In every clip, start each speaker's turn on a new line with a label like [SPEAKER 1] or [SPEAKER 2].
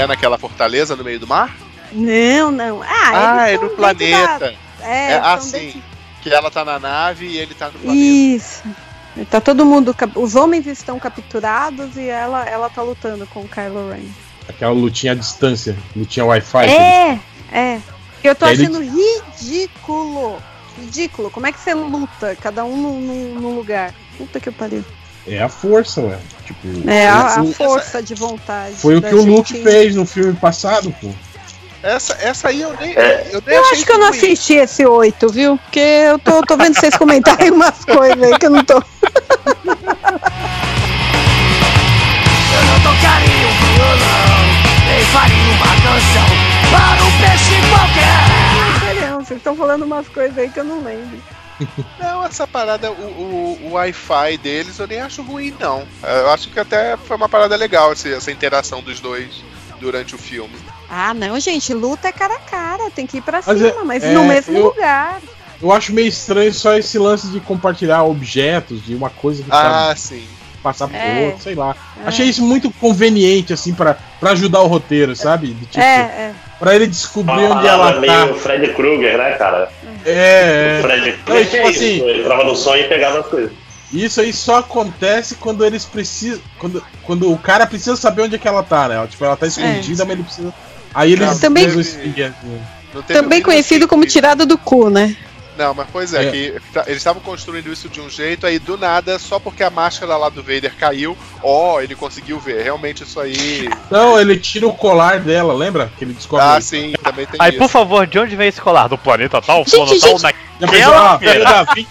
[SPEAKER 1] é naquela fortaleza no meio do mar?
[SPEAKER 2] Não, não. Ah,
[SPEAKER 1] Ah, é no planeta.
[SPEAKER 2] da- É,
[SPEAKER 1] É, ah,
[SPEAKER 2] tão
[SPEAKER 1] sim.
[SPEAKER 2] dentro-
[SPEAKER 1] Que ela tá na nave e ele tá no planeta.
[SPEAKER 2] Isso. Tá todo mundo. Os homens estão capturados e ela, ela tá lutando com o Kylo Ren.
[SPEAKER 3] Aquela lutinha à distância, lutinha Wi-Fi.
[SPEAKER 2] É, é. Eu tô
[SPEAKER 3] aí ele-
[SPEAKER 2] achando ridículo. Ridículo. Como é que você luta? Cada um num, lugar. Puta que pariu.
[SPEAKER 3] É a força, ué. Tipo,
[SPEAKER 2] É a, a força de vontade.
[SPEAKER 3] foi o que o Luke
[SPEAKER 2] gente-
[SPEAKER 3] fez no filme passado, pô.
[SPEAKER 1] Essa, essa aí eu nem.
[SPEAKER 4] É.
[SPEAKER 1] Eu, nem
[SPEAKER 2] Eu
[SPEAKER 1] achei
[SPEAKER 2] acho que eu não
[SPEAKER 1] ruim.
[SPEAKER 2] assisti esse 8, viu? Porque eu tô, tô vendo vocês comentarem umas coisas aí que eu não tô.
[SPEAKER 5] Eu não tocaria um violão, nem faria uma canção para um peixe qualquer.
[SPEAKER 2] Não, vocês estão falando umas coisas aí que eu não lembro.
[SPEAKER 1] Não, essa parada, o, o, o Wi-Fi deles eu nem acho ruim, não. Eu acho que até foi uma parada legal esse- essa interação dos dois durante o filme.
[SPEAKER 2] Ah, não, gente, luta é cara a cara, tem que ir pra
[SPEAKER 3] Mas
[SPEAKER 2] cima,
[SPEAKER 3] é-
[SPEAKER 2] mas
[SPEAKER 3] é,
[SPEAKER 2] no mesmo
[SPEAKER 3] eu-
[SPEAKER 2] lugar.
[SPEAKER 3] Eu acho meio estranho só esse lance de compartilhar objetos de uma coisa que tá
[SPEAKER 1] Ah, sim.
[SPEAKER 3] passar por
[SPEAKER 2] É.
[SPEAKER 3] outra, sei lá.
[SPEAKER 2] É.
[SPEAKER 3] Achei isso muito conveniente, assim, pra, pra ajudar o roteiro, sabe? Tipo,
[SPEAKER 2] É, é.
[SPEAKER 3] pra ele descobrir
[SPEAKER 4] Uma
[SPEAKER 3] onde ela tá.
[SPEAKER 4] meio Fred Krueger, né, cara?
[SPEAKER 3] É,
[SPEAKER 4] O Fred
[SPEAKER 3] tipo
[SPEAKER 4] é isso.
[SPEAKER 3] assim-
[SPEAKER 4] Ele entrava no sonho e pegava as coisas.
[SPEAKER 3] isso aí só acontece quando eles precisam. Quando, quando o cara precisa saber onde é que ela tá, né? Tipo, ela tá escondida, mas ele precisa. Aí eles
[SPEAKER 2] também- Também conhecido como tirada do cu, né?
[SPEAKER 1] Não, mas pois é,
[SPEAKER 3] É.
[SPEAKER 1] que tá- eles estavam construindo isso de um jeito, aí do nada, só porque a máscara lá do Vader caiu, ó, ele conseguiu ver. Realmente isso aí.
[SPEAKER 3] Não, ele tira o colar dela, lembra? Que ele descobre.
[SPEAKER 1] Ah, sim, também tem
[SPEAKER 6] Aí,
[SPEAKER 1] isso.
[SPEAKER 6] por favor, de onde vem esse colar? Do planeta tal,
[SPEAKER 2] Gente,
[SPEAKER 6] fulano tal,
[SPEAKER 2] gente.
[SPEAKER 3] Já
[SPEAKER 6] naquela
[SPEAKER 3] pensou, ah,
[SPEAKER 6] feira.
[SPEAKER 3] pera, 20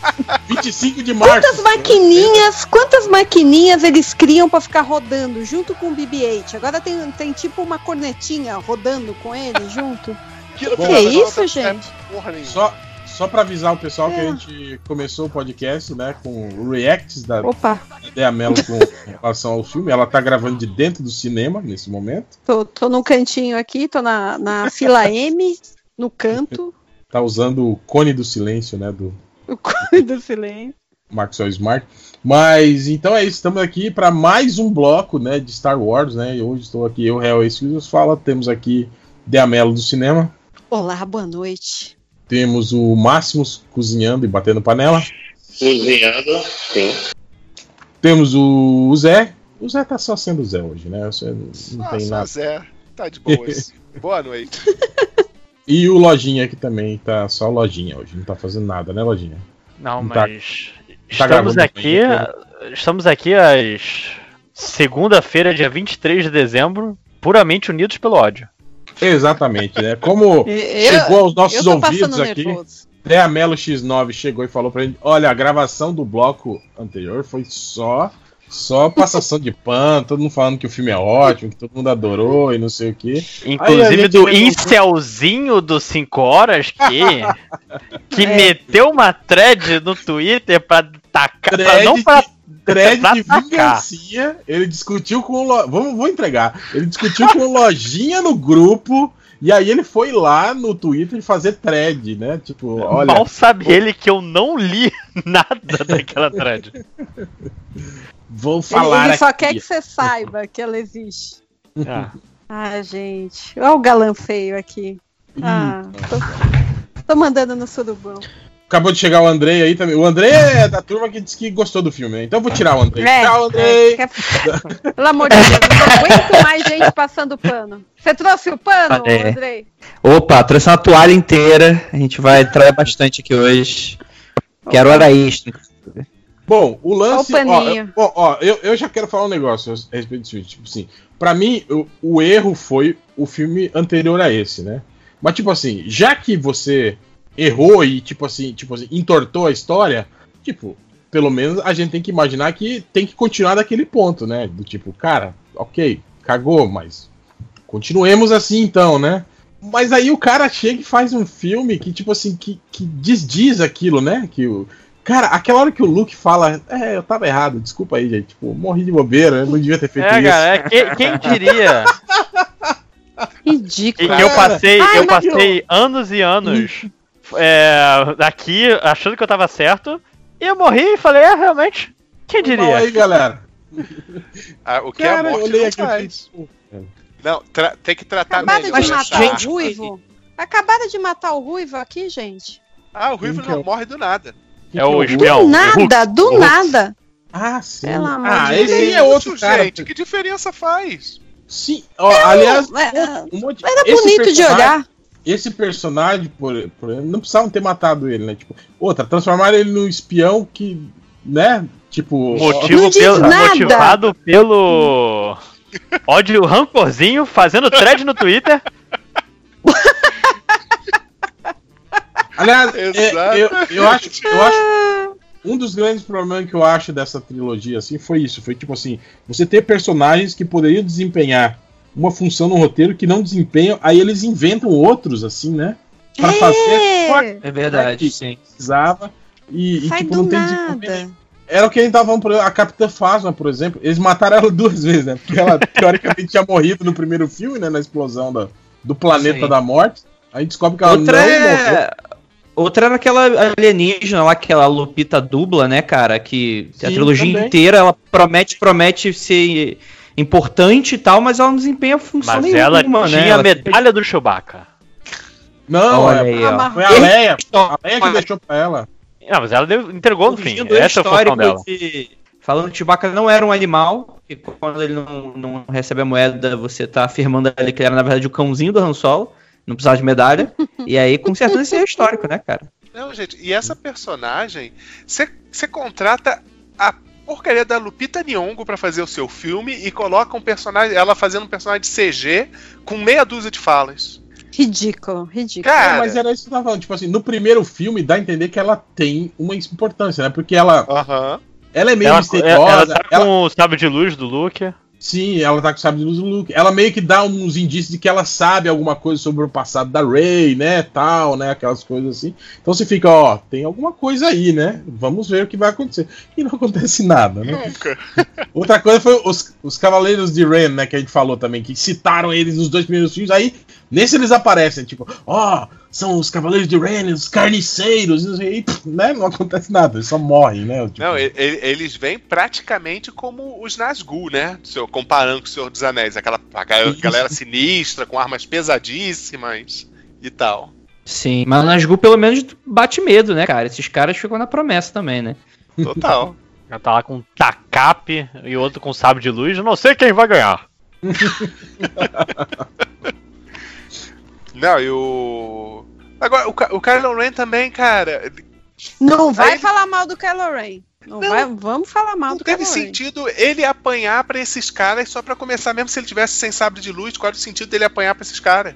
[SPEAKER 3] 25 de março.
[SPEAKER 2] Quantas maquininhas, quantas maquininhas eles criam pra ficar rodando junto com o BB-8? Agora tem, tem tipo uma cornetinha rodando com ele junto.
[SPEAKER 1] Que,
[SPEAKER 2] que é isso, gente?
[SPEAKER 1] Porra.
[SPEAKER 3] Só, só pra avisar o pessoal que
[SPEAKER 2] É.
[SPEAKER 3] a gente começou o podcast, né, com o reacts da
[SPEAKER 2] Opa,
[SPEAKER 3] Dea Mello com relação ao filme. Ela tá gravando de dentro do cinema nesse momento.
[SPEAKER 2] tô, tô num cantinho aqui, tô na, na fila M, no canto,
[SPEAKER 3] Tá usando o cone do silêncio, né, do
[SPEAKER 2] o cone do silêncio.
[SPEAKER 3] Maxwell Smart. Mas então é isso, estamos aqui para mais um bloco, né, de Star Wars, né? E hoje estou aqui eu, Real Exclusives Fala, temos aqui Dea Mello do cinema,
[SPEAKER 2] Olá, boa noite.
[SPEAKER 3] Temos o Máximos cozinhando e batendo panela,
[SPEAKER 4] Cozinhando, sim.
[SPEAKER 3] temos o Zé. O Zé tá só sendo Zé hoje, né? Você não
[SPEAKER 1] Nossa,
[SPEAKER 3] tem nada.
[SPEAKER 1] Zé, tá de boas. Boa noite.
[SPEAKER 3] E o Lojinha aqui também tá só Lojinha hoje, não tá fazendo nada, né, Lojinha?
[SPEAKER 6] Não,
[SPEAKER 3] Tá-
[SPEAKER 6] mas.
[SPEAKER 3] tá
[SPEAKER 6] estamos aqui. Estamos aqui às. Segunda-feira, dia 23 de dezembro, puramente unidos pelo ódio.
[SPEAKER 3] Exatamente, né? Como
[SPEAKER 2] Eu-
[SPEAKER 3] chegou aos nossos ouvidos aqui,
[SPEAKER 2] nervoso.
[SPEAKER 3] Dea Melo X9 chegou e falou pra gente: olha, a gravação do bloco anterior foi só. Só passação de pano, todo mundo falando que o filme é ótimo, que todo mundo adorou e não sei o a
[SPEAKER 6] Inclusive do incelzinho do 5 horas que. que
[SPEAKER 2] É.
[SPEAKER 6] meteu uma thread no Twitter pra tacar. Pra, não pra.
[SPEAKER 3] Thread de vingancia, ele discutiu com o Lo... Vamos, vou entregar. Ele discutiu com o Lojinha no grupo. E aí ele foi lá no Twitter fazer thread, né? Tipo, olha.
[SPEAKER 6] Mal sabe ele que eu não li nada daquela thread.
[SPEAKER 3] Vou
[SPEAKER 2] Ele,
[SPEAKER 3] falar
[SPEAKER 2] ele só
[SPEAKER 3] aqui.
[SPEAKER 2] quer que você saiba que ela existe.
[SPEAKER 6] Ah.
[SPEAKER 2] Ah, gente. Olha o galã feio aqui. Ah, tô, tô mandando no surubão.
[SPEAKER 3] Acabou de chegar o Andrei aí também. O Andrei é da turma que disse que gostou do filme, né? Então eu vou tirar o Andrei.
[SPEAKER 2] É,
[SPEAKER 3] Tchau, Andrei!
[SPEAKER 2] é, quer- Pelo amor de Deus, eu não aguento mais gente passando pano. Você trouxe o pano,
[SPEAKER 7] É.
[SPEAKER 2] Andrei?
[SPEAKER 7] Opa, trouxe uma toalha inteira. A gente vai trabalhar bastante aqui hoje. Quero hora extra.
[SPEAKER 3] Bom, o lance.
[SPEAKER 2] Ó o
[SPEAKER 3] Ó,
[SPEAKER 2] paninho.
[SPEAKER 3] eu, ó, ó, eu, eu já quero falar um negócio a respeito disso. Tipo assim, pra mim, o, o erro foi o filme anterior a esse, né? Mas, tipo assim, já que você errou e, tipo assim, tipo assim, entortou a história, tipo, pelo menos a gente tem que imaginar que tem que continuar daquele ponto, né? Do tipo, cara, ok, cagou, mas continuemos assim então, né? Mas aí o cara chega e faz um filme que, tipo assim, que, que desdiz aquilo, né? Que o. Cara, aquela hora que o Luke fala, é, eu tava errado, desculpa aí, gente. Tipo, morri de bobeira, eu não devia ter feito
[SPEAKER 6] É,
[SPEAKER 3] isso.
[SPEAKER 6] cara, é, que- quem diria que,
[SPEAKER 2] Ridículo.
[SPEAKER 6] que eu passei,
[SPEAKER 2] Ai,
[SPEAKER 6] eu passei anos e anos é, aqui achando que eu tava certo, e eu morri e falei, é, realmente, quem
[SPEAKER 3] Fala
[SPEAKER 6] diria?
[SPEAKER 3] aí, galera.
[SPEAKER 1] Ah, o que
[SPEAKER 3] Cara,
[SPEAKER 1] a
[SPEAKER 3] eu
[SPEAKER 1] morte
[SPEAKER 3] olhei
[SPEAKER 1] não
[SPEAKER 3] aqui
[SPEAKER 1] faz. Não, tem que tratar
[SPEAKER 2] Acabaram
[SPEAKER 1] melhor.
[SPEAKER 2] de matar
[SPEAKER 7] gente-
[SPEAKER 2] o ruivo. Acabaram de matar o ruivo aqui, gente.
[SPEAKER 1] Ah, o Ruivo
[SPEAKER 3] é
[SPEAKER 1] não
[SPEAKER 3] o-
[SPEAKER 1] morre do nada.
[SPEAKER 3] Que
[SPEAKER 6] É o espião.
[SPEAKER 2] Do nada, do nada.
[SPEAKER 3] Ah, sim.
[SPEAKER 2] Pelo amor
[SPEAKER 3] ah,
[SPEAKER 2] de
[SPEAKER 3] esse aí
[SPEAKER 2] Deus.
[SPEAKER 3] é outro
[SPEAKER 1] Isso,
[SPEAKER 3] cara.
[SPEAKER 1] gente, que diferença faz?
[SPEAKER 3] Sim, ó, aliás,
[SPEAKER 2] é,
[SPEAKER 3] um monte-
[SPEAKER 2] Era
[SPEAKER 3] esse
[SPEAKER 2] bonito de olhar.
[SPEAKER 3] Esse personagem, por, por não precisavam ter matado ele, né? Tipo, outra, transformaram ele num espião que, né? Tipo,
[SPEAKER 6] Motivo
[SPEAKER 2] Não diz
[SPEAKER 6] pelo,
[SPEAKER 2] nada.
[SPEAKER 6] motivado pelo ódio rancorzinho, fazendo thread no Twitter.
[SPEAKER 3] Aliás, é, eu, eu acho, eu acho um dos grandes problemas que eu acho dessa trilogia assim foi isso, foi tipo assim, você ter personagens que poderiam desempenhar uma função no roteiro que não desempenham, aí eles inventam outros assim, né? Pra fazer só
[SPEAKER 2] É,
[SPEAKER 7] É verdade,
[SPEAKER 3] que
[SPEAKER 7] sim.
[SPEAKER 3] precisava e, e, tipo não tem
[SPEAKER 2] nada.
[SPEAKER 3] Era o que a gente tava falando, por exemplo, a Capitã Phasma, por exemplo, eles mataram ela duas vezes, né? Porque ela teoricamente tinha morrido no primeiro filme, né? Na explosão da, do planeta
[SPEAKER 7] Sim.
[SPEAKER 3] da morte. Aí descobre que ela
[SPEAKER 7] Outra
[SPEAKER 3] não morreu.
[SPEAKER 7] é... Outra era aquela alienígena lá, aquela Lupita dubla, né, cara? Que a
[SPEAKER 3] Sim,
[SPEAKER 7] trilogia
[SPEAKER 3] também.
[SPEAKER 7] inteira ela promete, promete ser importante e tal, mas ela não desempenha função
[SPEAKER 6] Mas
[SPEAKER 7] nenhuma,
[SPEAKER 6] ela
[SPEAKER 7] né?
[SPEAKER 6] tinha a
[SPEAKER 7] Ela
[SPEAKER 6] medalha do Chewbacca.
[SPEAKER 3] Não,
[SPEAKER 7] Olha
[SPEAKER 3] é-
[SPEAKER 7] aí, ó.
[SPEAKER 3] Foi a Leia. A Leia que deixou pra ela.
[SPEAKER 6] Não, mas ela deu- entregou no fim. Essa é a função
[SPEAKER 7] histórico
[SPEAKER 6] dela.
[SPEAKER 7] de- Falando que Chewbacca não era um animal, que quando ele não, não recebe a moeda, você tá afirmando ali que ele era, na verdade, o cãozinho do Han Solo, não precisava de medalha. e aí, com certeza, isso é histórico, né, cara?
[SPEAKER 1] Não, gente, e essa personagem, você contrata a porcaria da Lupita Nyong'o pra fazer o seu filme e coloca um personagem, ela fazendo um personagem de CG com meia dúzia de falas.
[SPEAKER 2] Ridículo, ridículo.
[SPEAKER 1] Cara,
[SPEAKER 3] É, mas era isso que eu tava falando. Tipo assim, no primeiro filme dá a entender que ela tem uma importância, né? Porque ela,
[SPEAKER 1] aham.
[SPEAKER 3] ela é meio
[SPEAKER 6] Ela, ela
[SPEAKER 3] misteriosa.
[SPEAKER 6] tá
[SPEAKER 3] ela-
[SPEAKER 6] com o sábio de luz do Luke.
[SPEAKER 3] Sim, ela tá com o sabre de luz do Luke. Ela meio que dá uns indícios de que ela sabe alguma coisa sobre o passado da Rey, né? Tal, né? Aquelas coisas assim. Então você fica, ó, tem alguma coisa aí, né? Vamos ver o que vai acontecer. E não acontece nada, né?
[SPEAKER 1] Nunca.
[SPEAKER 3] Outra coisa foi os, os Cavaleiros de Ren, né? Que a gente falou também, que citaram eles nos dois primeiros filmes. Aí, nesse eles aparecem, tipo, ó, são os Cavaleiros de Ren, os carniceiros, e, e, né? Não acontece nada, eles só morrem, né? Tipo,
[SPEAKER 1] Não, e- e- eles vêm praticamente como os Nazgûl, né? Se eu- Comparando com o Senhor dos Anéis, aquela galera sinistra, com armas pesadíssimas e tal.
[SPEAKER 7] Sim, mas o Nazgûl pelo menos bate medo, né, cara? Esses caras ficam na promessa também, né?
[SPEAKER 1] Total.
[SPEAKER 6] Ela tá lá com um tacape e outro com sábio de luz. Eu não sei quem vai ganhar.
[SPEAKER 1] Não, e o. Agora, o, o Kylo Ren também, cara.
[SPEAKER 2] Não vai
[SPEAKER 1] Aí-
[SPEAKER 2] falar mal do Kylo Ren. Não,
[SPEAKER 1] Não.
[SPEAKER 2] vai, vamos falar mal
[SPEAKER 1] Não
[SPEAKER 2] do
[SPEAKER 1] teve
[SPEAKER 2] Kylo Ren.
[SPEAKER 1] sentido ele apanhar pra esses caras só pra começar, mesmo se ele tivesse sem sabre de luz, qual era o sentido dele apanhar pra esses caras?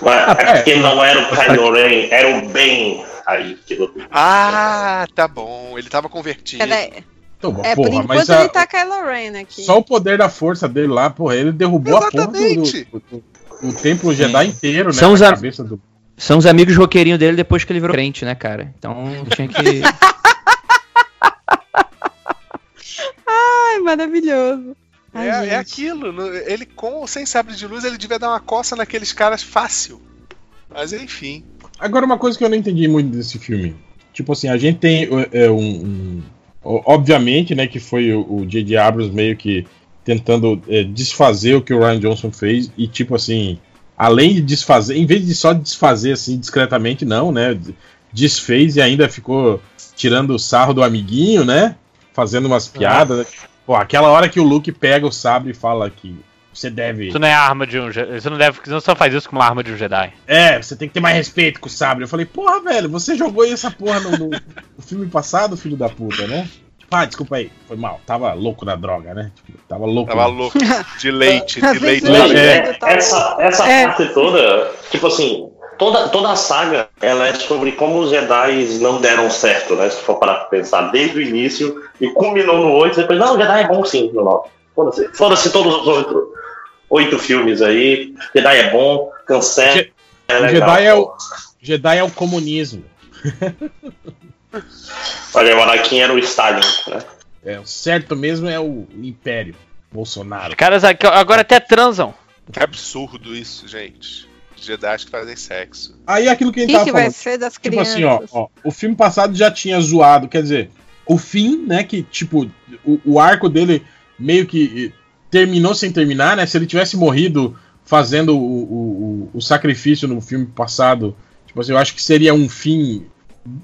[SPEAKER 4] Mas
[SPEAKER 3] Ah,
[SPEAKER 4] é
[SPEAKER 3] é.
[SPEAKER 4] porque não era o Kylo Ren, era o Ben aí.
[SPEAKER 1] Ah, tá bom, ele tava convertido.
[SPEAKER 2] Peraí.
[SPEAKER 3] então,
[SPEAKER 2] É, por
[SPEAKER 3] porra,
[SPEAKER 2] enquanto
[SPEAKER 3] mas a-
[SPEAKER 2] ele tá Kylo Ren aqui.
[SPEAKER 3] Só o poder da força dele lá, porra, ele derrubou a porra do,
[SPEAKER 1] Exatamente.
[SPEAKER 3] do, do- do templo Jedi inteiro, né?
[SPEAKER 7] São os a-
[SPEAKER 3] cabeça do.
[SPEAKER 7] São os amigos roqueirinhos dele depois que ele virou crente, né, cara? Então tinha que.
[SPEAKER 2] Ai, maravilhoso. Ai,
[SPEAKER 1] É, é aquilo, ele com ou sem sabre de luz, ele devia dar uma coça naqueles caras fácil. Mas enfim.
[SPEAKER 3] Agora, uma coisa que eu não entendi muito desse filme. Tipo assim, a gente tem é, um, um- o- Obviamente, né, que foi o o J.J. Abrams meio que tentando é, desfazer o que o Ryan Johnson fez. E, tipo assim, além de desfazer, em vez de só desfazer assim discretamente, não, né? Desfez e ainda ficou tirando o sarro do amiguinho, né? Fazendo umas piadas. né? Pô, aquela hora que o Luke pega o sabre e fala que você deve.
[SPEAKER 6] Isso não é arma de um Jedi. Você não deve. Você não só faz isso com uma arma de um Jedi.
[SPEAKER 3] É, você tem que ter mais respeito com o sabre. Eu falei, porra, velho, você jogou essa porra no- no filme passado, filho da puta, né? Ah, desculpa aí, foi mal. Tava louco na droga, né? Tipo, tava louco.
[SPEAKER 1] Tava louco. De leite, de leite. leite.
[SPEAKER 4] É, essa essa
[SPEAKER 2] É.
[SPEAKER 4] parte toda, tipo assim, toda, toda a saga ela é sobre como os Jedi não deram certo, né? Se for para pensar desde o início e culminou no 8, depois, não, o Jedi é bom sim, no 9. Foda-se, foda-se todos os oito, oito filmes aí. Jedi é bom, cancela.
[SPEAKER 3] Je-
[SPEAKER 4] é legal,
[SPEAKER 3] Jedi é o-. Jedi é o comunismo.
[SPEAKER 4] Olha, o Anakin era o Stalin, né?
[SPEAKER 3] É, o certo mesmo é o Império. Bolsonaro.
[SPEAKER 6] Os caras aqui- agora até transam.
[SPEAKER 1] Que absurdo isso, gente. Jedi que fazem sexo.
[SPEAKER 3] Aí aquilo que a gente
[SPEAKER 2] Quem
[SPEAKER 3] tava
[SPEAKER 2] que vai
[SPEAKER 3] falando.
[SPEAKER 2] ser das
[SPEAKER 3] Tipo
[SPEAKER 2] crianças?
[SPEAKER 3] assim, ó, ó, o filme passado já tinha zoado, quer dizer, o fim, né, que, tipo, o, o arco dele meio que terminou sem terminar, né? Se ele tivesse morrido fazendo o, o, o- o sacrifício no filme passado, tipo assim, eu acho que seria um fim.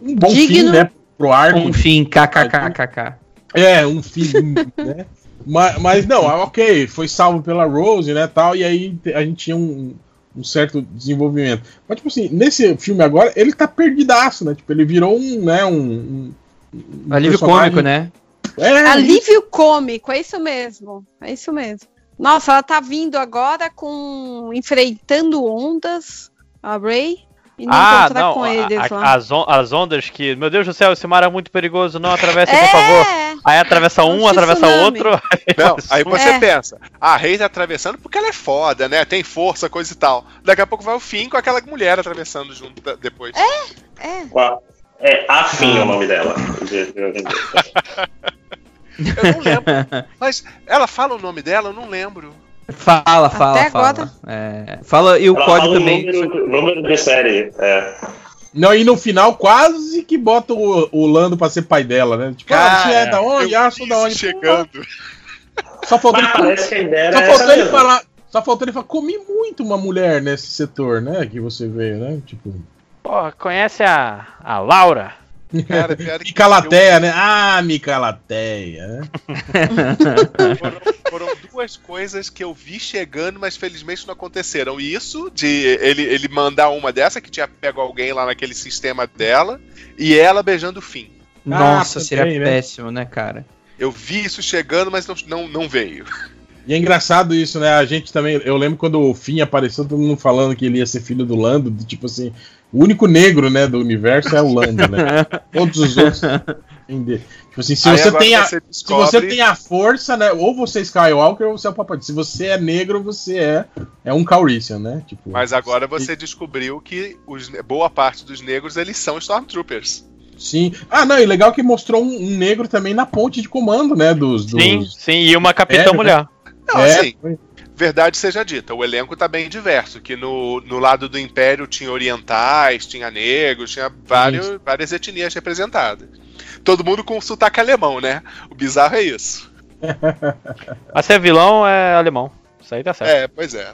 [SPEAKER 3] Um bom fim,
[SPEAKER 2] Digno.
[SPEAKER 3] né? Pro arco.
[SPEAKER 7] Um fim, kkkk.
[SPEAKER 3] É, um fim, né? Mas, mas não, ah, ok, foi salvo pela Rose, né, tal, e aí a gente tinha um, um certo desenvolvimento. Mas, tipo assim, nesse filme agora, ele tá perdidaço, né? Tipo, ele virou um, né, um... um- um
[SPEAKER 7] Alívio
[SPEAKER 3] personagem-
[SPEAKER 7] cômico, né?
[SPEAKER 3] É,
[SPEAKER 2] Alívio cômico, é isso mesmo. É isso mesmo. Nossa, ela tá vindo agora com. enfrentando ondas, a Ray, e não
[SPEAKER 6] Ah,
[SPEAKER 2] encontrar
[SPEAKER 6] não.
[SPEAKER 2] com eles
[SPEAKER 6] a-
[SPEAKER 2] lá.
[SPEAKER 6] as, on- as ondas que. Meu Deus do céu, esse mar é muito perigoso, não atravesse, por favor.
[SPEAKER 2] É,
[SPEAKER 6] Aí atravessa um,
[SPEAKER 2] Um
[SPEAKER 6] atravessa
[SPEAKER 2] tsunami.
[SPEAKER 6] outro.
[SPEAKER 1] Não, aí você
[SPEAKER 2] É.
[SPEAKER 1] pensa, a Rei tá atravessando porque ela é foda, né? Tem força, coisa e tal. Daqui a pouco vai o fim com aquela mulher atravessando junto da- depois.
[SPEAKER 2] é.
[SPEAKER 4] Qua- É Afim é o nome dela. De- de-
[SPEAKER 1] Eu não lembro. Mas ela fala o nome dela, eu não lembro.
[SPEAKER 7] Fala, fala,
[SPEAKER 2] Até
[SPEAKER 7] fala.
[SPEAKER 2] agora.
[SPEAKER 7] É, fala e o
[SPEAKER 4] Ela
[SPEAKER 7] código
[SPEAKER 4] fala o
[SPEAKER 7] também.
[SPEAKER 4] Número, número de série. É.
[SPEAKER 3] Não, e no final quase que bota o, o Lando pra ser pai dela, né? Tipo, ah, você é da onde? Ah, sou da onde?
[SPEAKER 1] Chegando.
[SPEAKER 3] Só faltou ele
[SPEAKER 4] Mas parece que a ideia
[SPEAKER 3] Só faltou ele falar. Só faltou ele falar, comi muito uma mulher nesse setor, né? Que você veio, né? Tipo.
[SPEAKER 6] Pô, conhece a, a Laura?
[SPEAKER 1] Cara, pior
[SPEAKER 3] Micalateia, né? Ah, Micalateia, né?
[SPEAKER 1] Foram, foram duas coisas que eu vi chegando, mas felizmente não aconteceram. Isso, de ele, ele mandar uma dessa, que tinha pego alguém lá naquele sistema dela, e ela beijando o fim.
[SPEAKER 7] Nossa,
[SPEAKER 3] Ah,
[SPEAKER 7] seria
[SPEAKER 3] também, né?
[SPEAKER 7] péssimo, né, cara?
[SPEAKER 1] Eu vi isso chegando, mas não, não, não veio.
[SPEAKER 3] E é engraçado isso, né? A gente também. Eu lembro quando o Finn apareceu, todo mundo falando que ele ia ser filho do Lando, do tipo assim. O único negro, né, do universo é o Lando, né? Todos os outros. entender. Tipo assim, se
[SPEAKER 1] Aí
[SPEAKER 3] você tem a.
[SPEAKER 1] você
[SPEAKER 3] Se
[SPEAKER 1] descobre-
[SPEAKER 3] você tem a força, né? Ou você é Skywalker ou você é o Papai. Se você é negro, você é, é um Calrissian, né? Tipo,
[SPEAKER 1] Mas agora você descobriu que os, boa parte dos negros eles são Stormtroopers.
[SPEAKER 3] Sim. Ah, não, e legal que mostrou um, um negro também na ponte de comando, né? Dos. dos...
[SPEAKER 6] Sim, sim, e uma capitã
[SPEAKER 3] É,
[SPEAKER 6] mulher.
[SPEAKER 1] Não,
[SPEAKER 3] É,
[SPEAKER 1] assim,
[SPEAKER 3] foi-
[SPEAKER 1] verdade seja dita, o elenco tá bem diverso, que no, no lado do Império tinha orientais, tinha negros, tinha vários, várias etnias representadas. Todo mundo com sotaque alemão, né? O bizarro é isso.
[SPEAKER 6] A ser vilão é alemão. Isso aí tá certo.
[SPEAKER 1] É, pois é.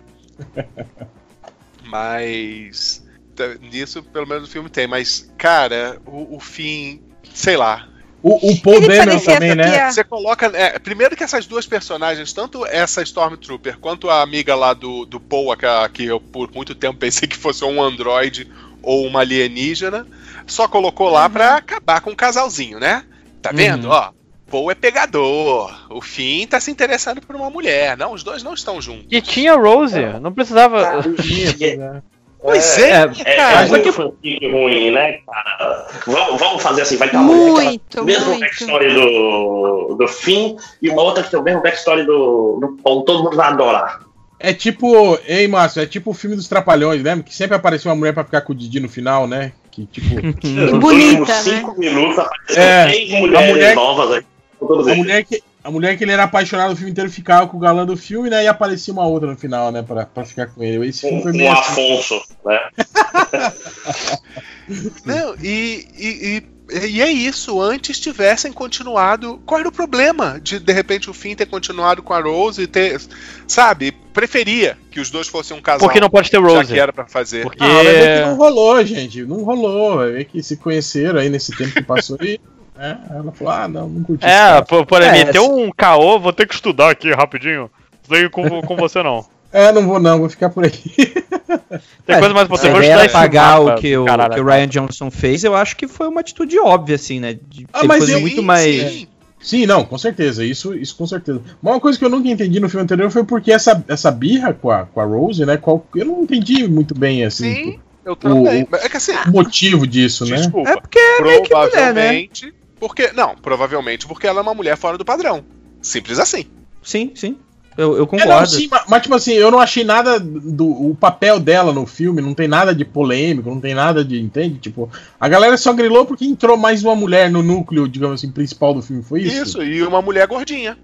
[SPEAKER 1] Mas t- nisso, pelo menos o filme tem. Mas, cara, o, o fim, sei lá.
[SPEAKER 3] O, o Paul Dameron também, né?
[SPEAKER 1] Você coloca. é, primeiro que essas duas personagens, tanto essa Stormtrooper quanto a amiga lá do, do Poe, que, a- que eu por muito tempo pensei que fosse um androide ou uma alienígena, só colocou lá pra acabar com o casalzinho, né? Tá vendo?
[SPEAKER 7] Uhum.
[SPEAKER 1] Ó. Poe é pegador. O Finn tá se interessando por uma mulher. Não, os dois não estão juntos.
[SPEAKER 6] E tinha Rose, não precisava.
[SPEAKER 1] Pois é,
[SPEAKER 4] É,
[SPEAKER 1] cara.
[SPEAKER 4] é muito fanfic ruim, né, cara? Vamos, vamos fazer assim, vai mulher que
[SPEAKER 2] Muito,
[SPEAKER 4] tem o mesmo
[SPEAKER 2] muito.
[SPEAKER 4] backstory do, do Finn e uma outra que tem o mesmo backstory do, do Paul. Todo mundo vai adorar.
[SPEAKER 3] É tipo. Ei, Márcio, é tipo o filme dos Trapalhões, lembra? Que sempre aparecia uma mulher pra ficar com o Didi no final, né? Que tipo.
[SPEAKER 4] Nos
[SPEAKER 2] bonita,
[SPEAKER 4] últimos
[SPEAKER 2] né?
[SPEAKER 4] cinco minutos apareceram
[SPEAKER 3] É,
[SPEAKER 4] três mulheres
[SPEAKER 3] mulher-
[SPEAKER 4] novas aí.
[SPEAKER 3] A mulher, que, a mulher que ele era apaixonado o filme inteiro ficava com o galã do filme, né? E aparecia uma outra no final, né? Pra, pra ficar com ele. Esse filme
[SPEAKER 4] Um,
[SPEAKER 3] foi
[SPEAKER 4] um
[SPEAKER 3] meio assim.
[SPEAKER 4] Afonso, né?
[SPEAKER 1] Não, e, e, e, e é isso. Antes tivessem continuado. Qual era o problema de de repente o Finn ter continuado com a Rose e ter. Sabe? Preferia que os dois fossem um casal.
[SPEAKER 6] Porque não pode ter
[SPEAKER 1] já
[SPEAKER 6] Rose.
[SPEAKER 1] que era pra fazer.
[SPEAKER 6] Porque.
[SPEAKER 3] Ah, mas é que não rolou, gente. Não rolou. Vai ver que se conheceram aí nesse tempo que passou e. né, ela falou, ah, não, não curti
[SPEAKER 6] É, por, por aí,
[SPEAKER 7] É,
[SPEAKER 6] meteu um caô, vou ter que estudar aqui rapidinho. Não veio com, com você não.
[SPEAKER 3] É, não vou não, vou ficar por aqui.
[SPEAKER 6] Tem coisa mais estudar
[SPEAKER 7] era
[SPEAKER 6] esse
[SPEAKER 7] pagar o que o,
[SPEAKER 6] caralho.
[SPEAKER 7] que o Ryan Johnson fez, eu acho que foi uma atitude óbvia, assim, né? De
[SPEAKER 3] Ah, mas
[SPEAKER 7] coisa
[SPEAKER 3] eu-
[SPEAKER 7] muito
[SPEAKER 1] Sim,
[SPEAKER 7] mais.
[SPEAKER 1] sim.
[SPEAKER 3] Sim, não, com certeza, isso, isso com certeza. Mas uma coisa que eu nunca entendi no filme anterior foi porque essa, essa birra com a, com a Rose, né? Qual, eu não entendi muito bem, assim,
[SPEAKER 1] Sim, eu também.
[SPEAKER 3] O-
[SPEAKER 1] É que assim.
[SPEAKER 3] o motivo disso, né?
[SPEAKER 1] Desculpa.
[SPEAKER 7] É porque é meio que mulher, né?
[SPEAKER 1] Porque. Não, provavelmente porque ela é uma mulher fora do padrão. Simples assim.
[SPEAKER 7] Sim, sim. Eu, eu
[SPEAKER 3] É,
[SPEAKER 7] concordo.
[SPEAKER 3] não, sim, mas, mas, tipo assim, eu não achei nada do o papel dela no filme, não tem nada de polêmico, não tem nada de, entende? Tipo, a galera só grilou porque entrou mais uma mulher no núcleo, digamos assim, principal do filme, foi isso?
[SPEAKER 1] Isso, e uma mulher gordinha.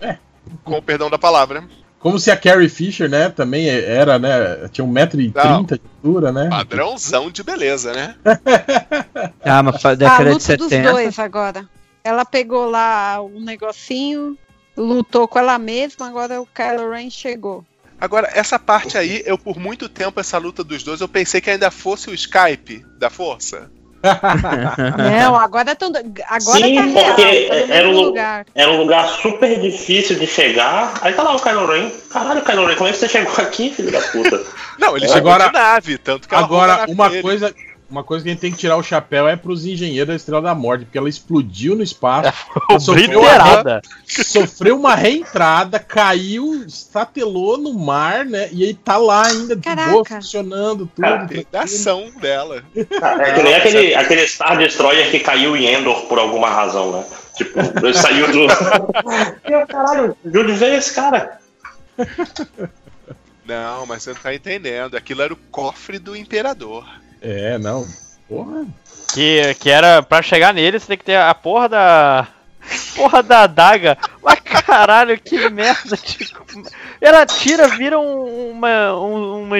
[SPEAKER 3] É.
[SPEAKER 1] Com o perdão da palavra.
[SPEAKER 3] Como se a Carrie Fisher, né, também era, né, tinha 1,30m de altura, né?
[SPEAKER 1] Padrãozão de beleza, né?
[SPEAKER 7] Ah, mas fa-
[SPEAKER 2] A
[SPEAKER 7] década de
[SPEAKER 2] luta dos
[SPEAKER 7] 70.
[SPEAKER 2] dois agora. Ela pegou lá um negocinho lutou com ela mesma, agora o Kylo Ren chegou.
[SPEAKER 1] Agora, essa parte aí, eu por muito tempo, essa luta dos dois, eu pensei que ainda fosse o Skype da força.
[SPEAKER 2] Não, agora estão. Agora
[SPEAKER 4] Sim,
[SPEAKER 2] tá real,
[SPEAKER 4] porque
[SPEAKER 2] tá no
[SPEAKER 4] era um-
[SPEAKER 2] lugar.
[SPEAKER 4] Era um lugar super difícil de chegar. Aí tá lá o Kylo Ren. Caralho, Kylo Ren, como é que você chegou aqui, filho da puta?
[SPEAKER 1] Não, ele
[SPEAKER 3] Agora-
[SPEAKER 1] chegou de nave, tanto que
[SPEAKER 3] Agora, uma coisa, uma coisa que a gente tem que tirar o chapéu é pros engenheiros da Estrela da Morte, porque ela explodiu no espaço, sofreu uma, sofreu uma reentrada, caiu, estatelou no mar, né? E aí tá lá ainda de boa, funcionando tudo.
[SPEAKER 4] Cara,
[SPEAKER 3] tranquilo.
[SPEAKER 1] Pedação dela.
[SPEAKER 4] É que nem aquele, aquele Star Destroyer que caiu em Endor por alguma razão, né? Tipo, ele saiu do. Meu caralho, de onde veio esse cara?
[SPEAKER 1] Não, mas você não tá entendendo. Aquilo era o cofre do imperador.
[SPEAKER 3] É, não. Porra.
[SPEAKER 6] Que, que era pra chegar nele, você tem que ter a porra da. Porra da adaga. Mas caralho, que merda. Tipo, ela tira, vira um- uma. um- uma.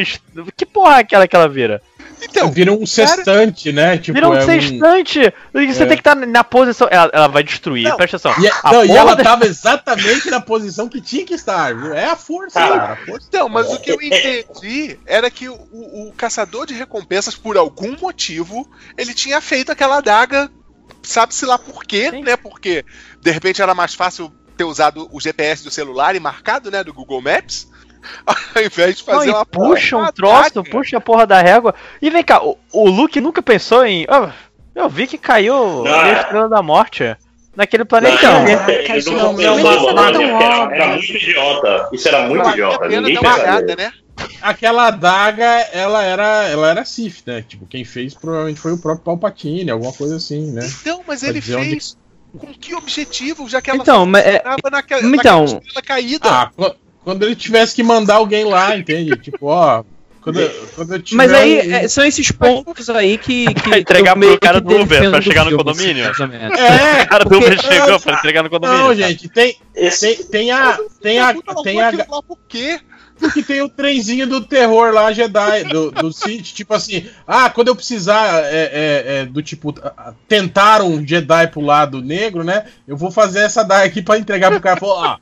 [SPEAKER 6] Que porra é aquela que ela vira?
[SPEAKER 1] Então,
[SPEAKER 3] Vira um sextante, né? Tipo,
[SPEAKER 6] Vira um
[SPEAKER 3] é
[SPEAKER 6] sextante. E Você
[SPEAKER 3] é.
[SPEAKER 6] tem que estar na posição. Ela, ela vai destruir,
[SPEAKER 1] Não.
[SPEAKER 6] presta atenção.
[SPEAKER 3] E, é-
[SPEAKER 6] A
[SPEAKER 3] não, e ela
[SPEAKER 6] da-
[SPEAKER 3] tava exatamente na posição que tinha que estar, viu? É a força,
[SPEAKER 4] Cara.
[SPEAKER 3] cara. A força.
[SPEAKER 1] Então, mas o que eu entendi era que o, o caçador de recompensas, por algum motivo, ele tinha feito aquela adaga, sabe-se lá por quê,
[SPEAKER 6] Sim.
[SPEAKER 1] né? Porque de repente era mais fácil ter usado o GPS do celular e marcado, né? Do Google Maps, ao invés de
[SPEAKER 6] Não,
[SPEAKER 1] fazer
[SPEAKER 6] e
[SPEAKER 1] uma
[SPEAKER 6] puxa um
[SPEAKER 1] uma
[SPEAKER 6] troço,
[SPEAKER 1] adaga.
[SPEAKER 6] puxa a porra da régua. E vem cá, o, o Luke nunca pensou em. "Ah, eu vi que caiu
[SPEAKER 4] Não,
[SPEAKER 6] a
[SPEAKER 4] é.
[SPEAKER 6] Estrela da Morte naquele
[SPEAKER 4] Não, não pensou,
[SPEAKER 2] mas isso
[SPEAKER 4] não,
[SPEAKER 2] era
[SPEAKER 4] muito idiota. Isso era muito idiota. Ninguém pensaria.
[SPEAKER 1] né?
[SPEAKER 3] Aquela adaga, ela era, ela era Sith, né? Tipo, quem fez provavelmente foi o próprio Palpatine, alguma coisa assim, né?
[SPEAKER 1] Então, mas
[SPEAKER 3] Pra
[SPEAKER 1] ele
[SPEAKER 3] dizer onde-
[SPEAKER 1] fez com que objetivo, já que ela
[SPEAKER 7] Então, mas é-
[SPEAKER 1] naquela,
[SPEAKER 7] então-
[SPEAKER 1] naquela estrela caída.
[SPEAKER 3] Ah, quando ele tivesse que mandar alguém lá, entende? Tipo, ó, quando, eu- quando eu tiver
[SPEAKER 7] Mas aí
[SPEAKER 3] um-
[SPEAKER 7] é, são esses pontos aí que. que
[SPEAKER 6] Pra entregar
[SPEAKER 7] meio
[SPEAKER 6] pro cara do Uber pra chegar no condomínio?
[SPEAKER 3] É,
[SPEAKER 6] O cara do Uber chegou pra entregar no condomínio.
[SPEAKER 3] Não, gente, tem, tem, tem a. Tem a. Tem a.
[SPEAKER 1] por quê?
[SPEAKER 3] Porque tem o trenzinho do terror lá, Jedi, do, do Sith, tipo assim, ah, quando eu precisar é, é, é, do tipo, tentar um Jedi pro lado negro, né? Eu vou fazer essa daí aqui pra entregar pro cara. Falou, ó,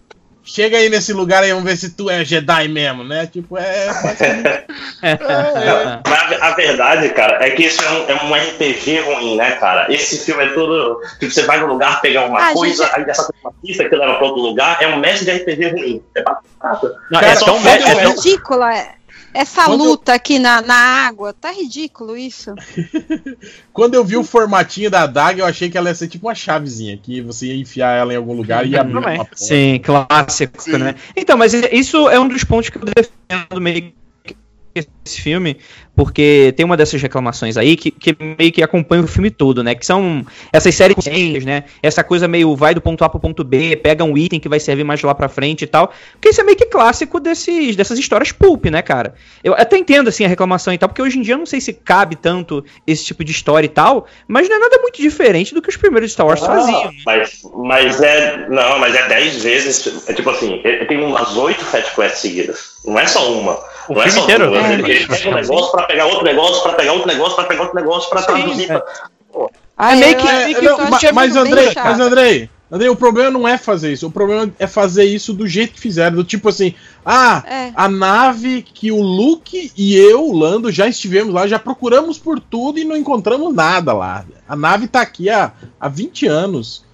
[SPEAKER 3] chega aí nesse lugar aí, vamos ver se tu é Jedi mesmo, né? Tipo, é. basicamente-
[SPEAKER 4] Mas a, verdade, cara, é que isso é um, é um RPG ruim, né, cara? Esse filme é todo. Tipo, você vai no lugar pegar uma
[SPEAKER 2] Ah,
[SPEAKER 4] coisa,
[SPEAKER 2] gente,
[SPEAKER 4] aí dessa coisa uma pista, aquilo era pra outro lugar. É um mestre de RPG ruim. É batata.
[SPEAKER 6] Não,
[SPEAKER 3] Cara,
[SPEAKER 6] é tão, é,
[SPEAKER 2] É,
[SPEAKER 6] é tão-
[SPEAKER 2] ridícula. Essa
[SPEAKER 3] Quando eu-
[SPEAKER 2] luta aqui na, na água, tá ridículo isso.
[SPEAKER 3] Quando eu vi o formatinho da adaga, eu achei que ela ia ser tipo uma chavezinha, que você ia enfiar ela em algum lugar e ia abrir
[SPEAKER 6] Também.
[SPEAKER 3] uma porta.
[SPEAKER 7] Sim, clássico,
[SPEAKER 1] Sim.
[SPEAKER 7] né? Então, mas isso é um dos pontos que eu defendo meio que esse filme, porque tem uma dessas reclamações aí que, que meio que acompanha o filme todo, né? Que são essas séries conscientes, né? Essa coisa meio vai do ponto A pro ponto B, pega um item que vai servir mais lá pra frente e tal. Porque isso é meio que clássico desses, dessas histórias pulp, né, cara? Eu até entendo, assim, a reclamação e tal, porque hoje em dia eu não sei se cabe tanto esse tipo de história e tal, mas não é nada muito diferente do que os primeiros Star Wars faziam. né?
[SPEAKER 4] Mas, mas é. Não, mas é 10 vezes. É tipo assim, tem umas 8 Fat Quests seguidas. Não é só uma.
[SPEAKER 6] O
[SPEAKER 4] não é
[SPEAKER 6] filme
[SPEAKER 4] só
[SPEAKER 6] inteiro?
[SPEAKER 4] duas.
[SPEAKER 6] É.
[SPEAKER 4] Ele, ele pega um negócio pra pegar outro negócio, pra pegar outro negócio, pra pegar outro negócio, pra traduzir.
[SPEAKER 7] é.
[SPEAKER 4] pra-
[SPEAKER 2] Ah,
[SPEAKER 7] meio que-
[SPEAKER 3] É,
[SPEAKER 7] que
[SPEAKER 3] não, ma-
[SPEAKER 2] achei
[SPEAKER 3] mas, Andrei,
[SPEAKER 2] chato.
[SPEAKER 3] mas Andrei, Andrei, o problema não é fazer isso. O problema é fazer isso do jeito que fizeram. Do tipo assim, ah,
[SPEAKER 2] É.
[SPEAKER 3] a nave que o Luke e eu, o Lando, já estivemos lá, já procuramos por tudo e não encontramos nada lá. A nave tá aqui há, há 20 anos,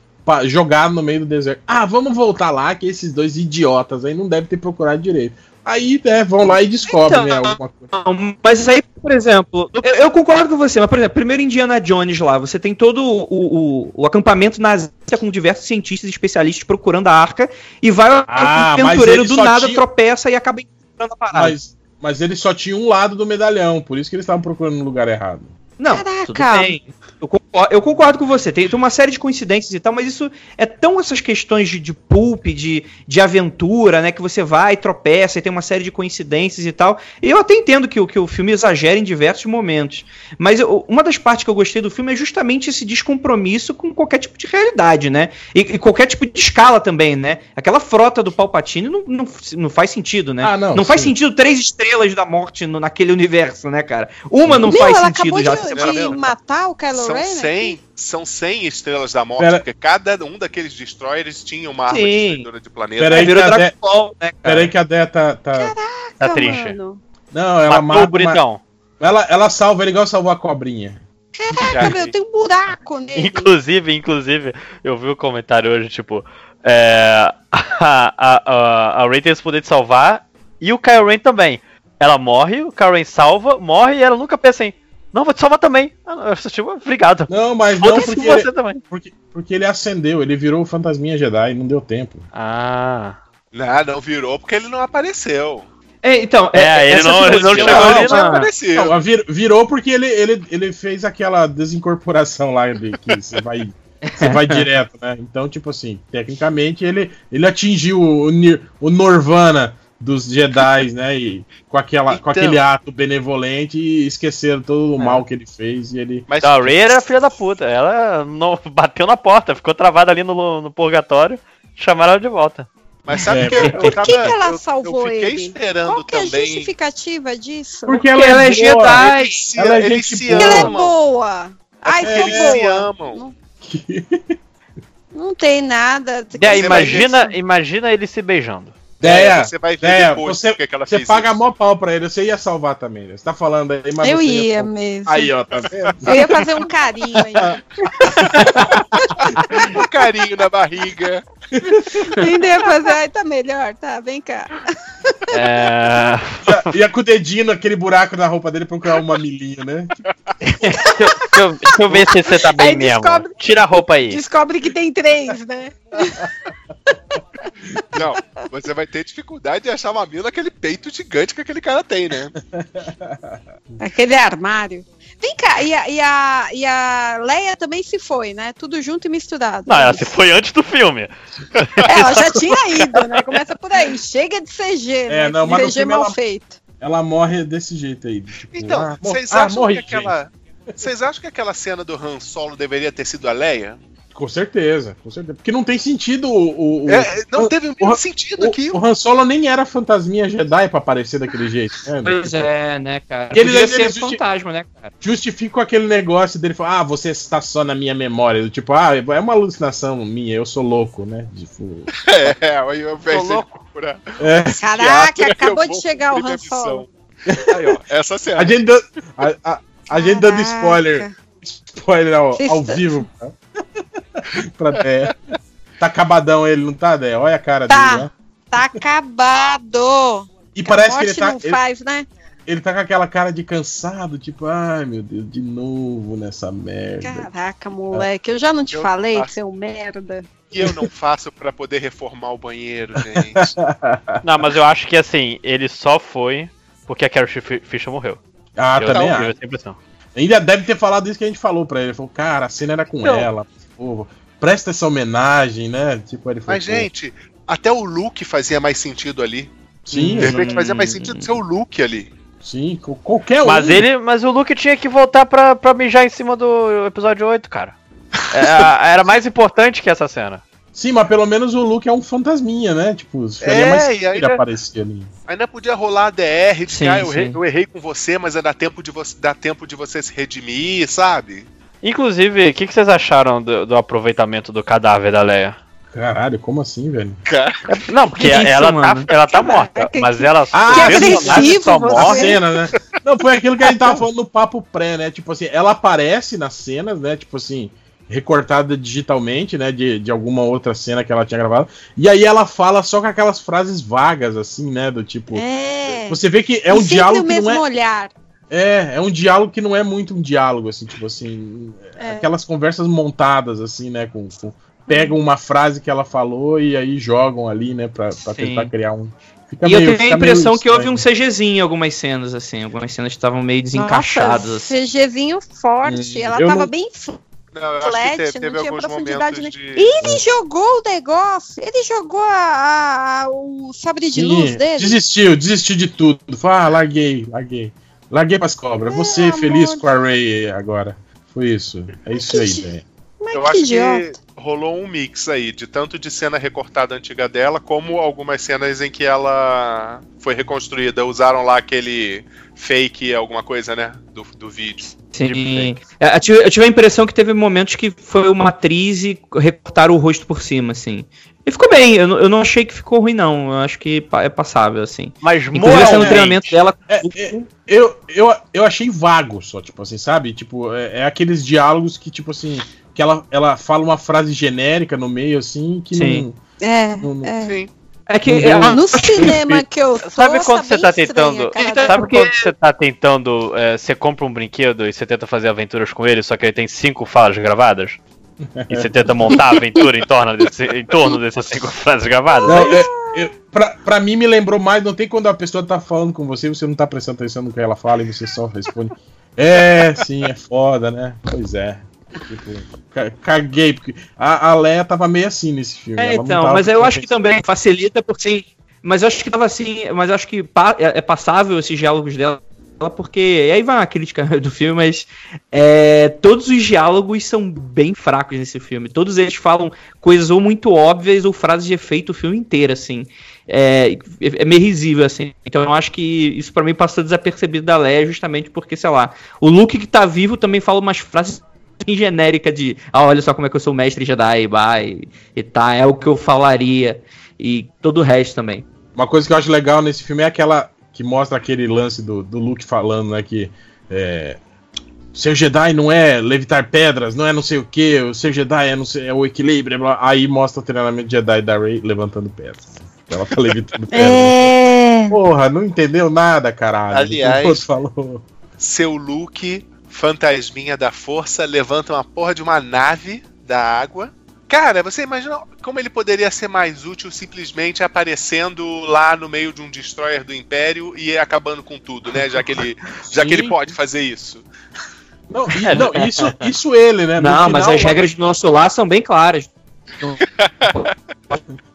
[SPEAKER 3] jogada no meio do deserto. Ah, vamos voltar lá, que esses dois idiotas aí não devem ter procurado direito. Aí, né, vão lá e descobrem, né,
[SPEAKER 7] Então,
[SPEAKER 3] alguma coisa.
[SPEAKER 7] Não, mas aí, por exemplo, eu, eu concordo com você, mas, por exemplo, primeiro Indiana Jones lá, você tem todo o, o, o acampamento nazista com diversos cientistas e especialistas procurando a arca, e vai
[SPEAKER 3] Ah,
[SPEAKER 7] um
[SPEAKER 3] mas
[SPEAKER 7] aventureiro do nada,
[SPEAKER 3] tinha-
[SPEAKER 7] tropeça e acaba encontrando a parada.
[SPEAKER 3] Mas, mas ele só tinha um lado do medalhão, por isso que eles estavam procurando no lugar errado.
[SPEAKER 7] Não,
[SPEAKER 2] Caraca.
[SPEAKER 7] tudo bem. Eu concordo, eu concordo com você. Tem, tem uma série de coincidências e tal, mas isso é tão essas questões de, de pulp, de, de aventura, né? Que você vai, tropeça e tem uma série de coincidências e tal. E eu até entendo que, o- que o filme exagera em diversos momentos. Mas eu- uma das partes que eu gostei do filme é justamente esse descompromisso com qualquer tipo de realidade, né? E, e qualquer tipo de escala também, né? Aquela frota do Palpatine não, não, não faz sentido, né?
[SPEAKER 3] Ah, não,
[SPEAKER 7] faz
[SPEAKER 3] sim.
[SPEAKER 7] sentido três estrelas da morte no- naquele universo, né, cara? Uma não
[SPEAKER 2] Meu,
[SPEAKER 7] faz
[SPEAKER 2] ela
[SPEAKER 7] sentido
[SPEAKER 2] acabou
[SPEAKER 7] já.
[SPEAKER 2] de,
[SPEAKER 7] se
[SPEAKER 2] de matar o Kylo
[SPEAKER 1] São
[SPEAKER 2] Ren
[SPEAKER 1] 100, são 100 estrelas da morte,
[SPEAKER 3] Pera-
[SPEAKER 1] porque cada um daqueles destroyers tinha uma arma
[SPEAKER 7] Sim.
[SPEAKER 1] destruidora de planeta.
[SPEAKER 3] Pera aí,
[SPEAKER 7] virou
[SPEAKER 3] que a
[SPEAKER 7] Dragon Ball, né, cara?
[SPEAKER 3] Pera aí que a Dé tá. tá-
[SPEAKER 6] Tá triste.
[SPEAKER 2] Mano.
[SPEAKER 3] Não, ela
[SPEAKER 6] Matou
[SPEAKER 3] mata.
[SPEAKER 6] o bonitão.
[SPEAKER 3] Ela, ela salva ele igual salvou a cobrinha.
[SPEAKER 2] Caraca, meu, tem um buraco nele.
[SPEAKER 6] Inclusive, inclusive, eu vi o comentário hoje, tipo, é, a, a, a, a Rey tem esse poder de salvar e o Kylo Ren também. Ela morre, o Kylo Ren salva, morre e ela nunca pensa em, não, vou te salvar também. Ah, não, eu sou tipo, obrigado.
[SPEAKER 3] Não, mas não porque
[SPEAKER 6] você
[SPEAKER 3] ele,
[SPEAKER 6] também.
[SPEAKER 3] porque, porque ele acendeu, ele virou o fantasminha Jedi, não deu tempo.
[SPEAKER 6] Ah.
[SPEAKER 1] Não, não virou porque ele não apareceu.
[SPEAKER 7] É, então,
[SPEAKER 6] É, ele
[SPEAKER 7] essa
[SPEAKER 6] não- ele não chegou ali,
[SPEAKER 1] Não,
[SPEAKER 6] não.
[SPEAKER 1] apareceu.
[SPEAKER 3] Não, vir- virou porque ele, ele, ele fez aquela desincorporação lá de que você vai, você vai direto, né? Então, tipo assim, tecnicamente ele, ele atingiu o, o Norvana dos Jedi, né? E com, aquela, com
[SPEAKER 1] Então.
[SPEAKER 3] aquele ato benevolente e esqueceram todo o mal que ele fez e ele.
[SPEAKER 1] Mas
[SPEAKER 6] a Rey era filha da puta. Ela não bateu na porta, ficou travada ali no, no purgatório, chamaram ela de volta.
[SPEAKER 1] Mas sabe
[SPEAKER 3] É,
[SPEAKER 1] que eu,
[SPEAKER 2] Por
[SPEAKER 1] eu
[SPEAKER 2] que,
[SPEAKER 1] tava,
[SPEAKER 2] que ela
[SPEAKER 1] eu-
[SPEAKER 2] salvou
[SPEAKER 1] eu fiquei
[SPEAKER 2] ele?
[SPEAKER 1] esperando
[SPEAKER 2] Qual que é a
[SPEAKER 1] também.
[SPEAKER 2] justificativa disso?
[SPEAKER 3] Porque
[SPEAKER 7] Porque ela é
[SPEAKER 3] boa.
[SPEAKER 7] Jedi.
[SPEAKER 1] Eles se,
[SPEAKER 3] Ela é
[SPEAKER 1] eles se
[SPEAKER 3] boa.
[SPEAKER 2] Porque ela é
[SPEAKER 1] amam.
[SPEAKER 2] boa. Ai,
[SPEAKER 3] É,
[SPEAKER 1] Eles se
[SPEAKER 2] boa.
[SPEAKER 1] amam.
[SPEAKER 2] Não tem nada.
[SPEAKER 1] Vai
[SPEAKER 6] imagina, imagina ele se beijando.
[SPEAKER 3] Deia,
[SPEAKER 1] você vai ver
[SPEAKER 3] Deia,
[SPEAKER 1] depois
[SPEAKER 3] você,
[SPEAKER 1] porque que ela
[SPEAKER 3] você
[SPEAKER 1] fez
[SPEAKER 3] paga
[SPEAKER 1] isso.
[SPEAKER 3] mó pau pra ele, você ia salvar também, né? Você tá falando aí, mas
[SPEAKER 2] Eu
[SPEAKER 3] você
[SPEAKER 2] ia
[SPEAKER 3] salvar.
[SPEAKER 2] mesmo.
[SPEAKER 3] Aí, ó, tá vendo?
[SPEAKER 2] Eu ia fazer um carinho aí.
[SPEAKER 1] um carinho na barriga.
[SPEAKER 2] Ainda ia fazer, ai, tá melhor, tá, vem cá.
[SPEAKER 6] É...
[SPEAKER 3] Ia, ia com o dedinho naquele buraco na roupa dele procurar um mamilinho, né?
[SPEAKER 6] deixa, eu, deixa eu ver se você tá bem
[SPEAKER 2] Aí
[SPEAKER 6] mesmo.
[SPEAKER 2] descobre-
[SPEAKER 6] Tira a roupa aí.
[SPEAKER 2] Descobre que tem três, né?
[SPEAKER 1] Não, você vai ter dificuldade de achar mamilo naquele peito gigante que aquele cara tem, né?
[SPEAKER 2] Aquele armário. Vem cá, e a, e a, e a Leia também se foi, né? Tudo junto e misturado.
[SPEAKER 6] Não, ela se foi antes do filme.
[SPEAKER 2] É, ela já tinha ido, né? Começa por aí. Chega de CG,
[SPEAKER 3] É,
[SPEAKER 2] né?
[SPEAKER 3] não,
[SPEAKER 2] CG mal
[SPEAKER 3] ela-
[SPEAKER 2] feito.
[SPEAKER 3] Ela morre desse jeito aí. Tipo,
[SPEAKER 1] Então,
[SPEAKER 3] ah,
[SPEAKER 1] vocês
[SPEAKER 3] ah,
[SPEAKER 1] acham que aquela. Vocês acham que aquela cena do Han Solo deveria ter sido a Leia?
[SPEAKER 3] Com certeza, com certeza. Porque não tem sentido o. o- o-
[SPEAKER 1] É, não
[SPEAKER 3] o-
[SPEAKER 1] teve o sentido
[SPEAKER 3] o,
[SPEAKER 1] aquilo.
[SPEAKER 3] o Han Solo nem era fantasminha Jedi pra aparecer daquele jeito. né?
[SPEAKER 7] Pois é, né, cara?
[SPEAKER 3] Ele- ele-
[SPEAKER 7] ser
[SPEAKER 3] ele-
[SPEAKER 7] fantasma, né, cara?
[SPEAKER 3] Justifica aquele negócio dele falar, ah, você está só na minha memória. Do tipo, ah, é uma alucinação minha, eu sou louco, né? Tipo,
[SPEAKER 1] É, aí eu procurar.
[SPEAKER 3] é.
[SPEAKER 2] Caraca, acabou de chegar o Han Solo.
[SPEAKER 1] Aí, ó, essa cena.
[SPEAKER 3] A gente, dando, a, a- a gente dando spoiler, spoiler ao, ao
[SPEAKER 2] tá-
[SPEAKER 3] vivo pra, pra Dé. Tá acabadão ele, não tá, Dé? Olha a cara
[SPEAKER 2] Tá.
[SPEAKER 3] dele, né?
[SPEAKER 2] Tá acabado.
[SPEAKER 3] E parece
[SPEAKER 2] a
[SPEAKER 3] que ele tá,
[SPEAKER 2] não
[SPEAKER 3] ele,
[SPEAKER 2] faz, né?
[SPEAKER 3] ele tá com aquela cara de cansado, tipo, ai meu Deus, de novo nessa merda.
[SPEAKER 2] Caraca, moleque, eu já não te
[SPEAKER 1] Eu
[SPEAKER 2] falei,
[SPEAKER 1] faço.
[SPEAKER 2] seu merda.
[SPEAKER 1] E eu não faço pra poder reformar o banheiro, gente.
[SPEAKER 6] Não, mas eu acho que assim, ele só foi porque a Fi- Fisher morreu.
[SPEAKER 3] Ah,
[SPEAKER 6] eu
[SPEAKER 3] também acho. Ainda deve ter falado isso que a gente falou pra ele. Ele falou, cara, a cena era com
[SPEAKER 6] Então.
[SPEAKER 3] ela. Pô, presta essa homenagem, né? Tipo, ele falou,
[SPEAKER 1] Mas, gente, até o look fazia mais sentido ali.
[SPEAKER 3] Sim,
[SPEAKER 1] De repente fazia mais sentido ser o look ali.
[SPEAKER 3] sim, qualquer um.
[SPEAKER 6] Mas ele, mas o Luke tinha que voltar pra, pra mijar em cima do episódio 8, cara. É, era mais importante que essa cena.
[SPEAKER 3] Sim, mas pelo menos o Luke é um fantasminha, né? Tipo, faria
[SPEAKER 1] É,
[SPEAKER 3] mais
[SPEAKER 1] e aí
[SPEAKER 3] ele
[SPEAKER 1] já-
[SPEAKER 3] aparecer ali.
[SPEAKER 1] Ainda podia rolar a DR de
[SPEAKER 7] Sim,
[SPEAKER 1] que ah, eu,
[SPEAKER 7] sim.
[SPEAKER 1] eu errei com você, mas dá tempo de você, dá tempo de você se redimir, sabe?
[SPEAKER 6] Inclusive, o que, que vocês acharam do, do aproveitamento do cadáver da Leia?
[SPEAKER 3] Caralho, como assim, velho?
[SPEAKER 1] Cara,
[SPEAKER 6] Não, porque
[SPEAKER 7] Que isso,
[SPEAKER 6] ela,
[SPEAKER 7] mano?
[SPEAKER 6] tá, ela tá morta,
[SPEAKER 2] Caraca,
[SPEAKER 6] mas ela
[SPEAKER 3] Ah, que
[SPEAKER 6] só morre.
[SPEAKER 3] cena, né? Não, foi aquilo que a gente tava falando no papo pré, né? Tipo assim, ela aparece nas cenas, né? Tipo assim, recortada digitalmente, né? De, de alguma outra cena que ela tinha gravado. E aí ela fala só com aquelas frases vagas, assim, né? Do tipo.
[SPEAKER 2] É.
[SPEAKER 3] Você vê que é
[SPEAKER 2] E
[SPEAKER 3] um diálogo
[SPEAKER 2] o
[SPEAKER 3] que
[SPEAKER 2] mesmo
[SPEAKER 3] não é.
[SPEAKER 2] olhar.
[SPEAKER 3] É, é um diálogo que não é muito um diálogo, assim, tipo assim.
[SPEAKER 2] É.
[SPEAKER 3] Aquelas conversas montadas, assim, né? Com, com- pegam uma frase que ela falou e aí jogam ali, né? Pra, pra tentar criar um. Fica
[SPEAKER 7] E eu
[SPEAKER 3] meio-
[SPEAKER 7] tenho a impressão que houve um. CGzinho em algumas cenas, assim. Algumas cenas estavam meio desencaixadas.
[SPEAKER 2] Nossa,
[SPEAKER 7] assim.
[SPEAKER 2] CGzinho forte.
[SPEAKER 3] Hum,
[SPEAKER 2] Ela
[SPEAKER 3] eu
[SPEAKER 2] tava
[SPEAKER 3] não-
[SPEAKER 2] bem
[SPEAKER 1] não, eu acho que teve,
[SPEAKER 2] não tinha profundidade
[SPEAKER 1] de.
[SPEAKER 2] Ele jogou o negócio, ele jogou a, a- o sabre de
[SPEAKER 3] Sim,
[SPEAKER 2] luz dele.
[SPEAKER 3] Desistiu, desistiu de tudo. Falou, ah, larguei, larguei. Larguei pras cobras. Você
[SPEAKER 2] É,
[SPEAKER 3] feliz
[SPEAKER 2] amor.
[SPEAKER 3] com a Ray agora. Foi isso. É isso aí, né?
[SPEAKER 2] Mas
[SPEAKER 1] Eu
[SPEAKER 2] que
[SPEAKER 1] acho
[SPEAKER 2] idiota.
[SPEAKER 1] que rolou um mix aí, de tanto de cena recortada antiga dela, como algumas cenas em que ela foi reconstruída. Usaram lá aquele fake, alguma coisa, né? Do, do vídeo.
[SPEAKER 7] Sim. É, Eu tive, eu tive a impressão que teve momentos que foi uma atriz e recortaram o rosto por cima, assim. E ficou bem, eu, não- eu não achei que ficou ruim, não. Eu acho que é passável, assim.
[SPEAKER 6] Mas
[SPEAKER 7] é no
[SPEAKER 6] moralmente,
[SPEAKER 7] treinamento dela.
[SPEAKER 3] É, é, eu, eu, eu achei vago só, tipo assim, sabe? Tipo, é, é aqueles diálogos que, tipo assim, que ela, ela fala uma frase genérica no meio, assim, que
[SPEAKER 7] Sim.
[SPEAKER 2] É,
[SPEAKER 3] não. não-
[SPEAKER 2] é.
[SPEAKER 1] Sim.
[SPEAKER 7] É que.
[SPEAKER 2] No cinema que eu tô,
[SPEAKER 6] Sabe quando você tá
[SPEAKER 2] estranha
[SPEAKER 6] tentando.
[SPEAKER 2] cara
[SPEAKER 6] Sabe quando você tá tentando. é, você compra um brinquedo e você tenta fazer aventuras com ele, só que ele tem cinco falas gravadas? E você tenta montar a aventura em torno, desse, em torno dessas cinco frases gravadas?
[SPEAKER 3] Não, é, é, pra, pra mim me lembrou mais, não tem quando a pessoa tá falando com você, você não tá prestando atenção no que ela fala e você só responde. É, sim, é foda, né? Pois é. Tipo, ca- caguei, porque a, a Leia tava meio assim nesse filme.
[SPEAKER 7] É, então, mas eu acho que também facilita por sim. Mas eu acho que tava assim. Mas eu acho que pa- é é passável esses diálogos dela. Porque. E aí vai uma crítica do filme, mas. é, todos os diálogos são bem fracos nesse filme. Todos eles falam coisas ou muito óbvias ou frases de efeito o filme inteiro, assim. É, é meio risível, assim. Então eu acho que isso pra mim passou desapercebido da Leia, justamente porque, sei lá, o Luke que tá vivo também fala umas frases bem genérica de ah, olha só como é que eu sou mestre Jedi, vai, e tá, é o que eu falaria, e todo o resto também.
[SPEAKER 3] Uma coisa que eu acho legal nesse filme é aquela que mostra aquele lance do, do Luke falando, né? Que é, ser Jedi não é levitar pedras, não é não sei o que, o ser Jedi é, não sei, é o equilíbrio. blá. Aí mostra o treinamento Jedi da Rey levantando pedras. Ela tá levitando pedras.
[SPEAKER 2] É.
[SPEAKER 3] Porra, não entendeu nada, caralho.
[SPEAKER 1] Aliás-
[SPEAKER 3] falou.
[SPEAKER 1] Seu Luke, fantasminha da força, levanta uma porra de uma nave da água. Cara, você imagina como ele poderia ser mais útil simplesmente aparecendo lá no meio de um destroyer do Império e acabando com tudo, né? Já que ele, já que ele pode fazer isso.
[SPEAKER 3] Não, e- não, isso, isso ele, né? No
[SPEAKER 7] não, mas
[SPEAKER 3] final,
[SPEAKER 7] as
[SPEAKER 3] lá-
[SPEAKER 7] regras do nosso lar são bem claras.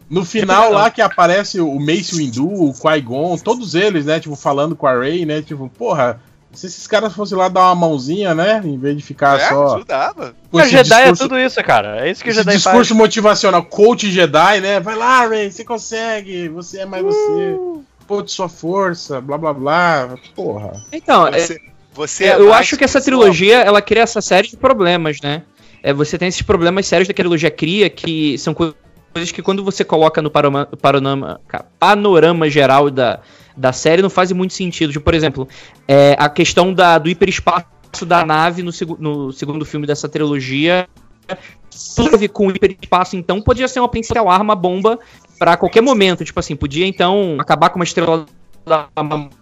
[SPEAKER 3] No final lá que aparece o Mace Windu, o Qui-Gon, todos eles, né, tipo, falando com a Rey, né, tipo, porra, se esses caras fossem lá dar uma mãozinha, né, em vez de ficar
[SPEAKER 1] é,
[SPEAKER 3] só
[SPEAKER 1] ajudava.
[SPEAKER 3] com
[SPEAKER 6] Jedi
[SPEAKER 3] discurso,
[SPEAKER 6] é tudo isso, cara. É isso que o
[SPEAKER 3] esse
[SPEAKER 6] Jedi
[SPEAKER 3] discurso
[SPEAKER 6] faz.
[SPEAKER 3] motivacional, coach Jedi, né, vai lá, Rey, você consegue, você é mais você, pô, de sua força, blá blá blá, porra.
[SPEAKER 7] Então, é-
[SPEAKER 1] Você, você
[SPEAKER 7] é,
[SPEAKER 1] é
[SPEAKER 7] eu acho que essa trilogia, ela cria essa série de problemas, né? É, você tem esses problemas sérios que a trilogia cria, que são co- coisas que quando você coloca no panorama geral da, da série não fazem muito sentido. Tipo, por exemplo, é, a questão da, do hiperespaço da nave no, segu- no segundo filme dessa trilogia ver com hiperespaço, então podia ser uma potencial arma bomba pra qualquer momento. Tipo assim, podia então acabar com uma estrela da morte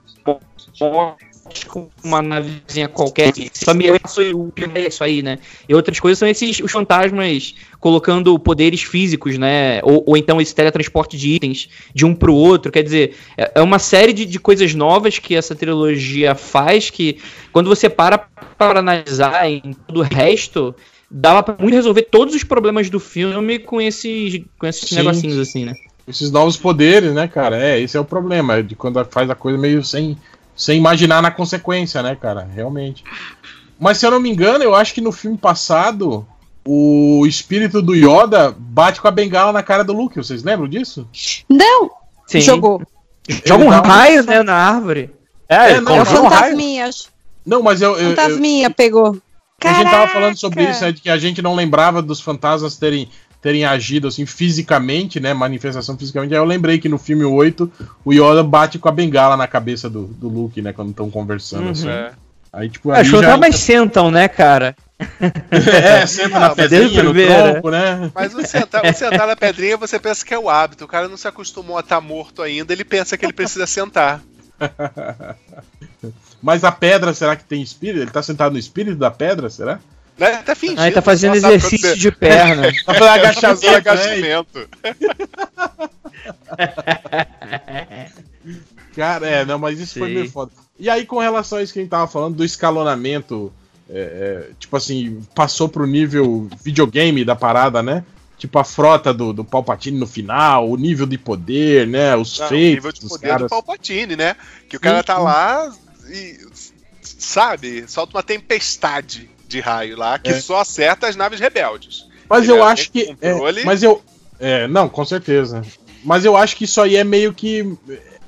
[SPEAKER 7] com uma navezinha qualquer. Só me o é isso aí, né? E outras coisas são esses os fantasmas colocando poderes físicos, né? Ou, ou então esse teletransporte de itens de um pro outro. Quer dizer, é é uma série de, de coisas novas que essa trilogia faz que quando você para para analisar em todo o resto, dava pra muito resolver todos os problemas do filme com esses, com esses
[SPEAKER 3] Sim.
[SPEAKER 7] negocinhos assim, né?
[SPEAKER 3] Esses novos poderes, né, cara? É, esse é o problema, de quando faz a coisa meio sem, sem imaginar na consequência, né, cara? Realmente. Mas se eu não me engano, eu acho que no filme passado o espírito do Yoda bate com a bengala na cara do Luke. Vocês lembram disso?
[SPEAKER 2] Não,
[SPEAKER 7] Sim.
[SPEAKER 2] jogou.
[SPEAKER 7] Joga um raio, né, na árvore.
[SPEAKER 6] É,
[SPEAKER 3] É, não,
[SPEAKER 2] É o
[SPEAKER 3] mas
[SPEAKER 6] conjura um raio.
[SPEAKER 2] fantasminha.
[SPEAKER 3] Não, mas eu. eu, eu
[SPEAKER 2] Fantasminha pegou.
[SPEAKER 3] a gente tava
[SPEAKER 2] Caraca!
[SPEAKER 3] falando sobre isso, né? De que a gente não lembrava dos fantasmas terem, terem agido assim fisicamente, né? Manifestação fisicamente. Aí eu lembrei que no filme 8 o Yoda bate com a bengala na cabeça do, do Luke, né? Quando estão conversando.
[SPEAKER 7] Uhum.
[SPEAKER 3] assim.
[SPEAKER 1] É.
[SPEAKER 3] Aí, tipo,
[SPEAKER 7] As
[SPEAKER 3] aí já-
[SPEAKER 7] fantasmas sentam, né, cara?
[SPEAKER 3] É, senta na
[SPEAKER 1] Ah,
[SPEAKER 7] mas
[SPEAKER 3] pedrinha, no tronco, né?
[SPEAKER 1] Mas o sentar, o sentar na pedrinha você pensa que é o hábito. O cara não se acostumou a estar morto ainda, ele pensa que ele precisa sentar.
[SPEAKER 3] Mas a pedra, será que tem espírito? Ele tá sentado no espírito da pedra, será?
[SPEAKER 1] Né? Ele tá fingindo.
[SPEAKER 7] Aí tá fazendo exercício de perna.
[SPEAKER 3] Tá fazendo
[SPEAKER 1] você-
[SPEAKER 3] agachamento,
[SPEAKER 1] agachamento.
[SPEAKER 3] Cara, é, não, mas isso foi
[SPEAKER 7] Sim.
[SPEAKER 3] meio foda. E aí, com relação a isso que a gente tava falando, do escalonamento, é, é, tipo assim, passou pro nível videogame da parada, né? Tipo a frota do, do Palpatine no final, o nível de poder, né? Os
[SPEAKER 1] Não, o
[SPEAKER 3] feitos
[SPEAKER 1] nível de
[SPEAKER 3] dos
[SPEAKER 1] poder
[SPEAKER 3] caras.
[SPEAKER 1] do Palpatine, né? Que o cara tá lá e, sabe, solta uma tempestade de raio lá que
[SPEAKER 3] É.
[SPEAKER 1] só acerta as naves rebeldes.
[SPEAKER 3] Mas
[SPEAKER 1] Ele
[SPEAKER 3] eu acho que. é, mas eu. É, não, com certeza. Mas eu acho que isso aí é meio que.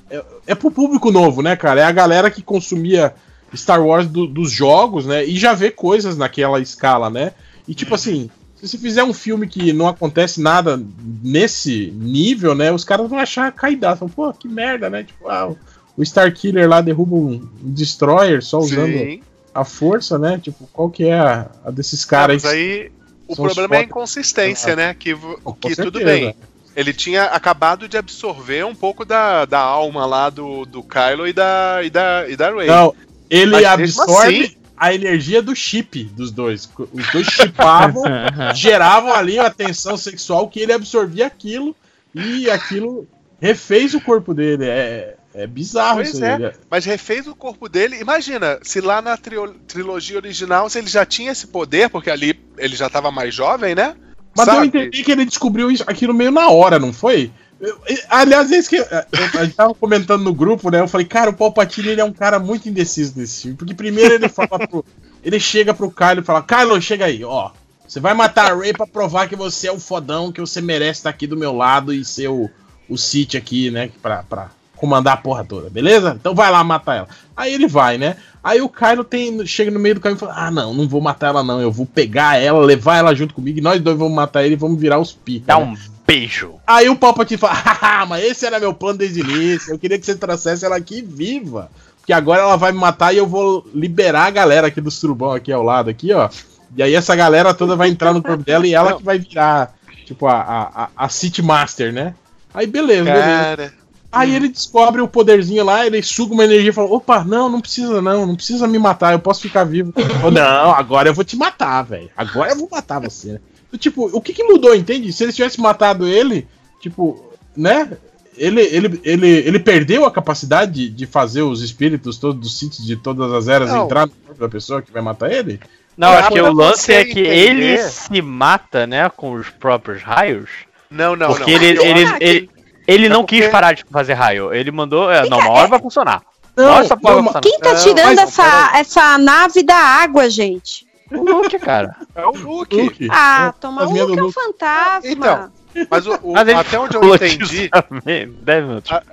[SPEAKER 3] É, é pro público novo, né, cara? É a galera que consumia Star Wars do- dos jogos, né? E já vê coisas naquela escala, né? E tipo assim, se você fizer um filme que não acontece nada nesse nível, né? Os caras vão achar caidaço. Falam, Pô, que merda, né? Tipo, ah, o- o Star Killer lá derruba um, um Destroyer só usando
[SPEAKER 1] Sim.
[SPEAKER 3] A força, né? Tipo, qual que é a, a desses
[SPEAKER 1] Ah,
[SPEAKER 3] caras
[SPEAKER 1] mas aí o problema é a inconsistência, né? Que, vo-
[SPEAKER 3] Com
[SPEAKER 1] que tudo bem. Ele tinha acabado de absorver um pouco da, da alma lá do, do Kylo e da, e da, e da Rey.
[SPEAKER 3] Não, ele
[SPEAKER 1] Mas
[SPEAKER 3] absorve
[SPEAKER 1] assim-
[SPEAKER 3] a energia do chip dos dois. Os dois chipavam, geravam ali a tensão sexual que ele absorvia aquilo e aquilo refez o corpo dele. É, é bizarro
[SPEAKER 1] Pois
[SPEAKER 3] isso
[SPEAKER 1] é.
[SPEAKER 3] né?
[SPEAKER 1] Mas refez o corpo dele. Imagina, se lá na trilogia original se ele já tinha esse poder, porque ali ele já tava mais jovem, né?
[SPEAKER 3] Mas eu
[SPEAKER 1] Sabe?
[SPEAKER 3] entendi que ele descobriu isso, aquilo meio na hora, não foi? Eu- eu- aliás, é isso que eu, eu- a gente tava comentando no grupo, né? Eu falei, cara, o Palpatine ele é um cara muito indeciso nesse filme. Porque primeiro ele fala pro. Ele chega pro Kylo e fala: Kylo, chega aí, ó. Você vai matar a Rey pra provar que você é o fodão, que você merece estar aqui do meu lado e ser o, o Sith aqui, né? Pra, pra comandar a porra toda, beleza? Então vai lá matar ela. Aí ele vai, né? Aí o Kylo tem, chega no meio do caminho e fala: Ah, não, não vou matar ela, não. Eu vou pegar ela, levar ela junto comigo e nós dois vamos matar ele e vamos virar os pica.
[SPEAKER 6] Dá
[SPEAKER 3] né?
[SPEAKER 6] um beijo.
[SPEAKER 3] Aí o Palpatine fala, haha, mas esse era meu plano desde o início. Eu queria que você trouxesse ela aqui viva. Porque agora ela vai me matar e eu vou liberar a galera aqui do surubão aqui ao lado, aqui, ó. E aí essa galera toda vai entrar no corpo dela e ela que vai virar, tipo, a, a, a, a City Master, né? Aí beleza, beleza. Aí ele descobre o poderzinho lá, ele suga uma energia e fala: opa, não, não precisa não, não precisa me matar, eu posso ficar vivo. Ou, não, agora eu vou te matar, velho. Agora eu vou matar você, né? Tipo, o que que mudou, entende? Se ele tivesse matado ele, tipo, né? Ele, ele, ele, ele perdeu a capacidade de, de fazer os espíritos todos dos sítios de todas as eras
[SPEAKER 1] Não.
[SPEAKER 3] entrar no corpo da pessoa que vai matar ele?
[SPEAKER 6] Não, acho que o lance é que
[SPEAKER 1] entender-
[SPEAKER 6] ele se mata, né, com os próprios raios.
[SPEAKER 1] Não, não,
[SPEAKER 6] porque
[SPEAKER 1] não.
[SPEAKER 6] ele, ele,
[SPEAKER 1] que-
[SPEAKER 6] ele, ele
[SPEAKER 1] É
[SPEAKER 6] não
[SPEAKER 1] porque-
[SPEAKER 6] quis parar de fazer raio. Ele mandou. é, não, uma hora vai funcionar.
[SPEAKER 3] Não,
[SPEAKER 6] Uma hora essa porra
[SPEAKER 3] não,
[SPEAKER 6] funcionar.
[SPEAKER 2] Quem tá
[SPEAKER 1] Não,
[SPEAKER 2] tirando essa, essa nave da água, gente?
[SPEAKER 6] O Luke, cara.
[SPEAKER 1] É o Luke.
[SPEAKER 3] Luke.
[SPEAKER 2] Ah,
[SPEAKER 3] É,
[SPEAKER 2] toma o Luke é um fantasma.
[SPEAKER 1] Então, Mas o, o-
[SPEAKER 6] Mas
[SPEAKER 1] até onde eu entendi.
[SPEAKER 6] disso também, 10 minutos.
[SPEAKER 1] Ah,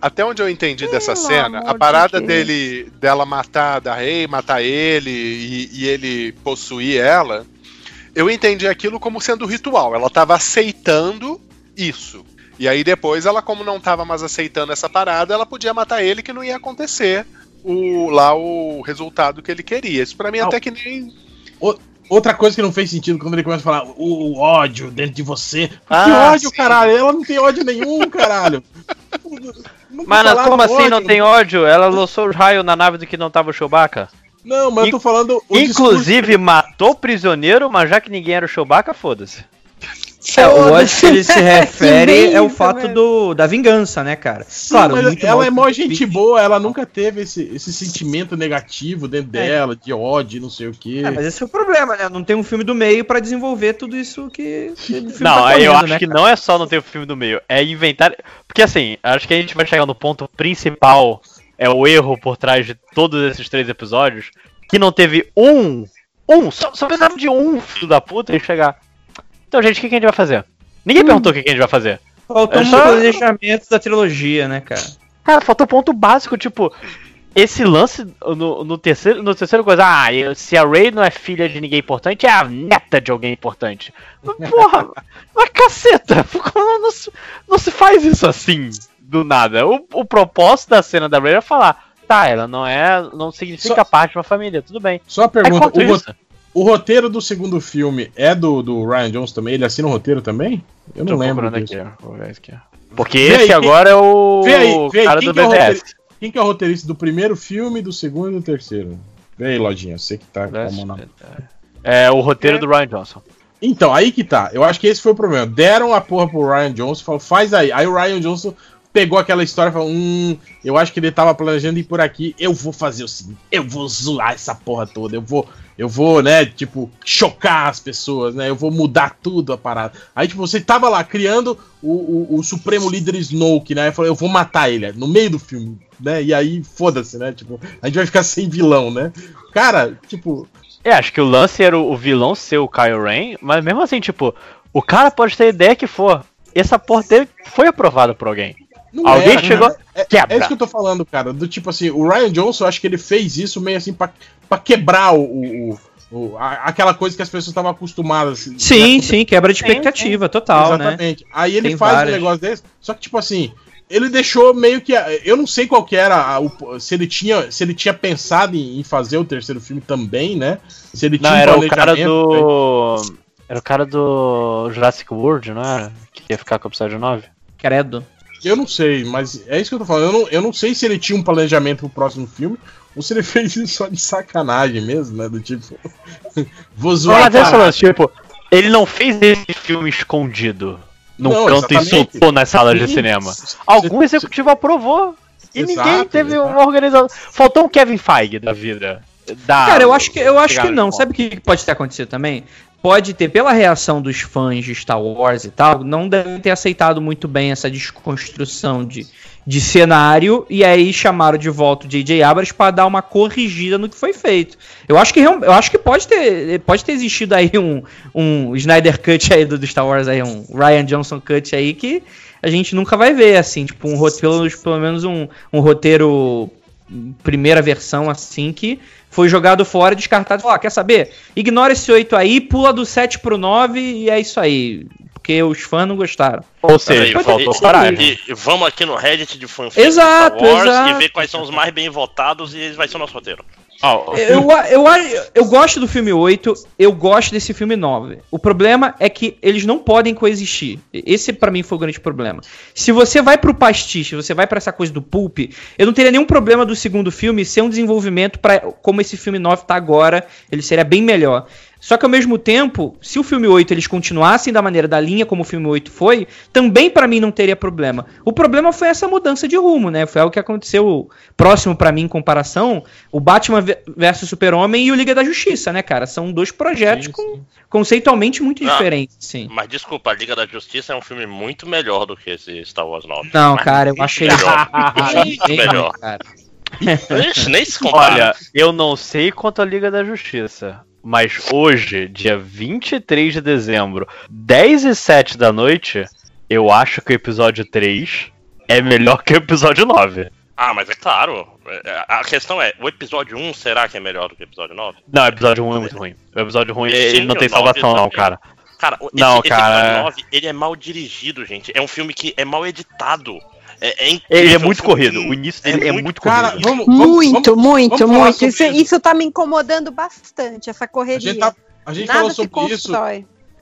[SPEAKER 1] Até onde eu entendi dessa cena, a
[SPEAKER 2] de
[SPEAKER 1] parada
[SPEAKER 2] Deus.
[SPEAKER 1] dele dela matar da rei, matar ele e, e ele possuir ela, eu entendi aquilo como sendo ritual. Ela tava aceitando isso. E aí depois ela, como não tava mais aceitando essa parada, ela podia matar ele que não ia acontecer o, lá o resultado que ele queria. Isso pra mim
[SPEAKER 3] Não.
[SPEAKER 1] até que nem.
[SPEAKER 3] Outra coisa que não fez sentido quando ele começa a falar o, o ódio dentro de você. que
[SPEAKER 1] Ah,
[SPEAKER 3] ódio,
[SPEAKER 1] sim.
[SPEAKER 3] caralho? Ela não tem ódio nenhum, caralho. Falaram
[SPEAKER 6] como assim
[SPEAKER 3] ódio.
[SPEAKER 6] não tem ódio? Ela lançou os raios na nave do que não tava o Chewbacca.
[SPEAKER 3] Não, mas eu tô falando. o
[SPEAKER 6] Inclusive matou o prisioneiro, mas já que ninguém era o Chewbacca, foda-se.
[SPEAKER 7] É, o ódio que ele se refere é o fato do, da vingança, né, cara?
[SPEAKER 3] Sim,
[SPEAKER 7] claro,
[SPEAKER 3] ela é mó
[SPEAKER 7] que-
[SPEAKER 3] gente boa, ela nunca teve esse, esse sentimento negativo dentro dela, de ódio, não sei o quê.
[SPEAKER 7] É, mas esse é o problema, né? Não tem um filme do meio pra desenvolver tudo isso que o filme
[SPEAKER 6] Não,
[SPEAKER 7] tá
[SPEAKER 6] eu acho
[SPEAKER 7] né,
[SPEAKER 6] que
[SPEAKER 7] cara?
[SPEAKER 6] não é só não ter o filme do meio, é inventar. Porque assim, acho que a gente vai chegar no ponto principal, é o erro por trás de todos esses três episódios, que não teve um. Um, só, só precisava de um filho da puta e chegar. Então, gente, o que, que a gente vai fazer? Ninguém perguntou o que, que a gente vai fazer.
[SPEAKER 7] Faltou
[SPEAKER 6] É
[SPEAKER 7] um
[SPEAKER 6] só-
[SPEAKER 7] planejamento da trilogia, né, cara?
[SPEAKER 6] Cara, faltou ponto básico, tipo, esse lance no, no terceiro, no terceiro coisa, ah, se a Ray não é filha de ninguém importante, é a neta de alguém importante. Porra, mas caceta, não, não se, não se faz isso assim, do nada. O, o propósito da cena da Ray é falar, tá, ela não é, não significa
[SPEAKER 3] Só-
[SPEAKER 6] parte de uma família, tudo bem.
[SPEAKER 3] Só a pergunta: o? O roteiro do segundo filme é do, do Ryan Johnson também? Ele assina o roteiro também? Eu não
[SPEAKER 6] Tô
[SPEAKER 3] lembro. disso.
[SPEAKER 6] aqui, ó, vou ver aqui, ó. Porque
[SPEAKER 3] Vê aí,
[SPEAKER 6] esse
[SPEAKER 3] quem-
[SPEAKER 6] agora é o
[SPEAKER 3] Vê aí, vê aí,
[SPEAKER 6] cara
[SPEAKER 3] quem
[SPEAKER 6] do
[SPEAKER 3] que é o
[SPEAKER 6] BTS.
[SPEAKER 3] roteirista? Quem que é o roteirista do primeiro filme, do segundo e do terceiro? Vê aí, Lojinha, você que tá com a mão na
[SPEAKER 6] É o roteiro do Ryan Johnson.
[SPEAKER 3] Então, aí que tá. Eu acho que esse foi o problema. Deram a porra pro Ryan Johnson, falou, faz aí. Aí o Ryan Johnson pegou aquela história e falou: Hum, eu acho que ele tava planejando ir por aqui. Eu vou fazer o seguinte, eu vou zoar essa porra toda. Eu vou, eu vou, né, tipo, chocar as pessoas, né? Eu vou mudar tudo a parada. Aí, tipo, você tava lá criando o, o, o Supremo Líder Snoke, né? Eu falei, eu vou matar ele no meio do filme, né? E aí, foda-se, né? Tipo, a gente vai ficar sem vilão, né? Cara, tipo,
[SPEAKER 6] É, acho que o lance era o, vilão ser o Kylo Ren, mas mesmo assim, tipo, o cara pode ter ideia que for. Essa porra dele foi aprovada por alguém.
[SPEAKER 3] Não
[SPEAKER 6] Alguém
[SPEAKER 3] é,
[SPEAKER 6] chegou.
[SPEAKER 3] cara. É,
[SPEAKER 6] Quebra.
[SPEAKER 3] é isso que eu tô falando, cara. Do tipo assim, o Ryan Johnson, eu acho que ele fez isso meio assim pra, pra quebrar o, o- o- a- aquela coisa que as pessoas estavam acostumadas.
[SPEAKER 7] Sim,
[SPEAKER 3] né?
[SPEAKER 7] sim, quebra de expectativa, total, né?
[SPEAKER 3] Exatamente. Aí ele
[SPEAKER 7] Tem
[SPEAKER 3] faz
[SPEAKER 7] várias.
[SPEAKER 3] um negócio desse, só que tipo assim, ele deixou meio que. Eu não sei qual que era. a- o- se, ele tinha, se ele tinha pensado em, em fazer o terceiro filme também, né? Se ele
[SPEAKER 6] Não,
[SPEAKER 3] tinha um
[SPEAKER 6] era o cara do. Era o cara do Jurassic World, não era? Que ia ficar com o episódio 9?
[SPEAKER 7] Credo.
[SPEAKER 3] Eu não sei, mas é isso que eu tô falando. Eu não, eu não sei se ele tinha um planejamento pro próximo filme ou se ele fez isso só de sacanagem mesmo, né? Do tipo. Vou zoar.
[SPEAKER 6] Mas esse lance, tipo, ele não fez esse filme escondido num
[SPEAKER 3] Não,
[SPEAKER 6] canto e
[SPEAKER 3] exatamente.
[SPEAKER 6] soltou nas salas de cinema. Algum executivo aprovou. E
[SPEAKER 3] Exato,
[SPEAKER 6] ninguém teve
[SPEAKER 3] exato.
[SPEAKER 6] uma organização. Faltou um Kevin Feige da vida. Da...
[SPEAKER 7] Cara, eu acho que, eu acho que não. Sabe o que pode ter acontecido também? Pode ter, pela reação dos fãs de Star Wars e tal, não devem ter aceitado muito bem essa desconstrução de, de cenário e aí chamaram de volta o J.J. Abrams para dar uma corrigida no que foi feito. Eu acho que, eu acho que pode, ter, pode ter existido aí um, um Snyder Cut aí do, do Star Wars, aí, um Ryan Johnson Cut aí que a gente nunca vai ver, assim, tipo, um roteiro, pelo menos um, um roteiro primeira versão assim que foi jogado fora, descartado. Falou, ah, quer saber? Ignora esse 8 aí, pula do 7 pro 9 e é isso aí. Porque os fãs não gostaram.
[SPEAKER 6] Ou seja,
[SPEAKER 4] Peraí,
[SPEAKER 6] faltou
[SPEAKER 4] e-
[SPEAKER 6] coragem.
[SPEAKER 4] E, e vamos aqui no Reddit de fanfic
[SPEAKER 7] Exato,
[SPEAKER 4] Wars
[SPEAKER 7] exato.
[SPEAKER 4] e ver quais são os mais bem votados e esse vai ser o nosso roteiro.
[SPEAKER 6] Ó,
[SPEAKER 7] Eu, eu, eu gosto do filme 8, eu gosto desse filme 9. O problema é que eles não podem coexistir. Esse pra mim foi o grande problema. Se você vai pro pastiche, você vai pra essa coisa do pulp, eu não teria nenhum problema do segundo filme ser um desenvolvimento para como esse filme 9 tá agora, ele seria bem melhor. Só que ao mesmo tempo, se o filme 8 eles continuassem da maneira da linha como o filme 8 foi, também pra mim não teria problema. O problema foi essa mudança de rumo, né? Foi algo que aconteceu próximo pra mim em comparação, o Batman ve- versus Super-Homem e o Liga da Justiça, né, cara? São dois projetos
[SPEAKER 3] Sim,
[SPEAKER 7] com-
[SPEAKER 3] sim.
[SPEAKER 7] conceitualmente muito
[SPEAKER 4] Ah.
[SPEAKER 7] diferentes, sim.
[SPEAKER 4] Mas desculpa, a Liga da Justiça é um filme muito melhor do que esse Star Wars 9.
[SPEAKER 7] Não, cara, eu achei
[SPEAKER 4] melhor. Muito melhor.
[SPEAKER 7] cara.
[SPEAKER 4] Ixi, nem se compara.
[SPEAKER 6] Olha, eu não sei quanto a Liga da Justiça, mas hoje, dia 23 de dezembro, 10 e 7 da noite, eu acho que o episódio 3 é melhor que o episódio 9.
[SPEAKER 4] Ah, mas é claro. É, A questão é, o episódio 1 será que é melhor do que o episódio 9?
[SPEAKER 6] Não, o episódio 1 é muito ruim. O episódio ruim,
[SPEAKER 4] Sim,
[SPEAKER 6] ele não
[SPEAKER 4] o
[SPEAKER 6] tem
[SPEAKER 4] 9
[SPEAKER 6] salvação não,
[SPEAKER 4] também.
[SPEAKER 6] cara.
[SPEAKER 4] Cara, o-
[SPEAKER 6] Não,
[SPEAKER 4] esse,
[SPEAKER 6] cara.
[SPEAKER 4] esse episódio 9, ele é mal dirigido, gente. É um filme que é mal editado. É, é
[SPEAKER 6] Ele é muito
[SPEAKER 4] filme
[SPEAKER 6] corrido, o início dele é muito,
[SPEAKER 3] Cara,
[SPEAKER 6] corrido.
[SPEAKER 3] vamos. vamos
[SPEAKER 2] Muito,
[SPEAKER 3] vamos-
[SPEAKER 2] muito, muito. Isso,
[SPEAKER 3] isso.
[SPEAKER 2] tá me incomodando bastante, essa
[SPEAKER 3] A
[SPEAKER 2] correria.
[SPEAKER 3] gente, tá- a gente
[SPEAKER 2] Nada
[SPEAKER 3] falou
[SPEAKER 2] se
[SPEAKER 3] sobre isso.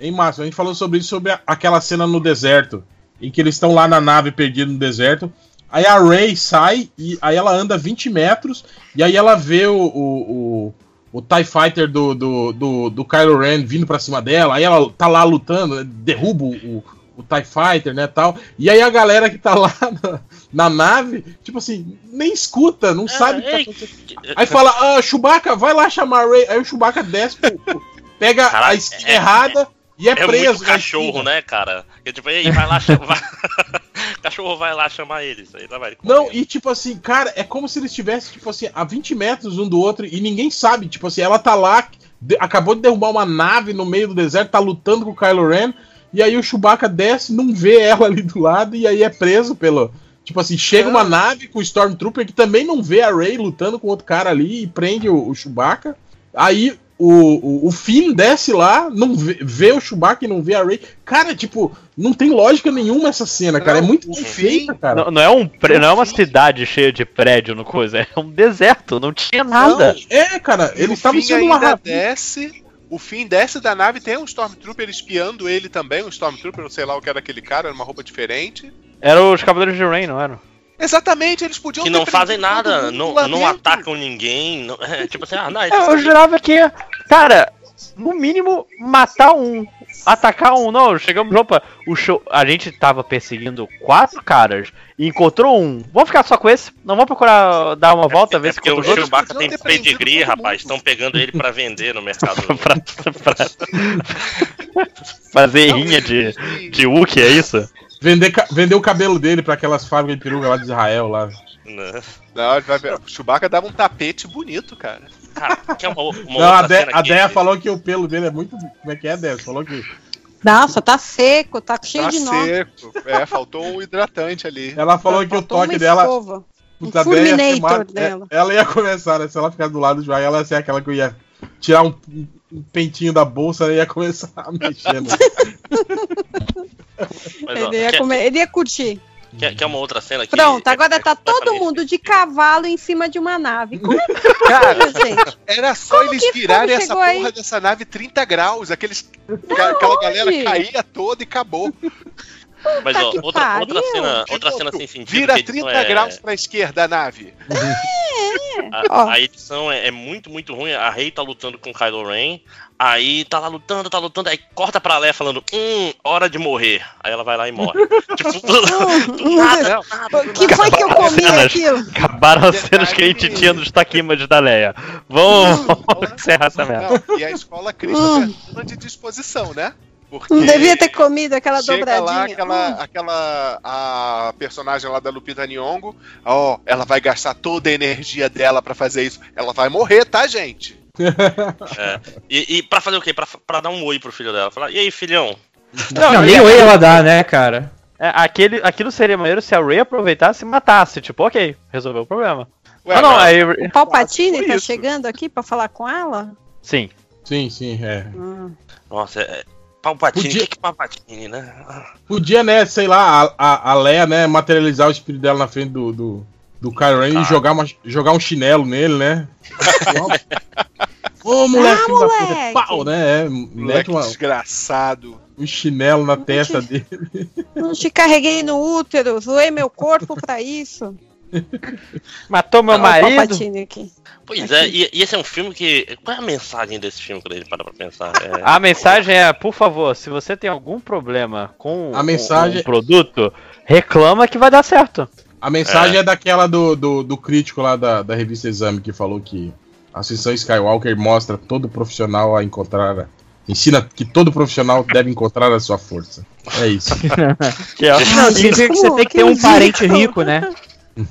[SPEAKER 3] Em Márcio, a gente falou sobre isso, sobre a- aquela cena no deserto, em que eles estão lá na nave perdidos no deserto. Aí a Ray sai e aí ela anda 20 metros e aí ela vê o, o, o, o TIE Fighter do, do, do, do Kylo Ren vindo pra cima dela. Aí ela tá lá lutando, derruba o, o TIE Fighter, né, tal. E aí a galera que tá lá na, na nave, tipo assim, nem escuta, não sabe o que tá acontecendo. Aí fala, ah, Chewbacca, vai lá chamar a Ray. Aí o Chewbacca desce, pega a
[SPEAKER 4] Caralho,
[SPEAKER 3] esquina
[SPEAKER 4] é-
[SPEAKER 3] errada e é,
[SPEAKER 4] É
[SPEAKER 3] preso.
[SPEAKER 4] muito
[SPEAKER 3] na
[SPEAKER 4] cachorro, né, cara? Que, tipo, ei, vai lá chamar. cachorro vai lá chamar eles. Aí lá vai
[SPEAKER 3] Não, e tipo assim, cara, é como se eles estivessem, tipo assim, a 20 metros um do outro e ninguém sabe. Tipo assim, ela tá lá, de- acabou de derrubar uma nave no meio do deserto, tá lutando com o Kylo Ren, e aí o Chewbacca desce, não vê ela ali do lado, e aí é preso pelo. Tipo assim, chega uma nave com o Stormtrooper que também não vê a Rey lutando com outro cara ali e prende o, o Chewbacca. Aí o, o, o Finn desce lá, não vê, vê o Chewbacca e não vê a Rey. Cara, tipo, não tem lógica nenhuma essa cena, cara. É
[SPEAKER 1] Não,
[SPEAKER 3] muito
[SPEAKER 1] o
[SPEAKER 3] bem feita, cara.
[SPEAKER 6] Não, não é um não é uma cidade cheia de prédio no coisa, é um deserto, não tinha nada.
[SPEAKER 3] É, cara,
[SPEAKER 1] E
[SPEAKER 3] estavam
[SPEAKER 1] Finn
[SPEAKER 3] sendo uma
[SPEAKER 1] ainda desce. O fim desce da nave, tem um Stormtrooper espiando ele também, um Stormtrooper, não sei lá o que era aquele cara, era uma roupa diferente.
[SPEAKER 6] Eram os Cavaleiros de Rain, não eram?
[SPEAKER 1] Exatamente, eles podiam
[SPEAKER 4] Que
[SPEAKER 1] ter
[SPEAKER 4] não fazem nada, não, não
[SPEAKER 1] dentro.
[SPEAKER 4] atacam ninguém. não- é, tipo assim, ah, não,
[SPEAKER 6] É, eu jurava que, cara, no mínimo, matar um, atacar um. Não, chegamos, opa, o show, a gente tava perseguindo quatro caras e encontrou um. Vamos ficar só com esse? Não vamos procurar dar uma volta, ver
[SPEAKER 4] é
[SPEAKER 6] se
[SPEAKER 4] porque o? Chewbacca tem pedigree, rapaz. Estão pegando ele pra vender no mercado.
[SPEAKER 6] pra, pra fazer rinha de, de Wookie, é isso?
[SPEAKER 3] Vender, vender o cabelo dele pra aquelas fábricas de peruca lá de Israel lá.
[SPEAKER 4] Né?
[SPEAKER 1] Não, vai ver, o Chewbacca dava um tapete bonito, cara.
[SPEAKER 4] Cara, que é uma, uma
[SPEAKER 3] Não, a,
[SPEAKER 4] outra
[SPEAKER 3] De,
[SPEAKER 4] cena
[SPEAKER 3] a Deia falou que o pelo dele é muito. Como é que é, Deia? Falou que.
[SPEAKER 2] Nossa, tá seco, tá cheio
[SPEAKER 1] Tá
[SPEAKER 2] de nó.
[SPEAKER 1] seco. É, faltou um hidratante ali.
[SPEAKER 3] Ela falou que o toque dela.
[SPEAKER 2] escova. Um
[SPEAKER 3] puta mar-
[SPEAKER 2] dela.
[SPEAKER 3] é, Ela ia começar, né? Se ela ficar do lado do João, ela ia ser aquela que eu ia tirar um, um pentinho da bolsa e ia começar a mexer. né?
[SPEAKER 8] Mas, ó,
[SPEAKER 2] Ele ia,
[SPEAKER 8] quer,
[SPEAKER 2] comer- ele ia curtir.
[SPEAKER 8] Quer- quer uma outra cena aqui?
[SPEAKER 2] Pronto, agora tá todo mundo de cavalo em cima de uma nave. Como é que
[SPEAKER 1] Cara,
[SPEAKER 2] é, gente?
[SPEAKER 1] era só
[SPEAKER 2] Como
[SPEAKER 1] eles
[SPEAKER 2] que
[SPEAKER 1] virarem essa porra
[SPEAKER 2] aí?
[SPEAKER 1] dessa nave 30 graus. Aqueles, aquela galera
[SPEAKER 2] onde?
[SPEAKER 1] caía toda e acabou.
[SPEAKER 8] Mas ó,
[SPEAKER 2] que
[SPEAKER 8] outra, outra cena, outra cena sem sentido.
[SPEAKER 1] Vira
[SPEAKER 8] que a edição
[SPEAKER 1] 30
[SPEAKER 8] é-
[SPEAKER 1] graus pra esquerda a nave.
[SPEAKER 2] Ó.
[SPEAKER 8] A, a edição é, é muito, muito ruim. A Rey tá lutando com o Kylo Ren. Aí tá lá lutando, tá lutando. Aí corta pra Leia falando, hum, hora de morrer. Aí ela vai lá e morre. tipo, do nada, nada, do
[SPEAKER 2] que foi que eu comi aquilo?
[SPEAKER 6] Acabaram as cenas que a gente tinha nos taquimas da Leia. Vamos, encerrar essa merda.
[SPEAKER 1] Não, e a escola crítica
[SPEAKER 2] Hum.
[SPEAKER 1] de disposição, né? Porque
[SPEAKER 2] Não devia ter comido aquela
[SPEAKER 1] chega
[SPEAKER 2] dobradinha.
[SPEAKER 1] lá aquela,
[SPEAKER 2] Hum.
[SPEAKER 1] aquela a personagem lá da Lupita Nyong'o, ó, ela vai gastar toda a energia dela pra fazer isso. Ela vai morrer, tá, gente?
[SPEAKER 8] É. E, e pra fazer o quê? Pra, pra dar um oi pro filho dela. Falar, e aí, filhão?
[SPEAKER 7] Não, nem oi ela dá, né, cara?
[SPEAKER 6] É, aquele, aquilo seria maneiro se a Rey aproveitasse e matasse. Tipo, ok, resolveu o problema.
[SPEAKER 1] Ué,
[SPEAKER 6] ah, não,
[SPEAKER 1] mas-
[SPEAKER 6] aí.
[SPEAKER 2] O Palpatine
[SPEAKER 1] Por
[SPEAKER 2] tá
[SPEAKER 1] isso.
[SPEAKER 2] chegando aqui pra falar com ela?
[SPEAKER 6] Sim.
[SPEAKER 3] Sim, sim, é.
[SPEAKER 2] Hum.
[SPEAKER 8] Nossa, é. Palpatine, o
[SPEAKER 3] Podia-
[SPEAKER 8] que que é Palpatine, né?
[SPEAKER 3] Podia, né, sei lá, a, a, a Leia, né, materializar o espírito dela na frente do, do, do Kylo Ren
[SPEAKER 8] Ah.
[SPEAKER 3] e jogar, uma, jogar um chinelo nele, né? Ô, moleque,
[SPEAKER 2] Ah,
[SPEAKER 3] da puta,
[SPEAKER 2] moleque.
[SPEAKER 3] pau, né? É,
[SPEAKER 1] Moleque
[SPEAKER 3] uma-
[SPEAKER 1] desgraçado.
[SPEAKER 3] um chinelo na testa dele.
[SPEAKER 2] Não te carreguei no útero, zoei meu corpo pra isso.
[SPEAKER 6] Matou meu
[SPEAKER 2] o
[SPEAKER 6] marido.
[SPEAKER 2] Palpatine aqui.
[SPEAKER 8] Pois é, e, e esse é um filme que. Qual é a mensagem desse filme a gente para pra pensar? É,
[SPEAKER 6] A mensagem é, por favor, se você tem algum problema com
[SPEAKER 3] A
[SPEAKER 6] um-
[SPEAKER 3] mensagem-
[SPEAKER 6] um produto, reclama que vai dar certo.
[SPEAKER 3] A mensagem é, daquela do, do, do crítico lá da, da revista Exame que falou que a Ascensão Skywalker mostra todo profissional a encontrar. Ensina que todo profissional deve encontrar a sua força. É isso.
[SPEAKER 6] Que é,
[SPEAKER 7] Não, significa que você tem que ter um parente rico, né?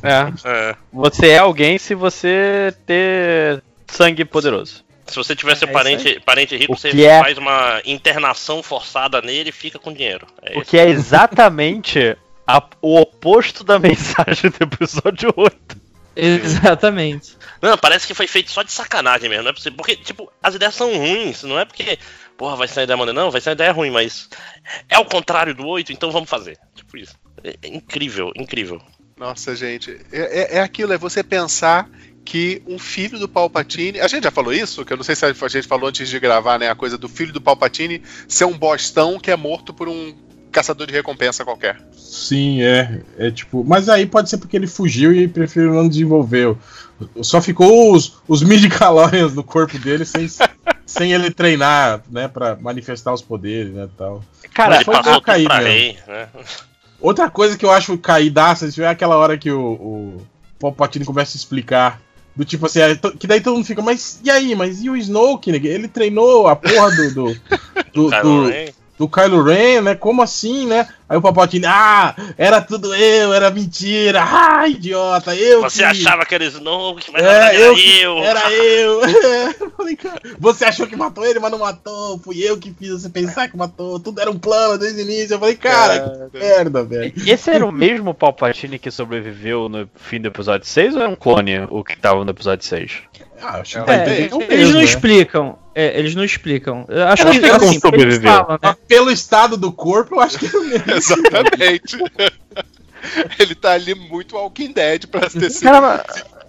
[SPEAKER 6] é,
[SPEAKER 8] é,
[SPEAKER 6] você é alguém se você ter sangue poderoso.
[SPEAKER 8] se você tiver seu
[SPEAKER 7] É isso
[SPEAKER 8] parente, parente rico,
[SPEAKER 6] O
[SPEAKER 8] você
[SPEAKER 6] é-
[SPEAKER 8] faz uma internação forçada nele e fica com dinheiro. É
[SPEAKER 6] O
[SPEAKER 8] isso.
[SPEAKER 6] que é exatamente a- o oposto da mensagem do episódio 8.
[SPEAKER 7] Exatamente.
[SPEAKER 8] Não, parece que foi feito só de sacanagem mesmo, não é possível. Porque, tipo, as ideias são ruins, não é porque, porra, vai ser uma ideia maneira, não, vai ser uma ideia ruim, mas é o contrário do 8, então vamos fazer. Tipo isso. É, é incrível, incrível.
[SPEAKER 1] Nossa, gente, é, é- é aquilo, é você pensar que um filho do Palpatine. A gente já falou isso, que eu não sei se a gente falou antes de gravar, né? A coisa do filho do Palpatine ser um bostão que é morto por um caçador de recompensa qualquer.
[SPEAKER 3] Sim, é. É tipo. Mas aí pode ser porque ele fugiu e preferiu não desenvolver. Só ficou os, os midi-calorians no corpo dele sem, sem ele treinar, né? Pra manifestar os poderes, né? Tal.
[SPEAKER 6] Cara,
[SPEAKER 8] Ele
[SPEAKER 3] foi
[SPEAKER 8] passou
[SPEAKER 3] caído
[SPEAKER 8] pra rei, né?
[SPEAKER 3] Outra coisa que eu acho caídaça, se tiver aquela hora que o, o Palpatine começa a explicar. Do tipo assim, que daí todo mundo fica, mas e aí? Mas e o Snoke? Ele treinou a porra do. do, do, do-
[SPEAKER 8] Ren.
[SPEAKER 3] Do Kylo Ren, né? Como assim, né? Aí o Palpatine, ah, era tudo eu, era mentira, ah, idiota, eu
[SPEAKER 8] Você
[SPEAKER 3] que-
[SPEAKER 8] achava que era Snoke, mas
[SPEAKER 3] É, eu
[SPEAKER 8] era
[SPEAKER 3] que-
[SPEAKER 8] eu.
[SPEAKER 3] Era eu. Eu falei, cara, Você achou que matou ele, mas não matou. Fui eu que fiz você pensar que matou. Tudo era um plano desde o início. Eu falei, cara, que merda, velho.
[SPEAKER 6] esse era o mesmo Palpatine que sobreviveu no fim do episódio 6 ou é um clone o que tava no episódio 6?
[SPEAKER 3] Ah, acho
[SPEAKER 1] É,
[SPEAKER 3] que
[SPEAKER 1] é,
[SPEAKER 3] entendendo
[SPEAKER 7] Eles
[SPEAKER 3] mesmo,
[SPEAKER 7] não
[SPEAKER 3] né?
[SPEAKER 7] explicam. É, eles não explicam. Eu acho
[SPEAKER 6] Eu
[SPEAKER 7] que
[SPEAKER 6] não
[SPEAKER 7] assim, eles falam, né?
[SPEAKER 3] Mas Pelo estado do corpo, eu acho que é o mesmo.
[SPEAKER 1] Exatamente. Ele tá ali muito Walking Dead pra ter sido
[SPEAKER 6] Caramba,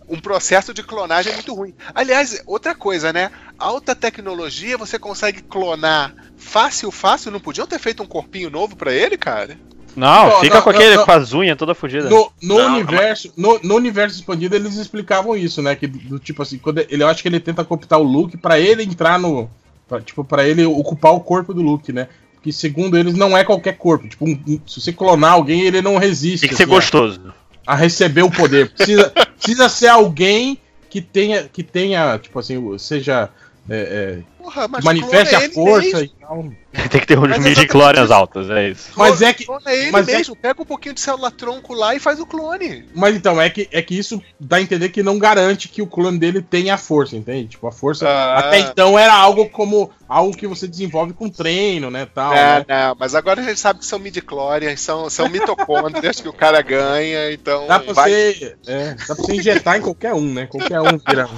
[SPEAKER 1] um processo de clonagem muito ruim. Aliás, outra coisa, né? Alta tecnologia, você consegue clonar fácil, fácil. Não podiam ter feito um corpinho novo pra ele, cara?
[SPEAKER 6] Não,
[SPEAKER 3] Não,
[SPEAKER 6] fica
[SPEAKER 3] não,
[SPEAKER 6] com aquele
[SPEAKER 3] não,
[SPEAKER 6] com as unhas toda fodida.
[SPEAKER 3] No, no
[SPEAKER 8] Não,
[SPEAKER 3] universo, no, no universo expandido, eles explicavam isso, né? Que do tipo assim, quando ele, eu acho que ele tenta cooptar o Luke pra ele entrar no. Pra, tipo, para ele ocupar o corpo do Luke, né? Porque segundo eles não é qualquer corpo. Tipo, um- um- se você clonar alguém, ele não resiste.
[SPEAKER 6] Tem que ser
[SPEAKER 3] assim, a-
[SPEAKER 6] gostoso.
[SPEAKER 3] a receber o poder. Precisa, precisa ser alguém que tenha, que tenha, tipo assim, seja é, é,
[SPEAKER 1] Porra, mas
[SPEAKER 3] manifeste a força
[SPEAKER 1] mesmo.
[SPEAKER 3] e tal.
[SPEAKER 6] Tem que ter uns
[SPEAKER 1] Mas
[SPEAKER 6] midi-chlorians altos, é isso.
[SPEAKER 3] Mas é que.
[SPEAKER 1] Clona ele
[SPEAKER 3] mas é-
[SPEAKER 1] mesmo. Pega um pouquinho de célula tronco lá e faz o clone.
[SPEAKER 3] Mas então, é que, é que isso dá a entender que não garante que o clone dele tenha a força, entende? Tipo, a força.
[SPEAKER 1] Ah.
[SPEAKER 3] Até então era algo como algo que você desenvolve com treino, né? Tal,
[SPEAKER 1] É,
[SPEAKER 3] né?
[SPEAKER 1] não, mas agora a gente sabe que são midichlorians, são, são mitocôndrias que o cara ganha, então.
[SPEAKER 3] Dá pra,
[SPEAKER 1] vai-
[SPEAKER 3] você, é, dá pra você injetar em qualquer um, né? Qualquer um vira.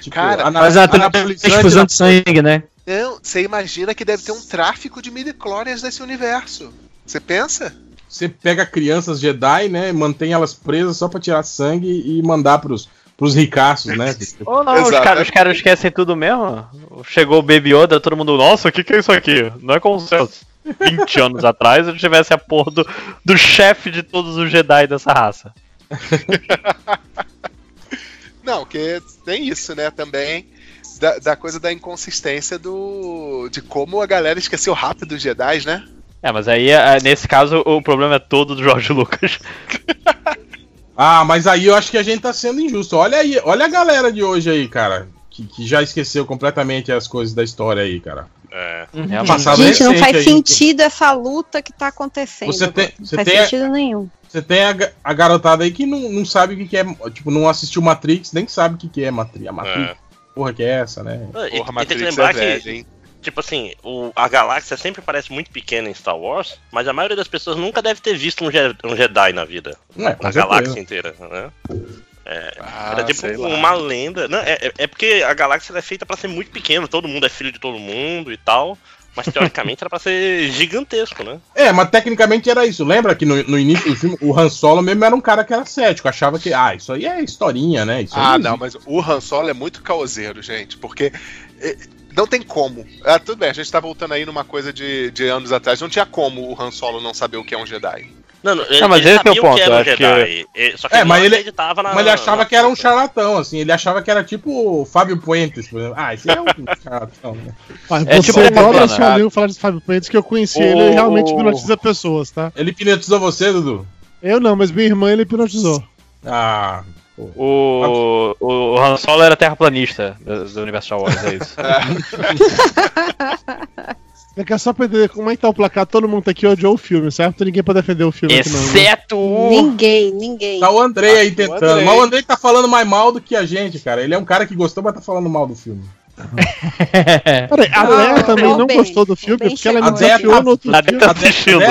[SPEAKER 3] Tipo,
[SPEAKER 1] Cara,
[SPEAKER 7] Faz uma
[SPEAKER 3] anabolizante
[SPEAKER 7] transfusão de sangue, né?
[SPEAKER 1] Não, você imagina que deve ter um tráfico de midichlorians nesse universo. Você pensa?
[SPEAKER 3] Você pega crianças Jedi, né? Mantém elas presas só pra tirar sangue e mandar pros, pros ricaços, né?
[SPEAKER 6] Ou não, os
[SPEAKER 1] Exato.
[SPEAKER 6] caras os caras esquecem tudo mesmo. Chegou o Baby Yoda, todo mundo, nossa, o que, que é isso aqui? Não é consenso. 20 anos atrás eu tivesse a porra do, do chefe de todos os Jedi dessa raça.
[SPEAKER 1] Não, porque tem isso, né, também. Da, da coisa da inconsistência do. de como a galera esqueceu rápido os Jedi, né?
[SPEAKER 6] É, mas aí, é, nesse caso, o problema é todo do George Lucas.
[SPEAKER 3] Ah, mas aí eu acho que a gente tá sendo injusto. Olha aí, olha a galera de hoje aí, cara. Que, que já esqueceu completamente as coisas da história aí, cara.
[SPEAKER 8] É.
[SPEAKER 6] É,
[SPEAKER 2] Gente, não faz
[SPEAKER 3] aí.
[SPEAKER 2] sentido essa luta que tá acontecendo.
[SPEAKER 3] Você tem-
[SPEAKER 2] agora. não
[SPEAKER 3] você
[SPEAKER 2] faz
[SPEAKER 3] tem a-
[SPEAKER 2] sentido nenhum.
[SPEAKER 3] Você tem a, a garotada aí que não, não sabe o que, que é. Tipo, não assistiu Matrix, nem sabe o que, que é Matrix. A Matrix,
[SPEAKER 8] É.
[SPEAKER 3] porra, que é essa, né?
[SPEAKER 8] E,
[SPEAKER 1] Porra,
[SPEAKER 8] e tem que
[SPEAKER 1] Matrix
[SPEAKER 8] lembrar
[SPEAKER 1] é
[SPEAKER 8] que,
[SPEAKER 1] velho, hein?
[SPEAKER 8] tipo assim, o- a galáxia sempre parece muito pequena em Star Wars, mas a maioria das pessoas nunca deve ter visto um, Je- um Jedi na vida.
[SPEAKER 3] É,
[SPEAKER 8] na galáxia inteira, né?
[SPEAKER 1] Ah,
[SPEAKER 8] Era tipo
[SPEAKER 1] sei lá.
[SPEAKER 8] uma lenda. Não, é, é- é porque a galáxia é feita pra ser muito pequena, todo mundo é filho de todo mundo e tal. Mas teoricamente era pra ser gigantesco, né?
[SPEAKER 3] É, mas tecnicamente era isso. Lembra que no, no início do filme o Han Solo mesmo era um cara que era cético, achava que, ah, isso aí é historinha, né? Isso aí
[SPEAKER 1] Ah,
[SPEAKER 3] existe.
[SPEAKER 1] não, mas o Han Solo é muito caoseiro, gente, porque eh, não tem como. Ah, tudo bem, a gente tá voltando aí numa coisa de, de anos atrás. Não tinha como o Han Solo não saber o que é um Jedi.
[SPEAKER 8] Não, não,
[SPEAKER 6] Não, mas esse é o ponto,
[SPEAKER 8] era
[SPEAKER 6] eu
[SPEAKER 8] um
[SPEAKER 6] acho que-
[SPEAKER 8] Jedi. eh, Só que
[SPEAKER 3] É,
[SPEAKER 8] ele
[SPEAKER 3] mas
[SPEAKER 8] não
[SPEAKER 3] ele-
[SPEAKER 8] acreditava na.
[SPEAKER 3] Mas ele achava
[SPEAKER 8] na
[SPEAKER 3] que era um charlatão, assim. Ele achava que era tipo o Fábio Puentes, por exemplo. Ah, esse é um charlatão, né?
[SPEAKER 9] Ah,
[SPEAKER 6] É
[SPEAKER 9] você
[SPEAKER 6] tipo
[SPEAKER 9] adora seu amigo falar de Fábio Puentes, que eu conheci
[SPEAKER 6] O-
[SPEAKER 9] ele e realmente hipnotiza pessoas, tá?
[SPEAKER 3] Ele hipnotizou você, Dudu?
[SPEAKER 9] Eu não, mas minha irmã ele hipnotizou.
[SPEAKER 3] Ah, pô.
[SPEAKER 6] O, o Han Solo era terraplanista do, do universo Star Wars, é isso.
[SPEAKER 9] É que é só pra entender como é que tá o placar, todo mundo tá aqui odiou o filme, certo? Ninguém pode defender o filme aqui não. né?
[SPEAKER 6] Exceto o.
[SPEAKER 2] Ninguém, ninguém.
[SPEAKER 3] Tá o Andrei aí
[SPEAKER 1] Ah, o
[SPEAKER 3] tentando.
[SPEAKER 1] Andrei.
[SPEAKER 3] Mas o Andrei tá falando mais mal do que a gente, cara. Ele é um cara que gostou, mas tá falando mal do filme.
[SPEAKER 9] Peraí, a Léa também
[SPEAKER 2] não, bem,
[SPEAKER 9] gostou do filme
[SPEAKER 2] bem
[SPEAKER 9] porque ela me desafiou no outro
[SPEAKER 6] A
[SPEAKER 9] filme.
[SPEAKER 6] Débora tá assistindo.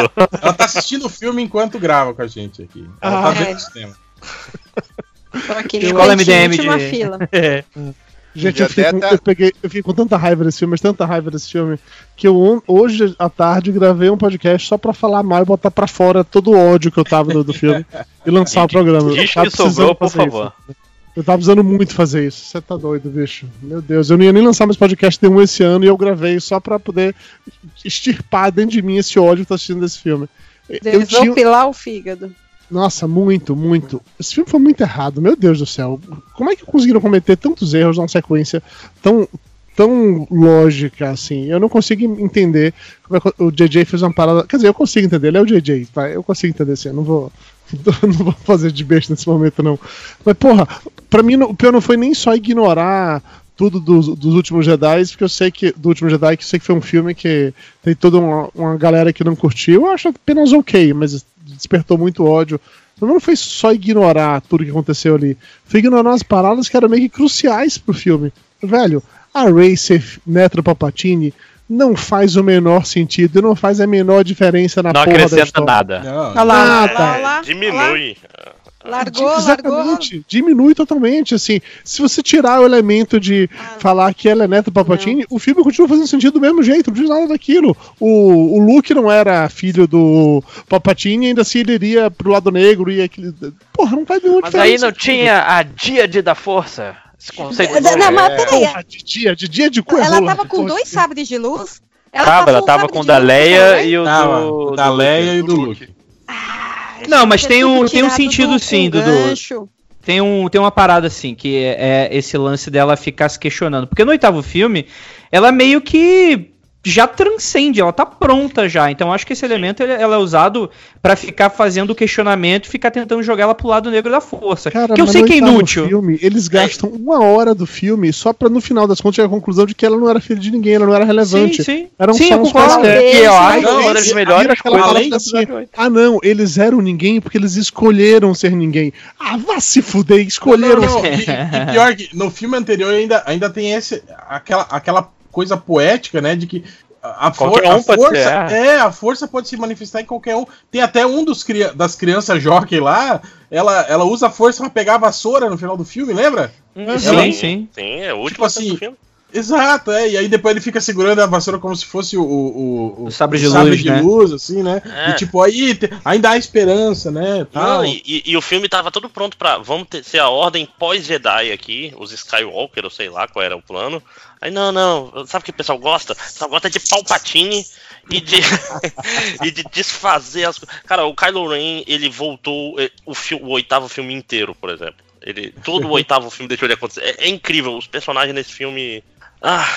[SPEAKER 3] Ela tá assistindo o filme enquanto grava com a gente aqui. Ela tá
[SPEAKER 9] Ah,
[SPEAKER 3] vendo
[SPEAKER 2] é.
[SPEAKER 3] o sistema.
[SPEAKER 2] Tô aqui no
[SPEAKER 7] Escola MDM de-
[SPEAKER 2] fila.
[SPEAKER 9] Gente, eu fiquei, com,
[SPEAKER 1] até tá-
[SPEAKER 9] eu, peguei, eu fiquei com tanta raiva desse filme, mas tanta raiva desse filme, que eu hoje à tarde gravei um podcast só pra falar mal e botar pra fora todo o ódio que eu tava do, do filme e lançar o programa. Eu
[SPEAKER 6] Diz
[SPEAKER 9] tava
[SPEAKER 6] que sobrou, por favor.
[SPEAKER 9] isso. Eu tava precisando muito fazer isso. Você tá doido, bicho. Meu Deus, eu não ia nem lançar mais podcast nenhum esse ano e eu gravei só pra poder extirpar dentro de mim esse ódio que eu tô assistindo desse filme. Eu tinha,
[SPEAKER 2] Desopilar o fígado.
[SPEAKER 9] Nossa, muito, muito. Esse filme foi muito errado, meu Deus do céu. Como é que conseguiram cometer tantos erros numa sequência tão, tão lógica assim? Eu não consigo entender como é que o JJ fez uma parada. Quer dizer, eu consigo entender, ele é o JJ, tá? Eu consigo entender assim, eu não vou. Não vou fazer de besta nesse momento, não. Mas, porra, pra mim o pior não foi nem só ignorar tudo dos, dos últimos Jedi, porque eu sei que. Do último Jedi, que eu sei que foi um filme que tem toda uma, uma galera que não curtiu. Eu acho apenas ok, mas despertou muito ódio. Não foi só ignorar tudo que aconteceu ali. Foi ignorar as paradas que eram meio que cruciais pro filme. Velho, a neta do Palpatine não faz o menor sentido, não faz a menor diferença na
[SPEAKER 6] Não
[SPEAKER 9] porra da
[SPEAKER 6] acrescenta
[SPEAKER 9] história.
[SPEAKER 6] nada.
[SPEAKER 3] Não,
[SPEAKER 9] tá.
[SPEAKER 2] lá, olha lá,
[SPEAKER 8] Diminui.
[SPEAKER 2] Largou, largou.
[SPEAKER 9] Exatamente, diminui totalmente. Assim, se você tirar o elemento de
[SPEAKER 2] Ah.
[SPEAKER 9] falar que ela é neta do Palpatine, o filme continua fazendo sentido do mesmo jeito, não diz nada daquilo. O, o Luke não era filho do Palpatine, ainda assim ele iria pro lado negro e aquele. Porra, não faz nenhuma
[SPEAKER 6] Mas aí não
[SPEAKER 9] diferença.
[SPEAKER 6] tinha a Díade da Força. Esse conceito
[SPEAKER 2] Não,
[SPEAKER 6] novo.
[SPEAKER 2] mas peraí,
[SPEAKER 9] Porra, de dia, de dia de cu é
[SPEAKER 2] ela
[SPEAKER 9] rola.
[SPEAKER 2] tava com dois sabres de luz?
[SPEAKER 6] Tava, ela tava com o
[SPEAKER 2] de
[SPEAKER 6] da Leia e o
[SPEAKER 3] Tava,
[SPEAKER 6] do.
[SPEAKER 3] o da
[SPEAKER 6] do
[SPEAKER 3] Leia e
[SPEAKER 1] do Luke.
[SPEAKER 3] Luke.
[SPEAKER 7] Não, mas tem um, tem um sentido
[SPEAKER 2] do-
[SPEAKER 7] sim, Dudu.
[SPEAKER 2] gancho.
[SPEAKER 7] Tem, um, tem uma parada assim, que é, é esse lance dela ficar se questionando. Porque no oitavo filme, ela meio que já transcende, ela tá pronta já. Então acho que esse elemento ele- ela é usado pra ficar fazendo questionamento e ficar tentando jogar ela pro lado negro da força.
[SPEAKER 9] Cara,
[SPEAKER 7] que eu sei
[SPEAKER 9] no
[SPEAKER 7] que é inútil.
[SPEAKER 9] Filme, eles gastam uma hora do filme só pra no final das contas chegar à conclusão de que ela não era filha de ninguém, ela não era relevante.
[SPEAKER 7] Sim, sim.
[SPEAKER 9] Eram
[SPEAKER 7] Sim,
[SPEAKER 9] só
[SPEAKER 7] eu
[SPEAKER 9] uns
[SPEAKER 7] concordo.
[SPEAKER 6] E eu acho
[SPEAKER 9] não,
[SPEAKER 6] uma das melhores coisas
[SPEAKER 9] assim. Ah, não, eles eram ninguém porque eles escolheram ser ninguém. Ah, vá se fuder, escolheram.
[SPEAKER 3] Não, não, e, e pior que no filme anterior ainda, ainda tem esse, aquela, aquela coisa poética, né? De que a, for-
[SPEAKER 6] um
[SPEAKER 3] a força.
[SPEAKER 6] ser,
[SPEAKER 3] é, a força pode se manifestar em qualquer um. Tem até um dos cria- das crianças jockey lá. Ela, ela usa a força pra pegar a vassoura no final do filme, lembra?
[SPEAKER 7] Sim, sim.
[SPEAKER 8] Sim, é o último
[SPEAKER 3] Tipo assim,
[SPEAKER 8] do filme.
[SPEAKER 3] Exato, é. E aí depois ele fica segurando a vassoura como se fosse o, o,
[SPEAKER 7] O sabre de luz, né?
[SPEAKER 3] luz, assim, né?
[SPEAKER 8] É.
[SPEAKER 3] E tipo, aí te- ainda há esperança, né? Tal.
[SPEAKER 8] Não, e, e- e o filme tava todo pronto pra. Vamos ter, ser a ordem pós-Jedi aqui, os Skywalker, ou sei lá qual era o plano. Aí, não, não, sabe o que o pessoal gosta? O pessoal gosta de Palpatine e de, e de desfazer as coisas. Cara, o Kylo Ren, ele voltou eh, o, fi- o oitavo filme inteiro, por exemplo. Ele, todo o oitavo filme deixou de acontecer. É, é incrível, os personagens nesse filme. Ah,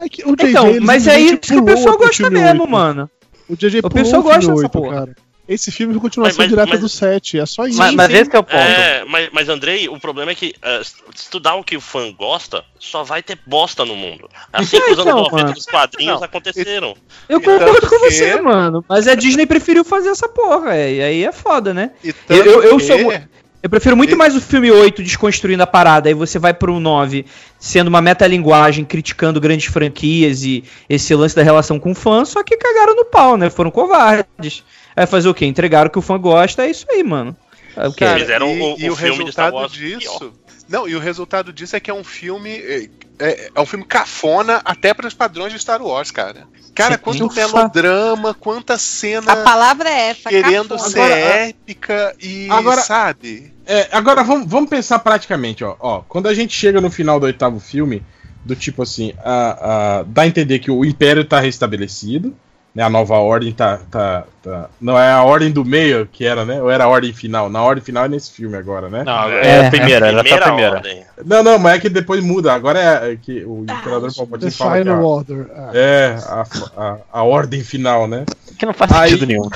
[SPEAKER 9] É que o JJ,
[SPEAKER 7] Então,
[SPEAKER 9] ele
[SPEAKER 7] mas é isso que o pessoal gosta mesmo,
[SPEAKER 9] oito.
[SPEAKER 7] mano.
[SPEAKER 9] O JJ
[SPEAKER 7] O pessoal gosta dessa
[SPEAKER 9] 8,
[SPEAKER 7] porra.
[SPEAKER 9] cara. Esse filme é continuação
[SPEAKER 8] Mas- mas-
[SPEAKER 9] direta
[SPEAKER 8] mas-
[SPEAKER 9] do 7, é só isso.
[SPEAKER 6] Mas, mas esse é o ponto.
[SPEAKER 8] É, mas, mas Andrei, o problema é que eh, estudar o que o fã gosta, só vai ter bosta no mundo. Assim que os anos
[SPEAKER 7] Então,
[SPEAKER 8] 90
[SPEAKER 7] mano.
[SPEAKER 8] dos quadrinhos
[SPEAKER 1] Não,
[SPEAKER 8] aconteceram.
[SPEAKER 7] Eu
[SPEAKER 1] Tanto
[SPEAKER 7] concordo com
[SPEAKER 1] que-
[SPEAKER 7] você, mano. Mas a Disney preferiu fazer essa porra, é, e aí é foda, né?
[SPEAKER 1] E
[SPEAKER 7] Eu- eu- eu
[SPEAKER 1] que-
[SPEAKER 7] sou Eu prefiro muito mais o filme 8 desconstruindo a parada, aí você vai pro 9 sendo uma metalinguagem, criticando grandes franquias e esse lance da relação com o fã, só que cagaram no pau, né? Foram covardes. Aí fazer o quê? Entregaram o que o fã gosta, é isso aí, mano. É o quê?
[SPEAKER 1] Cara,
[SPEAKER 8] Fizeram
[SPEAKER 1] e,
[SPEAKER 8] o-
[SPEAKER 1] e
[SPEAKER 8] o
[SPEAKER 1] o
[SPEAKER 8] filme de Star
[SPEAKER 1] resultado
[SPEAKER 8] Wars
[SPEAKER 1] disso. Não, e o resultado disso é que é um filme. É, é- é um filme cafona até para os padrões de Star Wars, cara. Cara,
[SPEAKER 7] Sim.
[SPEAKER 1] quanto
[SPEAKER 2] Ufa.
[SPEAKER 1] melodrama, quanta cena
[SPEAKER 2] A palavra é essa,
[SPEAKER 1] querendo
[SPEAKER 2] cafona.
[SPEAKER 1] ser
[SPEAKER 3] Agora-
[SPEAKER 1] épica e,
[SPEAKER 3] Agora-
[SPEAKER 1] sabe?
[SPEAKER 3] É, agora vamos, vamos pensar praticamente, ó, ó. Quando a gente chega no final do oitavo filme, do tipo assim, a, a- dá a entender que o Império tá restabelecido, né? A nova ordem tá, tá, tá- Não é a ordem do meio que era, né? Ou era a ordem final? Na ordem final é nesse filme agora, né?
[SPEAKER 6] Não,
[SPEAKER 8] É,
[SPEAKER 6] é, a primeira, só a primeira.
[SPEAKER 8] ordem.
[SPEAKER 3] Não, não, mas é que depois muda. Agora é, é que o Imperador
[SPEAKER 9] The
[SPEAKER 3] Palpatine fala que
[SPEAKER 9] Final
[SPEAKER 3] a,
[SPEAKER 9] Order. Ah.
[SPEAKER 3] é a, a, a ordem final, né?
[SPEAKER 6] Que não faz
[SPEAKER 3] Aí-
[SPEAKER 6] sentido nenhum.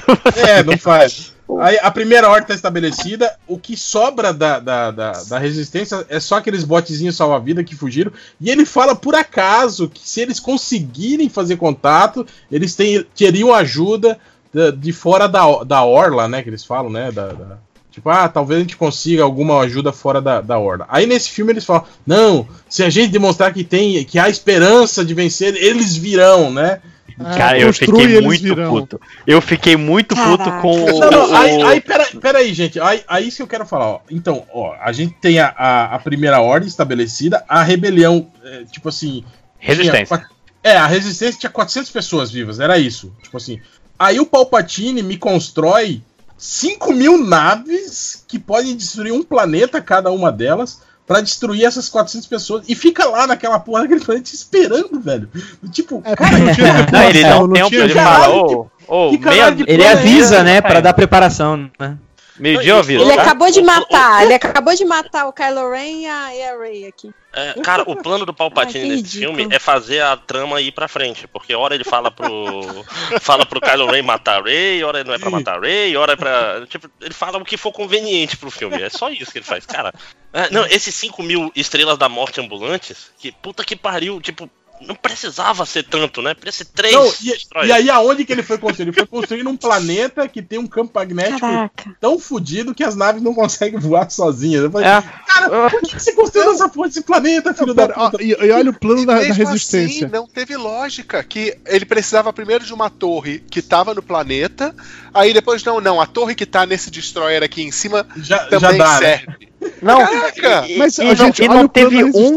[SPEAKER 3] É, não faz. Aí a primeira ordem tá estabelecida, o que sobra da, da, da, da resistência é só aqueles botezinhos salva-vida que fugiram. E ele fala por acaso que se eles conseguirem fazer contato, eles têm, teriam ajuda da- de fora da, da orla, né? Que eles falam, né? Da, da- tipo, ah, talvez a gente consiga alguma ajuda fora da, da orla. Aí nesse filme eles falam, não, se a gente demonstrar que tem, que há esperança de vencer, eles virão, né?
[SPEAKER 6] Cara, eu fiquei muito
[SPEAKER 9] virão.
[SPEAKER 6] puto. Eu fiquei muito puto
[SPEAKER 2] Caraca.
[SPEAKER 6] com o.
[SPEAKER 3] Não, não, aí, aí pera, pera aí, gente. Aí, aí isso que eu quero falar, ó. Então, ó, a gente tem a, a, a primeira ordem estabelecida, a rebelião, é, tipo assim.
[SPEAKER 6] Resistência.
[SPEAKER 3] tinha é, a resistência tinha 400 pessoas vivas, era isso. Tipo assim. Aí o Palpatine me constrói 5 mil naves que podem destruir um planeta, cada uma delas, pra destruir essas 400 pessoas. E fica lá naquela porra daquele planeta esperando, velho. Tipo,
[SPEAKER 9] É, porque não tinha
[SPEAKER 6] Não, ele dá um
[SPEAKER 9] não
[SPEAKER 6] tempo, ele fala, ô, ô,
[SPEAKER 7] Ele
[SPEAKER 3] é
[SPEAKER 7] avisa, né,
[SPEAKER 6] cara?
[SPEAKER 7] pra dar preparação, né?
[SPEAKER 6] Meio-dia eu aviso.
[SPEAKER 2] Ele
[SPEAKER 8] Tá?
[SPEAKER 2] acabou de matar, ele acabou de matar o Kylo Ren e a, e a Rey aqui.
[SPEAKER 8] É, cara, o plano do Palpatine
[SPEAKER 2] Ai,
[SPEAKER 8] nesse
[SPEAKER 2] ridículo.
[SPEAKER 8] filme é fazer a trama ir pra frente. Porque hora ele fala pro. fala pro Kylo Ren matar a Rey, hora não é pra matar a Rey, hora é pra. Tipo, ele fala o que for conveniente pro filme. É só isso que ele faz, cara. É, não, esses 5 mil estrelas da morte ambulantes, que puta que pariu, tipo, não precisava ser tanto, né? Precisa ser três.
[SPEAKER 3] Não, e,
[SPEAKER 8] destroyers.
[SPEAKER 3] e aí aonde que ele foi construir? Ele foi construir num planeta que tem um campo magnético
[SPEAKER 2] Caraca.
[SPEAKER 3] tão fodido que as naves não conseguem voar sozinhas. Eu falei,
[SPEAKER 6] É.
[SPEAKER 3] cara, por que, que você construiu essa porra desse planeta, filho
[SPEAKER 9] Não,
[SPEAKER 3] da puta?
[SPEAKER 9] e, e olha o plano da, da
[SPEAKER 1] Mesmo
[SPEAKER 9] resistência.
[SPEAKER 1] assim, não teve lógica. Que ele precisava primeiro de uma torre que tava no planeta. Aí depois, não, não, a torre que tá nesse destroyer aqui em cima
[SPEAKER 3] Já, já
[SPEAKER 1] também
[SPEAKER 3] dá, né?
[SPEAKER 6] Não,
[SPEAKER 1] Caraca!
[SPEAKER 9] Mas,
[SPEAKER 6] e não,
[SPEAKER 9] gente,
[SPEAKER 6] e não teve um.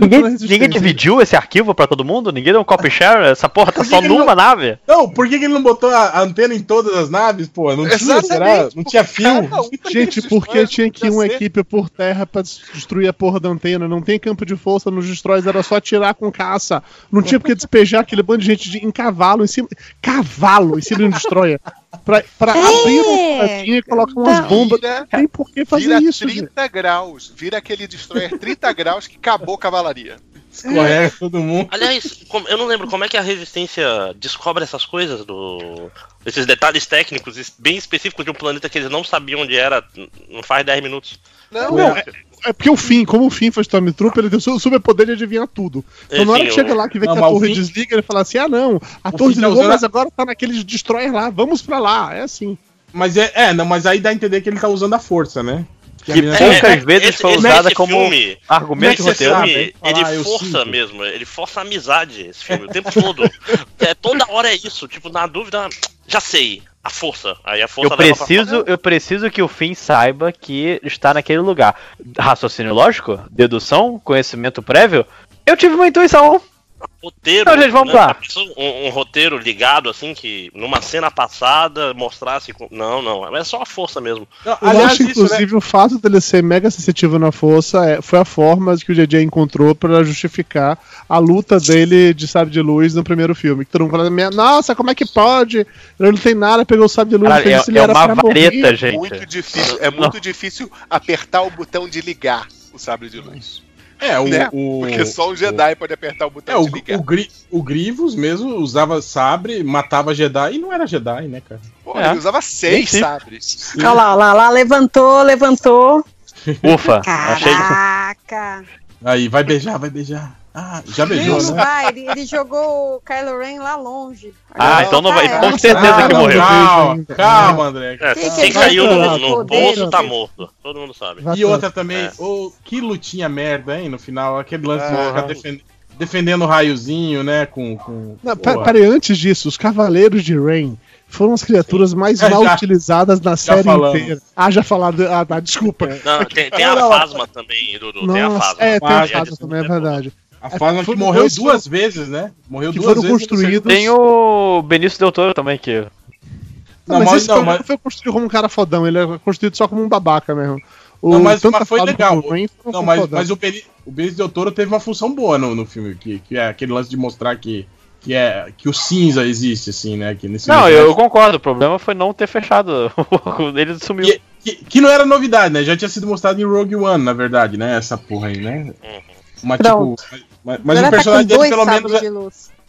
[SPEAKER 6] Ninguém, ninguém dividiu esse arquivo pra todo mundo? Ninguém deu um copy share? Essa porra tá só numa
[SPEAKER 3] não-
[SPEAKER 6] nave?
[SPEAKER 3] Não, por que, que ele não botou a a antena em todas as naves, pô? Não tinha, será? Não tinha fio?
[SPEAKER 1] Cara,
[SPEAKER 9] Gente, porque tinha que ir uma
[SPEAKER 1] ser-
[SPEAKER 9] equipe por terra pra destruir a porra da antena. Não tem campo de força nos destroyers, era só tirar com caça. Não tinha porque despejar aquele bando de gente de- em cavalo em cima. Cavalo em cima de um destroyer. Pra, pra
[SPEAKER 2] É.
[SPEAKER 9] abrir uma paradinha e colocar umas
[SPEAKER 2] Então.
[SPEAKER 9] bombas.
[SPEAKER 1] Vira,
[SPEAKER 9] Não tem por que fazer
[SPEAKER 1] vira
[SPEAKER 9] isso,
[SPEAKER 1] 30
[SPEAKER 9] gente.
[SPEAKER 1] graus. Vira aquele destroyer 30 graus que acabou a cavalaria.
[SPEAKER 3] Escorrega todo mundo.
[SPEAKER 8] Aliás, eu não lembro como é que a resistência descobre essas coisas do. Esses detalhes técnicos bem específicos de um planeta que eles não sabiam onde era não faz 10 minutos.
[SPEAKER 1] Não,
[SPEAKER 9] Não,
[SPEAKER 1] é-
[SPEAKER 9] É porque o Finn, como o Finn foi Stormtrooper, ele tem o su- superpoder de adivinhar tudo. Então na hora que chega lá que vê
[SPEAKER 3] Não,
[SPEAKER 9] que a torre
[SPEAKER 3] Finn-
[SPEAKER 9] desliga, ele fala assim: ah não, a
[SPEAKER 3] O
[SPEAKER 9] torre
[SPEAKER 3] tá
[SPEAKER 9] desligou,
[SPEAKER 3] usando a-
[SPEAKER 9] mas agora tá naqueles destroyer lá, vamos pra lá. É assim.
[SPEAKER 3] Mas é, é, não, mas aí dá a entender que ele tá usando a força, né?
[SPEAKER 6] Que
[SPEAKER 3] menina-
[SPEAKER 6] poucas
[SPEAKER 8] É,
[SPEAKER 6] vezes
[SPEAKER 8] esse-
[SPEAKER 6] foi
[SPEAKER 8] esse-
[SPEAKER 6] usada
[SPEAKER 8] esse
[SPEAKER 6] como
[SPEAKER 8] filme-
[SPEAKER 6] argumento
[SPEAKER 3] é que
[SPEAKER 6] roteiro.
[SPEAKER 8] filme, ele
[SPEAKER 3] eu
[SPEAKER 8] força
[SPEAKER 3] sinto.
[SPEAKER 8] mesmo, ele força a amizade, esse filme, o tempo todo. é, toda hora é isso, tipo, na dúvida, já sei, a força. Aí a força
[SPEAKER 6] Eu
[SPEAKER 8] leva pra
[SPEAKER 6] preciso, eu preciso que o Finn saiba que está naquele lugar. Raciocínio lógico? Dedução? Conhecimento prévio? Eu tive uma intuição.
[SPEAKER 8] Roteiro.
[SPEAKER 6] Não, gente, vamos lá.
[SPEAKER 8] Já pensou Um, um roteiro ligado, assim, que numa cena passada mostrasse. Não, não, é só a força mesmo.
[SPEAKER 3] Não,
[SPEAKER 9] Eu
[SPEAKER 3] aliás,
[SPEAKER 9] acho,
[SPEAKER 3] isso, né?
[SPEAKER 9] inclusive, o fato dele ser mega sensitivo na força é- foi a forma que o JJ encontrou pra justificar a luta dele de sabre de luz no primeiro filme. Que todo mundo fala, nossa, como é que pode? Ele não tem nada, pegou o sabre de luz
[SPEAKER 6] Caralho,
[SPEAKER 9] fez
[SPEAKER 6] é, é uma vareta, gente.
[SPEAKER 1] muito difícil. É muito difícil apertar o botão de ligar o sabre de luz.
[SPEAKER 3] É, o.
[SPEAKER 1] né?
[SPEAKER 3] o
[SPEAKER 1] Porque só um Jedi pode apertar o
[SPEAKER 3] É,
[SPEAKER 1] botão
[SPEAKER 3] o,
[SPEAKER 1] de ligar.
[SPEAKER 3] o, Gri- o Grievous mesmo usava sabre, matava Jedi e não era Jedi, né, cara?
[SPEAKER 1] Pô,
[SPEAKER 6] É.
[SPEAKER 1] ele usava seis
[SPEAKER 6] Sim.
[SPEAKER 1] sabres.
[SPEAKER 2] Olha lá, lá, lá, levantou, levantou.
[SPEAKER 6] Ufa, achei.
[SPEAKER 2] Caraca.
[SPEAKER 3] Aí, vai beijar, vai beijar. Ah, já beijou,
[SPEAKER 2] Não, não
[SPEAKER 3] né?
[SPEAKER 2] vai, ele, ele jogou o Kylo Ren lá longe.
[SPEAKER 6] Ah, então não
[SPEAKER 2] tá
[SPEAKER 6] vai. Com certeza
[SPEAKER 9] Ah,
[SPEAKER 6] que morreu.
[SPEAKER 9] não.
[SPEAKER 3] Calma, calma, André.
[SPEAKER 8] É,
[SPEAKER 2] Quem que
[SPEAKER 8] quem
[SPEAKER 2] é
[SPEAKER 8] caiu no, no poço tá morto. Todo mundo sabe.
[SPEAKER 3] E outra também,
[SPEAKER 8] É.
[SPEAKER 3] ô, que lutinha merda, hein, no final, aquele lance de
[SPEAKER 1] Ah.
[SPEAKER 3] ficar defend- defendendo o raiozinho, né, com... com
[SPEAKER 9] Não, peraí, antes disso, os Cavaleiros de Rain foram as criaturas mais
[SPEAKER 3] É,
[SPEAKER 9] mal
[SPEAKER 3] já-
[SPEAKER 9] utilizadas na série
[SPEAKER 3] falamos.
[SPEAKER 9] inteira. Ah, já falaram. Ah, tá, desculpa.
[SPEAKER 8] Não, tem, tem a Fasma também, Dudu. Tem a
[SPEAKER 9] Nossa,
[SPEAKER 8] Fasma.
[SPEAKER 9] é, tem a Fasma também, é
[SPEAKER 8] toda.
[SPEAKER 9] verdade.
[SPEAKER 3] A Fasma que morreu
[SPEAKER 9] dois-
[SPEAKER 3] duas vezes, né? Morreu
[SPEAKER 9] que
[SPEAKER 3] duas
[SPEAKER 9] foram
[SPEAKER 3] vezes.
[SPEAKER 9] construídos-
[SPEAKER 6] Tem o Benício Del Toro também, que.
[SPEAKER 9] Não,
[SPEAKER 3] Não,
[SPEAKER 9] mas,
[SPEAKER 3] mas-
[SPEAKER 9] esse
[SPEAKER 3] não, mas-
[SPEAKER 9] foi construído como um cara fodão, ele é construído só como um babaca mesmo. O,
[SPEAKER 3] Não, mas- mas foi legal.
[SPEAKER 9] foram
[SPEAKER 3] Não, mas,
[SPEAKER 9] fodão.
[SPEAKER 3] mas o, Beni, o Benício Del Toro teve uma função boa no, no filme, que, que é aquele lance de mostrar que, que, é, que o cinza existe, assim, né? Que nesse
[SPEAKER 6] Não,
[SPEAKER 3] universo.
[SPEAKER 6] eu concordo. O problema foi não ter fechado. Ele sumiu.
[SPEAKER 3] E- que, que não era novidade, né? Já tinha sido mostrado em Rogue One, na verdade, né? Essa porra aí, né? Mas, tipo. Mas, mas o personagem
[SPEAKER 2] tá
[SPEAKER 3] dele, pelo menos, é-
[SPEAKER 2] de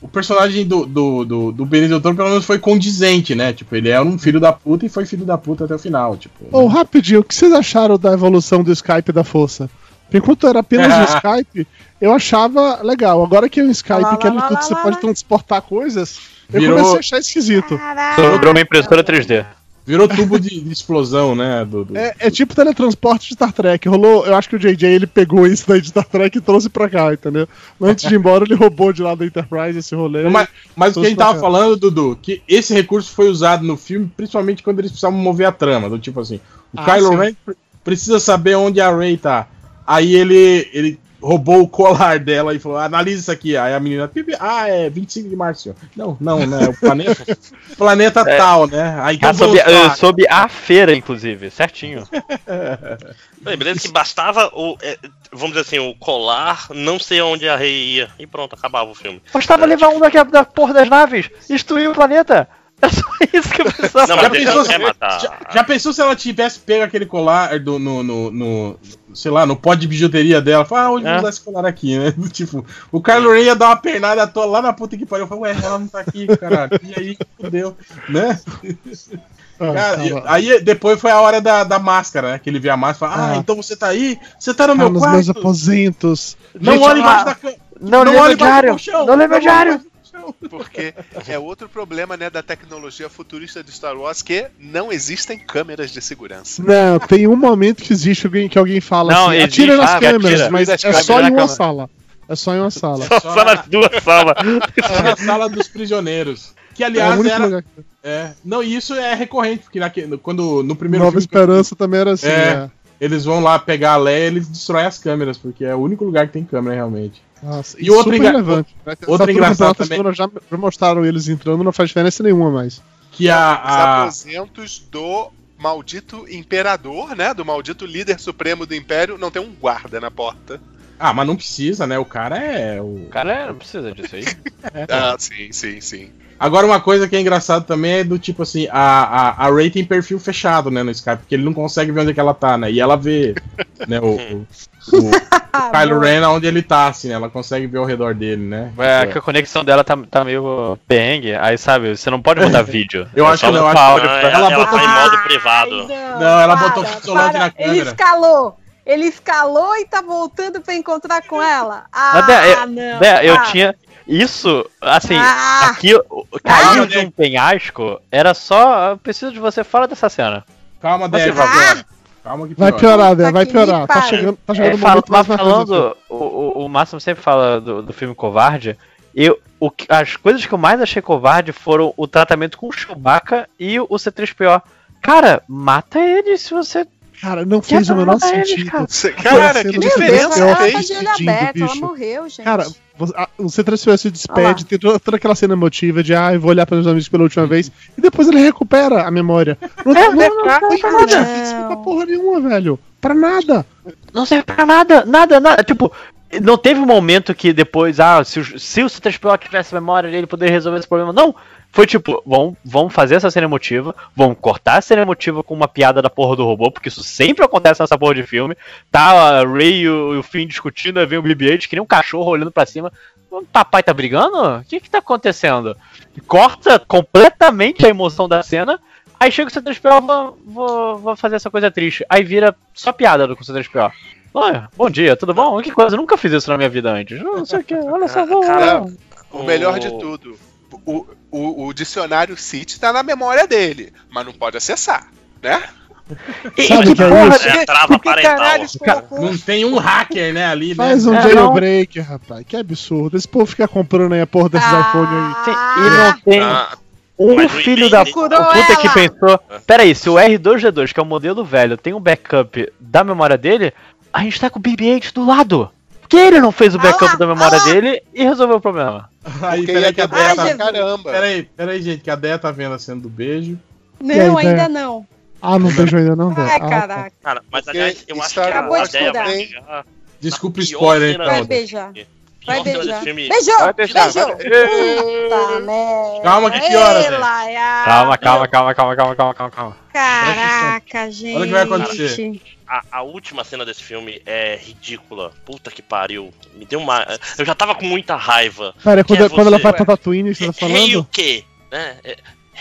[SPEAKER 3] o personagem do, do, do, do Del Toro, pelo menos, foi condizente, né? Tipo, ele era um filho da puta e foi filho da puta até o final, tipo.
[SPEAKER 9] Ô,
[SPEAKER 3] né?
[SPEAKER 9] rapidinho, o que vocês acharam da evolução do Skype da força? Porque Enquanto era apenas um Skype, eu achava legal. Agora que é um Skype
[SPEAKER 2] Lá,
[SPEAKER 9] que é
[SPEAKER 2] lá, lá,
[SPEAKER 9] tudo
[SPEAKER 2] lá,
[SPEAKER 9] você
[SPEAKER 2] lá,
[SPEAKER 9] pode
[SPEAKER 2] lá.
[SPEAKER 9] transportar coisas, eu
[SPEAKER 3] Virou-
[SPEAKER 9] comecei a achar esquisito.
[SPEAKER 6] Sobrou uma impressora 3D.
[SPEAKER 3] Virou tubo de, de explosão, né? Do, do-
[SPEAKER 9] É, é tipo teletransporte de Star Trek. Rolou, eu acho que o JJ ele pegou isso daí de Star Trek e trouxe pra cá, entendeu? Antes de ir embora, ele roubou de lá da Enterprise esse rolê.
[SPEAKER 3] Mas, mas o que a gente tava
[SPEAKER 9] Trouxe
[SPEAKER 3] falando, Dudu, que esse recurso foi usado no filme, principalmente quando eles precisavam mover a trama. Do tipo assim, o
[SPEAKER 9] Ah,
[SPEAKER 3] Kylo
[SPEAKER 9] sim.
[SPEAKER 3] Ren pre- precisa saber onde a Rey tá. Aí ele, ele roubou o colar dela e falou: analisa isso aqui. Aí a menina, "Pipi, ah, é 25 de março. senhor." Não, não, né? O planeta. planeta tal, né? Aí então
[SPEAKER 6] Ah, sob,
[SPEAKER 3] vou usar.
[SPEAKER 6] eh, sob a feira, inclusive, certinho.
[SPEAKER 8] Não, beleza que bastava o. é, vamos dizer assim, o colar não sei onde a rei ia. E pronto, acabava o filme.
[SPEAKER 6] Bastava levar um daqui da porra das naves, destruir o planeta. É só isso que eu precisava.
[SPEAKER 8] Não,
[SPEAKER 3] Já pensou, se, já, já pensou se ela tivesse pego aquele colar do, no, no, no- sei lá, no pó de bijuteria dela? Fala, ah, onde
[SPEAKER 6] É.
[SPEAKER 3] vou usar esse colar aqui, né? Tipo, o Kylo Ren ia dar uma pernada à toa lá na puta que pariu. Eu falei, ué, ela não tá aqui, caralho. E aí, fudeu, né?
[SPEAKER 9] Ah,
[SPEAKER 3] Cara,
[SPEAKER 9] tá
[SPEAKER 3] aí depois foi a hora da, da máscara, né? Que ele vê a máscara e fala, ah,
[SPEAKER 9] Ah.
[SPEAKER 3] então você tá aí? Você tá no
[SPEAKER 9] Tá
[SPEAKER 3] meu
[SPEAKER 9] nos
[SPEAKER 3] quarto?
[SPEAKER 9] meus aposentos.
[SPEAKER 3] Não
[SPEAKER 6] Gente,
[SPEAKER 3] olha embaixo
[SPEAKER 6] ah,
[SPEAKER 3] da cama.
[SPEAKER 6] Não, não meu
[SPEAKER 3] embaixo do colchão,
[SPEAKER 6] Não lê meu
[SPEAKER 3] olha
[SPEAKER 6] diário.
[SPEAKER 3] Colchão.
[SPEAKER 1] Porque é outro problema, né, da tecnologia futurista de Star Wars, que não existem câmeras de segurança.
[SPEAKER 9] Não, tem um momento que existe alguém que alguém fala
[SPEAKER 6] Não,
[SPEAKER 9] assim,
[SPEAKER 6] existe,
[SPEAKER 9] atira nas
[SPEAKER 6] ah,
[SPEAKER 9] câmeras,
[SPEAKER 6] atira.
[SPEAKER 9] mas é só em uma
[SPEAKER 6] câmera.
[SPEAKER 9] sala. É só em uma sala.
[SPEAKER 6] Só nas duas salas.
[SPEAKER 3] Só na sala dos prisioneiros. Que
[SPEAKER 9] É
[SPEAKER 3] aliás
[SPEAKER 9] único
[SPEAKER 3] era.
[SPEAKER 9] lugar.
[SPEAKER 3] É, não, e isso é recorrente, porque naque- quando, no primeiro
[SPEAKER 9] Nova Esperança também era assim.
[SPEAKER 3] É.
[SPEAKER 9] né?
[SPEAKER 3] eles vão lá pegar a Leia, eles destroem as câmeras, porque é o único lugar que tem câmera realmente.
[SPEAKER 9] Nossa,
[SPEAKER 3] E outro
[SPEAKER 9] super
[SPEAKER 3] engra-
[SPEAKER 9] relevante. né?
[SPEAKER 3] Outro engraçado também-
[SPEAKER 9] Já, já mostraram eles entrando, não faz diferença nenhuma mais.
[SPEAKER 3] Que a.
[SPEAKER 1] Os
[SPEAKER 3] a
[SPEAKER 1] aposentos do maldito imperador, né, do maldito líder supremo do império, não tem um guarda na porta.
[SPEAKER 3] ah, mas não precisa, né? O cara é. O...
[SPEAKER 6] Cara, não precisa disso aí.
[SPEAKER 1] Ah, sim, sim, sim.
[SPEAKER 3] Agora, uma coisa que é engraçado também é do tipo assim, a, a, a Ray tem perfil fechado, né, no Skype, porque ele não consegue ver onde é que ela tá, né? E ela vê, né, o, o, o, o Kylo Ren onde ele tá, assim, né? Ela consegue ver ao redor dele, né?
[SPEAKER 6] É, que a conexão dela tá, tá meio perrengue. Aí, sabe, você não pode mandar vídeo.
[SPEAKER 3] Eu
[SPEAKER 6] É
[SPEAKER 3] acho que não, acho
[SPEAKER 6] áudio
[SPEAKER 8] Ah,
[SPEAKER 6] pra-
[SPEAKER 8] ela,
[SPEAKER 3] ela
[SPEAKER 8] ela
[SPEAKER 3] botou-
[SPEAKER 8] tá em modo
[SPEAKER 2] Ai,
[SPEAKER 8] privado.
[SPEAKER 2] não,
[SPEAKER 3] Não, ela
[SPEAKER 2] para,
[SPEAKER 3] botou fixolog
[SPEAKER 2] para.
[SPEAKER 3] na
[SPEAKER 2] Ele
[SPEAKER 3] câmera.
[SPEAKER 2] escalou. Ele escalou e tá voltando pra encontrar com ela. Ah,
[SPEAKER 6] Mas, eu-
[SPEAKER 2] não.
[SPEAKER 6] Eu
[SPEAKER 2] para.
[SPEAKER 6] tinha. Isso, assim,
[SPEAKER 2] Ah.
[SPEAKER 6] aqui o- caiu de um penhasco. Era só. Eu preciso de você fora dessa cena.
[SPEAKER 3] Calma,
[SPEAKER 6] Você
[SPEAKER 3] Débora.
[SPEAKER 6] vai
[SPEAKER 3] Calma que
[SPEAKER 9] Vai
[SPEAKER 3] piora.
[SPEAKER 9] piorar, Dé,
[SPEAKER 2] Puta
[SPEAKER 9] vai piorar. Tá chegando, tá
[SPEAKER 6] É,
[SPEAKER 9] chegando o
[SPEAKER 6] fala-
[SPEAKER 9] mais
[SPEAKER 6] falando, o, o, Máximo sempre fala do, do filme Covarde. Eu, o, que- as coisas que eu mais achei covarde foram o tratamento com o Chewbacca e o C3PO. Cara, mata ele se você.
[SPEAKER 9] Cara, não fez o menor sentido.
[SPEAKER 6] cara.
[SPEAKER 1] Cara, que diferença
[SPEAKER 2] Deus,
[SPEAKER 9] C3PO
[SPEAKER 2] ela tá
[SPEAKER 1] fez?
[SPEAKER 2] de olho
[SPEAKER 9] pedindo,
[SPEAKER 2] aberto, ela morreu, gente.
[SPEAKER 9] Cara, você- C3PO se despede, tem toda, toda aquela cena emotiva de ah, eu vou olhar para os amigos pela última vez, e depois ele recupera a memória. Não, não, não, não foi
[SPEAKER 2] não.
[SPEAKER 9] útil pra porra nenhuma, velho. Pra nada.
[SPEAKER 6] Não serve pra nada, nada, nada. Tipo, não teve um momento que depois, ah, se o, se o C3PO tivesse memória, ele poderia resolver esse problema. Não. Foi tipo, vamos, vamos fazer essa cena emotiva, vamos cortar a cena emotiva com uma piada da porra do robô, porque isso sempre acontece nessa porra de filme. Tá a Ray e o, o Finn discutindo, aí vem o BB-8 que nem um cachorro olhando pra cima. O papai tá brigando? O que que tá acontecendo? Corta completamente a emoção da cena. Aí chega o C3PO, vou, vou, vou fazer essa coisa triste. Aí vira só piada do C3PO. Olha, bom dia, tudo bom? Que coisa, eu nunca fiz isso na minha vida antes. Não sei o que, olha só, vou,
[SPEAKER 8] Cara.
[SPEAKER 1] O melhor de tudo, o, o, o dicionário City tá na memória dele, mas não pode acessar, né?
[SPEAKER 6] E-
[SPEAKER 9] Sabe
[SPEAKER 6] que
[SPEAKER 9] que é
[SPEAKER 6] porra
[SPEAKER 9] isso?
[SPEAKER 8] É trava parental.
[SPEAKER 3] Cara, não tem um hacker, né, ali, né?
[SPEAKER 9] Faz um
[SPEAKER 6] É,
[SPEAKER 9] jailbreak, rapaz. Que absurdo. Esse povo fica comprando aí a porra desses iPhone aí.
[SPEAKER 6] Tem-
[SPEAKER 2] Ah,
[SPEAKER 6] e não tem
[SPEAKER 8] Ah,
[SPEAKER 6] um filho da puta que pensou. Pera aí, se o R2G2, que é o modelo velho, tem um backup da memória dele, a gente tá com o BB-8 do lado. Por que ele não fez o
[SPEAKER 2] Ah
[SPEAKER 6] backup
[SPEAKER 2] lá,
[SPEAKER 6] da memória
[SPEAKER 2] ah
[SPEAKER 6] dele e resolveu o problema?
[SPEAKER 3] Aí,
[SPEAKER 1] Porque
[SPEAKER 3] peraí que a Deia tá...
[SPEAKER 1] caramba.
[SPEAKER 3] Peraí, peraí, gente, que a Deia tá vendo a cena do beijo.
[SPEAKER 9] Aí,
[SPEAKER 2] Não,
[SPEAKER 9] Dé?
[SPEAKER 2] ainda não.
[SPEAKER 9] Ah, não beijo ainda não, Dé.
[SPEAKER 2] Ai,
[SPEAKER 9] Ah, tá.
[SPEAKER 2] caraca.
[SPEAKER 8] Cara, mas aliás, eu acho que a
[SPEAKER 2] Acabou de
[SPEAKER 8] ideia
[SPEAKER 2] estudar.
[SPEAKER 8] vai chegar.
[SPEAKER 3] Desculpa o spoiler, então.
[SPEAKER 2] Vai beijar. Vai beijar.
[SPEAKER 8] filme.
[SPEAKER 2] Beijou!
[SPEAKER 6] Vai
[SPEAKER 2] beijou! Puta merda!
[SPEAKER 3] Calma que piora.
[SPEAKER 2] Laia.
[SPEAKER 6] Calma, calma, calma, calma, calma, calma, calma, calma.
[SPEAKER 2] Caraca, gente.
[SPEAKER 3] Olha o que vai acontecer.
[SPEAKER 8] A, a última cena desse filme é ridícula. Puta que pariu. Me deu uma. Eu já tava com muita raiva.
[SPEAKER 9] Pera, quando,
[SPEAKER 8] Quem é
[SPEAKER 9] quando ela vai pra Tatooine, você tá
[SPEAKER 8] Rei o
[SPEAKER 9] falando?
[SPEAKER 8] quê? Né?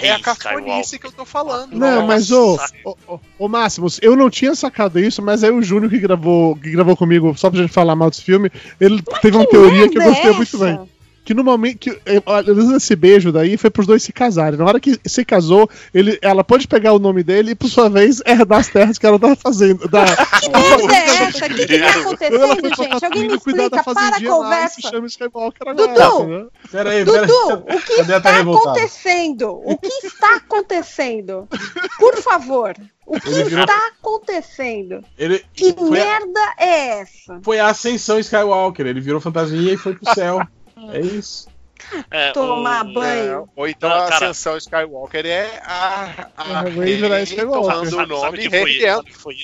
[SPEAKER 8] É,
[SPEAKER 1] É a cafonice que eu tô falando.
[SPEAKER 9] Não,
[SPEAKER 8] Nossa,
[SPEAKER 9] mas ô, ô, ô, Máximos, eu não tinha sacado isso, mas aí o Júnior que gravou, que gravou comigo, só pra gente falar mal desse filme, ele teve uma teoria que eu gostei
[SPEAKER 2] é
[SPEAKER 9] muito
[SPEAKER 2] essa?
[SPEAKER 9] bem. Que no momento que. eh, olha, Esse beijo daí foi pros dois se casarem. Na hora que se casou, ele, ela pode pegar o nome dele e, por sua vez, herdar as terras que ela tava fazendo. Da,
[SPEAKER 2] Que merda é essa? O que, que tá acontecendo, gente? Alguém me explica, para a
[SPEAKER 9] fazendinha lá
[SPEAKER 2] conversa.
[SPEAKER 9] chama Skywalker
[SPEAKER 2] Dudu!
[SPEAKER 9] agora. entendeu?
[SPEAKER 3] Peraí,
[SPEAKER 2] Dudu,
[SPEAKER 3] peraí.
[SPEAKER 2] o que
[SPEAKER 3] A tá
[SPEAKER 2] está
[SPEAKER 3] revoltada.
[SPEAKER 2] acontecendo? O que está acontecendo? Por favor, o que
[SPEAKER 3] Ele virou-
[SPEAKER 2] está acontecendo?
[SPEAKER 3] Ele
[SPEAKER 2] Que
[SPEAKER 3] foi, a,
[SPEAKER 2] merda é essa?
[SPEAKER 3] foi a ascensão Skywalker. Ele virou fantasminha e foi pro céu. É isso.
[SPEAKER 8] É,
[SPEAKER 2] Tomar
[SPEAKER 8] o-
[SPEAKER 2] banho.
[SPEAKER 1] É, ou então
[SPEAKER 8] Não,
[SPEAKER 1] a
[SPEAKER 8] cara.
[SPEAKER 1] ascensão Skywalker é a, a
[SPEAKER 9] É, Rey virar
[SPEAKER 1] Rey
[SPEAKER 9] Skywalker.
[SPEAKER 1] tomando o nome
[SPEAKER 8] sabe
[SPEAKER 1] e
[SPEAKER 8] que foi, sabe que foi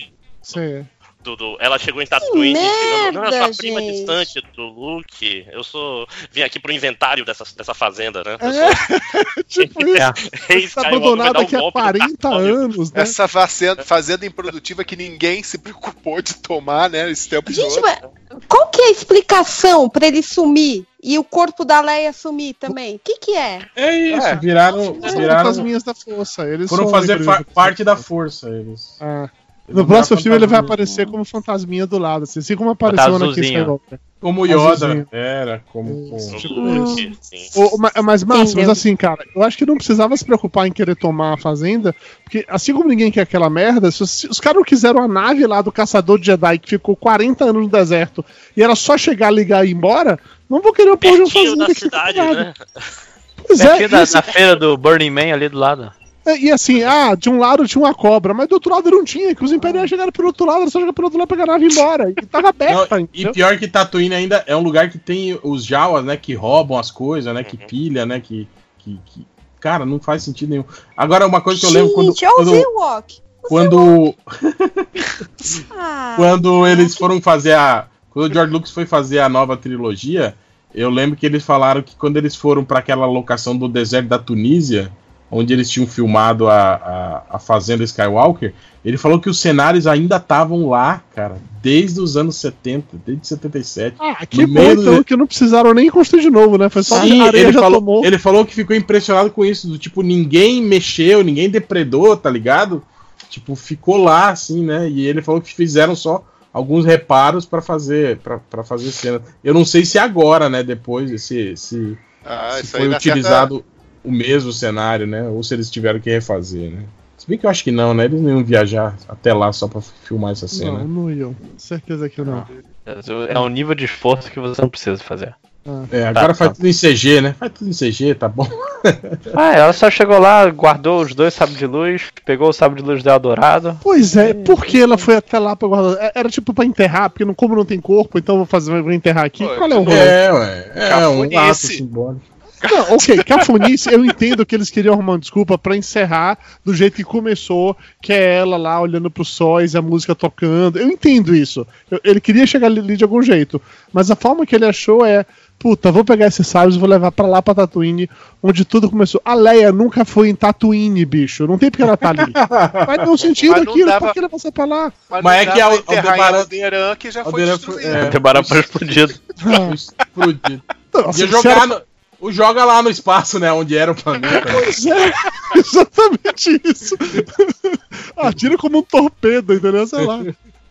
[SPEAKER 9] Sim.
[SPEAKER 8] Dudu? Ela chegou em Tatooine chegando, não, eu sou a
[SPEAKER 2] merda,
[SPEAKER 8] prima
[SPEAKER 2] gente.
[SPEAKER 8] distante do Luke. Eu sou. Vim aqui pro inventário dessa, dessa fazenda, né? Eu
[SPEAKER 9] É,
[SPEAKER 8] sou
[SPEAKER 9] tipo isso. Tá abandonado
[SPEAKER 8] dar um
[SPEAKER 9] aqui há
[SPEAKER 8] golpe no
[SPEAKER 9] 40
[SPEAKER 8] cartório.
[SPEAKER 9] anos, né?
[SPEAKER 1] Essa fazenda, fazenda improdutiva que ninguém se preocupou de tomar, né? Esse tempo
[SPEAKER 2] Gente,
[SPEAKER 1] todo.
[SPEAKER 2] mas qual que é a explicação pra ele sumir e o corpo da Leia sumir também? O que que é?
[SPEAKER 3] É isso.
[SPEAKER 1] É.
[SPEAKER 3] Viraram. Viraram
[SPEAKER 9] as minhas da força. Eles
[SPEAKER 3] foram
[SPEAKER 9] são
[SPEAKER 3] fazer parte da força. Eles.
[SPEAKER 9] Ah. No próximo filme ele vai aparecer como fantasminha do lado, assim, assim como apareceu na
[SPEAKER 6] azulzinho.
[SPEAKER 9] Skywalker.
[SPEAKER 3] Como Yoda
[SPEAKER 9] Azulzinho.
[SPEAKER 3] era, como.
[SPEAKER 9] Isso. Tipo mas, Máximos,
[SPEAKER 2] Entendeu.
[SPEAKER 9] assim, cara, eu acho que não precisava se preocupar em querer tomar a fazenda, porque assim como ninguém quer aquela merda, se, os- se os caras não quiseram a nave lá do caçador de Jedi que ficou 40 anos no deserto e era só chegar, ligar e ir embora, não vou querer o porra de uma fazenda
[SPEAKER 8] da
[SPEAKER 9] aqui.
[SPEAKER 8] cidade, né?
[SPEAKER 9] Pois é,
[SPEAKER 6] da,
[SPEAKER 9] assim-
[SPEAKER 6] da feira do Burning Man ali do lado.
[SPEAKER 9] É, E assim, ah, de um lado tinha uma cobra, mas do outro lado não tinha, que os imperiais chegaram pelo outro lado, só chegar pelo outro lado pegar a nave e ir embora. E tava aberta,
[SPEAKER 3] Não, e pior que Tatooine ainda é um lugar que tem os Jawas, né? Que roubam as coisas, né? Que pilha, né? Que, que, que- Cara, não faz sentido nenhum. Agora, uma coisa que eu lembro quando.
[SPEAKER 2] Gente, é o
[SPEAKER 3] quando, quando,
[SPEAKER 2] Ah,
[SPEAKER 3] quando eles foram fazer a. Quando o George Lucas foi fazer a nova trilogia, eu lembro que eles falaram que quando eles foram para aquela locação do deserto da Tunísia, onde eles tinham filmado a, a, a Fazenda Skywalker, ele falou que os cenários ainda estavam lá, cara, desde os anos 70, desde 77.
[SPEAKER 9] Ah, que bom
[SPEAKER 3] meio do-
[SPEAKER 9] então que não precisaram nem construir de novo, né? Foi só
[SPEAKER 3] Sim,
[SPEAKER 9] a areia
[SPEAKER 3] ele
[SPEAKER 9] já
[SPEAKER 3] falou,
[SPEAKER 9] tomou.
[SPEAKER 3] ele falou que ficou impressionado com isso, do tipo, ninguém mexeu, ninguém depredou, tá ligado? Tipo, ficou lá, assim, né? E ele falou que fizeram só alguns reparos pra fazer pra pra fazer cena. Eu não sei se agora, né, depois, se, se,
[SPEAKER 1] Ah,
[SPEAKER 3] se foi utilizado o mesmo cenário, né? Ou se eles tiveram que refazer, né? Se bem que eu acho que não, né? Eles não iam viajar até lá só pra filmar essa cena.
[SPEAKER 9] Não, não iam. Certeza que não.
[SPEAKER 6] É um nível de esforço que você não precisa fazer.
[SPEAKER 3] É, agora
[SPEAKER 6] Tá,
[SPEAKER 3] faz
[SPEAKER 6] tá.
[SPEAKER 3] tudo em CG, né? Faz tudo em CG, tá bom.
[SPEAKER 6] Ah, ela só chegou lá, guardou os dois sabres de luz, pegou o sabre de luz dela dourado.
[SPEAKER 9] Pois é, por que ela foi até lá pra guardar? É- Era tipo pra enterrar, porque não, como não tem corpo, então eu vou fazer, vou enterrar aqui.
[SPEAKER 1] Pô,
[SPEAKER 9] Qual é o rolê?
[SPEAKER 3] É, ué. É um ato simbólico.
[SPEAKER 9] Não, ok, cafonice, eu entendo que eles queriam arrumar uma desculpa pra encerrar do jeito que começou, que é ela lá olhando pros sóis, a música tocando. Eu entendo isso. Eu- ele queria chegar ali de algum jeito. Mas a forma que ele achou é. Puta, vou pegar esses sábios e vou levar pra lá pra Tatooine, onde tudo começou. A Leia nunca foi em Tatooine, bicho. Não tem porque ela tá ali. Vai ter um sentido
[SPEAKER 1] Mas não
[SPEAKER 9] aquilo,
[SPEAKER 1] dava-
[SPEAKER 9] por que ela passar pra lá?
[SPEAKER 1] Mas,
[SPEAKER 3] Mas é que a- Aldebaran-
[SPEAKER 1] Alderan, que já foi
[SPEAKER 3] Alderan foi-
[SPEAKER 1] destruído.
[SPEAKER 3] é.
[SPEAKER 6] Pra explodido.
[SPEAKER 3] Explodido.
[SPEAKER 9] nossa,
[SPEAKER 3] Ia
[SPEAKER 9] se
[SPEAKER 3] jogar
[SPEAKER 9] era-
[SPEAKER 3] no, o joga lá no espaço, né? Onde era o planeta. né?
[SPEAKER 9] Pois é, exatamente isso. Atira como um torpedo, entendeu? Sei lá.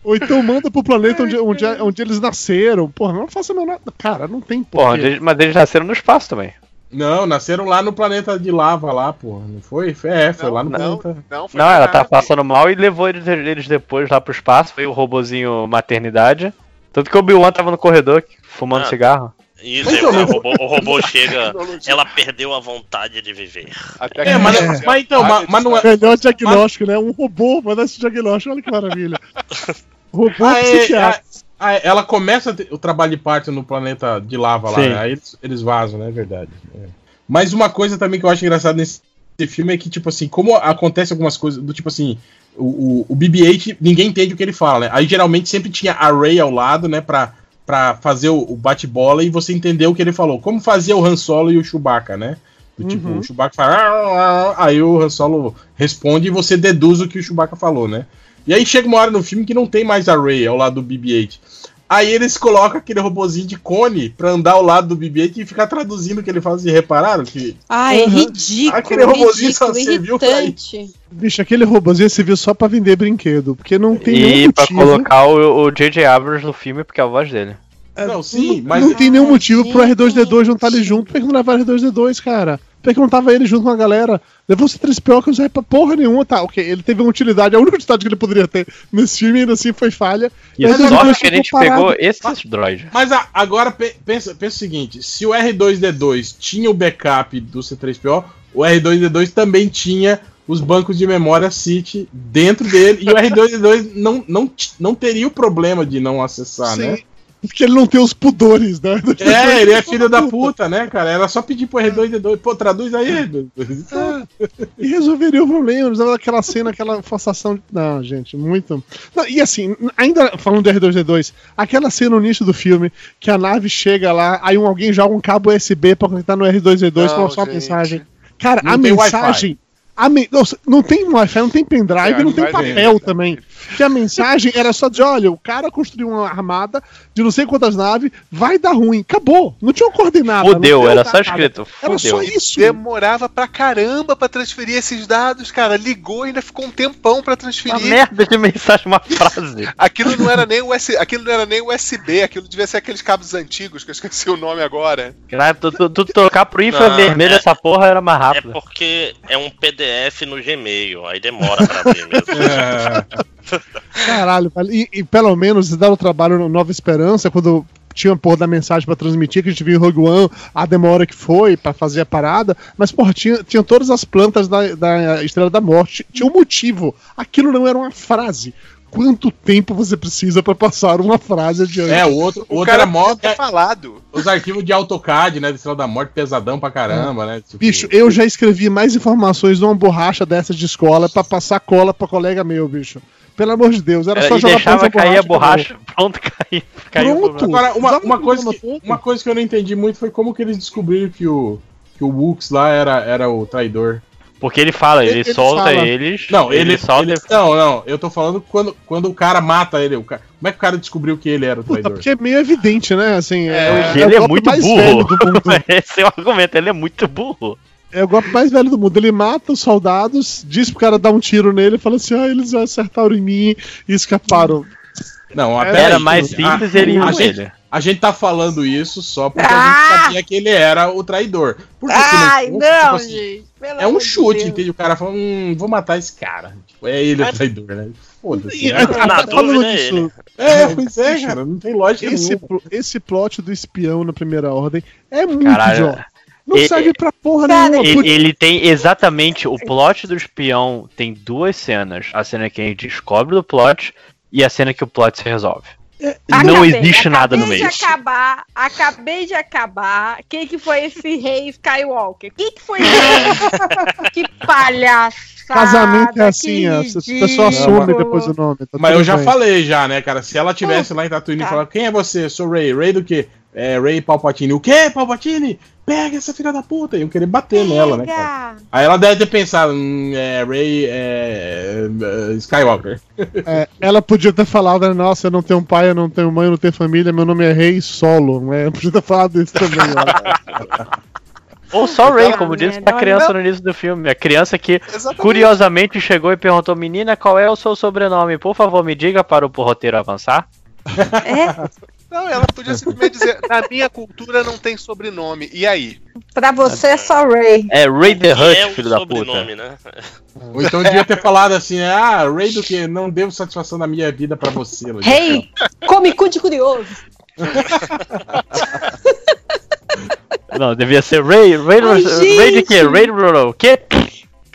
[SPEAKER 9] Ou então manda pro planeta onde, onde, onde eles nasceram. Porra, não faça a menor. Cara, não tem
[SPEAKER 6] Porra, mas eles nasceram no espaço também.
[SPEAKER 3] Não, nasceram lá no planeta de lava lá, porra. Não foi? É, foi
[SPEAKER 1] Não,
[SPEAKER 3] lá no
[SPEAKER 1] não,
[SPEAKER 3] planeta.
[SPEAKER 1] não, foi
[SPEAKER 6] Não, ela
[SPEAKER 1] nada.
[SPEAKER 6] tá passando mal e levou eles, eles depois lá pro espaço. Foi o robozinho maternidade. Tanto que o Obi-Wan tava no corredor fumando
[SPEAKER 8] Ah.
[SPEAKER 6] cigarro.
[SPEAKER 8] Isso,
[SPEAKER 3] Então,
[SPEAKER 8] o, robô, o robô chega. Ela perdeu a vontade de viver.
[SPEAKER 1] Até
[SPEAKER 3] É, mas,
[SPEAKER 9] É.
[SPEAKER 3] mas então, mas, mas não é.
[SPEAKER 9] Melhor diagnóstico, né? Um robô vai dar esse diagnóstico. Olha que maravilha. Robô
[SPEAKER 3] Ah, é,
[SPEAKER 9] psiquiatra.
[SPEAKER 3] ah, é, ela começa o trabalho de parto no planeta de lava lá,
[SPEAKER 6] Sim.
[SPEAKER 3] né? Aí eles, eles vazam, né? É verdade. É. Mas uma coisa também que eu acho engraçado nesse filme é que, tipo assim, como acontece algumas coisas do tipo assim, o, o, o BB-8, ninguém entende o que ele fala, né? Aí geralmente sempre tinha a Ray ao lado, né? Pra, pra fazer o, bate-bola e você entender o que ele falou. Como fazia o Han Solo e o Chewbacca, né? Do tipo,
[SPEAKER 9] Uhum.
[SPEAKER 3] o Chewbacca fala. "Ah, ah", Aí o Han Solo responde e você deduz o que o Chewbacca falou, né? E aí chega uma hora no filme que não tem mais a Ray ao lado do BB-8. Aí eles colocam aquele robozinho de cone pra andar ao lado do BB-8 e ficar traduzindo o que ele fala. Vocês repararam? Que...
[SPEAKER 2] Ai,
[SPEAKER 3] Uhum.
[SPEAKER 2] ridículo,
[SPEAKER 3] Aquele robozinho só
[SPEAKER 2] ridículo,
[SPEAKER 3] serviu pra
[SPEAKER 2] irritante.
[SPEAKER 9] Bicho, aquele robôzinho serviu só pra vender brinquedo. Porque não tem nenhum
[SPEAKER 6] E pra
[SPEAKER 9] motivo.
[SPEAKER 6] colocar o J.J. Abrams no filme, porque é a voz dele.
[SPEAKER 3] Não, sim,
[SPEAKER 9] não,
[SPEAKER 3] mas.
[SPEAKER 9] não tem nenhum motivo pro R2D2 não estar ali junto. Por que não levar R2D2, cara? Por que não tava ele junto com a galera? Levou o C3PO que não serve pra porra nenhuma, tá? Ok, ele teve uma utilidade, a única utilidade que ele poderia ter nesse filme, ainda assim foi falha.
[SPEAKER 6] E a
[SPEAKER 9] Mas
[SPEAKER 6] sorte que a gente
[SPEAKER 9] parado.
[SPEAKER 6] pegou esses droids.
[SPEAKER 3] Mas a- agora pe- pensa, pensa o seguinte: se o R2D2 tinha o backup do C3PO, o R2D2 também tinha os bancos de memória City dentro dele, e o R2D2 não, não, não teria o problema de não acessar,
[SPEAKER 9] Sim,
[SPEAKER 3] né?
[SPEAKER 9] Porque ele não tem os pudores, né?
[SPEAKER 3] É, ele é filho da puta, né, cara? Era só pedir pro R2D2, pô, traduz aí, R2D2.
[SPEAKER 9] E resolveria o problema, não precisava daquela cena, aquela forçação. Não, gente, muito. Não, e assim, ainda falando do R2D2, aquela cena no início do filme, que a nave chega lá, aí um, alguém joga um cabo USB pra conectar no R2D2 pra
[SPEAKER 1] Não,
[SPEAKER 9] mostrar uma mensagem. Cara,
[SPEAKER 3] Não
[SPEAKER 9] a mensagem. A me- não, não tem Wi-Fi, não tem pendrive,
[SPEAKER 1] É,
[SPEAKER 9] não tem papel também. Que a mensagem era só dizer: olha, o cara construiu uma armada de não sei quantas naves, vai dar ruim. Acabou. Não tinha uma coordenada.
[SPEAKER 6] Fudeu, era
[SPEAKER 9] nada.
[SPEAKER 6] só escrito.
[SPEAKER 9] Era só
[SPEAKER 6] Fudeu.
[SPEAKER 9] isso.
[SPEAKER 1] Demorava pra caramba pra transferir esses dados, cara. Ligou e ainda ficou um tempão pra
[SPEAKER 6] Uma
[SPEAKER 1] transferir.
[SPEAKER 6] merda de mensagem, uma frase.
[SPEAKER 1] Aquilo não era nem US, aquilo não era nem USB, aquilo devia ser aqueles cabos antigos que eu esqueci o nome agora.
[SPEAKER 6] Cara, tu, tu, tu trocar pro infravermelho
[SPEAKER 8] é-
[SPEAKER 6] essa porra era mais
[SPEAKER 8] É
[SPEAKER 6] rápido.
[SPEAKER 8] porque é um PDF no Gmail, aí demora pra ver mesmo.
[SPEAKER 3] É,
[SPEAKER 9] Caralho. E, e pelo menos deram o trabalho no Nova Esperança, quando tinha porra da mensagem pra transmitir, que a gente viu em Rogue One, a demora que foi pra fazer a parada, mas, porra, tinha, tinha todas as plantas da, da Estrela da Morte, tinha um motivo. Aquilo não era uma frase. Quanto tempo você precisa pra passar uma frase adiante.
[SPEAKER 3] É, o outro, o outro
[SPEAKER 1] cara
[SPEAKER 3] era mó.
[SPEAKER 1] ter falado.
[SPEAKER 3] Os arquivos de AutoCAD, né? Estrela da Morte, pesadão pra caramba, né? Tipo,
[SPEAKER 9] Bicho, eu já escrevi mais informações numa borracha dessa de escola pra passar cola pra colega meu, bicho. Pelo amor de Deus, era só
[SPEAKER 6] e
[SPEAKER 9] jogar
[SPEAKER 6] deixava cair a borracha, pronto, caiu. caiu
[SPEAKER 9] Pronto.
[SPEAKER 3] Agora, uma, uma, coisa que, uma coisa que eu não entendi muito foi como que eles descobriram que o, que o Wux lá era, era o traidor.
[SPEAKER 6] Porque ele fala, ele,
[SPEAKER 9] Ele
[SPEAKER 6] solta
[SPEAKER 9] fala.
[SPEAKER 6] eles.
[SPEAKER 3] Não, ele,
[SPEAKER 6] solta.
[SPEAKER 3] ele- Não, não, eu tô falando quando, quando o cara mata ele. O cara, como é que o cara descobriu que ele era o
[SPEAKER 9] Puta,
[SPEAKER 3] traidor?
[SPEAKER 9] porque é meio evidente, né? Assim, é,
[SPEAKER 6] Porque
[SPEAKER 9] é
[SPEAKER 6] ele é
[SPEAKER 9] golpe
[SPEAKER 6] muito burro. Esse é o argumento, ele é muito burro.
[SPEAKER 9] É o golpe mais velho do mundo. Ele mata os soldados, diz pro cara dar um tiro nele e fala assim: ah, eles acertaram em mim e escaparam.
[SPEAKER 3] Não,
[SPEAKER 9] Era
[SPEAKER 3] até
[SPEAKER 6] Era
[SPEAKER 3] aí,
[SPEAKER 6] mais
[SPEAKER 3] a-
[SPEAKER 6] simples ele ir
[SPEAKER 3] a gente-
[SPEAKER 6] ele.
[SPEAKER 3] A gente tá falando isso só porque a
[SPEAKER 2] Ah!
[SPEAKER 3] gente sabia que ele era o traidor. Porque
[SPEAKER 2] Ai,
[SPEAKER 3] fosse,
[SPEAKER 2] não,
[SPEAKER 3] tipo assim,
[SPEAKER 2] gente. pelo
[SPEAKER 3] É um chute,
[SPEAKER 2] Deus.
[SPEAKER 3] entende? O cara fala, hum, vou matar esse cara. Tipo, é ele o traidor, né? Foda-se.
[SPEAKER 9] E,
[SPEAKER 3] né?
[SPEAKER 9] Tá falando
[SPEAKER 8] é
[SPEAKER 9] disso,
[SPEAKER 3] É, pois é, cara. Não tem lógica
[SPEAKER 9] esse, pl- esse plot do espião na primeira ordem é muito
[SPEAKER 6] Caralho.
[SPEAKER 9] idiota. Não
[SPEAKER 6] E-
[SPEAKER 9] serve pra porra
[SPEAKER 2] Cara,
[SPEAKER 9] nenhuma.
[SPEAKER 6] Ele, ele tem exatamente o plot do espião tem duas cenas. A cena que a gente descobre do plot e a cena que o plot se resolve. Não
[SPEAKER 2] Acabei,
[SPEAKER 6] existe nada no
[SPEAKER 2] acabei
[SPEAKER 6] meio.
[SPEAKER 2] de acabar, acabei de acabar. Quem que foi esse rei Skywalker? Quem que foi esse? que palhaçada.
[SPEAKER 9] Casamento é assim,
[SPEAKER 2] que
[SPEAKER 9] ó, as
[SPEAKER 2] ridículo.
[SPEAKER 9] pessoas assumem depois o nome. tá
[SPEAKER 3] Mas eu já
[SPEAKER 9] bem.
[SPEAKER 3] falei já, né, cara? Se ela tivesse lá em Tatooine
[SPEAKER 2] Tá.
[SPEAKER 3] e falar, quem é você? Sou Ray. Ray do quê? É, Ray Palpatine. O quê, Palpatine? Pega essa filha da puta. E eu querer bater nela, né, cara?
[SPEAKER 2] Pega.
[SPEAKER 3] Aí ela deve ter pensado, hum, é, Ray é, é, Skywalker.
[SPEAKER 9] É, ela podia ter falado, nossa, eu não tenho pai, eu não tenho mãe, eu não tenho família, meu nome é Rei Solo. Né? Eu podia ter falado isso também. ó.
[SPEAKER 6] Ou só o Ray, como disse
[SPEAKER 2] merda,
[SPEAKER 6] pra criança no início do filme. A criança que
[SPEAKER 1] Exatamente.
[SPEAKER 6] curiosamente chegou e perguntou: Menina, qual é o seu sobrenome? Por favor, me diga para o roteiro avançar.
[SPEAKER 2] É,
[SPEAKER 1] Não, ela podia simplesmente dizer, na minha cultura não tem sobrenome. E aí?
[SPEAKER 2] pra você é só Ray.
[SPEAKER 6] É Ray the
[SPEAKER 8] Que
[SPEAKER 6] Hutt,
[SPEAKER 8] é
[SPEAKER 6] filho da puta.
[SPEAKER 8] sobrenome, né?
[SPEAKER 3] Ou então devia ter falado assim, ah, Ray do quê? Não devo satisfação da minha vida pra você.
[SPEAKER 2] Rei, come cu de curioso.
[SPEAKER 6] Não, devia ser Ray. Ray,
[SPEAKER 2] Ai,
[SPEAKER 6] Ray de quê? Ray o quê?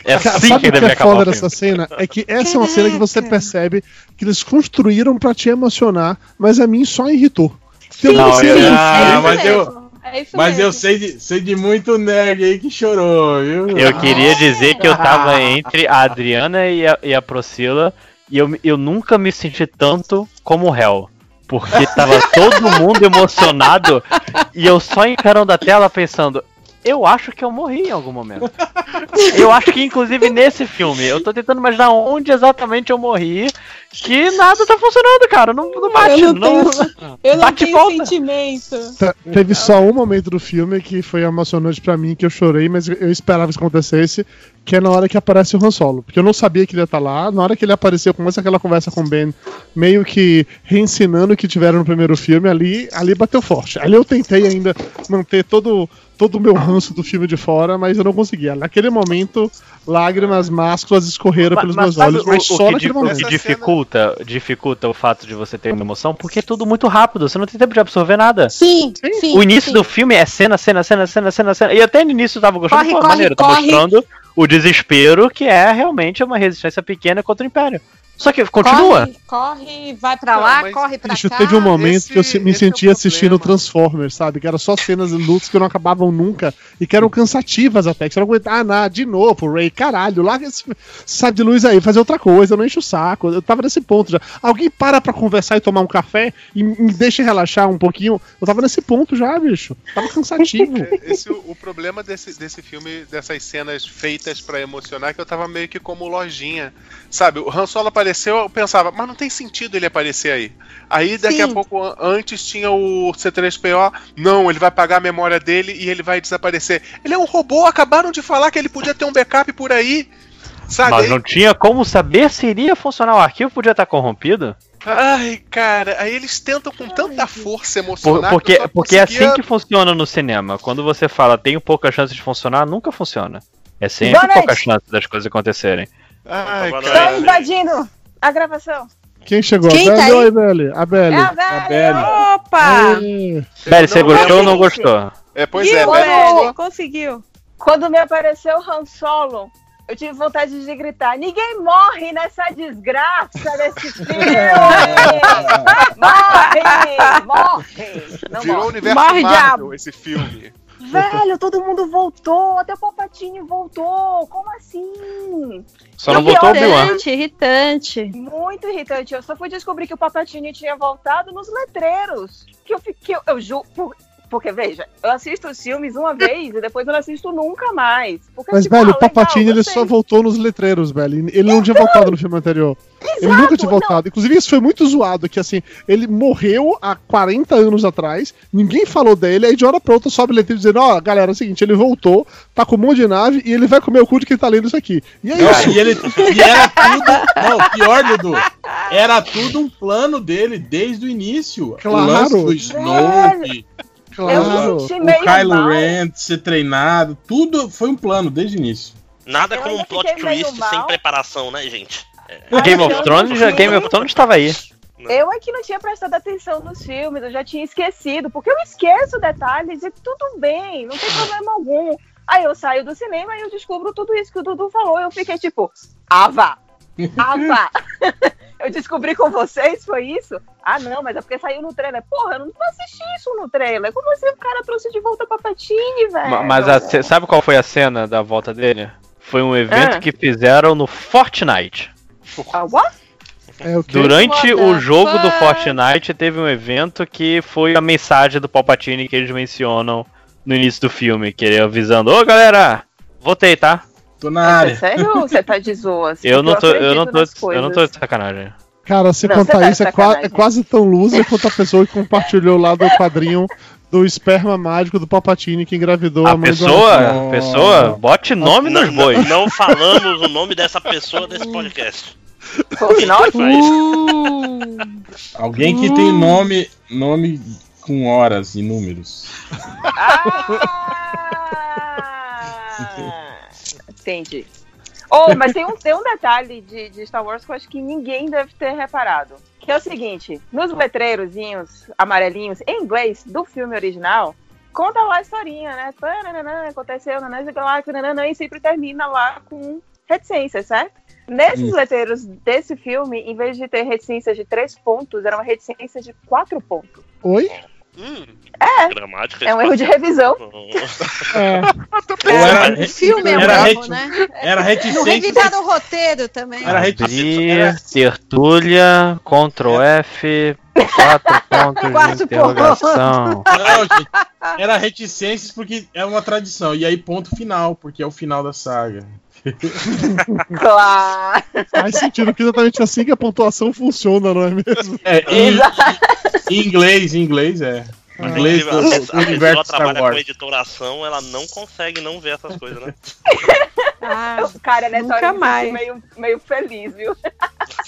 [SPEAKER 6] É assim
[SPEAKER 9] sabe
[SPEAKER 6] que
[SPEAKER 9] o que
[SPEAKER 6] deve
[SPEAKER 9] é
[SPEAKER 6] acabar
[SPEAKER 9] foda dessa cena? É que essa é uma cena que você
[SPEAKER 2] Caraca.
[SPEAKER 9] percebe que eles construíram pra te emocionar, mas a mim só irritou.
[SPEAKER 2] Sim,
[SPEAKER 6] Não, eu-
[SPEAKER 3] Ah,
[SPEAKER 2] é isso
[SPEAKER 3] mas eu-.
[SPEAKER 2] É
[SPEAKER 3] Mas eu
[SPEAKER 2] mesmo.
[SPEAKER 3] sei de, sei de muito nerd aí que chorou, viu?
[SPEAKER 6] Eu queria dizer que eu tava entre a Adriana e a, e a Priscila e eu, eu nunca me senti tanto como o Hell. Porque tava todo mundo emocionado e eu só encarando a tela pensando. Eu acho que eu morri em algum momento. Eu acho que, inclusive, nesse filme, eu tô tentando imaginar onde exatamente eu morri, que nada tá funcionando, cara. Não, não bate.
[SPEAKER 2] Eu não
[SPEAKER 6] não-
[SPEAKER 2] tenho, eu não
[SPEAKER 6] bate
[SPEAKER 2] tenho
[SPEAKER 6] volta.
[SPEAKER 2] sentimento.
[SPEAKER 9] Tá, Teve só um momento do filme que foi emocionante pra mim, que eu chorei, mas eu esperava que isso acontecesse, que é na hora que aparece o Han Solo. Porque eu não sabia que ele ia estar lá. Na hora que ele apareceu, começa aquela conversa com o Ben, meio que reensinando o que tiveram no primeiro filme, ali, ali bateu forte. Ali eu tentei ainda manter todo, todo o meu ranço do filme de fora, mas eu não conseguia. Naquele momento, lágrimas másculas escorreram pelos meus
[SPEAKER 6] sabe
[SPEAKER 9] olhos,
[SPEAKER 6] o,
[SPEAKER 9] mas
[SPEAKER 6] o
[SPEAKER 9] só
[SPEAKER 6] que,
[SPEAKER 9] naquele
[SPEAKER 6] o
[SPEAKER 9] momento.
[SPEAKER 6] que dificulta, dificulta o fato de você ter uma emoção? Porque é tudo muito rápido, você não tem tempo de absorver nada.
[SPEAKER 2] Sim, sim.
[SPEAKER 6] o início
[SPEAKER 2] sim.
[SPEAKER 6] do filme é cena, cena, cena, cena, cena, cena. E até no início eu tava gostando,
[SPEAKER 2] Corre,
[SPEAKER 6] pô,
[SPEAKER 2] corre,
[SPEAKER 6] maneiro, tá
[SPEAKER 2] corre.
[SPEAKER 6] mostrando o desespero que é realmente uma resistência pequena contra o Império. Só que continua.
[SPEAKER 2] Corre, corre, vai pra
[SPEAKER 1] Não,
[SPEAKER 2] lá,
[SPEAKER 1] mas,
[SPEAKER 2] corre pra
[SPEAKER 9] Bicho,
[SPEAKER 2] cá.
[SPEAKER 9] teve um momento
[SPEAKER 1] esse-
[SPEAKER 9] que eu se- me
[SPEAKER 1] esse é o
[SPEAKER 9] sentia assistindo. Transformers, sabe? Que era só cenas de lutas que não acabavam nunca e que eram cansativas até. Que você não aguentava, ah, nada, de novo, Ray, caralho, larga esse sabe de luz aí, fazer outra coisa, não enche o saco. Eu tava nesse ponto já. Alguém para pra conversar e tomar um café e me deixa relaxar um pouquinho. Eu tava nesse ponto já, bicho. Tava cansativo.
[SPEAKER 1] É, Esse, o, o problema desse, desse filme, dessas cenas feitas pra emocionar, é que eu tava meio que como lojinha. Sabe, o Han Solo apareceu, eu pensava, mas não tem sentido ele aparecer aí. Aí daqui a
[SPEAKER 2] Sim.
[SPEAKER 1] pouco, an- antes tinha o C3PO, não, ele vai pagar a memória dele e ele vai desaparecer. Ele é um robô, acabaram de falar que ele podia ter um backup por aí. Sabe?
[SPEAKER 6] Mas não tinha como saber se iria funcionar o arquivo, podia estar corrompido.
[SPEAKER 1] Ai, cara, aí eles tentam com tanta força
[SPEAKER 6] Por-
[SPEAKER 1] emocionar. que
[SPEAKER 6] porque
[SPEAKER 1] eu só
[SPEAKER 6] porque é
[SPEAKER 1] conseguia-
[SPEAKER 6] assim que funciona no cinema. Quando você fala tem pouca chance de funcionar, nunca funciona. É sempre
[SPEAKER 2] Boa noite.
[SPEAKER 6] pouca chance das coisas acontecerem.
[SPEAKER 1] Ai.
[SPEAKER 2] Estão invadindo a gravação.
[SPEAKER 9] Quem chegou?
[SPEAKER 2] Quem
[SPEAKER 9] a
[SPEAKER 2] tá
[SPEAKER 9] Belly
[SPEAKER 2] aí?
[SPEAKER 9] ou a Belly? A Belly.
[SPEAKER 2] É a
[SPEAKER 3] Belly.
[SPEAKER 2] Opa!
[SPEAKER 9] Ê,
[SPEAKER 6] Belly, você
[SPEAKER 1] não
[SPEAKER 6] gostou ou não gostou?
[SPEAKER 1] É, pois
[SPEAKER 2] Viu,
[SPEAKER 1] é,
[SPEAKER 2] velho. Conseguiu. Quando me apareceu o Han Solo,
[SPEAKER 10] Eu tive vontade de gritar: ninguém morre nessa desgraça desse filme! morre! Morre! Não
[SPEAKER 1] Virou
[SPEAKER 10] morre.
[SPEAKER 1] universo
[SPEAKER 2] Morre,
[SPEAKER 1] Marvel
[SPEAKER 2] diabo.
[SPEAKER 1] esse filme.
[SPEAKER 10] Velho, todo mundo voltou, até o Palpatine voltou. Como assim?
[SPEAKER 6] Só não
[SPEAKER 10] E o
[SPEAKER 6] botou o.
[SPEAKER 2] Irritante, irritante.
[SPEAKER 10] Muito irritante. Eu só fui descobrir que o Palpatine tinha voltado nos letreiros. Que eu fiquei. Eu, ju- por- Porque, veja, eu assisto os filmes uma vez e depois eu não assisto nunca mais. Porque,
[SPEAKER 9] Mas,
[SPEAKER 10] tipo,
[SPEAKER 9] velho,
[SPEAKER 10] ah,
[SPEAKER 9] o Palpatine
[SPEAKER 10] legal,
[SPEAKER 9] ele só voltou nos letreiros, velho. Ele não tinha voltado no filme anterior. Ele
[SPEAKER 10] Exato,
[SPEAKER 9] nunca tinha voltado. Inclusive, isso foi muito zoado, que assim, ele morreu há 40 anos atrás, ninguém falou dele, aí de hora pra outra sobe o letreiro dizendo, ó, galera, é o seguinte, ele voltou, tá com um monte de nave e ele vai comer o cu de quem tá lendo isso aqui. E é
[SPEAKER 3] Não,
[SPEAKER 9] isso.
[SPEAKER 3] e, ele, e era tudo. Não, pior, Dudu. Era tudo um plano dele desde o início.
[SPEAKER 9] Claro.
[SPEAKER 3] O lance do Snoke,
[SPEAKER 9] Claro.
[SPEAKER 3] o Kylo
[SPEAKER 10] mal.
[SPEAKER 3] Ren ser treinado, tudo foi um plano desde o início.
[SPEAKER 8] Nada
[SPEAKER 10] Eu
[SPEAKER 8] como um plot twist
[SPEAKER 10] mal.
[SPEAKER 8] sem preparação, né, gente?
[SPEAKER 6] Game of Thrones, já, Game of Thrones estava aí.
[SPEAKER 10] Eu é que não tinha prestado atenção nos filmes, eu já tinha esquecido, porque eu esqueço detalhes e tudo bem, não tem problema algum. Aí eu saio do cinema e eu descubro tudo isso que o Dudu falou. Eu fiquei tipo, ah vá, ah vá. eu descobri com vocês, foi isso? Ah não, mas é porque saiu no trailer. Porra, eu não assisti isso no trailer. Como assim o cara trouxe de volta pra Patine, velho?
[SPEAKER 6] Ma- Mas a sabe qual foi a cena da volta dele? Foi um evento
[SPEAKER 10] Ah.
[SPEAKER 6] que fizeram no Fortnite.
[SPEAKER 10] Ah, what?
[SPEAKER 9] É o
[SPEAKER 6] Durante
[SPEAKER 2] What
[SPEAKER 6] o jogo do
[SPEAKER 2] fuck?
[SPEAKER 6] Fortnite teve um evento que foi a mensagem do Palpatine que eles mencionam no início do filme, que ele avisando, ô galera, votei, tá?
[SPEAKER 3] Tô na
[SPEAKER 10] É
[SPEAKER 3] área.
[SPEAKER 10] sério ou você tá de zoas?
[SPEAKER 6] Eu não tô, eu não tô, eu não tô de sacanagem.
[SPEAKER 9] Cara, se
[SPEAKER 10] Não,
[SPEAKER 9] contar
[SPEAKER 10] tá
[SPEAKER 9] isso, é, qua- é quase tão loser quanto a pessoa que compartilhou lá do quadrinho do esperma mágico do Palpatine que engravidou a,
[SPEAKER 6] A
[SPEAKER 9] mãe do
[SPEAKER 6] pessoa, pessoa, bote nome
[SPEAKER 8] não,
[SPEAKER 6] nos bois.
[SPEAKER 8] não, não falamos o nome dessa pessoa nesse podcast.
[SPEAKER 10] O final?
[SPEAKER 2] Uh,
[SPEAKER 3] Alguém que tem nome, nome com horas e números.
[SPEAKER 10] Ah! Entendi. Oh, mas tem um, tem um detalhe de, de Star Wars que eu acho que ninguém deve ter reparado. Que é o seguinte: nos letreirozinhos amarelinhos em inglês do filme original, conta lá a historinha, né? Tananana, Aconteceu na Nese Galáctica, nananã, e sempre termina lá com reticência, certo? Nesses letreiros desse filme, em vez de ter reticências de três pontos, era uma reticência de quatro pontos.
[SPEAKER 9] Oi?
[SPEAKER 8] Hum,
[SPEAKER 10] É,
[SPEAKER 8] gramática.
[SPEAKER 10] é um erro de revisão.
[SPEAKER 9] É.
[SPEAKER 3] Era,
[SPEAKER 2] o filme é um
[SPEAKER 3] era, reti-
[SPEAKER 2] né?
[SPEAKER 3] era
[SPEAKER 2] Não
[SPEAKER 3] reticência.
[SPEAKER 2] revisaram o roteiro também.
[SPEAKER 3] Era reticência.
[SPEAKER 6] Tertúlia, Ctrl F, quatro pontos
[SPEAKER 2] Quatro
[SPEAKER 6] de interrogação.
[SPEAKER 3] Não, gente, era reticências porque é uma tradição. E aí, ponto final, porque é o final da saga.
[SPEAKER 10] Claro.
[SPEAKER 9] Faz sentido, porque exatamente assim que a pontuação funciona, não é mesmo?
[SPEAKER 3] É, em, em inglês, em inglês é. Inglês
[SPEAKER 8] a,
[SPEAKER 3] do,
[SPEAKER 8] a,
[SPEAKER 3] do
[SPEAKER 8] a pessoa
[SPEAKER 3] universo Star
[SPEAKER 8] trabalha com
[SPEAKER 3] Wars.
[SPEAKER 8] editoração, ela não consegue não ver essas coisas, né?
[SPEAKER 2] Ah,
[SPEAKER 10] Eu- Cara, nessa
[SPEAKER 2] Nunca
[SPEAKER 10] hora eu me
[SPEAKER 2] mais.
[SPEAKER 10] senti meio, meio feliz, viu?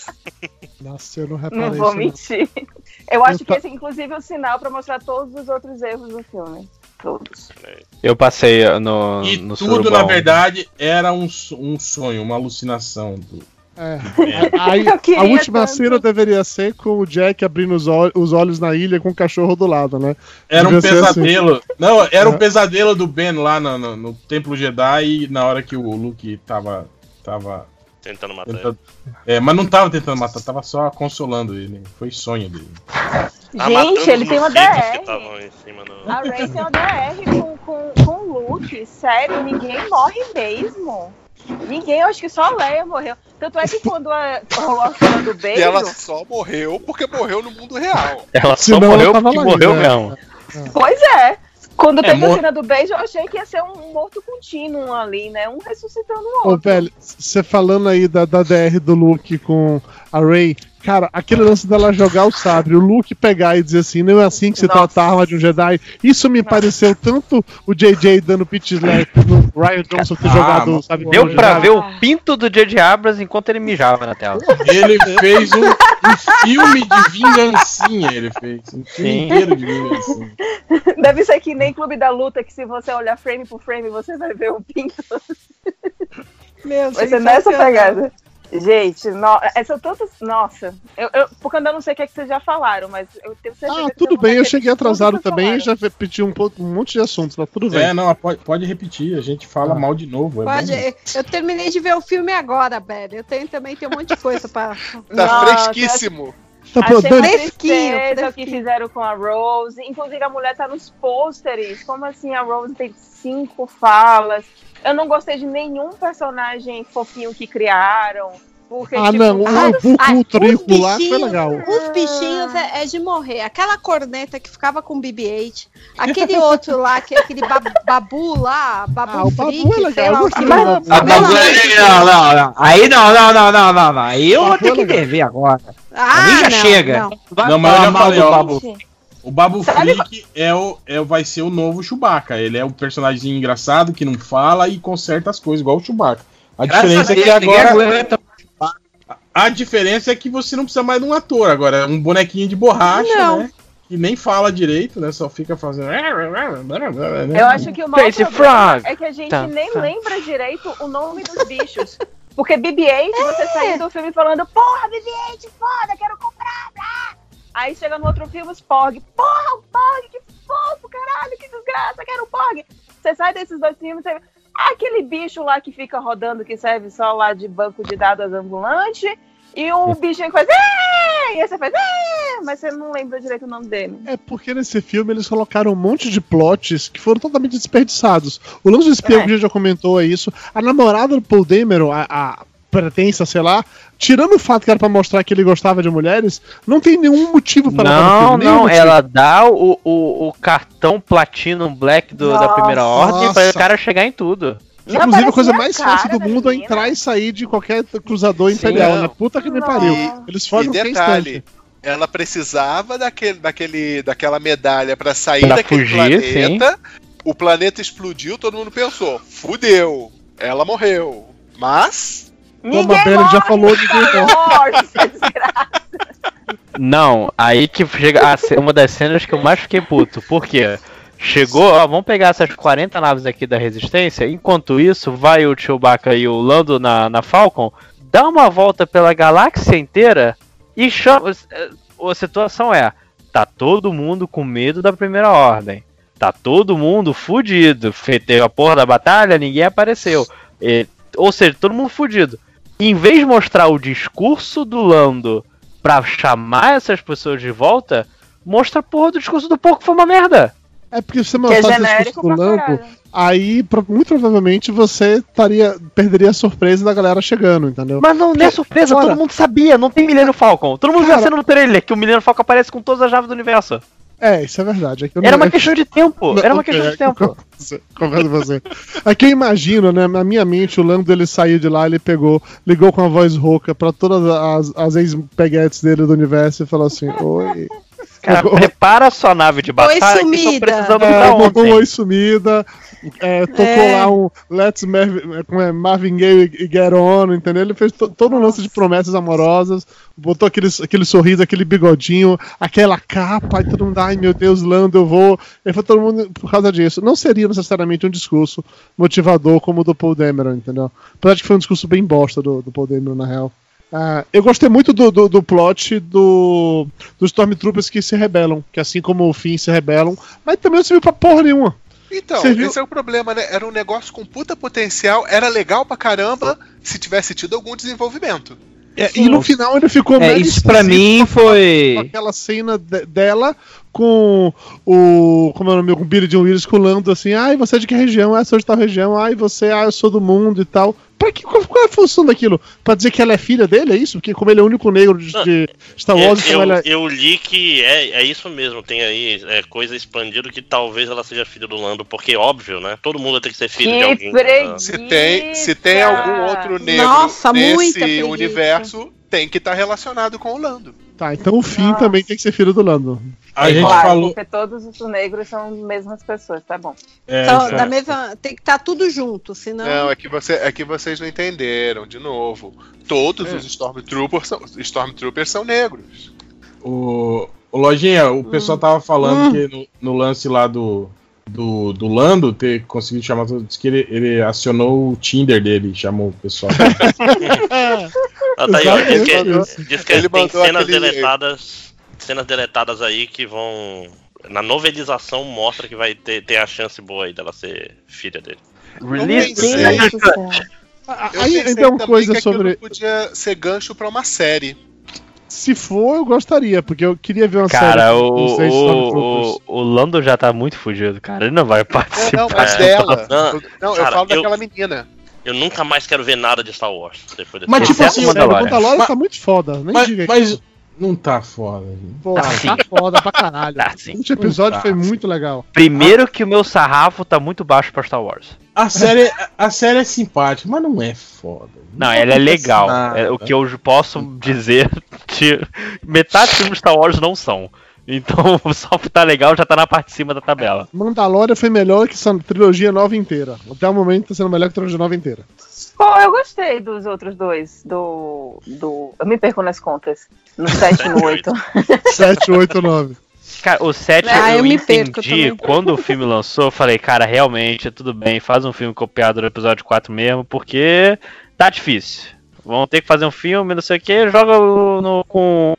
[SPEAKER 9] Nossa, eu não reparei
[SPEAKER 10] Não vou
[SPEAKER 9] isso,
[SPEAKER 10] mentir. Eu acho
[SPEAKER 9] Eu
[SPEAKER 10] que esse, inclusive, é um sinal pra mostrar todos os outros erros do filme. Todos.
[SPEAKER 6] Eu passei no,
[SPEAKER 3] E
[SPEAKER 6] no
[SPEAKER 3] tudo,
[SPEAKER 6] surubão.
[SPEAKER 3] na verdade, era um, um sonho, uma alucinação. do-
[SPEAKER 9] É. Aí,
[SPEAKER 10] Eu
[SPEAKER 9] a última
[SPEAKER 10] tanto.
[SPEAKER 9] cena deveria ser com o Jack abrindo os, os olhos na ilha com o cachorro do lado, né?
[SPEAKER 3] Era um
[SPEAKER 9] assim.
[SPEAKER 3] pesadelo. Não, era
[SPEAKER 9] É.
[SPEAKER 3] um pesadelo do Ben lá no, no, no Templo Jedi na hora que o Luke tava. tava
[SPEAKER 8] Tentando matar ele.
[SPEAKER 3] tentando, é, mas não tava tentando matar, tava só consolando ele. Foi sonho dele.
[SPEAKER 8] Matando
[SPEAKER 10] Gente, ele tem uma DR.
[SPEAKER 8] estavam em cima do-
[SPEAKER 10] A Ray tem uma DR com, com, com o Luke. Sério, ninguém morre mesmo. Ninguém, eu acho que só a Leia morreu. Tanto é que quando a, rolou a cena do
[SPEAKER 1] E
[SPEAKER 10] beijo.
[SPEAKER 1] ela só morreu porque morreu no mundo real.
[SPEAKER 6] Ela só
[SPEAKER 9] Senão ela
[SPEAKER 6] morreu
[SPEAKER 9] tava
[SPEAKER 6] porque morreu
[SPEAKER 9] ainda.
[SPEAKER 6] mesmo.
[SPEAKER 10] Pois é. Quando
[SPEAKER 3] É,
[SPEAKER 10] teve a
[SPEAKER 3] mor-
[SPEAKER 10] cena do beijo, eu achei que ia ser um morto contínuo ali, né? Um ressuscitando o
[SPEAKER 9] Ô,
[SPEAKER 10] outro.
[SPEAKER 9] velho, você falando aí da, da DR do Luke com a Ray, cara, aquele lance dela jogar o sabre, o Luke pegar e dizer assim, não é assim que se
[SPEAKER 10] Nossa.
[SPEAKER 9] trata a arma de um Jedi, isso me pareceu tanto o JJ dando pit slap no Ryan Johnson ter
[SPEAKER 3] Ah,
[SPEAKER 9] jogado sabre
[SPEAKER 6] Deu
[SPEAKER 9] de
[SPEAKER 6] pra
[SPEAKER 9] Jedi.
[SPEAKER 6] ver o pinto do J.J. Abrams enquanto ele mijava na tela.
[SPEAKER 3] Ele fez um, um filme de vingancinha, ele fez. Um filme
[SPEAKER 6] Sim.
[SPEAKER 3] inteiro de vingancinha.
[SPEAKER 10] Deve ser que nem Clube da Luta, que se você olhar frame por frame, você vai ver o pinto.
[SPEAKER 2] Meu,
[SPEAKER 10] Vai ser nessa pegada. Gente, no, é, são todos. Nossa, eu, eu, porque eu não sei o que, é que vocês já falaram, mas eu tenho certeza
[SPEAKER 9] Ah, tudo bem, eu cheguei atrasado também e já repeti um, pouco- um monte de assuntos, tá tudo bem.
[SPEAKER 3] É, não, pode, pode repetir, a gente fala
[SPEAKER 9] Ah.
[SPEAKER 3] mal de novo. é
[SPEAKER 2] Pode,
[SPEAKER 3] bom.
[SPEAKER 2] eu terminei de ver o filme agora, Beli. Eu tenho também tem um monte de coisa pra.
[SPEAKER 1] Tá
[SPEAKER 10] Nossa,
[SPEAKER 1] fresquíssimo.
[SPEAKER 9] Tá,
[SPEAKER 10] Achei
[SPEAKER 2] Fresquinho,
[SPEAKER 10] tristeza o que
[SPEAKER 2] fresquinho.
[SPEAKER 10] fizeram com a Rose. Inclusive, a mulher tá nos pôsteres. Como assim a Rose tem cinco falas? Eu não gostei de nenhum personagem fofinho que criaram. Porque,
[SPEAKER 9] ah,
[SPEAKER 10] tipo,
[SPEAKER 9] não, o,
[SPEAKER 2] ah,
[SPEAKER 9] o,
[SPEAKER 2] ah,
[SPEAKER 9] o lá foi legal.
[SPEAKER 2] Os bichinhos é, é de morrer. Aquela corneta que ficava com BB-8. Aquele outro lá, que é aquele ba- babu lá, babu
[SPEAKER 9] Ah, o Babu é legal,
[SPEAKER 2] sei
[SPEAKER 9] eu
[SPEAKER 2] lá o
[SPEAKER 9] gostei do
[SPEAKER 2] Mas-
[SPEAKER 9] Babu.
[SPEAKER 7] Ah,
[SPEAKER 2] pelo
[SPEAKER 7] não, não, não, não. Aí não, não, não, não, não, não. Aí eu vou
[SPEAKER 9] Babu
[SPEAKER 7] ter
[SPEAKER 9] é
[SPEAKER 7] que intervir agora.
[SPEAKER 2] Ah,
[SPEAKER 7] mim já
[SPEAKER 2] não,
[SPEAKER 7] chega.
[SPEAKER 2] não.
[SPEAKER 3] Não, mas eu já falei, ó.
[SPEAKER 7] Babu.
[SPEAKER 3] O Babu
[SPEAKER 10] Sabe-
[SPEAKER 3] Freak é o, é, vai ser o novo Chewbacca. Ele é um personagem engraçado que não fala e conserta as coisas, igual o Chewbacca. A
[SPEAKER 7] Graças
[SPEAKER 3] diferença é
[SPEAKER 7] a
[SPEAKER 3] que
[SPEAKER 7] Deus, ninguém
[SPEAKER 3] agora.
[SPEAKER 7] aguenta.
[SPEAKER 3] A diferença é que você não precisa mais de um ator. Agora, é um bonequinho de borracha,
[SPEAKER 2] Não.
[SPEAKER 3] né? Que nem fala direito, né? Só fica fazendo.
[SPEAKER 10] Eu acho que o
[SPEAKER 6] Frog.
[SPEAKER 10] é que a gente
[SPEAKER 6] Tá,
[SPEAKER 10] nem
[SPEAKER 6] tá.
[SPEAKER 10] lembra direito o nome dos bichos. Porque BB-8, você saiu do filme falando, porra, BB-8, foda, quero comprar, blá. Aí chega no outro filme, os Porg, porra, o Porg, que fofo, caralho, que desgraça, quero o Porg. Você sai desses dois filmes, você aquele bicho lá que fica rodando, que serve só lá de banco de dados ambulante, e o bichinho que faz, "É!" e aí você faz, mas você não lembra direito o nome dele.
[SPEAKER 9] É porque nesse filme eles colocaram um monte de plots que foram totalmente desperdiçados. O lance do espião
[SPEAKER 10] É.
[SPEAKER 9] que já comentou é isso. A namorada do Paul Dameron, a, a pretensa, sei lá, tirando o fato que era pra mostrar que ele gostava de mulheres, não tem nenhum motivo para no
[SPEAKER 6] Não,
[SPEAKER 9] filme, nenhum
[SPEAKER 6] não,
[SPEAKER 9] motivo.
[SPEAKER 6] ela dá o, o, o cartão Platinum Black do- da primeira ordem pra o cara chegar em tudo.
[SPEAKER 10] Não
[SPEAKER 9] Inclusive, a coisa mais fácil do mundo é
[SPEAKER 10] menina.
[SPEAKER 9] entrar e sair de qualquer cruzador
[SPEAKER 6] Sim.
[SPEAKER 9] imperial,
[SPEAKER 1] Não.
[SPEAKER 9] né? Puta que me pariu.
[SPEAKER 10] E-
[SPEAKER 9] Eles
[SPEAKER 1] E
[SPEAKER 9] fogem qualquer
[SPEAKER 1] detalhe, ela precisava daquele, daquele, daquela medalha pra sair
[SPEAKER 6] Pra
[SPEAKER 1] daquele
[SPEAKER 6] fugir,
[SPEAKER 1] planeta. O planeta explodiu, todo mundo pensou, fudeu, ela morreu. Mas
[SPEAKER 9] Como a Bela já falou, ninguém morre.
[SPEAKER 6] Não, aí que chega a uma das cenas que eu mais fiquei puto. Por quê? Chegou, ó, vamos pegar essas 40 naves aqui da Resistência. Enquanto isso, vai o Chewbacca e o Lando na, na Falcon, dá uma volta pela galáxia inteira e chama. A situação é: tá todo mundo com medo da primeira ordem. Tá todo mundo fudido. Teve a porra da batalha, ninguém apareceu. E- ou seja, todo mundo fudido. Em vez de mostrar o discurso do Lando pra chamar essas pessoas de volta, mostra a porra do discurso do porco que foi uma merda.
[SPEAKER 9] É porque se você
[SPEAKER 10] é
[SPEAKER 9] mostrasse esse
[SPEAKER 10] genérico
[SPEAKER 9] discurso do
[SPEAKER 10] caralho.
[SPEAKER 9] aí muito provavelmente você estaria, perderia a surpresa da galera chegando, entendeu?
[SPEAKER 6] Mas não, não é surpresa,
[SPEAKER 9] Ora.
[SPEAKER 6] todo mundo sabia, não tem Millennium Falcon. Todo mundo viu a
[SPEAKER 9] Cara.
[SPEAKER 6] cena no trailer que o Millennium Falcon aparece com todas as naves do universo.
[SPEAKER 9] É, isso é verdade. É que
[SPEAKER 6] Era
[SPEAKER 9] não-
[SPEAKER 6] uma
[SPEAKER 9] é-
[SPEAKER 6] questão de tempo,
[SPEAKER 9] Não,
[SPEAKER 6] era uma questão de
[SPEAKER 9] é,
[SPEAKER 6] tempo.
[SPEAKER 9] concordo com você, Concordo com você. Aqui eu imagino, né? Na minha mente, o Lando ele saiu de lá, ele pegou, ligou com a voz rouca pra todas as, as ex-peguetes dele do universo e falou assim: Oi.
[SPEAKER 6] Cara, prepara a sua nave de batalha que estão
[SPEAKER 2] sumida.
[SPEAKER 6] precisando
[SPEAKER 9] É,
[SPEAKER 6] ontem.
[SPEAKER 9] oi sumida, é, tocou
[SPEAKER 2] É.
[SPEAKER 9] lá um Let's Marvin, é, Marvin Gaye e Get On, entendeu? Ele fez to- todo um lance de promessas amorosas, botou aquele, aquele sorriso, aquele bigodinho, aquela capa, e todo mundo, ai meu Deus, Lando, eu vou. E foi todo mundo por causa disso. Não seria necessariamente um discurso motivador como o do Paul Dameron, entendeu? Apesar de que foi um discurso bem bosta do, do Paul Dameron, na real. Ah, eu gostei muito do, do, do plot do, dos Stormtroopers que se rebelam, que assim como o Finn se rebelam, mas também não serviu pra porra nenhuma.
[SPEAKER 1] Então,
[SPEAKER 9] Você viu?
[SPEAKER 1] esse é o problema, né? Era um negócio com puta potencial, era legal pra caramba se tivesse tido algum desenvolvimento.
[SPEAKER 9] É, e no final ele ficou
[SPEAKER 7] É, isso pra mim foi.
[SPEAKER 9] aquela cena de- dela com o. Como é o nome? Com o Billy John Willis colando assim, ai, você é de que região? Ah, eu sou de tal região, ai, você, ah, eu sou do mundo e tal. Pra que, qual, qual é a função daquilo? Pra dizer que ela é filha dele, é isso? Porque como ele é o único negro de, de Star Wars, então
[SPEAKER 8] eu,
[SPEAKER 9] ela é.
[SPEAKER 8] eu li que é, é isso mesmo, tem aí é, coisa expandida que talvez ela seja filha do Lando, porque óbvio, né? Todo mundo tem que ser filho de
[SPEAKER 10] Que
[SPEAKER 8] alguém.
[SPEAKER 10] preguiça.
[SPEAKER 1] Se tem, se tem algum outro negro
[SPEAKER 2] Nossa,
[SPEAKER 1] nesse universo, tem que estar relacionado com o Lando.
[SPEAKER 9] Tá, então o Finn
[SPEAKER 10] Nossa.
[SPEAKER 9] também tem que ser filho do Lando.
[SPEAKER 3] A gente
[SPEAKER 10] Claro,
[SPEAKER 3] falou.
[SPEAKER 10] porque todos os negros são as mesmas pessoas, tá bom.
[SPEAKER 3] É,
[SPEAKER 2] Então, da mesma, tem que estar tudo junto, senão.
[SPEAKER 1] Não, é que, você, é que vocês não entenderam, de novo. Todos
[SPEAKER 9] É.
[SPEAKER 1] os Stormtroopers são, Stormtroopers são negros.
[SPEAKER 3] o, o Lojinha, o pessoal tava falando que no, no lance lá do, do, do Lando ter conseguido chamar diz que ele, ele acionou o Tinder dele, chamou o pessoal.
[SPEAKER 8] Ah, tá aí, ó. Diz que,
[SPEAKER 9] Exatamente.
[SPEAKER 8] diz que
[SPEAKER 1] Ele
[SPEAKER 8] tem cenas
[SPEAKER 1] aquele-
[SPEAKER 8] deletadas. Cenas deletadas aí que vão. Na novelização mostra que vai ter, ter a chance boa aí dela ser filha dele.
[SPEAKER 6] Release
[SPEAKER 1] Eu
[SPEAKER 9] Aí então uma coisa
[SPEAKER 1] que
[SPEAKER 9] sobre.
[SPEAKER 1] podia ser gancho pra uma série.
[SPEAKER 9] Se for, eu gostaria, porque eu queria ver uma série.
[SPEAKER 6] Cara, o, o, o, o Lando já tá muito fugido, cara. Ele não vai
[SPEAKER 1] É,
[SPEAKER 6] participar.
[SPEAKER 1] não, mas
[SPEAKER 8] É.
[SPEAKER 1] dela.
[SPEAKER 8] Não,
[SPEAKER 1] Eu- Não, eu
[SPEAKER 8] cara,
[SPEAKER 1] falo
[SPEAKER 8] eu-
[SPEAKER 1] daquela menina.
[SPEAKER 8] Eu nunca mais quero ver nada de Star Wars depois desse
[SPEAKER 3] Mas, tipo assim,
[SPEAKER 6] o
[SPEAKER 9] Sério, o
[SPEAKER 6] Mandalorian.
[SPEAKER 9] Mandalorian
[SPEAKER 3] Mas-
[SPEAKER 9] tá muito foda. Nem
[SPEAKER 3] Mas,
[SPEAKER 9] diga
[SPEAKER 3] mas não tá foda. gente.
[SPEAKER 9] Pô,
[SPEAKER 6] Tá
[SPEAKER 9] tá foda pra caralho.
[SPEAKER 6] Tá sim.
[SPEAKER 9] O último episódio
[SPEAKER 3] Tá
[SPEAKER 9] foi
[SPEAKER 3] sim.
[SPEAKER 9] muito legal.
[SPEAKER 6] Primeiro que o meu sarrafo tá muito baixo pra Star Wars.
[SPEAKER 3] A série, a série é simpática, mas não é foda.
[SPEAKER 6] Não, ela é legal. É, o que eu posso dizer de metade dos filmes Star Wars não são. Então, só por tá legal já tá na parte de cima da tabela.
[SPEAKER 9] Mandalorian foi melhor que essa trilogia nova inteira. Até o momento tá sendo melhor que a trilogia nova inteira.
[SPEAKER 10] Pô, eu gostei dos outros dois. Do. do... Eu me perco nas contas. No 7 e no 8.
[SPEAKER 9] 7, 8, 9.
[SPEAKER 6] Cara, o 7
[SPEAKER 2] Ah,
[SPEAKER 6] eu,
[SPEAKER 2] eu me perco
[SPEAKER 6] entendi
[SPEAKER 2] também.
[SPEAKER 6] quando o filme lançou, eu falei, cara, realmente, tudo bem, faz um filme copiado do episódio 4 mesmo, porque tá difícil. Vão ter que fazer um filme, não sei o que, joga o- no- com,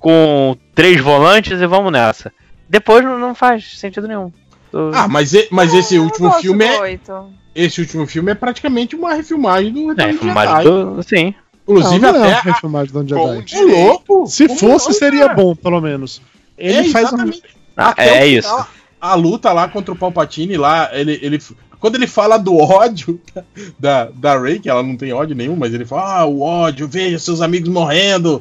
[SPEAKER 6] com três volantes e vamos nessa. Depois não, faz sentido nenhum. Eu-
[SPEAKER 3] Ah, mas, e- mas esse
[SPEAKER 10] Eu
[SPEAKER 3] último filme é.
[SPEAKER 10] 8.
[SPEAKER 3] Esse último filme é praticamente uma refilmagem do
[SPEAKER 6] é,
[SPEAKER 3] Retorno de
[SPEAKER 6] filmagem
[SPEAKER 3] Jedi.
[SPEAKER 6] do- Sim.
[SPEAKER 3] Inclusive
[SPEAKER 9] não, não é
[SPEAKER 3] até.
[SPEAKER 9] uma refilmagem do Jedi.
[SPEAKER 3] Ô, louco!
[SPEAKER 9] Se
[SPEAKER 3] Como
[SPEAKER 9] fosse,
[SPEAKER 3] não,
[SPEAKER 9] seria
[SPEAKER 3] cara?
[SPEAKER 9] bom, pelo menos. Ele
[SPEAKER 3] É,
[SPEAKER 9] faz um...
[SPEAKER 6] Ah, é isso.
[SPEAKER 3] A luta lá contra o Palpatine lá, ele, ele. Quando ele fala do ódio da, da Rey, que ela não tem ódio nenhum, mas ele fala, ah, o ódio, veja seus amigos morrendo.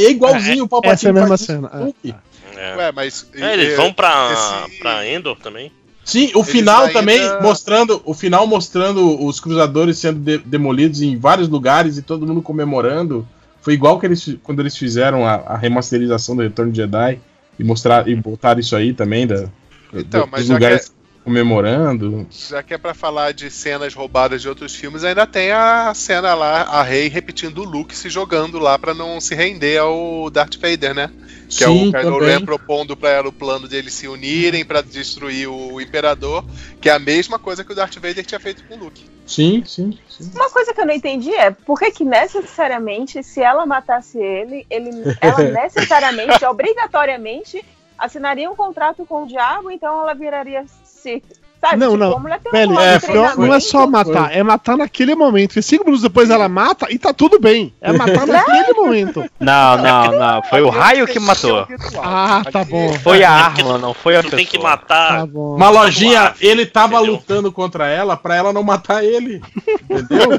[SPEAKER 3] E é igualzinho o Palpatine.
[SPEAKER 9] essa é a mesma cena, é.
[SPEAKER 8] É.
[SPEAKER 1] Ué, mas.
[SPEAKER 8] É, eles vão pra,
[SPEAKER 1] esse-
[SPEAKER 8] pra Endor também.
[SPEAKER 3] Sim, o
[SPEAKER 1] Eles
[SPEAKER 3] final
[SPEAKER 1] ainda-
[SPEAKER 3] também mostrando, o final mostrando os cruzadores sendo de- demolidos em vários lugares e todo mundo comemorando. Foi igual que eles quando eles fizeram a, a remasterização do Retorno de Jedi e mostrar e botaram isso aí também da
[SPEAKER 1] Então,
[SPEAKER 3] dos
[SPEAKER 1] mas já
[SPEAKER 3] lugares comemorando.
[SPEAKER 1] Já que é pra falar de cenas roubadas de outros filmes, ainda tem a cena lá, a Rey repetindo o Luke se jogando lá pra não se render ao Darth Vader, né? Que é o
[SPEAKER 3] Sim,
[SPEAKER 1] Kylo. Ren propondo pra ela o plano de eles se unirem pra destruir o Imperador, que é a mesma coisa que o Darth Vader tinha feito com o Luke.
[SPEAKER 3] Sim, sim, sim.
[SPEAKER 10] Uma coisa que eu não entendi é por que que necessariamente, se ela matasse ele, ele ela necessariamente, obrigatoriamente, assinaria um contrato com o diabo, então ela viraria Sith. Sabe?
[SPEAKER 9] Não,
[SPEAKER 10] tipo,
[SPEAKER 9] não. Velho,
[SPEAKER 3] é,
[SPEAKER 9] Não, é só matar, é matar naquele momento. Porque cinco minutos depois ela mata e tá tudo bem. É matar naquele momento.
[SPEAKER 6] Não, não, não. Foi o raio que matou.
[SPEAKER 9] Ah, tá bom.
[SPEAKER 6] Foi a arma, não foi a
[SPEAKER 8] Tu tem que
[SPEAKER 6] pessoa.
[SPEAKER 8] matar.
[SPEAKER 9] Tá bom.
[SPEAKER 3] Uma lojinha, ele tava
[SPEAKER 8] Entendeu?
[SPEAKER 3] lutando contra ela pra ela não matar ele. Entendeu?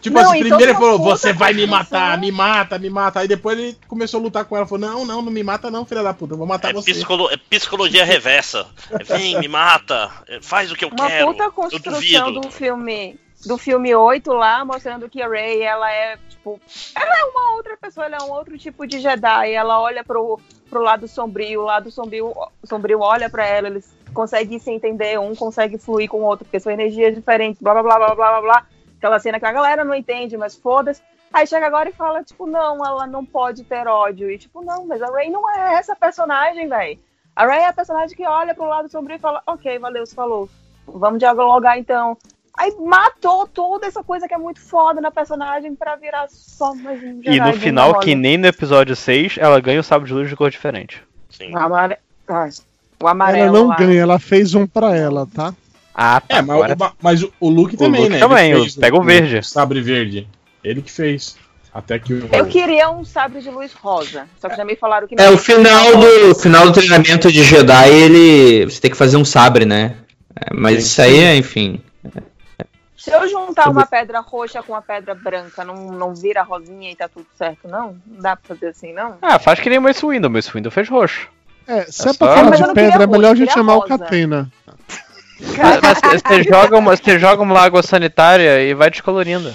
[SPEAKER 3] tipo
[SPEAKER 10] Não,
[SPEAKER 3] assim,
[SPEAKER 10] então
[SPEAKER 3] primeiro ele
[SPEAKER 10] uma
[SPEAKER 3] falou,
[SPEAKER 10] puta
[SPEAKER 3] você vai me matar, me mata, me mata. Aí depois ele começou a lutar com ela, falou, não, não, não me mata não, filha da puta, eu vou matar
[SPEAKER 8] É,
[SPEAKER 3] você.
[SPEAKER 8] psicolo- é psicologia reversa. Vem, me mata, faz o que eu
[SPEAKER 10] Uma
[SPEAKER 8] quero.
[SPEAKER 10] puta
[SPEAKER 8] eu
[SPEAKER 10] construção do filme do filme 8 lá, mostrando que a Rey, ela é, tipo, ela é uma outra pessoa, ela é um outro tipo de Jedi, ela olha pro, pro lado sombrio, o lado sombrio, sombrio olha pra ela, eles conseguem se entender, um consegue fluir com o outro, porque são energias diferentes, blá blá blá blá blá blá blá, aquela cena que a galera não entende, mas foda-se. Aí chega agora e fala, tipo, não, ela não pode ter ódio. E tipo, não, mas a Rey não é essa personagem, velho. A Rey é a personagem que olha pro lado sombrio e fala, ok, valeu, você falou. Vamos dialogar então. Aí matou toda essa coisa que é muito foda na personagem pra virar só mais um
[SPEAKER 6] E no final, que nem no episódio 6, ela ganha o sábio de luz de cor diferente.
[SPEAKER 8] Sim.
[SPEAKER 10] O amare- Ai, O amarelo.
[SPEAKER 9] Ela não
[SPEAKER 10] lá.
[SPEAKER 9] ganha, ela fez um pra ela, tá?
[SPEAKER 6] Ah, tá.
[SPEAKER 3] É, mas,
[SPEAKER 6] agora-
[SPEAKER 3] o, mas o- o Luke
[SPEAKER 6] O
[SPEAKER 3] também,
[SPEAKER 6] Luke
[SPEAKER 3] né?
[SPEAKER 6] também,
[SPEAKER 3] Ele fez
[SPEAKER 6] pega o verde.
[SPEAKER 3] sabre verde. Ele que fez. Até que o.
[SPEAKER 10] Eu queria um sabre de luz rosa. Só que já me falaram que
[SPEAKER 7] É, o final do, final do treinamento de Jedi, ele. Você tem que fazer um sabre, né? É, mas isso aí é, enfim.
[SPEAKER 10] Se eu juntar uma pedra roxa com uma pedra branca, não, não vira rosinha e tá tudo certo, não? Não dá pra fazer assim, não?
[SPEAKER 6] Ah, faz que nem o Mace Windu. O Mace Windu fez roxo.
[SPEAKER 9] É, se é,
[SPEAKER 6] É
[SPEAKER 9] pra falar de
[SPEAKER 10] não
[SPEAKER 9] pedra, é melhor a gente chamar o
[SPEAKER 10] rosa.
[SPEAKER 9] Catena.
[SPEAKER 6] Mas Você joga, uma, você joga uma água sanitária e vai descolorindo.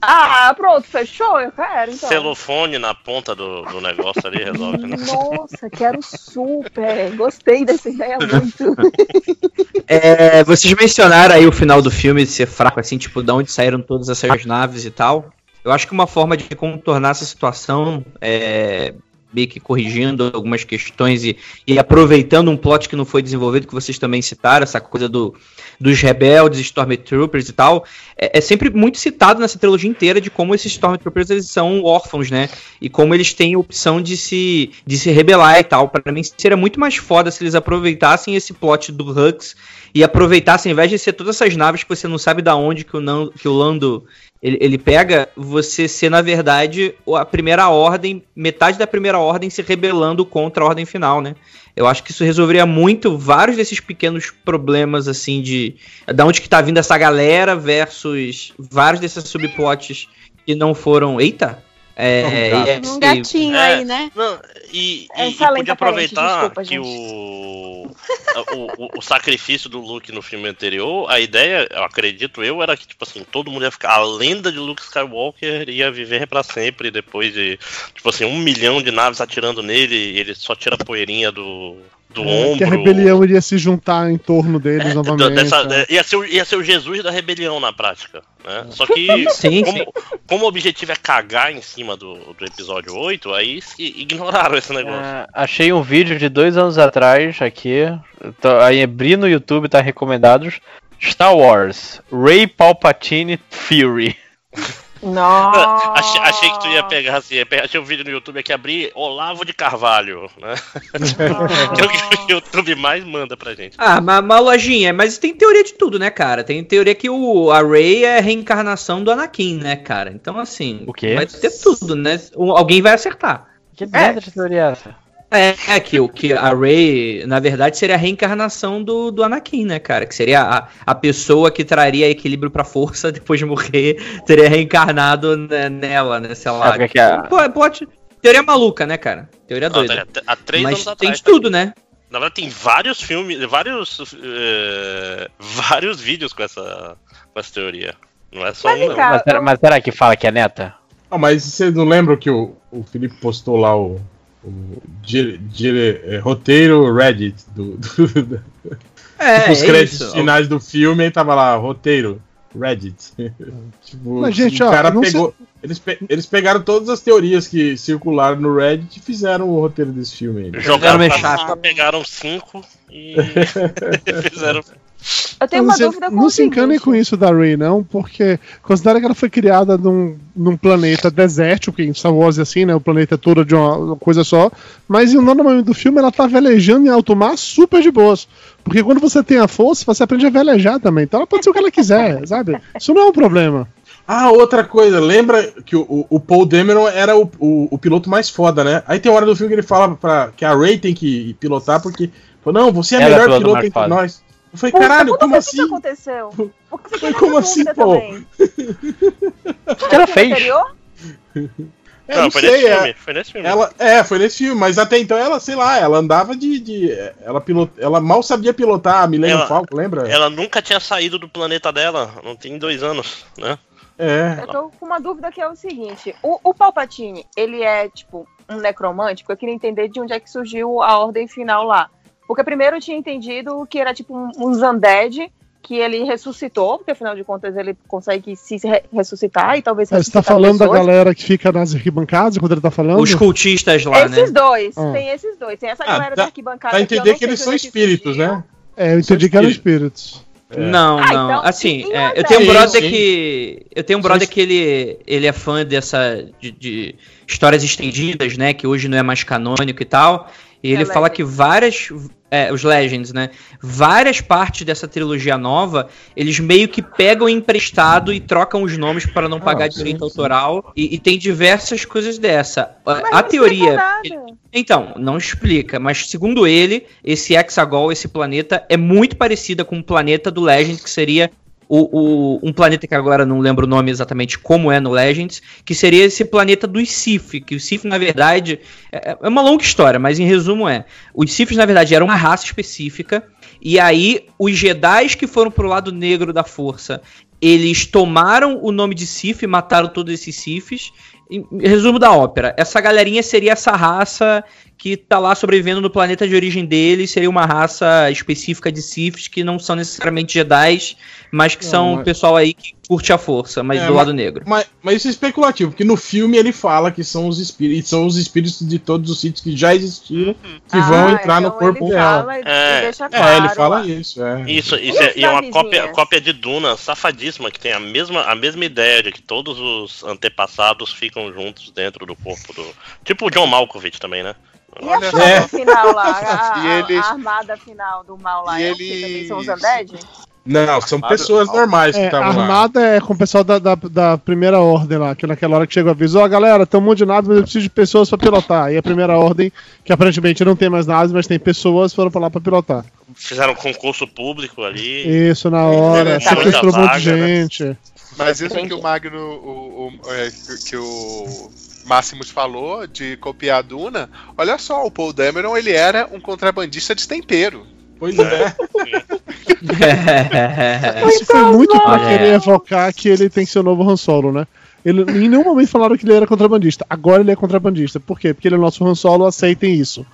[SPEAKER 10] Ah, pronto, fechou? Eu quero, então.
[SPEAKER 8] Celofone na ponta do, do negócio ali resolve, né?
[SPEAKER 10] Nossa, quero super. Gostei dessa ideia muito.
[SPEAKER 7] É, vocês mencionaram aí o final do filme ser fraco, assim, tipo, de onde saíram todas essas naves e tal. Eu acho que uma forma de contornar essa situação é meio que corrigindo algumas questões e, e aproveitando um plot que não foi desenvolvido, que vocês também citaram, essa coisa do, dos rebeldes, Stormtroopers e tal, é, é sempre muito citado nessa trilogia inteira de como esses Stormtroopers eles são órfãos, né? E como eles têm a opção de se, de se rebelar e tal. Para mim seria muito mais foda se eles aproveitassem esse plot do Hux e aproveitassem, ao invés de ser todas essas naves que você não sabe da onde que o, Nan, que o Lando ele, ele pega, você ser, na verdade, a primeira ordem, metade da primeira ordem se rebelando contra a ordem final, né? Eu acho que isso resolveria muito vários desses pequenos problemas, assim, de da onde que tá vindo essa galera versus vários desses subplots que não foram. Eita! É,
[SPEAKER 2] é, um gatinho
[SPEAKER 8] É,
[SPEAKER 2] aí, né?
[SPEAKER 8] Não, e,
[SPEAKER 10] É
[SPEAKER 8] e- e podia
[SPEAKER 10] aparente,
[SPEAKER 8] aproveitar
[SPEAKER 10] desculpa,
[SPEAKER 8] que o, o, o- o sacrifício do Luke no filme anterior, a ideia, eu acredito eu, era que, tipo assim, todo mundo ia ficar. A lenda de Luke Skywalker ia viver pra sempre, depois de, tipo assim, um milhão de naves atirando nele, e ele só tira a poeirinha do, do
[SPEAKER 9] É,
[SPEAKER 8] ombro.
[SPEAKER 9] que a rebelião iria se juntar em torno deles
[SPEAKER 8] É,
[SPEAKER 9] novamente.
[SPEAKER 8] dessa-
[SPEAKER 9] né?
[SPEAKER 8] ia, ser, o- ia ser o Jesus da rebelião na prática. Né? Só que,
[SPEAKER 7] Sim,
[SPEAKER 8] como, como o objetivo é cagar em cima do, do episódio 8, aí se ignoraram esse negócio.
[SPEAKER 6] É, achei um vídeo de dois anos atrás aqui. Tô- Aí abri no YouTube, tá recomendados. Star Wars, Ray Palpatine Fury.
[SPEAKER 10] Nossa.
[SPEAKER 8] Achei, achei que tu ia pegar assim, achei um vídeo no YouTube aqui abrir Olavo de Carvalho, né? que é o que o YouTube mais manda pra gente.
[SPEAKER 7] Ah, mas, mas lojinha, mas tem teoria de tudo, né, cara? Tem teoria que o a Rey é a reencarnação do Anakin, né, cara? Então, assim,
[SPEAKER 6] O quê?
[SPEAKER 7] vai ter tudo, né? Alguém vai acertar.
[SPEAKER 6] Que merda de teoria é essa?
[SPEAKER 7] É, é que, o- que a Rey, na verdade, seria a reencarnação do, do Anakin, né, cara? Que seria a, a pessoa que traria equilíbrio pra força depois de morrer, teria reencarnado né, nela, né? Sei lá.
[SPEAKER 6] É que é?
[SPEAKER 7] Pô, é plot- teoria maluca, né, cara? Teoria
[SPEAKER 8] Não,
[SPEAKER 7] doida.
[SPEAKER 8] tá- há três
[SPEAKER 7] Mas
[SPEAKER 8] anos
[SPEAKER 7] tem
[SPEAKER 8] atrás.
[SPEAKER 7] de tudo, né?
[SPEAKER 8] Na verdade, tem vários filmes, vários, eh, vários vídeos com essa, com essa teoria. Não é só
[SPEAKER 10] Mas
[SPEAKER 8] um,
[SPEAKER 6] será- mas será que fala que é neta?
[SPEAKER 3] Ah, mas vocês não lembram que o, o Felipe postou lá o, o é, roteiro Reddit do, do-
[SPEAKER 7] É,
[SPEAKER 3] tipo, os
[SPEAKER 7] é
[SPEAKER 3] créditos
[SPEAKER 7] isso.
[SPEAKER 3] finais do filme e tava lá, roteiro Reddit. tipo,
[SPEAKER 9] Mas, gente,
[SPEAKER 3] o
[SPEAKER 9] ó,
[SPEAKER 3] cara
[SPEAKER 9] não
[SPEAKER 3] pegou. Eles, pe- eles pegaram todas as teorias que circularam no Reddit e fizeram o roteiro desse filme aí.
[SPEAKER 8] Jogaram pra pegaram cinco e fizeram.
[SPEAKER 10] Eu tenho
[SPEAKER 9] Não,
[SPEAKER 10] uma
[SPEAKER 9] você
[SPEAKER 10] dúvida com
[SPEAKER 9] não se
[SPEAKER 10] seguinte.
[SPEAKER 9] com isso da Rey, não, porque considera que ela foi criada num, num planeta desértico, porque em Star Wars é assim, né? O planeta é todo de uma, uma coisa só. Mas em um dado momento do filme ela tá velejando em alto mar super de boas. Porque quando você tem a força, você aprende a velejar também. Então ela pode ser o que ela quiser, sabe? Isso não é um problema.
[SPEAKER 3] Ah, outra coisa, lembra que o, o- Paul Dameron era o, o, o piloto mais foda, né? Aí tem uma hora do filme que ele fala pra, que a Ray tem que pilotar porque. Não, você é a melhor
[SPEAKER 6] piloto
[SPEAKER 3] piloto entre
[SPEAKER 6] foda.
[SPEAKER 3] nós. Eu falei,
[SPEAKER 10] Puta,
[SPEAKER 3] caralho, como
[SPEAKER 10] o que
[SPEAKER 3] assim?
[SPEAKER 10] aconteceu? Porque
[SPEAKER 3] Como assim, pô?
[SPEAKER 10] também.
[SPEAKER 6] O que ela fez?
[SPEAKER 10] anterior?
[SPEAKER 3] É,
[SPEAKER 8] não,
[SPEAKER 3] não
[SPEAKER 8] foi
[SPEAKER 3] sei,
[SPEAKER 8] nesse
[SPEAKER 3] é-
[SPEAKER 8] filme. Foi nesse filme.
[SPEAKER 3] Ela, é, foi nesse filme, mas até então ela, sei lá, ela andava de. de ela, pilot, ela mal sabia pilotar a Millennium
[SPEAKER 8] Ela-
[SPEAKER 3] Falcon, lembra?
[SPEAKER 8] Ela nunca tinha saído do planeta dela, não tem dois anos, né?
[SPEAKER 3] É.
[SPEAKER 10] Eu tô com uma dúvida que é o seguinte: o, o Palpatine, ele é tipo um necromante? Porque eu queria entender de onde é que surgiu a ordem final lá. Porque primeiro eu tinha entendido que era tipo um, um Undead que ele ressuscitou, porque afinal de contas ele consegue se re- ressuscitar e talvez
[SPEAKER 9] É, Você tá
[SPEAKER 10] ressuscitar
[SPEAKER 9] falando da
[SPEAKER 10] pessoas.
[SPEAKER 9] galera que fica nas arquibancadas quando ele tá falando?
[SPEAKER 7] Os cultistas lá, né?
[SPEAKER 10] Esses dois,
[SPEAKER 9] Ah.
[SPEAKER 10] tem esses dois. Tem essa
[SPEAKER 3] Ah,
[SPEAKER 10] galera
[SPEAKER 3] dá-
[SPEAKER 10] da arquibancada.
[SPEAKER 3] Pra
[SPEAKER 10] que
[SPEAKER 3] entender que
[SPEAKER 10] sei
[SPEAKER 3] eles são
[SPEAKER 10] é que
[SPEAKER 3] espíritos, né?
[SPEAKER 9] É, eu entendi que eram espíritos.
[SPEAKER 7] Não,
[SPEAKER 10] Ah,
[SPEAKER 7] não.
[SPEAKER 10] então,
[SPEAKER 7] assim, é, eu tenho um brother
[SPEAKER 3] Sim, sim.
[SPEAKER 7] que. Eu tenho um brother que ele, ele é fã dessa. De, de histórias estendidas, né? Que hoje não é mais canônico e tal. E ele
[SPEAKER 10] É
[SPEAKER 7] fala que várias. É, os Legends, né? Várias partes dessa trilogia nova, eles meio que pegam emprestado e trocam os nomes para não pagar
[SPEAKER 3] sim,
[SPEAKER 7] direito
[SPEAKER 3] sim.
[SPEAKER 7] autoral. E, e tem diversas coisas dessa. A-
[SPEAKER 10] Mas
[SPEAKER 7] a teoria.
[SPEAKER 10] nada.
[SPEAKER 7] Então, não explica, mas segundo ele, esse Hexagol, esse planeta, é muito parecida com o planeta do Legend, que seria o, o- um planeta que agora não lembro o nome exatamente como é no Legends, que seria esse planeta dos Sith, que o Sith, na verdade, é, é uma longa história, mas em resumo é, os Siths, na verdade, eram uma raça específica, e aí os Jedi que foram pro lado negro da força, eles tomaram o nome de Sith, mataram todos esses em resumo da ópera, essa galerinha seria essa raça que tá lá sobrevivendo no planeta de origem dele, seria uma raça específica de Siths que não são necessariamente Jedi, mas que
[SPEAKER 3] Não,
[SPEAKER 7] são
[SPEAKER 3] mas-
[SPEAKER 7] pessoal aí que curte a força, mas
[SPEAKER 3] É,
[SPEAKER 7] do
[SPEAKER 3] mas-
[SPEAKER 7] lado negro.
[SPEAKER 3] Mas, mas isso é especulativo, porque no filme ele fala que são os espíritos, são os espíritos de todos os sítios que já existiram que vão
[SPEAKER 10] Ah,
[SPEAKER 3] entrar no
[SPEAKER 10] então
[SPEAKER 3] corpo
[SPEAKER 10] ele
[SPEAKER 3] dela.
[SPEAKER 10] fala
[SPEAKER 8] É.
[SPEAKER 10] deixa
[SPEAKER 3] É,
[SPEAKER 10] claro,
[SPEAKER 3] ele fala
[SPEAKER 10] ó.
[SPEAKER 3] isso, é.
[SPEAKER 8] Isso,
[SPEAKER 10] E
[SPEAKER 8] isso é, e é uma cópia, cópia de Duna safadíssima, que tem a mesma, a mesma ideia de que todos os antepassados ficam juntos dentro do corpo do. Tipo o John Malkovich também, né?
[SPEAKER 10] E a
[SPEAKER 3] É.
[SPEAKER 10] final lá, a,
[SPEAKER 1] E
[SPEAKER 10] a- armada final do mal lá,
[SPEAKER 1] E
[SPEAKER 10] é que também são os undead?
[SPEAKER 3] Não, são
[SPEAKER 1] Armada
[SPEAKER 3] pessoas normais que
[SPEAKER 9] É, a
[SPEAKER 3] estavam lá.
[SPEAKER 9] armada é com o pessoal da, da, da primeira ordem lá, que naquela hora que chega o aviso, ó galera, tem um monte de naves, mas eu preciso de pessoas pra pilotar. E a primeira ordem, que aparentemente não tem mais naves, mas tem pessoas, foram pra lá pra pilotar.
[SPEAKER 8] Fizeram um concurso público ali.
[SPEAKER 9] Isso, na hora, sequestrou um monte de
[SPEAKER 8] né?
[SPEAKER 9] gente.
[SPEAKER 1] Mas isso
[SPEAKER 10] Entendi.
[SPEAKER 1] que o Magno, o, o- é, que- que o Máximos falou de copiar a Duna, olha só, o Paul Dameron ele era um contrabandista de tempero.
[SPEAKER 3] Pois é.
[SPEAKER 9] Isso foi muito pra querer
[SPEAKER 7] é.
[SPEAKER 9] evocar que ele tem que ser o novo Han Solo, né? Ele, em nenhum momento falaram que ele era contrabandista. Agora ele é contrabandista. Por quê? Porque ele é o nosso Han Solo, aceitem isso.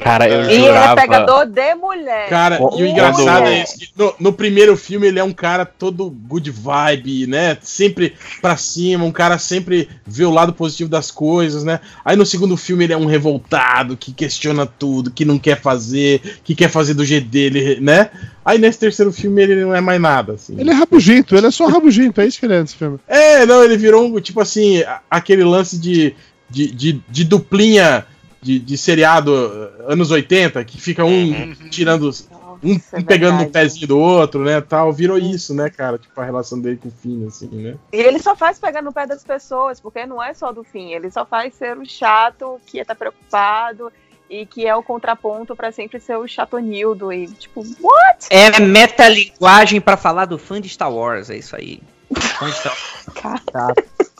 [SPEAKER 6] Cara, eu
[SPEAKER 10] E ele é pegador de mulher.
[SPEAKER 3] Cara, e o engraçado é esse. que No, no primeiro filme ele é um cara todo good vibe, né? Sempre pra cima, um cara sempre vê o lado positivo das coisas, né? Aí no segundo filme ele é um revoltado, que questiona tudo, que não quer fazer, que quer fazer do jeito dele, né? Aí nesse terceiro filme ele não é mais nada, assim.
[SPEAKER 9] Ele é rabugento, ele é só rabugento, é isso que ele é nesse filme.
[SPEAKER 3] É, não, ele virou tipo assim, aquele lance de, de, de, de duplinha de, de seriado uh, anos 80, que fica um tirando. Um,
[SPEAKER 10] Nossa, é
[SPEAKER 3] um pegando no pezinho do outro, né, tal, virou isso, né, cara, tipo, a relação dele com o Finn, assim, né.
[SPEAKER 10] E ele só faz pegar no pé das pessoas, porque não é só do fim, ele só faz ser o chato que tá preocupado e que é o contraponto pra sempre ser o chatonildo e tipo, what?
[SPEAKER 7] É metalinguagem pra falar do fã de Star Wars, é isso aí. Fã de Star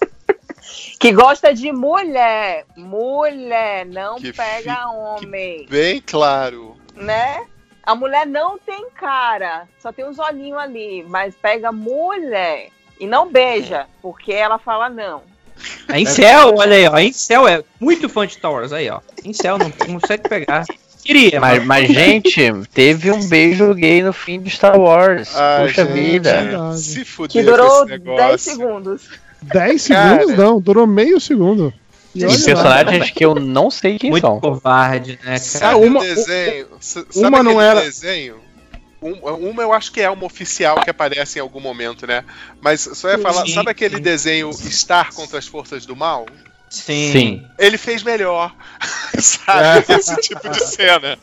[SPEAKER 10] Que gosta de mulher, mulher, não
[SPEAKER 1] Que
[SPEAKER 10] pega
[SPEAKER 1] fi-
[SPEAKER 10] homem,
[SPEAKER 1] Bem claro.
[SPEAKER 10] né? A mulher não tem cara, só tem os olhinhos ali, mas pega mulher e não beija, porque ela fala não.
[SPEAKER 7] É Incel, olha aí, ó. Incel é muito fã de Star Wars aí, ó. Incel não, não consegue pegar. Queria,
[SPEAKER 6] Mas, mas, gente, teve um beijo gay no fim de Star Wars.
[SPEAKER 1] Ai,
[SPEAKER 6] Puxa
[SPEAKER 1] gente,
[SPEAKER 6] vida.
[SPEAKER 1] Se
[SPEAKER 10] Que
[SPEAKER 1] fuder
[SPEAKER 10] durou
[SPEAKER 1] com esse
[SPEAKER 10] 10
[SPEAKER 1] negócio.
[SPEAKER 10] segundos.
[SPEAKER 9] 10
[SPEAKER 1] Cara.
[SPEAKER 9] segundos não, durou meio segundo. E
[SPEAKER 6] personagens que eu não sei quem
[SPEAKER 7] muito
[SPEAKER 6] são.
[SPEAKER 7] covarde, né, cara?
[SPEAKER 1] Sabe
[SPEAKER 3] Ah, uma-
[SPEAKER 1] o desenho? S-
[SPEAKER 3] uma
[SPEAKER 1] sabe
[SPEAKER 3] não era-
[SPEAKER 1] desenho? Um- uma eu acho que é uma oficial que aparece em algum momento, né? Mas só ia falar,
[SPEAKER 7] Sim,
[SPEAKER 1] sabe aquele
[SPEAKER 7] sim.
[SPEAKER 1] desenho Star contra as Forças do Mal?
[SPEAKER 7] Sim.
[SPEAKER 6] Sim.
[SPEAKER 1] Ele fez melhor. sabe? Esse tipo de cena.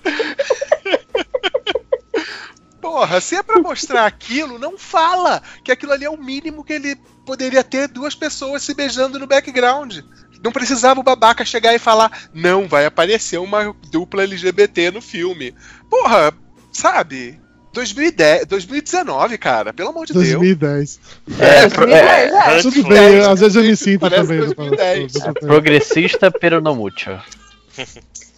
[SPEAKER 1] Porra, se é pra mostrar aquilo, não fala que aquilo ali é o mínimo que ele poderia ter duas pessoas se beijando no background. Não precisava o babaca chegar e falar, não, vai aparecer uma dupla LGBT no filme. Porra, sabe? 2010, 2019, cara, pelo amor de Deus.
[SPEAKER 9] 2010.
[SPEAKER 6] É,
[SPEAKER 10] Mas é,
[SPEAKER 1] Antes
[SPEAKER 9] Tudo bem, às vezes eu me sinto
[SPEAKER 1] Parece
[SPEAKER 9] também.
[SPEAKER 1] 2010.
[SPEAKER 6] progressista, pero no mucho.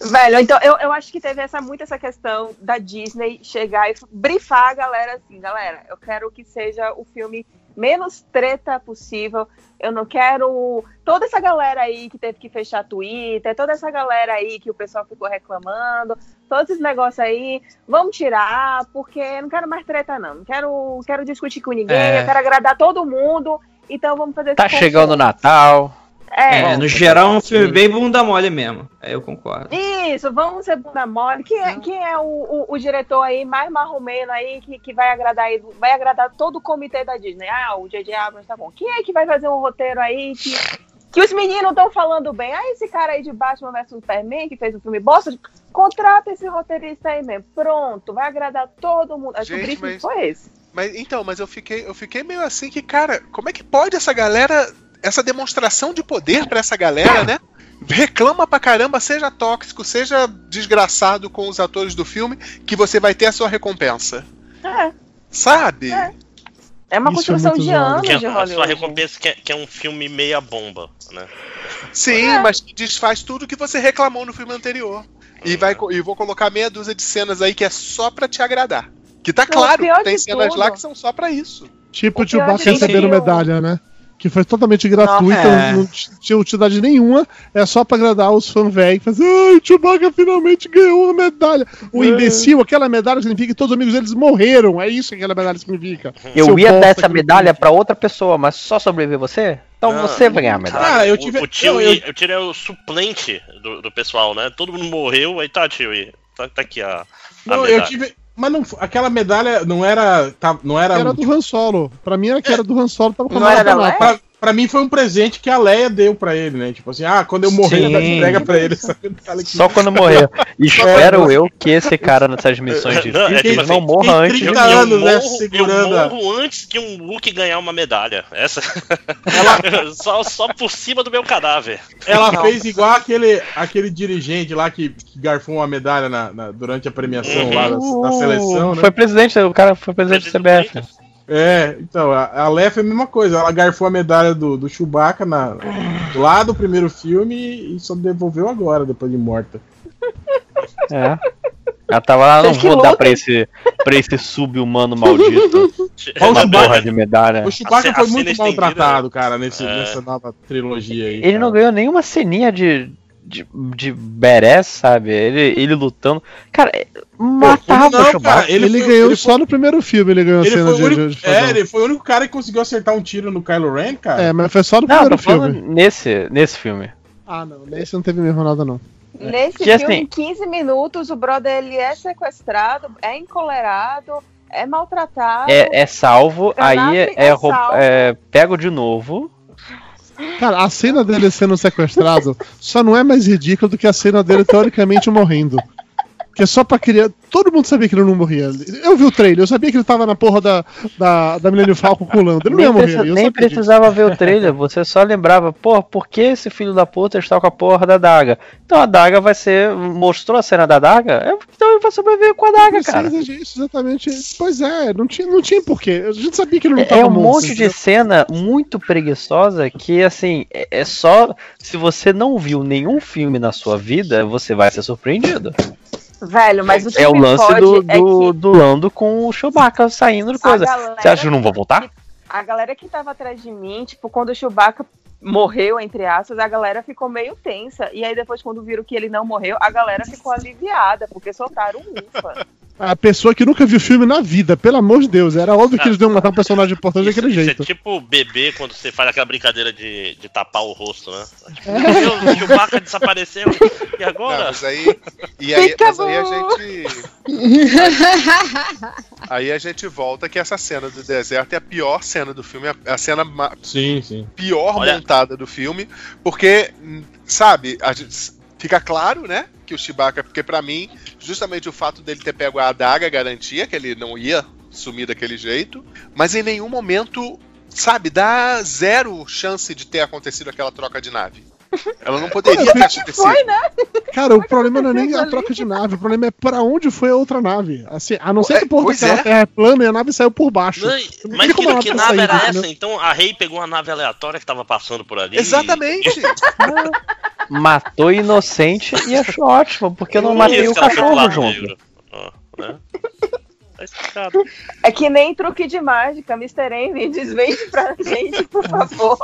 [SPEAKER 10] Velho, então eu, eu acho que teve essa, muito essa questão da Disney chegar e brifar a galera assim, galera, eu quero que seja o filme menos treta possível. Eu não quero toda essa galera aí que teve que fechar Twitter, toda essa galera aí que o pessoal ficou reclamando, todos esses negócios aí, vamos tirar, porque não quero mais treta, não. Não quero, quero discutir com ninguém,
[SPEAKER 7] É.
[SPEAKER 10] eu quero agradar todo mundo. Então vamos fazer
[SPEAKER 6] Tá chegando o Natal.
[SPEAKER 10] É,
[SPEAKER 7] É, no geral é um filme bem bunda mole mesmo. Eu concordo.
[SPEAKER 10] Isso, vamos ser bunda mole. Quem é, quem é o, o, o diretor aí mais marromeno aí que, que vai agradar aí, vai agradar todo o comitê da Disney? Ah, o J.J. Abrams tá bom. Quem é que vai fazer um roteiro aí que, que os meninos estão falando bem? Ah, esse cara aí de Batman vs Superman que fez o filme bosta, contrata esse roteirista aí mesmo. Pronto, vai agradar todo mundo. Acho que o
[SPEAKER 1] Gente,
[SPEAKER 10] briefing
[SPEAKER 1] mas-
[SPEAKER 10] foi esse.
[SPEAKER 1] Mas então, mas eu fiquei, eu fiquei meio assim que, cara, como é que pode essa galera, essa demonstração de poder pra essa galera, né? Reclama pra caramba, seja tóxico, seja desgraçado com os atores do filme, que você vai ter a sua recompensa.
[SPEAKER 10] É,
[SPEAKER 1] Sabe?
[SPEAKER 10] É. é uma
[SPEAKER 9] Isso é
[SPEAKER 10] construção
[SPEAKER 9] muito
[SPEAKER 10] de anos
[SPEAKER 8] Que é
[SPEAKER 10] de
[SPEAKER 8] a sua
[SPEAKER 10] Hollywood.
[SPEAKER 8] recompensa que é, que é um filme meia bomba, né?
[SPEAKER 1] Sim, mas que desfaz tudo que você reclamou no filme anterior. E, vai, co- e vou colocar meia dúzia de cenas aí que é só pra te agradar. Que tá claro, tem cenas
[SPEAKER 10] tudo.
[SPEAKER 1] lá que são só pra isso.
[SPEAKER 9] Tipo
[SPEAKER 10] O
[SPEAKER 9] Chewbacca recebendo medalha, né? Que foi totalmente gratuita,
[SPEAKER 7] É.
[SPEAKER 9] não, tinha utilidade nenhuma, é só pra agradar os fãs velhos, fazer, ai, o Chewbacca finalmente ganhou uma medalha. O imbecil, aquela medalha significa que todos os amigos deles morreram, é isso que aquela medalha significa.
[SPEAKER 6] Eu
[SPEAKER 9] Seu
[SPEAKER 6] ia dar essa medalha pra outra pessoa, mas só sobreviver você? Então
[SPEAKER 8] Não.
[SPEAKER 6] você vai ganhar a medalha.
[SPEAKER 3] Cara, eu
[SPEAKER 8] o-
[SPEAKER 3] tive-
[SPEAKER 8] O, tio,
[SPEAKER 3] eu- eu-
[SPEAKER 8] eu tirei o suplente do, do pessoal, né? Todo mundo morreu, aí tá, tio. Tá, tá aqui a. a
[SPEAKER 3] Não, eu
[SPEAKER 8] medalha.
[SPEAKER 3] tive. Mas não, aquela medalha não era. tá- não era.
[SPEAKER 9] Era do Han Solo. Pra mim era que era do Han Solo, tava com a
[SPEAKER 10] da
[SPEAKER 9] pra lá.
[SPEAKER 3] Mim foi um presente que a Leia deu pra ele, né? Tipo assim, ah, quando eu morrer,
[SPEAKER 7] Sim.
[SPEAKER 3] entrega pra ele.
[SPEAKER 6] Só quando morrer. Espero eu que esse cara nessas missões
[SPEAKER 8] Não, é
[SPEAKER 6] difíceis
[SPEAKER 8] tipo
[SPEAKER 6] não
[SPEAKER 8] assim,
[SPEAKER 6] morra antes de
[SPEAKER 3] 30
[SPEAKER 6] mim.
[SPEAKER 3] anos, né,
[SPEAKER 8] morro,
[SPEAKER 3] segurando a-
[SPEAKER 8] eu morro antes que um Luke ganhar uma medalha. Essa. só, só por cima do meu cadáver.
[SPEAKER 3] Ela fez igual aquele, aquele dirigente lá que, que garfou uma medalha na, na- durante a premiação lá da, da seleção, né?
[SPEAKER 6] Foi presidente, o cara foi presidente do CBF.
[SPEAKER 3] É, então, a, a Leia foi a mesma coisa. Ela garfou a medalha do, do Chewbacca na, lá do primeiro filme e, só devolveu agora, depois de morta.
[SPEAKER 6] É. Ela tava lá, não vou dar pra esse, pra esse sub-humano maldito.
[SPEAKER 3] Olha Chewbacca.
[SPEAKER 6] porra de medalha.
[SPEAKER 3] O Chewbacca
[SPEAKER 8] A
[SPEAKER 3] foi
[SPEAKER 8] a
[SPEAKER 3] muito maltratado, cara, nesse,
[SPEAKER 8] É.
[SPEAKER 3] nessa nova trilogia aí.
[SPEAKER 6] Ele
[SPEAKER 3] cara.
[SPEAKER 6] não ganhou nenhuma ceninha de, de, de badass, sabe? Ele, ele lutando. Cara, é- matava
[SPEAKER 3] não,
[SPEAKER 6] o Chewbacca.
[SPEAKER 3] cara,
[SPEAKER 9] Ele,
[SPEAKER 3] Ele foi-
[SPEAKER 9] ganhou
[SPEAKER 3] ele
[SPEAKER 9] só no primeiro filme, ele ganhou a
[SPEAKER 3] Ele
[SPEAKER 9] cena
[SPEAKER 3] foi, o
[SPEAKER 9] de,
[SPEAKER 3] único,
[SPEAKER 9] de, de
[SPEAKER 3] é, ele foi o único cara que conseguiu acertar um tiro no Kylo Ren, cara.
[SPEAKER 9] É, mas foi só no
[SPEAKER 6] Não,
[SPEAKER 9] primeiro filme.
[SPEAKER 6] nesse, nesse filme.
[SPEAKER 9] Ah, não, nesse não teve mesmo nada, não.
[SPEAKER 10] Nesse
[SPEAKER 6] Que
[SPEAKER 10] filme,
[SPEAKER 6] assim-
[SPEAKER 10] em 15 minutos, o brother ele é sequestrado, é encolerado, é maltratado.
[SPEAKER 6] É, é salvo,
[SPEAKER 10] A
[SPEAKER 6] aí é,
[SPEAKER 10] é salvo.
[SPEAKER 6] é pego de novo.
[SPEAKER 9] Cara, a cena dele sendo sequestrado só não é mais ridícula do que a cena dele teoricamente morrendo. Que é só pra criar. Todo mundo sabia que ele não morria. Eu vi o trailer, eu sabia que ele tava na porra da, da, da Millennium Falcon com o Lando. Ele não ia morrer.
[SPEAKER 6] nem
[SPEAKER 9] sabia disso.
[SPEAKER 6] precisava ver o trailer, você só lembrava, pô, por que esse filho da puta está com a porra da daga? Então a daga vai ser. Mostrou a cena da daga? É, então ele vai sobreviver com a daga, cara.
[SPEAKER 9] Disso, exatamente. Pois é, não tinha, não tinha porquê. A gente sabia que ele não
[SPEAKER 6] É,
[SPEAKER 9] tava
[SPEAKER 6] é um
[SPEAKER 9] monstro,
[SPEAKER 6] monte de cena muito preguiçosa que, assim, é, é só. Se você não viu nenhum filme na sua vida, você vai ser surpreendido.
[SPEAKER 10] Velho, mas o que
[SPEAKER 6] É o lance
[SPEAKER 10] fode
[SPEAKER 6] do,
[SPEAKER 10] é
[SPEAKER 6] do,
[SPEAKER 10] que
[SPEAKER 6] do Lando com o Chewbacca saindo coisa. Você acha que eu não vou voltar?
[SPEAKER 10] a galera que tava atrás de mim, tipo, quando o Chewbacca morreu, entre aspas, a galera ficou meio tensa. E aí depois, quando viram que ele não morreu, a galera ficou aliviada, porque soltaram um ufa.
[SPEAKER 9] A pessoa que nunca viu filme na vida, pelo amor de Deus. Era óbvio que eles iam matar um personagem importante daquele
[SPEAKER 8] Isso
[SPEAKER 9] jeito.
[SPEAKER 8] é tipo bebê quando você faz aquela brincadeira de, de tapar o rosto, né? Tipo, meu Deus, o Chewbacca desapareceu. E
[SPEAKER 1] Não,
[SPEAKER 8] agora?
[SPEAKER 1] mas aí. E aí, mas aí a gente. Aí a gente volta que essa cena do deserto é a pior cena do filme, é a cena
[SPEAKER 3] Sim, sim.
[SPEAKER 1] pior
[SPEAKER 8] Olha.
[SPEAKER 1] montada do filme, porque, sabe, a gente- fica claro, né, que o Chewbacca, porque pra mim, justamente o fato dele ter pego a adaga garantia que ele não ia sumir daquele jeito, mas em nenhum momento, sabe, dá zero chance de ter acontecido aquela troca de nave. Ela não poderia ter acontecido.
[SPEAKER 10] Foi, né?
[SPEAKER 9] Cara, o problema não é nem a troca de nave, o problema é pra onde foi a outra nave. Assim, a não ser
[SPEAKER 1] É,
[SPEAKER 9] que porra
[SPEAKER 1] pois
[SPEAKER 9] daquela
[SPEAKER 1] é.
[SPEAKER 9] terra é plana e a nave saiu por baixo.
[SPEAKER 8] Não,
[SPEAKER 9] Não
[SPEAKER 8] mas que, que nave
[SPEAKER 9] saído,
[SPEAKER 8] era
[SPEAKER 9] entendeu?
[SPEAKER 8] essa? Então a Rey pegou uma nave aleatória que tava passando por ali.
[SPEAKER 1] Exatamente.
[SPEAKER 6] Matou inocente e achou ótimo, porque eu não matei o cachorro junto.
[SPEAKER 8] né? Tá.
[SPEAKER 10] É que nem truque de mágica, Mr. M, desvende pra gente, por favor.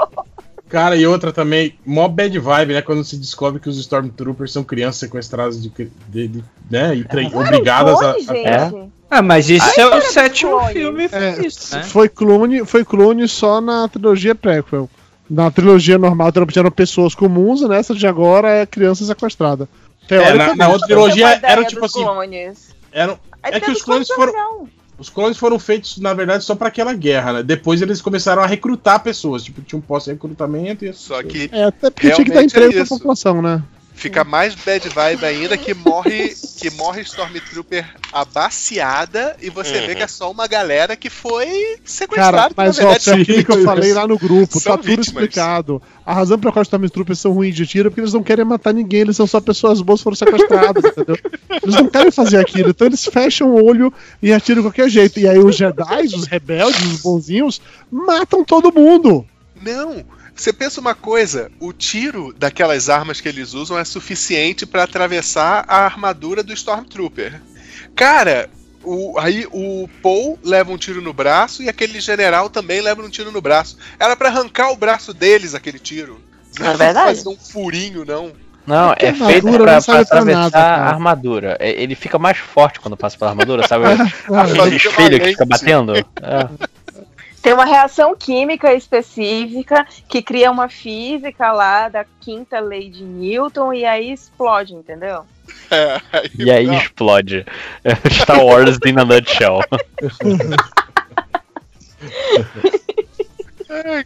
[SPEAKER 3] Cara, e outra também, mó bad vibe, né? Quando se descobre que os Stormtroopers são crianças sequestradas de, cri- de- de- né? E tre- obrigadas a,
[SPEAKER 10] Clone,
[SPEAKER 3] a-
[SPEAKER 10] gente.
[SPEAKER 7] Ah, mas isso é o sétimo
[SPEAKER 10] clone.
[SPEAKER 7] filme.
[SPEAKER 9] É,
[SPEAKER 7] isso, né?
[SPEAKER 9] foi, clone, foi clone só na trilogia prequel. Na trilogia normal eram pessoas comuns, e nessa de agora é criança sequestrada.
[SPEAKER 3] É, na, na outra trilogia era tipo assim.
[SPEAKER 10] Clones.
[SPEAKER 3] Eram, é que os clones
[SPEAKER 10] é
[SPEAKER 3] foram.
[SPEAKER 10] legal.
[SPEAKER 3] Os clones foram feitos, na verdade, só pra aquela guerra, né? Depois eles começaram a recrutar pessoas. Tipo, tinha um posto de recrutamento e
[SPEAKER 1] Só que
[SPEAKER 9] É, até porque tinha que dar
[SPEAKER 1] é
[SPEAKER 9] emprego pra
[SPEAKER 1] isso.
[SPEAKER 9] população, né?
[SPEAKER 1] Fica mais bad vibe ainda que morre que morre Stormtrooper abaciada e você vê
[SPEAKER 8] Uhum.
[SPEAKER 1] que é só uma galera que foi sequestrada.
[SPEAKER 9] Cara, mas
[SPEAKER 1] na
[SPEAKER 9] ó,
[SPEAKER 1] verdade,
[SPEAKER 9] foi aquilo que eu falei lá no grupo, tá tudo
[SPEAKER 1] vítimas.
[SPEAKER 9] explicado. A razão pela qual os Stormtroopers são ruins de tiro é porque eles não querem matar ninguém, eles são só pessoas boas que foram sequestradas, entendeu? Eles não querem fazer aquilo, então eles fecham o olho e atiram de qualquer jeito. E aí os Jedi, os rebeldes, os bonzinhos, matam todo mundo.
[SPEAKER 1] Não. Você pensa uma coisa, o tiro daquelas armas que eles usam é suficiente pra atravessar a armadura do Stormtrooper. Cara, o, aí o Paul leva um tiro no braço e aquele general também leva um tiro no braço. Era pra arrancar o braço deles aquele tiro.
[SPEAKER 10] É verdade.
[SPEAKER 1] Fazer um furinho, não.
[SPEAKER 6] Não,
[SPEAKER 9] Porque
[SPEAKER 6] é feito pra,
[SPEAKER 9] não serve
[SPEAKER 6] pra
[SPEAKER 9] pra nada,
[SPEAKER 6] atravessar a armadura. É, Ele fica mais forte quando passa pela armadura, sabe? Aquele espelho que fica batendo. É.
[SPEAKER 10] Tem uma reação química específica que cria uma física lá da quinta lei de Newton e aí explode, entendeu?
[SPEAKER 1] É, aí,
[SPEAKER 6] E aí
[SPEAKER 1] não.
[SPEAKER 6] explode. É Star Wars in a nutshell.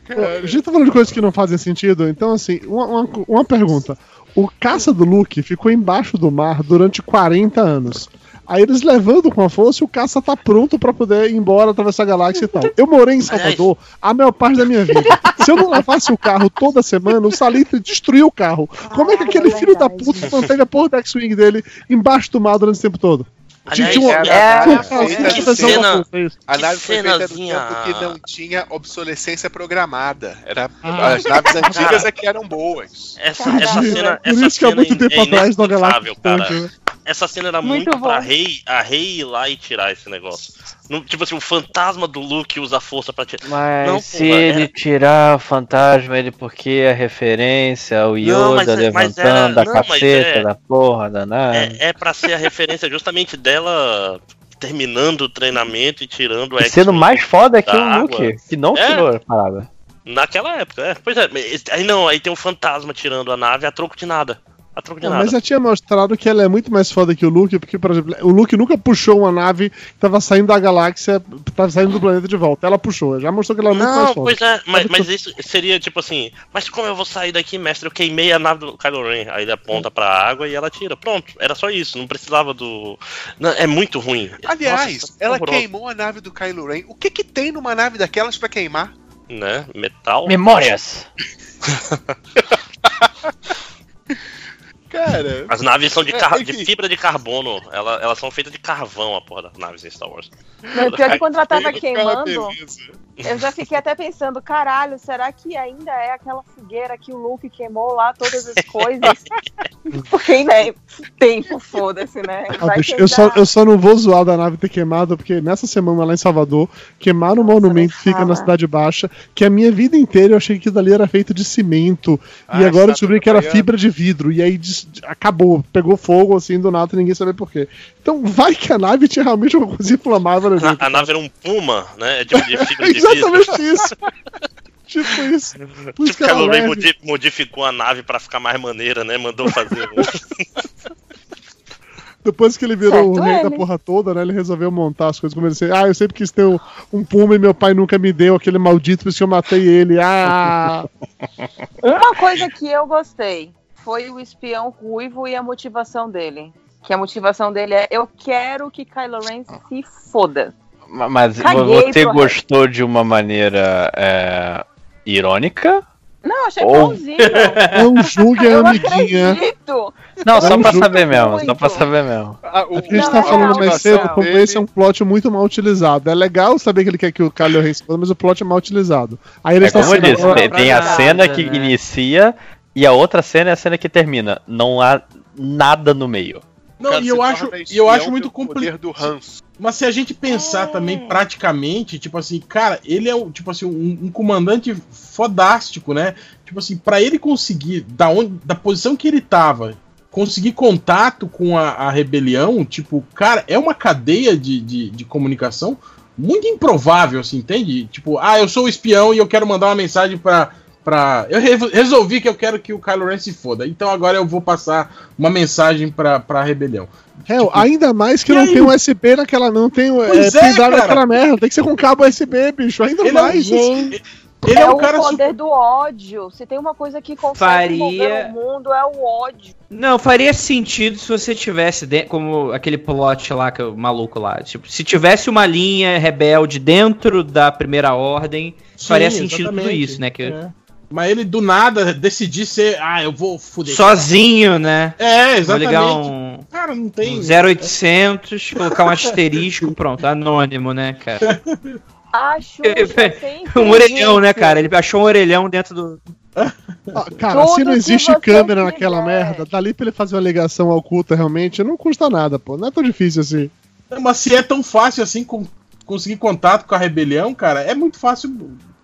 [SPEAKER 1] Cara.
[SPEAKER 9] a gente tá falando de coisas que não fazem sentido, então assim, uma, uma, uma pergunta. O caça do Luke ficou embaixo do mar durante 40 anos. Aí eles levando com a força e o caça tá pronto pra poder ir embora, atravessar a galáxia e tal. Eu morei em Salvador a maior parte da minha vida. Se eu não lavasse o carro toda semana, o Salitre destruiu o carro. Como é que
[SPEAKER 10] Ah,
[SPEAKER 9] aquele
[SPEAKER 10] é
[SPEAKER 9] filho da puta manteve a porra do X-Wing dele embaixo do mar durante esse tempo todo?
[SPEAKER 8] Aliás,
[SPEAKER 9] uma-
[SPEAKER 10] é, é, é,
[SPEAKER 1] que
[SPEAKER 8] cena-.
[SPEAKER 1] A nave foi feita no tempo que não tinha obsolescência programada. Era,
[SPEAKER 9] Ah.
[SPEAKER 1] As naves antigas é que eram boas.
[SPEAKER 8] essa, essa cena.
[SPEAKER 9] Por
[SPEAKER 8] essa
[SPEAKER 9] isso que há
[SPEAKER 8] cena
[SPEAKER 9] muito tempo
[SPEAKER 8] é
[SPEAKER 9] atrás na galáxia
[SPEAKER 8] Essa cena era
[SPEAKER 10] Muito
[SPEAKER 8] muito, pra rei, a rei ir lá e tirar esse negócio. Não, tipo assim, o fantasma do Luke usa a força pra tirar.
[SPEAKER 6] Mas
[SPEAKER 8] Não,
[SPEAKER 6] se
[SPEAKER 8] porra,
[SPEAKER 6] ele
[SPEAKER 8] era-
[SPEAKER 6] tirar o fantasma, ele porque é referência ao Yoda
[SPEAKER 8] Não, mas é- mas
[SPEAKER 6] levantando
[SPEAKER 8] era-
[SPEAKER 6] a caceta
[SPEAKER 8] é-
[SPEAKER 6] da porra da nave.
[SPEAKER 8] É, é pra ser a referência justamente dela terminando o treinamento e tirando o
[SPEAKER 6] sendo mais foda que o Luke, que não
[SPEAKER 8] É.
[SPEAKER 6] tirou a parada.
[SPEAKER 8] Naquela época, é. Pois é, aí não, aí tem um fantasma tirando a nave a troco de nada. A troco de
[SPEAKER 9] Não,
[SPEAKER 8] nada.
[SPEAKER 9] mas já tinha mostrado que ela é muito mais foda que o Luke, porque, por exemplo, o Luke nunca puxou uma nave que tava saindo da galáxia, tava saindo do planeta de volta. Ela puxou, já mostrou que ela é muito mais foda.
[SPEAKER 8] pois é, mas, mas isso seria tipo assim, mas como eu vou sair daqui, mestre? Eu queimei a nave do Kylo Ren. Aí ele aponta pra água e ela tira. Pronto, era só isso, não precisava do. Não, é muito ruim.
[SPEAKER 1] Aliás,
[SPEAKER 8] Nossa,
[SPEAKER 1] ela
[SPEAKER 8] horroroso,
[SPEAKER 1] queimou a nave do Kylo Ren. O que que tem numa nave daquelas pra queimar?
[SPEAKER 8] Né? Metal.
[SPEAKER 6] Memórias!
[SPEAKER 1] Cara,
[SPEAKER 8] As naves são de,
[SPEAKER 1] É,
[SPEAKER 8] car-
[SPEAKER 1] enfim.
[SPEAKER 8] de fibra de carbono. Ela- elas são feitas de carvão, a porra das naves em Star Wars.
[SPEAKER 10] Não, pior que quando ela tava queimando, eu já fiquei até pensando, caralho, será que ainda é aquela fogueira que o Luke queimou lá todas as coisas? Porque ainda é tempo, foda-se, né?
[SPEAKER 9] Ah, bicho, eu, só, eu só não vou zoar da nave ter queimado, porque nessa semana lá em Salvador, queimaram um monumento que fica na Cidade Baixa, que a minha vida inteira eu achei que aquilo ali era feito de cimento.
[SPEAKER 1] Ah,
[SPEAKER 9] e agora eu descobri que era fibra de vidro. E aí des- acabou, pegou fogo assim do nada e ninguém sabia por quê. Então vai que a nave tinha realmente uma coisa inflamável ali
[SPEAKER 8] A, a nave era um puma, né? De, de fibra de.
[SPEAKER 9] Exatamente isso. tipo isso. Por isso
[SPEAKER 8] Tipo,
[SPEAKER 9] que leve.
[SPEAKER 8] modi- modificou a nave pra ficar mais maneira, né? Mandou fazer um.
[SPEAKER 9] Depois que ele virou o
[SPEAKER 10] Certo
[SPEAKER 9] rei da
[SPEAKER 10] ele.
[SPEAKER 9] porra toda, né? Ele resolveu montar as coisas como ele disse. Ah, eu sempre quis ter um, um puma e meu pai nunca me deu, aquele maldito, por isso que eu matei ele. Ah!
[SPEAKER 10] Uma coisa que eu gostei foi o espião ruivo e a motivação dele. Que a motivação dele é: eu quero que Kylo Ren se foda.
[SPEAKER 6] Ma- Mas
[SPEAKER 10] Caguei
[SPEAKER 6] você gostou de uma maneira é, irônica?
[SPEAKER 10] Não, achei
[SPEAKER 6] Oh.
[SPEAKER 10] bonzinho.
[SPEAKER 9] Não julgue a
[SPEAKER 10] Eu
[SPEAKER 9] amiguinha.
[SPEAKER 10] acredito.
[SPEAKER 6] Não, só
[SPEAKER 9] Não
[SPEAKER 6] pra saber mesmo, só
[SPEAKER 10] muito.
[SPEAKER 6] pra saber mesmo.
[SPEAKER 1] Ah, o-
[SPEAKER 9] É porque a gente
[SPEAKER 10] Não,
[SPEAKER 9] tá
[SPEAKER 10] é
[SPEAKER 9] falando mais cedo esse é um plot muito mal utilizado. É legal saber que ele quer que o Kylo Ren se foda, mas o plot é mal utilizado. Aí ele
[SPEAKER 6] É
[SPEAKER 9] está
[SPEAKER 6] como eu disse, tem, a
[SPEAKER 7] pra
[SPEAKER 6] cena
[SPEAKER 7] nada,
[SPEAKER 6] que
[SPEAKER 7] né?
[SPEAKER 6] inicia e a outra cena é a cena que termina. Não há nada no meio.
[SPEAKER 3] Não,
[SPEAKER 1] cara
[SPEAKER 3] e eu acho, e eu acho muito complicado. Mas se a gente pensar também praticamente, tipo assim, cara, ele é tipo assim, um, um comandante fodástico, né? Tipo assim, pra ele conseguir, da, onde, da posição que ele tava, conseguir contato com a, a rebelião, tipo, cara, é uma cadeia de, de, de comunicação muito improvável, assim, entende? Tipo, ah, eu sou o espião e eu quero mandar uma mensagem pra. Pra... Eu re- resolvi que eu quero que o Kylo Ren se foda, então agora eu vou passar uma mensagem pra, pra rebelião.
[SPEAKER 9] Hell, ainda mais que não
[SPEAKER 3] aí?
[SPEAKER 9] tem USB naquela. Não tem é,
[SPEAKER 3] Pois é,
[SPEAKER 9] naquela merda. Tem que ser com cabo USB, bicho. Ainda
[SPEAKER 3] Ele é um
[SPEAKER 9] mais.
[SPEAKER 10] Gente,
[SPEAKER 3] Ele
[SPEAKER 10] é,
[SPEAKER 3] é um
[SPEAKER 10] o
[SPEAKER 3] cara
[SPEAKER 10] poder
[SPEAKER 3] super.
[SPEAKER 10] do ódio. Se tem uma coisa que consegue
[SPEAKER 7] Faria-
[SPEAKER 10] mover o mundo, é o ódio.
[SPEAKER 7] Não, faria sentido se você tivesse, de- como aquele plot lá, que é o maluco lá. Tipo, se tivesse uma linha rebelde dentro da primeira ordem, faria
[SPEAKER 3] Sim,
[SPEAKER 7] sentido tudo
[SPEAKER 3] exatamente.
[SPEAKER 7] isso, né? Que
[SPEAKER 3] É. Mas ele do nada decidir ser. Ah, eu vou fuder.
[SPEAKER 7] sozinho, né?
[SPEAKER 3] É,
[SPEAKER 7] Vou
[SPEAKER 3] exatamente.
[SPEAKER 7] ligar um,
[SPEAKER 3] Cara, não tem.
[SPEAKER 7] um 0800, colocar um asterisco, pronto, anônimo, né, cara?
[SPEAKER 10] Acho
[SPEAKER 7] Um orelhão, né, cara? Ele achou um orelhão dentro do.
[SPEAKER 9] Ah, cara, se
[SPEAKER 10] Tudo
[SPEAKER 9] não
[SPEAKER 10] que
[SPEAKER 9] existe câmera naquela
[SPEAKER 10] quiser.
[SPEAKER 9] merda, dali pra ele fazer uma ligação oculta realmente, não custa nada, pô. Não é tão difícil assim.
[SPEAKER 3] Mas se é tão fácil assim com- conseguir contato com a rebelião, cara, é muito fácil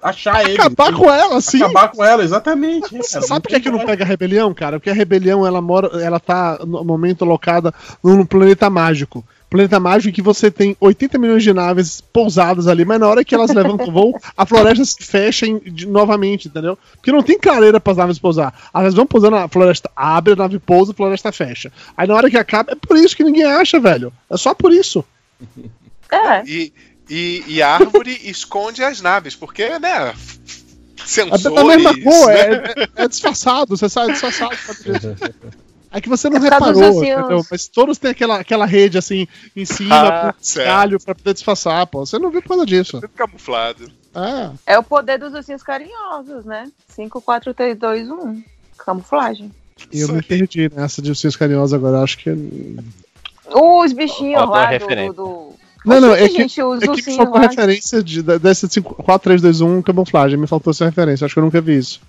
[SPEAKER 3] achar ele.
[SPEAKER 9] Acabar com ela, sim.
[SPEAKER 3] Acabar com ela, exatamente. é,
[SPEAKER 9] Você
[SPEAKER 3] cara,
[SPEAKER 9] sabe por que, que não pega a rebelião, cara? Porque a rebelião ela mora, ela tá no momento alocada num planeta mágico. Planeta mágico em que você tem 80 milhões de naves pousadas ali, mas na hora que elas levantam voo, a floresta se fecha em- de- novamente, entendeu? Porque não tem clareira para as naves pousar. Elas vão pousando, a floresta abre, a nave pousa, a floresta fecha. Aí na hora que acaba, é por isso que ninguém acha, velho. É só por isso.
[SPEAKER 10] É.
[SPEAKER 1] E, e, e a árvore esconde as naves, porque, né?
[SPEAKER 9] É
[SPEAKER 1] Sensores.
[SPEAKER 9] da mesma cor,
[SPEAKER 1] né?
[SPEAKER 9] é, é- é disfarçado, você sabe, disfarçado. É que você não
[SPEAKER 10] É causa dos
[SPEAKER 9] reparou,
[SPEAKER 10] ossinhos.
[SPEAKER 9] entendeu? Mas todos têm aquela, aquela rede assim em cima,
[SPEAKER 1] Ah,
[SPEAKER 9] galho pra poder disfarçar, pô. Você não viu por causa disso.
[SPEAKER 1] Tudo camuflado.
[SPEAKER 9] É.
[SPEAKER 10] É o poder dos ursinhos carinhosos, né? 5, 4, 3, 2, 1. Camuflagem.
[SPEAKER 9] E eu me perdi nessa de Ursinhos Carinhosos agora, acho que.
[SPEAKER 10] Os bichinhos lá do, do-
[SPEAKER 9] Não, não, é que,
[SPEAKER 10] gente, os
[SPEAKER 9] é que me faltou referência de, dessa 5, 4, 3, 2, 1 camuflagem. Me faltou essa referência, acho que eu nunca vi isso.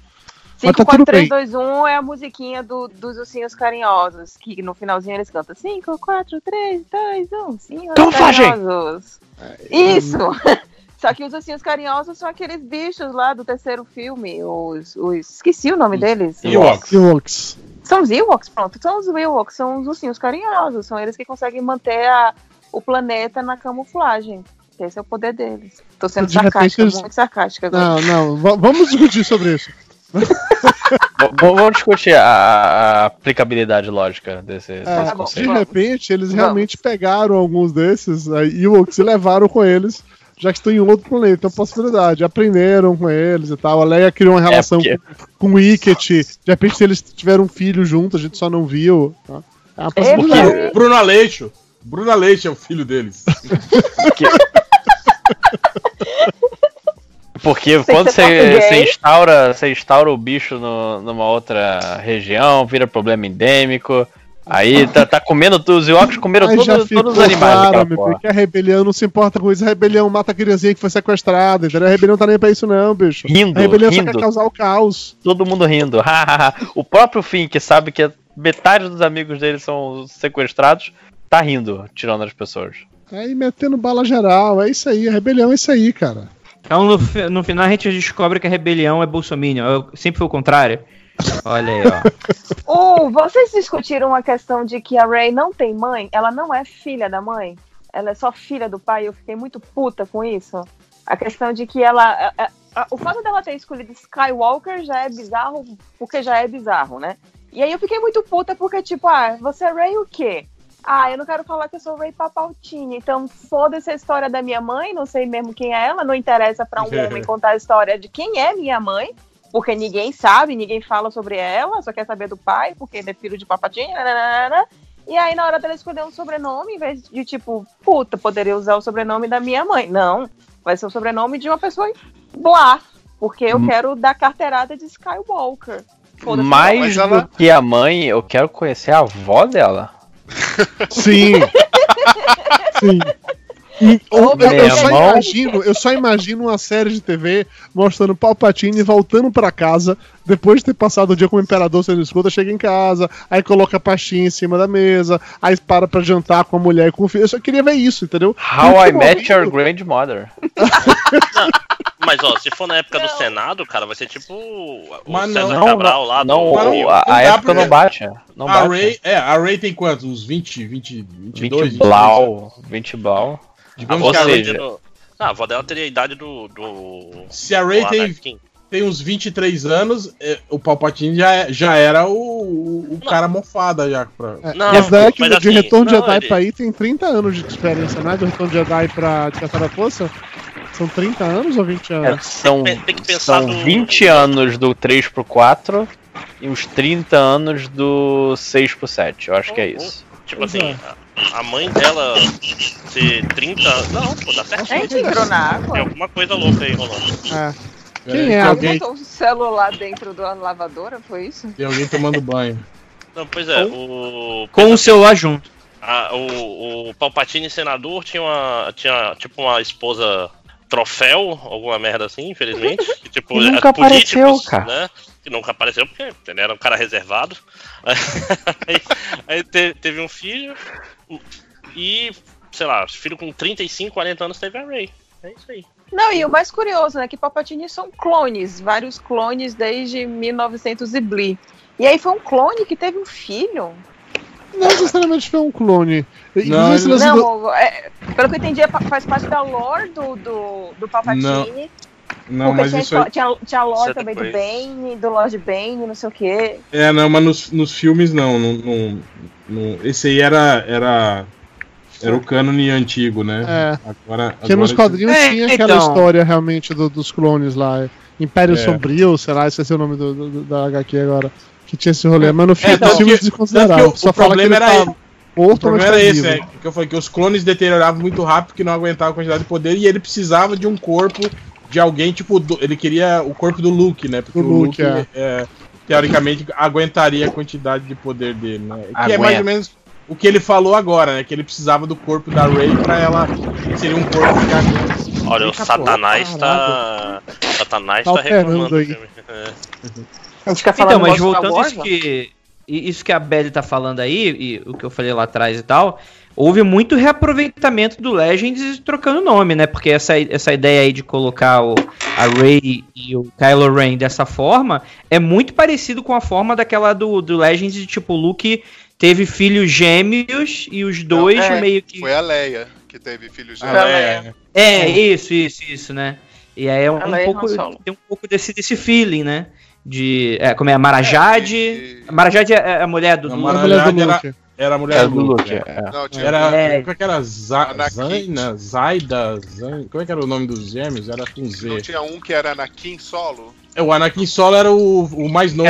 [SPEAKER 9] Mas
[SPEAKER 10] 5,
[SPEAKER 9] tá
[SPEAKER 10] 4,
[SPEAKER 9] tudo
[SPEAKER 10] 3,
[SPEAKER 9] bem.
[SPEAKER 10] 2, 1 é a musiquinha do, dos ursinhos carinhosos. Que no finalzinho eles cantam 5, 4, 3, 2, 1. Ursinhos
[SPEAKER 6] Camuflagem!
[SPEAKER 10] carinhosos. Isso! Só que os ursinhos carinhosos são aqueles bichos lá do terceiro filme. Os. os esqueci o nome deles.
[SPEAKER 3] Ewoks.
[SPEAKER 9] Ewoks.
[SPEAKER 10] São os Ewoks, pronto. São os Ewoks, são os ursinhos carinhosos. São eles que conseguem manter a- o planeta na camuflagem. Esse é o poder deles. Tô sendo
[SPEAKER 9] De repente
[SPEAKER 10] sarcástica,
[SPEAKER 9] eles-
[SPEAKER 10] muito sarcástica agora.
[SPEAKER 9] Não, não, va- vamos discutir sobre isso.
[SPEAKER 6] Vamos discutir a, a aplicabilidade lógica desse,
[SPEAKER 9] É,
[SPEAKER 6] desse
[SPEAKER 10] bom.
[SPEAKER 9] de
[SPEAKER 6] conceito.
[SPEAKER 9] repente, eles
[SPEAKER 10] Vamos.
[SPEAKER 9] realmente pegaram alguns desses Ewoks e levaram com eles, já que estão em outro planeta. É uma possibilidade. Aprenderam com eles e tal. A Leia criou uma relação
[SPEAKER 6] porque-
[SPEAKER 9] com, com o Wicket. De repente, eles tiveram um filho junto, a gente só não viu. tá? É uma possibilidade.
[SPEAKER 10] Ele-
[SPEAKER 3] Bruno Aleixo. Bruno Aleixo é o filho deles.
[SPEAKER 6] Porque
[SPEAKER 10] Sem
[SPEAKER 6] quando
[SPEAKER 10] ser
[SPEAKER 6] você, você instaura, você instaura o bicho no- numa outra região, vira problema endêmico. Aí tá, tá comendo tudo, os Ewoks comeram todo- todos os animais
[SPEAKER 9] claro,
[SPEAKER 6] daquela
[SPEAKER 9] meu
[SPEAKER 6] porra.
[SPEAKER 9] filho, que a rebelião não se importa com isso. A rebelião mata a criancinha que foi sequestrada, entendeu? A rebelião tá nem pra isso não, bicho.
[SPEAKER 6] Rindo,
[SPEAKER 9] a rebelião só
[SPEAKER 6] rindo.
[SPEAKER 9] quer causar o caos.
[SPEAKER 6] Todo mundo rindo. o próprio Finn, que sabe que metade dos amigos dele são sequestrados, tá rindo, tirando as pessoas.
[SPEAKER 9] Aí metendo bala geral, é isso aí. A rebelião é isso aí, cara.
[SPEAKER 7] Então no, no final a gente descobre que a rebelião é bolsominion. Eu- sempre foi o contrário. Olha aí, ó.
[SPEAKER 10] Uh, vocês discutiram a questão de que a Ray não tem mãe? Ela não é filha da mãe? Ela é só filha do pai? Eu fiquei muito puta com isso. A questão de que ela. a- a- a- o fato dela ter escolhido Skywalker já é bizarro, porque já é bizarro, né? E aí eu fiquei muito puta porque, tipo, ah, você é Ray o quê? Ah, eu não quero falar que eu sou Ray Papaltini, então foda-se a história da minha mãe, não sei mesmo quem é ela, não interessa pra um homem contar a história de quem é minha mãe, porque ninguém sabe, ninguém fala sobre ela, só quer saber do pai, porque ele é filho de Papatini, nananana. e aí na hora dela escolher um sobrenome, em vez de tipo, puta, poderia usar o sobrenome da minha mãe. Não, vai ser o sobrenome de uma pessoa blá, porque eu
[SPEAKER 6] Hum.
[SPEAKER 10] quero dar carteirada de Skywalker.
[SPEAKER 6] Mais do
[SPEAKER 1] ela-
[SPEAKER 6] que a mãe, eu quero conhecer a avó dela.
[SPEAKER 9] Sim. Sim. E- ou- eu, eu só imagino, eu só imagino uma série de TV mostrando Palpatine voltando pra casa depois de ter passado o dia com o imperador sendo escuta, chega em casa, aí coloca a pastinha em cima da mesa, aí para pra jantar com a mulher e com o filho. Eu só queria ver isso, entendeu?
[SPEAKER 6] How I Met Your Grandmother.
[SPEAKER 8] Mas ó, se for na época do
[SPEAKER 10] Não.
[SPEAKER 8] Senado, cara, vai ser tipo o
[SPEAKER 3] Mas
[SPEAKER 8] César
[SPEAKER 3] não,
[SPEAKER 8] Cabral lá
[SPEAKER 6] Não,
[SPEAKER 8] do
[SPEAKER 3] Mas
[SPEAKER 8] Rio.
[SPEAKER 3] não-
[SPEAKER 6] a, a
[SPEAKER 3] não
[SPEAKER 6] época
[SPEAKER 3] pra-
[SPEAKER 6] não bate. Não
[SPEAKER 3] a
[SPEAKER 6] bate.
[SPEAKER 3] Ray, é, a Ray tem quantos? Uns 20, 20, 22?
[SPEAKER 6] 20 blau, 20 blau.
[SPEAKER 3] Digamos
[SPEAKER 6] Ou
[SPEAKER 3] que a Ray,
[SPEAKER 6] seja,
[SPEAKER 8] Tendo- Ah, a avó dela teria a idade do. do...
[SPEAKER 3] se a Ray tem, tem uns 23 anos, é, o Palpatine já, é- já era o, o, cara mofada já. Pra...
[SPEAKER 9] É,
[SPEAKER 8] Não,
[SPEAKER 9] mas daí que
[SPEAKER 8] mas
[SPEAKER 9] de
[SPEAKER 8] assim,
[SPEAKER 9] Retorno de Jedi
[SPEAKER 8] ele-
[SPEAKER 9] pra aí tem 30 anos de diferença, não é? Do Retorno de Jedi pra Despertar da Força? São 30 anos ou 20
[SPEAKER 6] É,
[SPEAKER 9] anos?
[SPEAKER 6] são,
[SPEAKER 8] tem que pensar
[SPEAKER 6] são
[SPEAKER 8] no-
[SPEAKER 6] 20 anos do 3 pro 4 e uns 30 anos do 6 pro 7. Eu acho que é isso.
[SPEAKER 8] Tipo assim, a, mãe dela ser 30 anos. Não, pô, dá
[SPEAKER 10] A
[SPEAKER 8] certinho.
[SPEAKER 10] gente entrou na
[SPEAKER 8] Tem
[SPEAKER 10] água.
[SPEAKER 8] alguma coisa louca aí rolando.
[SPEAKER 9] É. Quem é
[SPEAKER 3] tem,
[SPEAKER 9] a-
[SPEAKER 3] alguém,
[SPEAKER 10] Botou um celular dentro da lavadora, foi isso?
[SPEAKER 3] tem alguém tomando banho.
[SPEAKER 8] Não, pois é, o.
[SPEAKER 7] Com o celular junto.
[SPEAKER 8] a- o, o Palpatine senador tinha uma. Tinha tipo uma esposa troféu, alguma merda assim, infelizmente. Que, tipo,
[SPEAKER 6] Que nunca
[SPEAKER 8] é, políticos,
[SPEAKER 6] apareceu, cara.
[SPEAKER 8] Né, que nunca apareceu porque ele era um cara reservado. Aí, aí te- teve um filho e sei lá, filho com 35, 40 anos teve a Ray. É isso aí.
[SPEAKER 10] Não, e o mais curioso, né, que Palpatine são clones, vários clones desde 1900 e Blee. E aí foi um clone que teve um filho?
[SPEAKER 9] Não necessariamente foi um clone.
[SPEAKER 3] Não,
[SPEAKER 9] do-
[SPEAKER 10] Não, é, pelo que eu entendi, é faz parte da lore do, do, do Palpatine.
[SPEAKER 3] Não,
[SPEAKER 10] porque
[SPEAKER 3] mas
[SPEAKER 10] tinha,
[SPEAKER 3] isso aí.
[SPEAKER 10] tinha, tinha a lore
[SPEAKER 8] é
[SPEAKER 10] também do
[SPEAKER 8] depois.
[SPEAKER 10] Bane, do Lord Bane, não sei o quê.
[SPEAKER 3] É, não, mas nos, nos filmes não. não, não- não- esse aí era, era. Era o cânone antigo, né?
[SPEAKER 9] É.
[SPEAKER 3] Agora,
[SPEAKER 9] Porque
[SPEAKER 3] agora
[SPEAKER 9] nos quadrinhos
[SPEAKER 7] É,
[SPEAKER 9] tinha aquela
[SPEAKER 7] então.
[SPEAKER 9] história realmente do- dos clones lá. Império
[SPEAKER 3] É.
[SPEAKER 9] Sombrio, sei lá, esqueci o nome do, do- da HQ agora. Que tinha esse rolê. Mas no filme,
[SPEAKER 3] que-
[SPEAKER 9] desconsideraram.
[SPEAKER 3] tanto que o-
[SPEAKER 9] Só
[SPEAKER 3] o
[SPEAKER 9] fala que
[SPEAKER 3] problema era
[SPEAKER 9] tá
[SPEAKER 3] O
[SPEAKER 9] morto,
[SPEAKER 3] problema
[SPEAKER 9] tá
[SPEAKER 3] era esse,
[SPEAKER 9] vivo.
[SPEAKER 3] é, que eu falei que os clones deterioravam muito rápido, que não aguentavam a quantidade de poder, e ele precisava de um corpo de alguém, tipo, do- ele queria o corpo do Luke, né? Porque
[SPEAKER 9] Do
[SPEAKER 3] o
[SPEAKER 9] Luke,
[SPEAKER 3] Luke, é, teoricamente, aguentaria a quantidade de poder dele, né? Que é
[SPEAKER 6] Aguenta.
[SPEAKER 3] mais ou menos o que ele falou agora, né? Que ele precisava do corpo da Rey pra ela ser um corpo que aguenta.
[SPEAKER 8] Olha, o
[SPEAKER 3] Eita,
[SPEAKER 8] Satanás
[SPEAKER 9] porra,
[SPEAKER 8] tá. Satanás
[SPEAKER 9] Tá
[SPEAKER 8] tá, reclamando
[SPEAKER 9] aí.
[SPEAKER 8] É.
[SPEAKER 10] A gente quer falar
[SPEAKER 7] Então, mas voltando isso
[SPEAKER 10] ó?
[SPEAKER 7] que, isso que a Belly tá falando aí, e o que eu falei lá atrás e tal, houve muito reaproveitamento do Legends trocando nome, né? Porque essa, essa ideia aí de colocar o, a Rey e o Kylo Ren dessa forma é muito parecido com a forma daquela do, do Legends de tipo, o Luke teve filhos gêmeos e os dois
[SPEAKER 10] é.
[SPEAKER 7] meio que.
[SPEAKER 1] Foi a Leia que teve filhos gêmeos.
[SPEAKER 3] é,
[SPEAKER 7] É, isso, isso, isso, né? E aí é um,
[SPEAKER 10] é
[SPEAKER 7] um pouco. Tem um pouco desse, desse feeling, né? De. É, como é? A Marajade.
[SPEAKER 1] E-
[SPEAKER 7] A Marajade é a mulher do.
[SPEAKER 3] Não,
[SPEAKER 7] do-
[SPEAKER 9] A
[SPEAKER 3] Mara-
[SPEAKER 9] mulher do
[SPEAKER 3] Marajade
[SPEAKER 9] Luke.
[SPEAKER 3] era a mulher
[SPEAKER 6] É
[SPEAKER 3] do Luke. É.
[SPEAKER 6] é.
[SPEAKER 1] Não, tinha
[SPEAKER 3] Era.
[SPEAKER 7] É.
[SPEAKER 3] Como é que era? Zaina? Zaida? Zan... Como é que era o nome dos gêmeos? Era com
[SPEAKER 1] Não
[SPEAKER 3] Z.
[SPEAKER 1] tinha um que era Anakin solo?
[SPEAKER 3] É, o Anakin Solo era o, o mais novo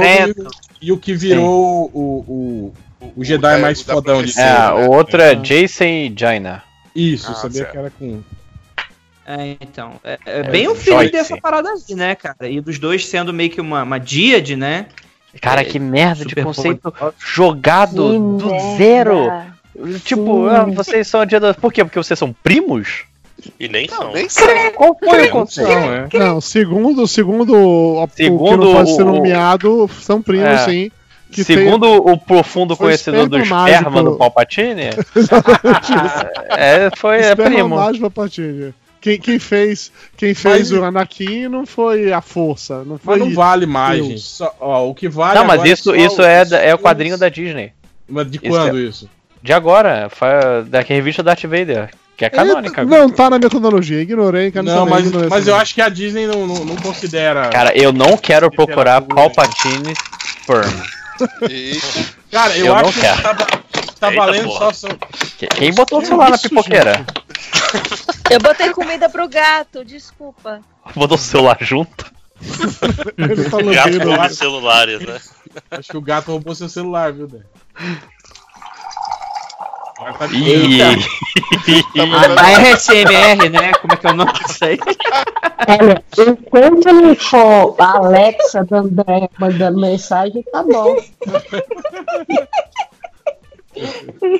[SPEAKER 3] e, e o que virou o, o, o Jedi
[SPEAKER 1] da-
[SPEAKER 3] mais
[SPEAKER 1] o
[SPEAKER 3] fodão de
[SPEAKER 6] É,
[SPEAKER 3] ser.
[SPEAKER 1] né?
[SPEAKER 6] o outro é Jason e Jaina.
[SPEAKER 3] Isso,
[SPEAKER 1] Ah,
[SPEAKER 3] sabia
[SPEAKER 1] certo.
[SPEAKER 3] que era com.
[SPEAKER 7] É, então. É, é bem o
[SPEAKER 6] Joyce.
[SPEAKER 7] dessa parada aí, né, cara? E dos dois sendo meio que uma, uma díade, né?
[SPEAKER 6] Cara,
[SPEAKER 7] É,
[SPEAKER 6] que merda de conceito
[SPEAKER 7] poderoso.
[SPEAKER 6] jogado
[SPEAKER 10] Que
[SPEAKER 6] do
[SPEAKER 10] merda.
[SPEAKER 6] zero. Tipo, ah, vocês são a dia das... Por quê? Porque vocês são primos?
[SPEAKER 8] E nem
[SPEAKER 1] Não,
[SPEAKER 8] são.
[SPEAKER 1] nem sei.
[SPEAKER 6] Qual foi o conceito?
[SPEAKER 3] não, é.
[SPEAKER 9] Não, segundo, segundo, o- o que
[SPEAKER 6] Segundo
[SPEAKER 9] não pode ser nomeado, são primos,
[SPEAKER 6] É.
[SPEAKER 9] sim. Que
[SPEAKER 6] Segundo o profundo conhecedor do
[SPEAKER 9] esperma mágico.
[SPEAKER 6] do Palpatine,
[SPEAKER 9] tem,
[SPEAKER 6] é, foi é primo.
[SPEAKER 9] Palpatine. Quem, quem fez, quem fez
[SPEAKER 3] Mas-
[SPEAKER 9] o Anakin não foi a força, não foi
[SPEAKER 3] Mas não vale mais,
[SPEAKER 9] Deus.
[SPEAKER 3] gente. Só- ó, o que vale.
[SPEAKER 6] Não, mas isso,
[SPEAKER 3] só
[SPEAKER 6] isso é, é o quadrinho da Disney.
[SPEAKER 3] Mas de
[SPEAKER 6] isso
[SPEAKER 3] quando isso?
[SPEAKER 6] De agora, foi da revista Darth Vader, que é canônica.
[SPEAKER 9] Ele- Não, tá na metodologia, ignorei, cara.
[SPEAKER 3] Não, mas,
[SPEAKER 9] ignorei
[SPEAKER 3] mas eu acho que a Disney não, não, não considera.
[SPEAKER 6] Cara, eu não quero procurar
[SPEAKER 3] Literatura.
[SPEAKER 6] Palpatine sperm.
[SPEAKER 1] E
[SPEAKER 3] Cara, eu,
[SPEAKER 6] eu
[SPEAKER 3] acho
[SPEAKER 6] não
[SPEAKER 3] que
[SPEAKER 6] quero.
[SPEAKER 3] tá, tá
[SPEAKER 8] Eita,
[SPEAKER 3] valendo
[SPEAKER 8] porra.
[SPEAKER 3] só.
[SPEAKER 6] Quem botou o celular na
[SPEAKER 9] isso,
[SPEAKER 6] pipoqueira?
[SPEAKER 10] Eu botei comida pro gato, desculpa.
[SPEAKER 6] Botou o celular junto?
[SPEAKER 9] Ele tá
[SPEAKER 8] Gato os celulares, né?
[SPEAKER 3] Acho que o gato roubou seu celular, viu, Dé? Agora tá
[SPEAKER 6] Ih,
[SPEAKER 7] A, a RSMR, né? Como é que é o nome disso aí?
[SPEAKER 11] Olha, enquanto não for a Alexa mandando mensagem, tá bom.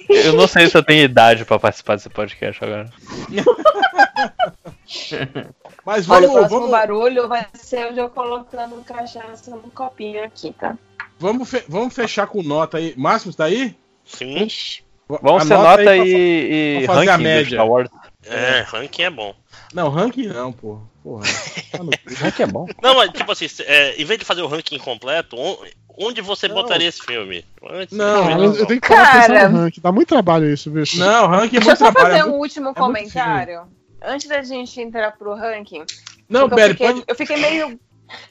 [SPEAKER 6] Eu não sei se eu tenho idade pra participar desse podcast agora.
[SPEAKER 3] Mas
[SPEAKER 10] Olha, o
[SPEAKER 3] vamos,
[SPEAKER 10] próximo
[SPEAKER 3] vamos,
[SPEAKER 10] barulho vai ser eu colocando cachaça no copinho aqui, tá?
[SPEAKER 3] vamos, fe- vamos fechar com nota aí. Máximo, tá aí?
[SPEAKER 8] Sim.
[SPEAKER 6] Vamos ser
[SPEAKER 3] Anota
[SPEAKER 6] nota
[SPEAKER 3] aí pra
[SPEAKER 6] e, e
[SPEAKER 3] pra fazer a
[SPEAKER 6] ranking do
[SPEAKER 3] média.
[SPEAKER 8] É, ranking é bom.
[SPEAKER 3] Não, ranking não, porra. Porra. Tá.
[SPEAKER 6] Ranking é bom.
[SPEAKER 8] Não, mas tipo assim, é, em vez de fazer o ranking completo, on- onde você
[SPEAKER 3] Não.
[SPEAKER 8] botaria esse filme? Antes-
[SPEAKER 3] Não,
[SPEAKER 9] Não,
[SPEAKER 3] não,
[SPEAKER 9] eu, eu tenho que parar
[SPEAKER 10] Cara.
[SPEAKER 9] no ranking. Dá muito trabalho isso, bicho.
[SPEAKER 3] Não, ranking é
[SPEAKER 10] Deixa eu
[SPEAKER 3] muito
[SPEAKER 10] só
[SPEAKER 3] trabalho.
[SPEAKER 10] fazer
[SPEAKER 3] é
[SPEAKER 10] um último
[SPEAKER 3] muito
[SPEAKER 10] comentário. Antes da gente entrar pro ranking.
[SPEAKER 3] Não,
[SPEAKER 10] porque eu
[SPEAKER 3] Belly,
[SPEAKER 10] fiquei,
[SPEAKER 3] pode,
[SPEAKER 10] eu fiquei meio.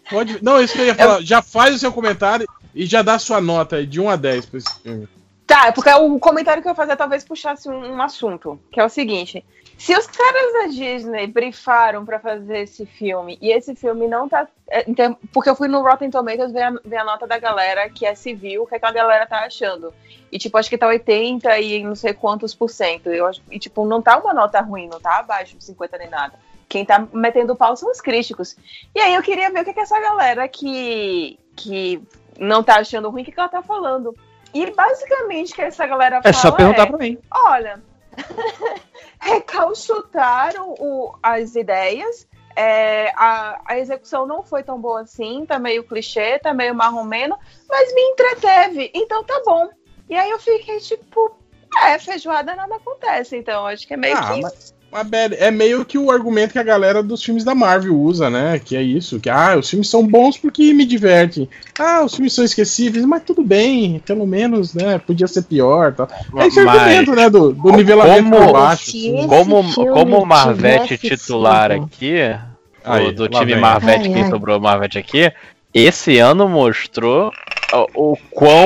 [SPEAKER 3] pode. Não, isso que eu ia falar. Já faz o seu comentário e já dá a sua nota aí, de 1 a 10 pra esse filme.
[SPEAKER 10] Tá, porque o comentário que eu ia fazer talvez puxasse um, um assunto, que é o seguinte. Se os caras da Disney brifaram pra fazer esse filme e esse filme não tá. é, term- Porque eu fui no Rotten Tomatoes ver a, ver a nota da galera que é civil, o que, é que a galera tá achando. E, tipo, acho que tá 80 e não sei quantos por cento. Eu E, tipo, não tá uma nota ruim, não tá abaixo de 50 nem nada. Quem tá metendo pau são os críticos. E aí eu queria ver o que, que essa galera que, que não tá achando ruim, o que, que ela tá falando. E basicamente o que essa galera
[SPEAKER 7] É
[SPEAKER 10] fala
[SPEAKER 7] só perguntar
[SPEAKER 10] é,
[SPEAKER 7] pra mim.
[SPEAKER 10] olha, recalchutaram o- as ideias. é, a, a execução não foi tão boa assim, tá meio clichê, tá meio marromeno, mas me entreteve, então tá bom. E aí eu fiquei tipo, É, feijoada nada acontece, então acho que é meio
[SPEAKER 3] Ah,
[SPEAKER 10] que.
[SPEAKER 3] mas, é meio que o argumento que a galera dos filmes da Marvel usa, né? Que é isso, que ah, os filmes são bons porque me divertem. Ah, os filmes são esquecíveis, mas tudo bem, pelo menos, né? Podia ser pior, tá? É esse
[SPEAKER 6] Mas-
[SPEAKER 3] argumento, né? Do, do nivelamento
[SPEAKER 6] Como-
[SPEAKER 3] baixo. Assim.
[SPEAKER 6] Como, como o Marvete titular
[SPEAKER 11] sido-
[SPEAKER 6] aqui,
[SPEAKER 3] Aí,
[SPEAKER 6] do, time
[SPEAKER 3] vem.
[SPEAKER 6] Marvete,
[SPEAKER 11] Ai,
[SPEAKER 6] quem
[SPEAKER 11] ai.
[SPEAKER 6] sobrou Marvete aqui, esse ano mostrou o, o quão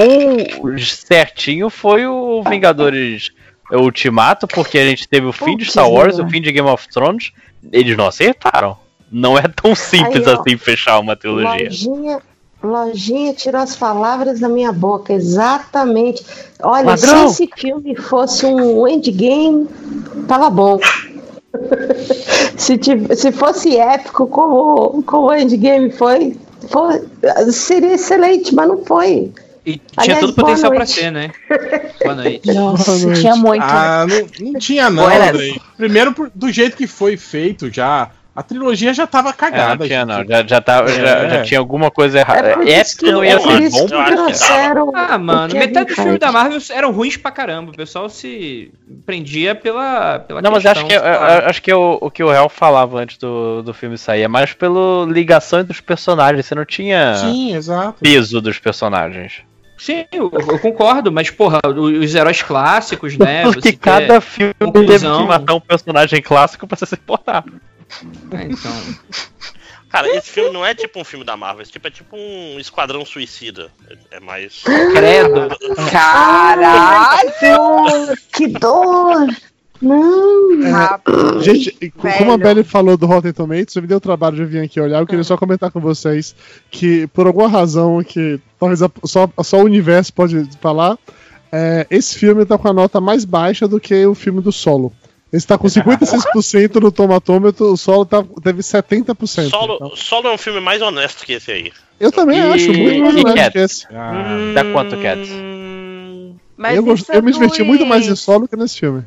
[SPEAKER 6] certinho foi o Vingadores Ultimato, porque a gente teve o fim de Star Wars, o fim de Game of Thrones, eles não acertaram. Não é tão simples
[SPEAKER 11] Aí, ó,
[SPEAKER 6] assim fechar uma trilogia.
[SPEAKER 11] Lojinha, lojinha tirou as palavras da minha boca, exatamente. Olha,
[SPEAKER 6] Ladrão!
[SPEAKER 11] se esse filme fosse um endgame, tava bom. se, tiv- se fosse épico como, como o endgame foi, foi, seria excelente, mas não foi.
[SPEAKER 7] E tinha
[SPEAKER 11] Aliás,
[SPEAKER 7] todo o potencial pra
[SPEAKER 11] noite.
[SPEAKER 7] ser, né? Boa noite.
[SPEAKER 10] Nossa,
[SPEAKER 9] Boa noite.
[SPEAKER 10] tinha muito.
[SPEAKER 3] Ah, não, não tinha não, Andrei. Primeiro, por- do jeito que foi feito já, a trilogia já tava
[SPEAKER 6] É,
[SPEAKER 3] cagada.
[SPEAKER 6] não tinha,
[SPEAKER 3] gente.
[SPEAKER 6] não. Já, já, já,
[SPEAKER 3] É.
[SPEAKER 6] já tinha alguma coisa errada.
[SPEAKER 11] É por
[SPEAKER 6] É,
[SPEAKER 11] isso que,
[SPEAKER 6] não
[SPEAKER 11] é
[SPEAKER 6] ia ser bom.
[SPEAKER 7] Ah, mano, metade dos filmes da Marvel eram ruins pra caramba. O pessoal se prendia pela, pela
[SPEAKER 6] Não, mas acho que, acho que o, o que o Real falava antes do, do filme sair é mais pela ligação entre os personagens. Você não tinha
[SPEAKER 3] Sim, exato.
[SPEAKER 6] peso dos personagens.
[SPEAKER 7] Sim, eu, eu concordo, mas, porra, os heróis clássicos, né?
[SPEAKER 6] Porque cada filme teve
[SPEAKER 7] conclusão.
[SPEAKER 6] que matar um personagem clássico pra você se importar.
[SPEAKER 7] É, então.
[SPEAKER 8] Cara, esse filme não é tipo um filme da Marvel, esse tipo é tipo um Esquadrão Suicida. É, é mais.
[SPEAKER 7] Credo.
[SPEAKER 11] Caralho! Que dor! Não!
[SPEAKER 9] É, gente, co- como a. Belly falou do Rotten Tomatoes, me deu o trabalho de vir aqui olhar. Eu queria só comentar com vocês que, por alguma razão que talvez só, só o universo pode falar, é, esse filme tá com a nota mais baixa do que o filme do Solo. Esse tá com 56% no tomatômetro, o Solo tá, teve 70%.
[SPEAKER 8] Solo,
[SPEAKER 9] então.
[SPEAKER 8] Solo é um filme mais honesto que esse aí.
[SPEAKER 9] Eu também
[SPEAKER 6] E-
[SPEAKER 9] acho muito mais honesto
[SPEAKER 6] Cats?
[SPEAKER 9] que esse.
[SPEAKER 3] Ah,
[SPEAKER 6] Dá quanto, Cats?
[SPEAKER 10] Mas
[SPEAKER 9] Eu, gost-
[SPEAKER 10] é
[SPEAKER 9] eu me diverti muito mais em Solo que nesse filme.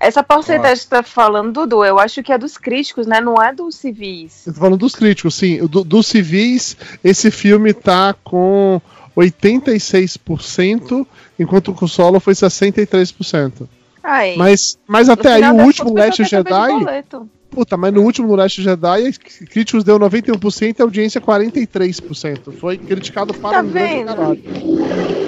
[SPEAKER 10] Essa porcentagem que você tá falando, Dudu, eu acho que é dos críticos, né? Não é dos civis.
[SPEAKER 9] Eu tô falando dos críticos, sim. Do- dos civis, esse filme tá com 86%, enquanto que o solo foi 63%.
[SPEAKER 10] Aí,
[SPEAKER 9] Mas, mas até aí, o último Last
[SPEAKER 10] o
[SPEAKER 9] Jedi. Puta, mas no último Last Jedi, críticos deu 91% e audiência 43%. Foi criticado para
[SPEAKER 10] Tá
[SPEAKER 9] um grande
[SPEAKER 10] vendo?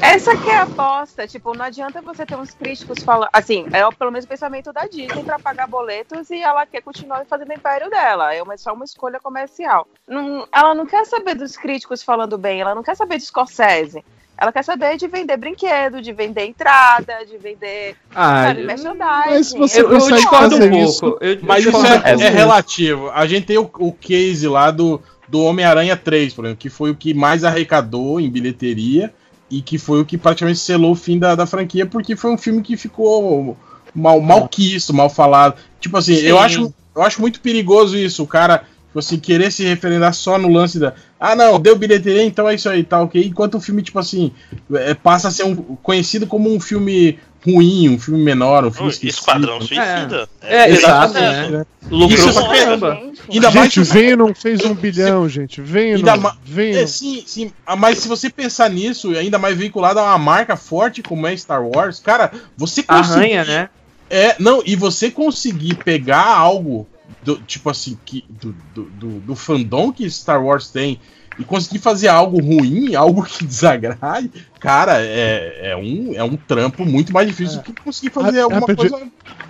[SPEAKER 10] Essa que é a aposta, tipo, não adianta você ter uns críticos falando. Assim, é o- pelo menos o pensamento da Disney pra pagar boletos e ela quer continuar fazendo o império dela. É uma, só uma escolha comercial. Não- ela não quer saber dos críticos falando bem, ela não quer saber de Scorsese. Ela quer saber de vender brinquedo, de vender entrada, de vender
[SPEAKER 7] Ah,
[SPEAKER 10] sabe,
[SPEAKER 7] eu,
[SPEAKER 10] merchandising.
[SPEAKER 9] Mas você
[SPEAKER 7] eu, eu discordo um pouco.
[SPEAKER 9] isso.
[SPEAKER 7] Eu, eu
[SPEAKER 3] Mas isso é, é relativo. A gente tem o, o case lá do, do Homem-Aranha 3, por exemplo, que foi o que mais arrecadou em bilheteria e que foi o que praticamente selou o fim da, da franquia, porque foi um filme que ficou mal, mal quisto, mal falado. Tipo assim, eu acho, eu acho muito perigoso isso, o cara tipo assim, querer se referendar só no lance da. Ah, não, deu bilheteria, então é isso aí, tá ok. Enquanto o filme, tipo assim, é, passa a ser um, conhecido como um filme ruim, um filme menor, um filme esquecido.
[SPEAKER 8] Esquadrão Suicida.
[SPEAKER 7] É, exato,
[SPEAKER 8] certo.
[SPEAKER 7] né? Lucrou pra
[SPEAKER 3] é-
[SPEAKER 7] caramba.
[SPEAKER 10] Gente,
[SPEAKER 3] Ainda mais
[SPEAKER 9] Gente, Venom fez um bilhão, gente. Venom,
[SPEAKER 3] Ainda ma-
[SPEAKER 9] Venom.
[SPEAKER 3] É, sim, sim. Ah, Mas se você pensar nisso, e ainda mais vinculado a uma marca forte como é Star Wars, cara, você conseguir.
[SPEAKER 7] Arranha, né?
[SPEAKER 3] É, não, e você conseguir pegar algo, do, tipo assim, que, do, do, do, do fandom que Star Wars tem e conseguir fazer algo ruim, algo que desagrade, cara, é, é, um, é um trampo muito mais difícil do que conseguir fazer
[SPEAKER 9] Ah,
[SPEAKER 3] alguma coisa.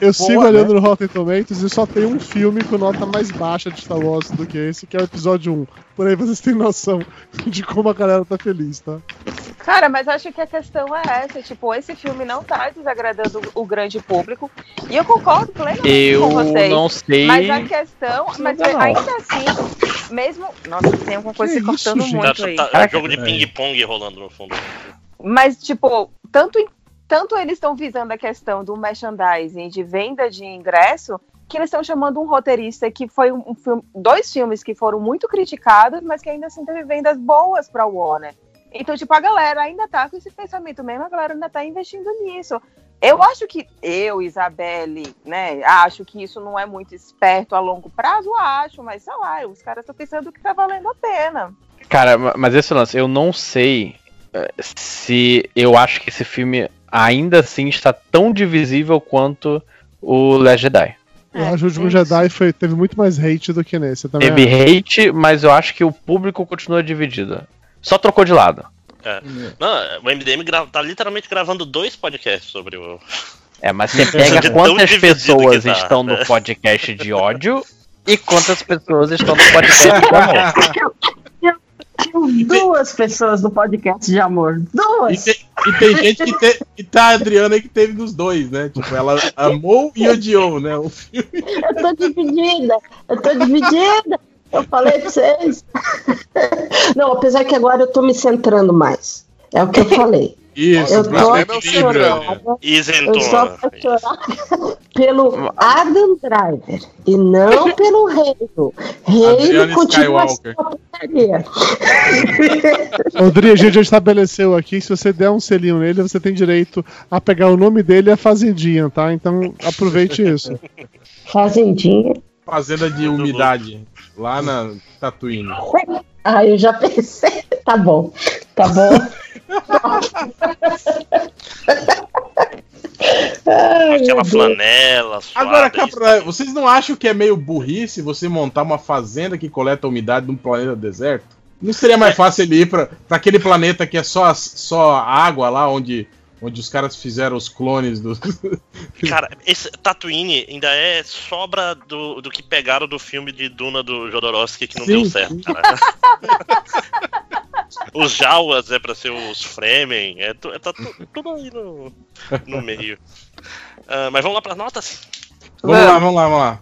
[SPEAKER 9] Eu
[SPEAKER 3] Boa,
[SPEAKER 9] sigo
[SPEAKER 3] né?
[SPEAKER 9] olhando no Rotten Tomatoes e só tem um filme com nota mais baixa de Star Wars do que esse, que é o episódio 1. Por aí vocês têm noção de como a galera tá feliz, tá?
[SPEAKER 10] Cara, mas acho que a questão é essa, tipo, esse filme não tá desagradando o grande público. E eu concordo plenamente
[SPEAKER 6] Eu
[SPEAKER 10] com vocês.
[SPEAKER 6] não sei.
[SPEAKER 10] Mas a questão, mas
[SPEAKER 6] Não,
[SPEAKER 10] ainda assim, mesmo. Nossa, tem alguma coisa
[SPEAKER 9] Que
[SPEAKER 10] se cortando
[SPEAKER 9] isso, gente?
[SPEAKER 8] Tá,
[SPEAKER 10] muito aí.
[SPEAKER 8] tá, é um jogo de ping-pong rolando no fundo.
[SPEAKER 10] Mas, tipo, tanto, tanto eles estão visando a questão do merchandising, de venda de ingresso, que eles estão chamando um roteirista que foi um, um filme, dois filmes que foram muito criticados, mas que ainda assim teve vendas boas pra Warner. Então, tipo, a galera ainda tá com esse pensamento mesmo, a galera ainda tá investindo nisso. Eu acho que eu, Isabelle, né, acho que isso não é muito esperto a longo prazo, acho, mas sei lá, os caras estão pensando que tá valendo a pena.
[SPEAKER 6] Cara, ma- mas esse lance, eu não sei se eu acho que esse filme ainda assim está tão divisível quanto o Last Jedi.
[SPEAKER 9] Eu acho que o último Jedi foi, teve muito mais hate do que nesse. eu Também
[SPEAKER 6] Teve
[SPEAKER 9] acho.
[SPEAKER 6] hate, mas eu acho que o público continua dividido. Só trocou de lado.
[SPEAKER 8] É. Não, o MDM tá literalmente gravando dois podcasts sobre o.
[SPEAKER 6] É, mas você pega
[SPEAKER 8] tão
[SPEAKER 6] quantas pessoas
[SPEAKER 8] tá,
[SPEAKER 6] estão no podcast de ódio e quantas pessoas estão no podcast de amor.
[SPEAKER 11] Tinha duas pessoas no podcast de amor.
[SPEAKER 3] E
[SPEAKER 11] Duas!
[SPEAKER 3] tem, e tem gente que, te, que tá a Adriana aí que teve nos dois, né? Tipo, ela amou e odiou, né? O filme.
[SPEAKER 11] Eu tô dividida! Eu tô dividida! Eu falei pra vocês. Não, apesar que agora eu tô me centrando mais. É o que eu falei.
[SPEAKER 3] Isso,
[SPEAKER 11] Eu
[SPEAKER 3] o
[SPEAKER 11] tô
[SPEAKER 3] problema é o.
[SPEAKER 11] Eu
[SPEAKER 8] Isentona.
[SPEAKER 11] sou apaixonada pelo Adam Driver e não pelo Reino. Reino continua.
[SPEAKER 9] Odri, a gente já estabeleceu aqui, se você der um selinho nele, você tem direito a pegar o nome dele e a fazendinha, tá? Então aproveite isso.
[SPEAKER 11] Fazendinha.
[SPEAKER 3] Fazenda de umidade. Lá na Tatooine.
[SPEAKER 11] Ah, eu já pensei. Tá bom. Tá bom.
[SPEAKER 8] Aquela flanela. suada,
[SPEAKER 3] Agora, cá
[SPEAKER 8] isso.
[SPEAKER 3] pra- vocês não acham que é meio burrice você montar uma fazenda que coleta umidade num planeta deserto? Não seria mais fácil ele ir pra, pra aquele planeta que é só, só água lá, onde, onde os caras fizeram os clones dos.
[SPEAKER 8] Cara, esse Tatooine ainda é sobra do, do que pegaram do filme de Duna do Jodorowsky que não
[SPEAKER 3] Sim.
[SPEAKER 8] deu certo, cara. os Jawas é pra ser os Fremen, é, é tá tu- tudo aí no, no meio. Ah, mas vamos lá pras notas?
[SPEAKER 3] Vamos lá, vamos lá, vamos lá.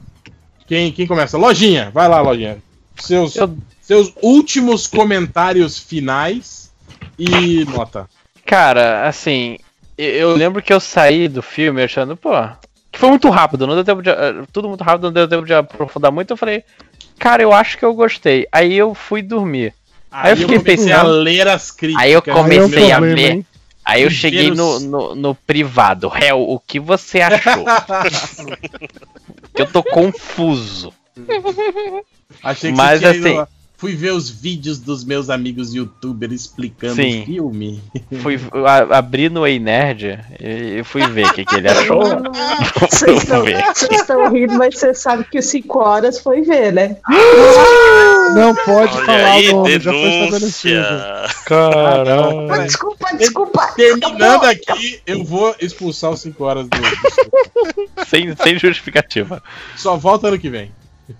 [SPEAKER 3] Quem, quem começa? Lojinha, vai lá, Lojinha. Seus,
[SPEAKER 6] Eu-
[SPEAKER 3] seus últimos comentários finais e nota.
[SPEAKER 6] Cara, assim, eu- eu lembro que eu saí do filme achando, pô, que foi muito rápido, não deu tempo de. eh, Tudo muito rápido, não deu tempo de aprofundar muito. Eu falei, cara, eu acho que eu gostei. Aí eu fui dormir. Aí eu fiquei
[SPEAKER 3] comecei a
[SPEAKER 6] pensando-
[SPEAKER 3] ler as críticas.
[SPEAKER 6] Aí eu
[SPEAKER 9] Aí é
[SPEAKER 6] comecei a
[SPEAKER 9] problema,
[SPEAKER 6] ver.
[SPEAKER 9] hein?
[SPEAKER 6] Aí eu cheguei no, no, no privado. Réu, o que você achou? eu tô confuso.
[SPEAKER 3] Achei que
[SPEAKER 6] Mas,
[SPEAKER 3] você tinha ido
[SPEAKER 6] assim-
[SPEAKER 3] lá. Fui ver os vídeos dos meus amigos youtubers explicando
[SPEAKER 6] Sim.
[SPEAKER 3] o filme.
[SPEAKER 6] Fui a- abri no Ei Nerd e fui ver o que, que ele achou.
[SPEAKER 11] Vocês estão- rindo, mas você sabe que os 5 horas foi ver, né?
[SPEAKER 9] Não pode
[SPEAKER 8] Olha
[SPEAKER 9] falar
[SPEAKER 8] aí,
[SPEAKER 9] o nome, já foi.
[SPEAKER 6] Caralho.
[SPEAKER 11] Ah, Desculpa, desculpa.
[SPEAKER 3] Terminando
[SPEAKER 11] Acabou.
[SPEAKER 3] aqui, eu vou expulsar os 5 horas do. do-
[SPEAKER 6] Sem, sem justificativa.
[SPEAKER 3] Só volta ano que vem.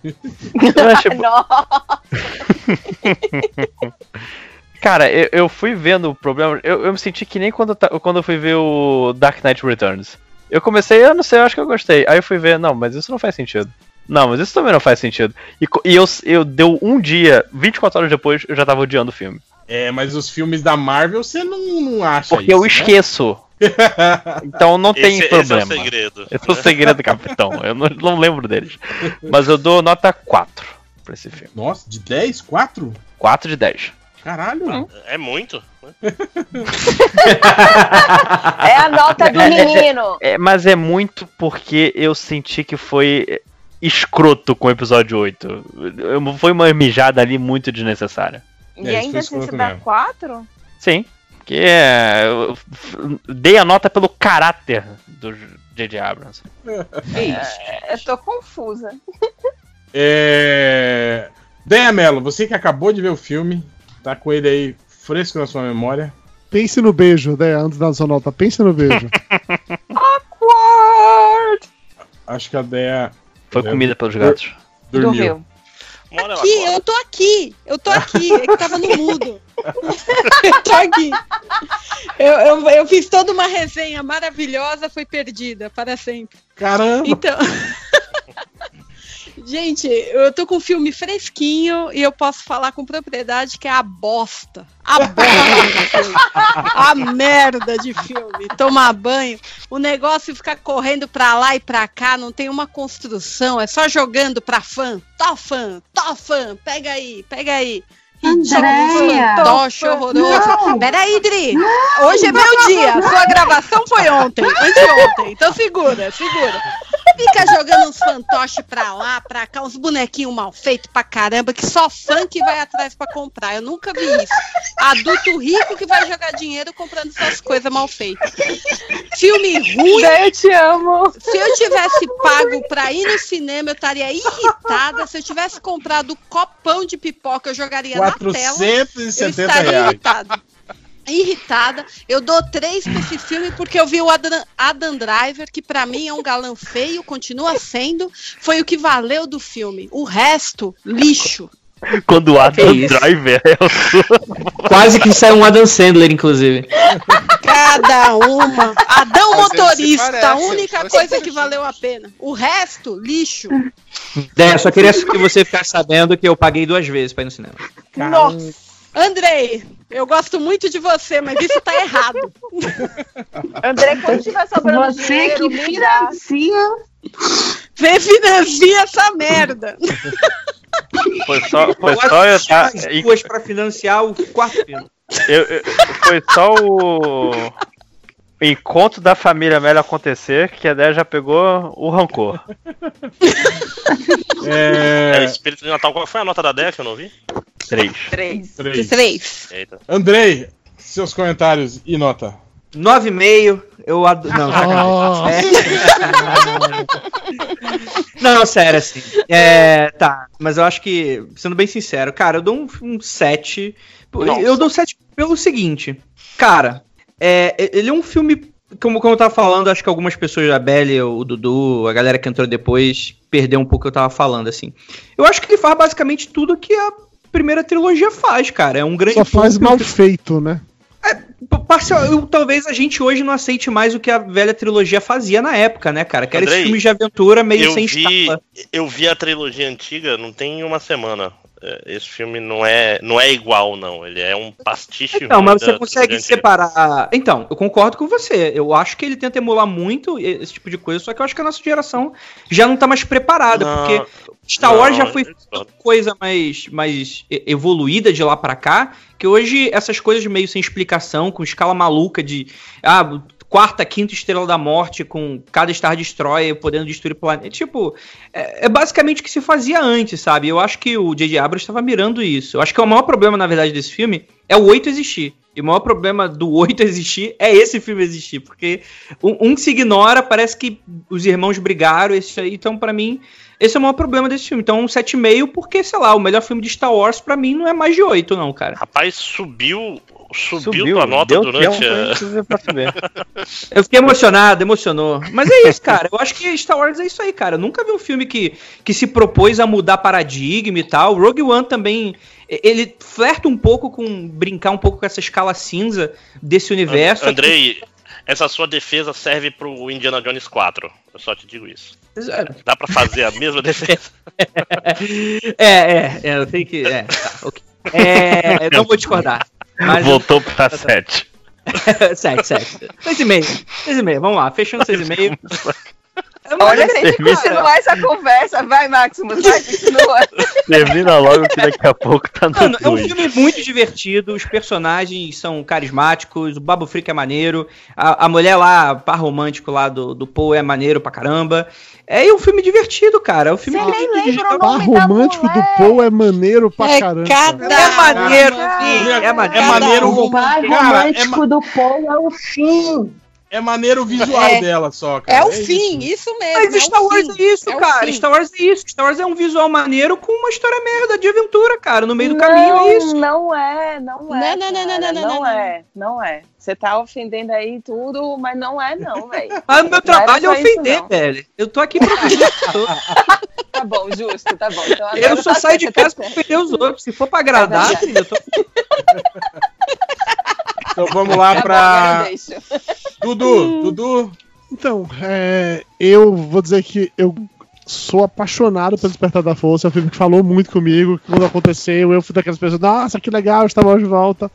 [SPEAKER 6] Eu achei- Cara, eu, eu fui vendo o problema. Eu, eu me senti que nem quando, eu ta- quando eu fui ver o Dark Knight Returns. Eu comecei, eu não sei, eu acho que eu gostei. Aí eu fui ver, não, mas isso não faz sentido. Não, mas isso também não faz sentido. E, e eu, eu deu um dia, 24 horas depois, eu já tava odiando o filme.
[SPEAKER 3] É, mas os filmes da Marvel você não, não acha
[SPEAKER 6] Porque
[SPEAKER 3] isso,
[SPEAKER 6] eu
[SPEAKER 3] né?
[SPEAKER 6] Então não tem
[SPEAKER 8] Esse, esse é
[SPEAKER 6] problema.
[SPEAKER 8] o segredo.
[SPEAKER 6] Esse é o segredo, capitão. Eu não, não lembro deles. Mas eu dou nota 4 pra esse filme.
[SPEAKER 3] Nossa, de 10? 4?
[SPEAKER 6] 4 de 10.
[SPEAKER 3] Caralho.
[SPEAKER 8] É muito.
[SPEAKER 10] É a nota do menino.
[SPEAKER 6] É, mas é muito porque eu senti que foi escroto com o episódio 8. Eu- Foi uma mijada ali muito desnecessária.
[SPEAKER 10] E
[SPEAKER 3] É,
[SPEAKER 10] ainda assim você dá
[SPEAKER 3] mesmo.
[SPEAKER 10] quatro?
[SPEAKER 6] Sim. Que é, eu dei a nota pelo caráter do J.J. Abrams.
[SPEAKER 10] É, eu tô confusa.
[SPEAKER 3] É... Deia Mello, você que acabou de ver o filme, tá com ele aí fresco na sua memória.
[SPEAKER 9] Pense no beijo, né? Antes da sua nota, pense no beijo.
[SPEAKER 3] Acho que a Deia
[SPEAKER 6] Foi
[SPEAKER 3] É.
[SPEAKER 6] comida pelos gatos.
[SPEAKER 3] dormiu.
[SPEAKER 10] Dormiu.
[SPEAKER 2] Aqui, eu tô aqui. Eu tô aqui. É que tava no mudo. Eu tô aqui. Eu, eu, eu fiz toda uma resenha maravilhosa, foi perdida para sempre.
[SPEAKER 3] Caramba!
[SPEAKER 2] Então. Gente, eu tô com um filme fresquinho e eu posso falar com propriedade que é a bosta. A bosta. A merda de filme. Tomar banho, o negócio ficar correndo pra lá e pra cá, não tem uma construção, é só jogando pra fã. Tó fã, tó fã, pega aí, pega aí.
[SPEAKER 11] Andréia!
[SPEAKER 2] Fantoche, horroroso. Peraí, Dri. Hoje é meu dia. Sua gravação foi ontem, anteontem. Então segura, segura. Fica jogando uns fantoches pra lá, pra cá, uns bonequinhos mal feitos pra caramba, que só funk vai atrás pra comprar. Eu nunca vi isso. Adulto rico que vai jogar dinheiro comprando essas coisas mal feitas. Filme ruim.
[SPEAKER 10] Eu te amo.
[SPEAKER 2] Se eu tivesse pago pra ir no cinema, eu estaria irritada. Se eu tivesse comprado o copão de pipoca, eu jogaria na tela. Eu
[SPEAKER 3] 470
[SPEAKER 2] estaria
[SPEAKER 3] reais.
[SPEAKER 2] irritada. Irritada. Eu dou três pra esse filme porque eu vi o Adam, Adam Driver, que pra mim é um galã feio, continua sendo. Foi o que valeu do filme. O resto, lixo.
[SPEAKER 6] Quando o Adam
[SPEAKER 7] isso?
[SPEAKER 6] Driver é o
[SPEAKER 7] Quase que saiu um Adam Sandler, inclusive.
[SPEAKER 2] Cada uma. Adão
[SPEAKER 1] Às
[SPEAKER 2] motorista, a única coisa que valeu a pena. O resto, lixo.
[SPEAKER 7] É, só queria que você ficasse sabendo que eu paguei duas vezes pra ir no cinema.
[SPEAKER 2] Nossa. Andrei, eu gosto muito de você, mas isso tá errado.
[SPEAKER 10] André, quando tiver sobrando
[SPEAKER 11] Você
[SPEAKER 10] dinheiro,
[SPEAKER 11] que
[SPEAKER 10] me dá.
[SPEAKER 11] financia.
[SPEAKER 2] Vê financia essa merda.
[SPEAKER 6] Foi só, foi
[SPEAKER 7] Eu
[SPEAKER 6] só eu, tá, e-
[SPEAKER 7] duas pra financiar o quarto filme.
[SPEAKER 6] eu- eu- Foi só o. encontro da família Melhor acontecer que a Dé já pegou o rancor.
[SPEAKER 8] É,
[SPEAKER 3] É,
[SPEAKER 8] Espírito de Natal, qual foi a nota da DEC? Eu não vi.
[SPEAKER 6] 3.
[SPEAKER 10] Três.
[SPEAKER 3] três.
[SPEAKER 2] Três.
[SPEAKER 8] Eita.
[SPEAKER 3] Andrei, seus comentários e nota.
[SPEAKER 7] 9,5, eu adoro. Não, sacanagem. É. Não, sério, assim. É, tá, mas eu acho que, sendo bem sincero, cara, eu dou um, um 7.
[SPEAKER 8] Nossa.
[SPEAKER 7] Eu dou um 7 pelo seguinte. Cara, é, ele é um filme. Como, como eu tava falando, acho que algumas pessoas, a Belly, o Dudu, a galera que entrou depois, perdeu um pouco o que eu tava falando, assim. Eu acho que ele faz basicamente tudo que a primeira trilogia faz, cara. É um grande
[SPEAKER 9] Só faz
[SPEAKER 7] filme.
[SPEAKER 9] mal feito, né?
[SPEAKER 7] P- parcial- eu- talvez a gente hoje não aceite mais o que a velha trilogia fazia na época, né, cara? Que era
[SPEAKER 8] Andrei,
[SPEAKER 7] esses filmes de aventura meio sem
[SPEAKER 8] vi,
[SPEAKER 7] escala.
[SPEAKER 8] eu vi a trilogia antiga não tem uma semana. É, Esse filme não é, não é igual, não. Ele é um pastiche
[SPEAKER 7] Não,
[SPEAKER 8] ruim
[SPEAKER 7] mas você consegue separar. Então, eu concordo com você. Eu acho que ele tenta emular muito esse tipo de coisa, só que eu acho que a nossa geração já não tá mais preparada,
[SPEAKER 8] Não,
[SPEAKER 7] porque Star Wars
[SPEAKER 8] não,
[SPEAKER 7] já foi
[SPEAKER 8] discordo.
[SPEAKER 7] coisa mais, mais evoluída de lá pra cá, que hoje essas coisas meio sem explicação, com escala maluca de ah, quarta, quinta estrela da morte, com cada Star Destroyer podendo destruir o planeta. Tipo, é, é basicamente o que se fazia antes, sabe? Eu acho que o J.J. Abrams estava mirando isso. Eu acho que o maior problema, na verdade, desse filme é o 8 existir. E o maior problema do 8 existir é esse filme existir, porque um, um se ignora, parece que os irmãos brigaram, esse aí, então pra mim, esse é o maior problema desse filme. Então um 7,5, porque, sei lá, o melhor filme de Star Wars pra mim não é mais de 8 não, cara.
[SPEAKER 8] Rapaz, subiu, subiu,
[SPEAKER 6] Subiu,
[SPEAKER 8] a nota
[SPEAKER 6] deu
[SPEAKER 8] durante
[SPEAKER 6] tempo
[SPEAKER 8] a...
[SPEAKER 7] Eu fiquei emocionado, emocionou. Mas é isso, cara. Eu acho que Star Wars é isso aí, cara. Eu nunca vi um filme que, que se propôs a mudar paradigma e tal. Rogue One também, ele flerta um pouco com, brincar um pouco com essa escala cinza desse universo.
[SPEAKER 8] Andrei, essa sua defesa serve pro Indiana Jones 4. Eu só te digo isso. Dá pra fazer a mesma defesa?
[SPEAKER 7] É, é, é, eu tenho que. É, tá, ok. É, eu não vou discordar.
[SPEAKER 6] Voltou pra 7.
[SPEAKER 7] 7, 7. 6,5. 6,5, vamos lá, fechando 6,5.
[SPEAKER 10] Olha, que
[SPEAKER 6] Termina.
[SPEAKER 10] continuar essa conversa. Vai, Maximus, vai, continua.
[SPEAKER 6] Termina logo que daqui a pouco tá no
[SPEAKER 7] Mano, é um
[SPEAKER 6] 2.
[SPEAKER 7] filme muito divertido, os personagens são carismáticos, o Babo Freak é maneiro, a, a mulher lá, par romântico lá do, do Paul é maneiro pra caramba. É um filme divertido, cara. É um filme
[SPEAKER 10] Você nem
[SPEAKER 7] divertido.
[SPEAKER 10] lembra o
[SPEAKER 9] Par
[SPEAKER 10] nome da
[SPEAKER 9] romântico do. Paul é maneiro pra
[SPEAKER 2] É
[SPEAKER 9] caramba.
[SPEAKER 2] cada-
[SPEAKER 7] É maneiro,
[SPEAKER 10] Cara,
[SPEAKER 7] sim, é maneiro.
[SPEAKER 3] É maneiro
[SPEAKER 11] O par
[SPEAKER 3] Cara, é
[SPEAKER 11] romântico do Paul é o fim.
[SPEAKER 3] É maneiro o visual
[SPEAKER 2] É.
[SPEAKER 3] dela só, cara.
[SPEAKER 2] É o
[SPEAKER 3] isso.
[SPEAKER 2] fim, isso mesmo.
[SPEAKER 7] Mas
[SPEAKER 2] é o
[SPEAKER 7] Star Wars
[SPEAKER 2] fim.
[SPEAKER 7] é isso,
[SPEAKER 2] É o
[SPEAKER 7] cara. Star Wars é isso. Star Wars é um visual maneiro com uma história merda de aventura, cara. No meio do caminho é isso.
[SPEAKER 10] Não é, não é.
[SPEAKER 2] Não, não, não, não, não, não, não.
[SPEAKER 10] é, não é. Você tá ofendendo aí tudo, mas não é, não, velho.
[SPEAKER 7] Mas o meu trabalho é
[SPEAKER 10] isso,
[SPEAKER 7] ofender, velho. Eu tô aqui pra.
[SPEAKER 10] Tá bom, justo, tá bom. Então,
[SPEAKER 7] Eu só
[SPEAKER 10] tá
[SPEAKER 7] saio de
[SPEAKER 10] tá
[SPEAKER 7] casa pra
[SPEAKER 10] certo.
[SPEAKER 7] ofender os outros. Se for pra agradar,
[SPEAKER 10] É
[SPEAKER 7] eu tô
[SPEAKER 3] Então vamos lá
[SPEAKER 10] deixo.
[SPEAKER 3] Dudu, Dudu.
[SPEAKER 9] Então, é, eu vou dizer que eu sou apaixonado pelo Despertar da Força. É um filme que falou muito comigo. que Quando aconteceu, eu fui daquelas pessoas, nossa, que legal, Star Wars de volta.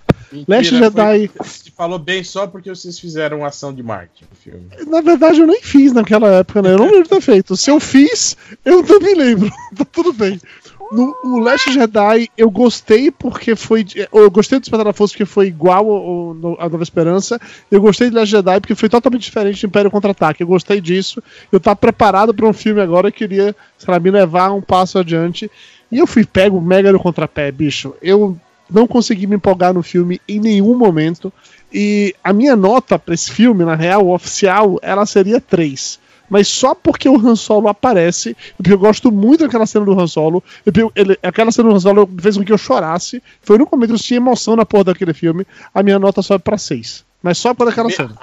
[SPEAKER 9] Last
[SPEAKER 3] Mentira,
[SPEAKER 9] Jedi.
[SPEAKER 3] foi- Você falou bem só porque vocês fizeram ação de marketing no filme.
[SPEAKER 9] Na verdade, eu nem fiz naquela época, né? Eu não lembro de ter feito. Se eu fiz, eu não me lembro. tá tudo bem. No, o Last Jedi eu gostei porque foi. Eu gostei do Despertar da Força porque foi igual à Nova Esperança. Eu gostei do Last Jedi porque foi totalmente diferente do Império Contra-Ataque. Eu gostei disso. Eu tava preparado pra um filme agora e queria, sei lá, me levar um passo adiante. E eu fui pego mega no contrapé, bicho. Eu não consegui me empolgar no filme em nenhum momento. E a minha nota pra esse filme, na real, oficial, ela seria 3 mas só porque o Han Solo aparece, porque eu gosto muito daquela cena do Han Solo, eu- ele- aquela cena do Han Solo fez com que eu chorasse, foi no momento que eu tinha emoção na porra daquele filme, a minha nota sobe pra 6. Mas só por aquela cena.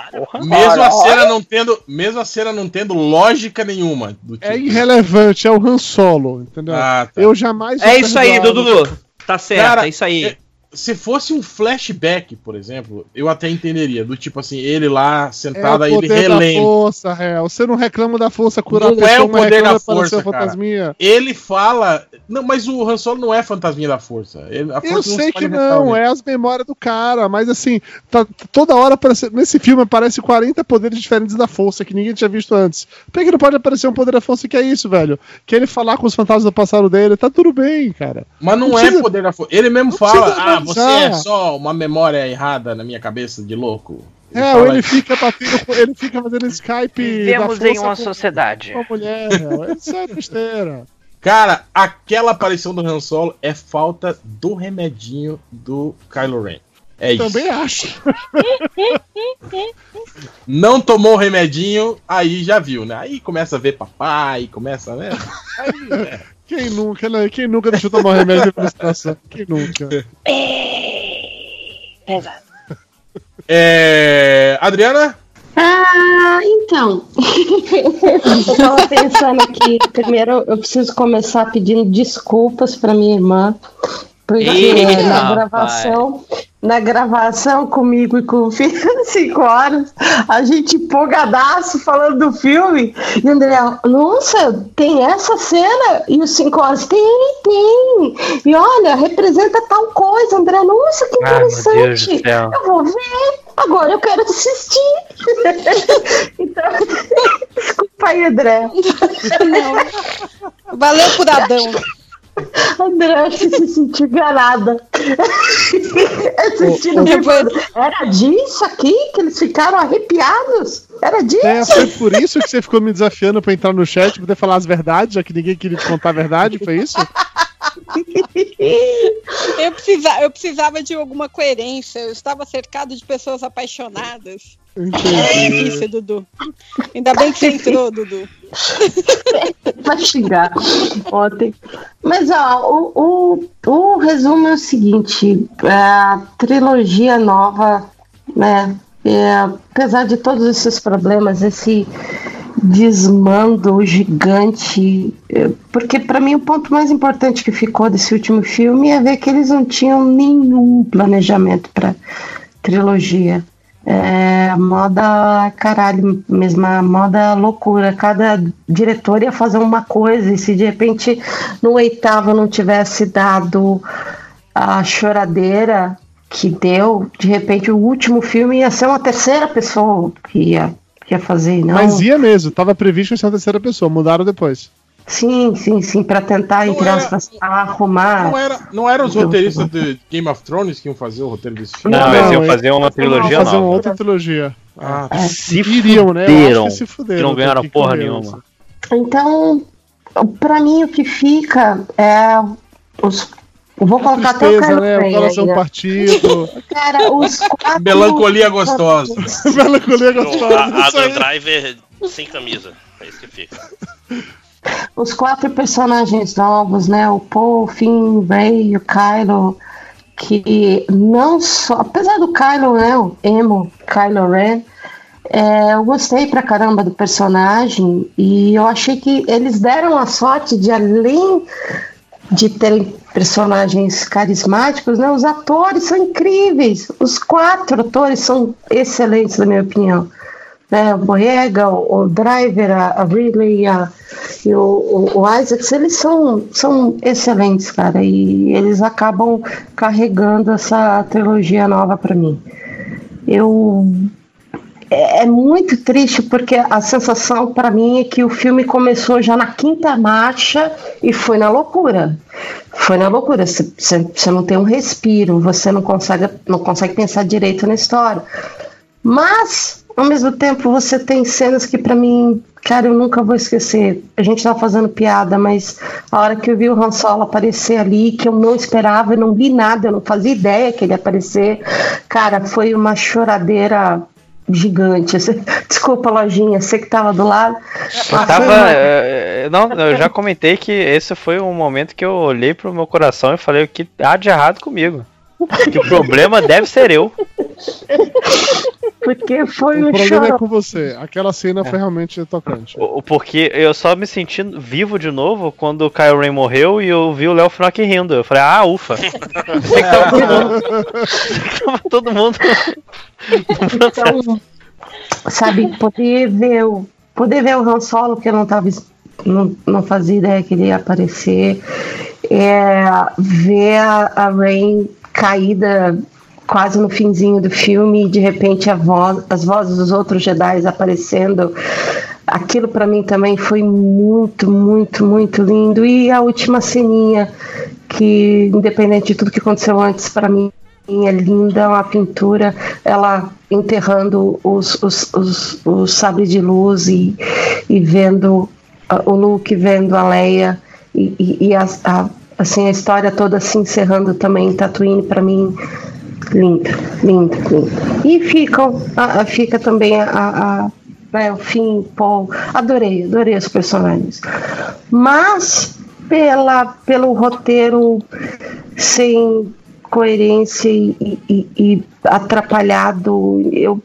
[SPEAKER 3] Mesmo a cena não tendo, mesmo a cena não tendo lógica nenhuma. Do tipo.
[SPEAKER 9] É irrelevante, é o Han Solo, entendeu?
[SPEAKER 3] Ah, tá.
[SPEAKER 9] Eu jamais.
[SPEAKER 7] É isso aí. Dudu. Tá certo,
[SPEAKER 3] Cara,
[SPEAKER 7] é isso aí.
[SPEAKER 3] é- Se fosse um flashback, por exemplo, eu até entenderia. Do tipo assim, ele lá
[SPEAKER 9] É
[SPEAKER 3] sentado,
[SPEAKER 9] o
[SPEAKER 3] aí ele relembra.
[SPEAKER 9] força, real. Você não reclama da força curar
[SPEAKER 3] Não é o poder da força, cara.
[SPEAKER 9] fantasminha.
[SPEAKER 3] Ele fala. Não, mas o Han Solo não é fantasminha da força. Ele-
[SPEAKER 9] Eu
[SPEAKER 3] força
[SPEAKER 9] sei
[SPEAKER 3] se
[SPEAKER 9] que não, é as memórias do cara, mas assim, tá, toda hora aparece, nesse filme aparece 40 poderes diferentes da força que ninguém tinha visto antes. Por que não pode aparecer um poder da força que é isso, velho? Que ele falar com os fantasmas do passado dele, tá tudo bem, cara.
[SPEAKER 3] Mas não,
[SPEAKER 9] Não
[SPEAKER 3] é
[SPEAKER 9] precisa-
[SPEAKER 3] poder da força. Ele mesmo
[SPEAKER 9] não
[SPEAKER 3] fala: Ah, você
[SPEAKER 9] analisar."
[SPEAKER 3] é só uma memória errada na minha cabeça de louco.
[SPEAKER 9] É,
[SPEAKER 3] fala
[SPEAKER 9] ou ele
[SPEAKER 3] isso.
[SPEAKER 9] fica batendo, ele fica fazendo Skype
[SPEAKER 12] Vivemos em uma
[SPEAKER 9] com-
[SPEAKER 12] sociedade.
[SPEAKER 9] com a mulher. Isso é besteira.
[SPEAKER 3] Cara, aquela aparição do Han Solo é falta do remedinho do Kylo Ren. É isso.
[SPEAKER 9] Também acho.
[SPEAKER 3] Não tomou o remedinho, aí já viu, né? Aí começa a ver papai, começa, né? Aí, é.
[SPEAKER 9] Quem nunca, né? Quem nunca deixou tomar remédio de frustração? Quem nunca?
[SPEAKER 11] Pesado.
[SPEAKER 3] É, Adriana?
[SPEAKER 11] Ah, então. eu tava pensando aqui. Primeiro, eu preciso começar pedindo desculpas pra minha irmã. Porque
[SPEAKER 7] Eita,
[SPEAKER 11] na
[SPEAKER 7] rapaz.
[SPEAKER 11] gravação, na gravação comigo e com o filho, cinco horas, a gente empolgadaço falando do filme. E o André, nossa, tem essa cena? E os cinco horas, tem, tem. E olha, representa tal coisa, André. Nossa, que
[SPEAKER 12] meu
[SPEAKER 11] interessante.
[SPEAKER 12] Deus do céu.
[SPEAKER 11] Eu vou ver. Agora eu quero assistir. então, desculpa aí, André.
[SPEAKER 2] Não. Valeu por Adão.
[SPEAKER 11] André, acho que se sentiu enganada. Assistindo falando, Era disso aqui que eles ficaram arrepiados? Era disso?
[SPEAKER 9] É, foi por isso que você ficou me desafiando pra entrar no chat e poder falar as verdades, já que ninguém queria te contar a verdade, foi isso?
[SPEAKER 2] Eu, precisa, eu precisava de alguma coerência. Eu estava cercado de pessoas apaixonadas.
[SPEAKER 9] Entendi.
[SPEAKER 2] difícil, Dudu. Ainda bem que você entrou, Dudu.
[SPEAKER 11] Vai xingar ontem. Mas ó, o, o, o resumo é o seguinte: é, a trilogia nova, né? é, apesar de todos esses problemas, esse desmando gigante, é, porque para mim o ponto mais importante que ficou desse último filme é ver que eles não tinham nenhum planejamento para trilogia. É, moda caralho, mesma moda loucura. Cada diretor ia fazer uma coisa, e se de repente no oitavo não tivesse dado a choradeira que deu, de repente o último filme ia ser uma terceira pessoa que ia, que ia fazer. Não.
[SPEAKER 9] Mas ia mesmo, tava previsto ser uma terceira pessoa, mudaram depois.
[SPEAKER 11] Sim, sim, sim, para tentar,
[SPEAKER 3] Não
[SPEAKER 11] entre
[SPEAKER 3] era-
[SPEAKER 11] aspas, arrumar.
[SPEAKER 3] Não, era, não eram os
[SPEAKER 11] Então,
[SPEAKER 3] roteiristas de Game of Thrones que iam fazer o roteiro desse filme?
[SPEAKER 6] Não,
[SPEAKER 9] Não,
[SPEAKER 6] eles iam
[SPEAKER 9] é-
[SPEAKER 6] fazer uma trilogia
[SPEAKER 9] fazer uma
[SPEAKER 6] nova.
[SPEAKER 9] outra trilogia.
[SPEAKER 3] Ah,
[SPEAKER 6] Se
[SPEAKER 9] Iriam, né? Eu
[SPEAKER 6] fuderam,
[SPEAKER 9] acho que se fuderam.
[SPEAKER 6] não ganharam porra nenhuma.
[SPEAKER 11] Então, pra mim o que fica é os. eu Vou colocar até o
[SPEAKER 9] Tristeza,
[SPEAKER 11] Kylo
[SPEAKER 9] né? O coração
[SPEAKER 11] aí, né?
[SPEAKER 9] partido.
[SPEAKER 11] Cara, os quatro.
[SPEAKER 3] Melancolia gostosa.
[SPEAKER 9] Melancolia gostosa.
[SPEAKER 8] Adam. Driver sem camisa. É isso que fica.
[SPEAKER 11] Os quatro personagens novos, né? O Paul, o Finn, Ray e o Kylo, que não só, apesar do Kylo, né? O emo Kylo Ren, é, eu gostei pra caramba do personagem e eu achei que eles deram a sorte de além de terem personagens carismáticos, né? Os atores são incríveis. Os quatro atores são excelentes, na minha opinião. Né? O Boyega, o, Driver, a, Ridley a, e o, o, o Isaacs, eles são, são excelentes, cara. E eles acabam carregando essa trilogia nova para mim. Eu é, é muito triste porque a sensação para mim é que o filme começou já na quinta marcha e foi na loucura. Foi na loucura. Você não tem um respiro, você não consegue, não consegue pensar direito na história. Mas, ao mesmo tempo, você tem cenas que para mim, cara, eu nunca vou esquecer. A gente tava fazendo piada, mas a hora que eu vi o Han Solo aparecer ali, que eu não esperava, eu não vi nada, eu não fazia ideia que ele ia aparecer, cara, foi uma choradeira gigante. Desculpa, lojinha, você que tava do lado.
[SPEAKER 6] Eu tava. Não, eu já comentei que esse foi um momento que eu olhei pro meu coração e falei o que há de errado comigo. Que o problema deve ser eu.
[SPEAKER 11] Porque foi
[SPEAKER 9] O
[SPEAKER 11] um
[SPEAKER 9] problema é
[SPEAKER 11] choro.
[SPEAKER 9] com você. Aquela cena foi realmente tocante.
[SPEAKER 6] O- Porque eu só me senti vivo de novo quando o Kyle Ren morreu e eu vi o Léo Finock rindo. Eu falei, ah, ufa. Pensei que tava todo mundo. Que tava todo mundo.
[SPEAKER 11] Então, sabe, poder ver o, poder ver o Han Solo, que eu não tava, não, não fazia ideia que ele ia aparecer, é, ver a, a Rain caída quase no finzinho do filme e de repente voz, as vozes dos outros Jedi aparecendo. Aquilo para mim também foi muito, muito, muito lindo. E a última ceninha, que independente de tudo que aconteceu antes, para mim é linda, uma pintura, ela enterrando os, os, os, os sabres de luz e, e vendo o Luke, vendo a Leia e, e, e a, a- assim, a história toda se encerrando também em Tatooine, para mim, linda, linda, linda. E ficam, a- a- fica também a, a, né, o fim, Paul, adorei, adorei os personagens. Mas pela, pelo roteiro sem coerência e, e- e- atrapalhado, eu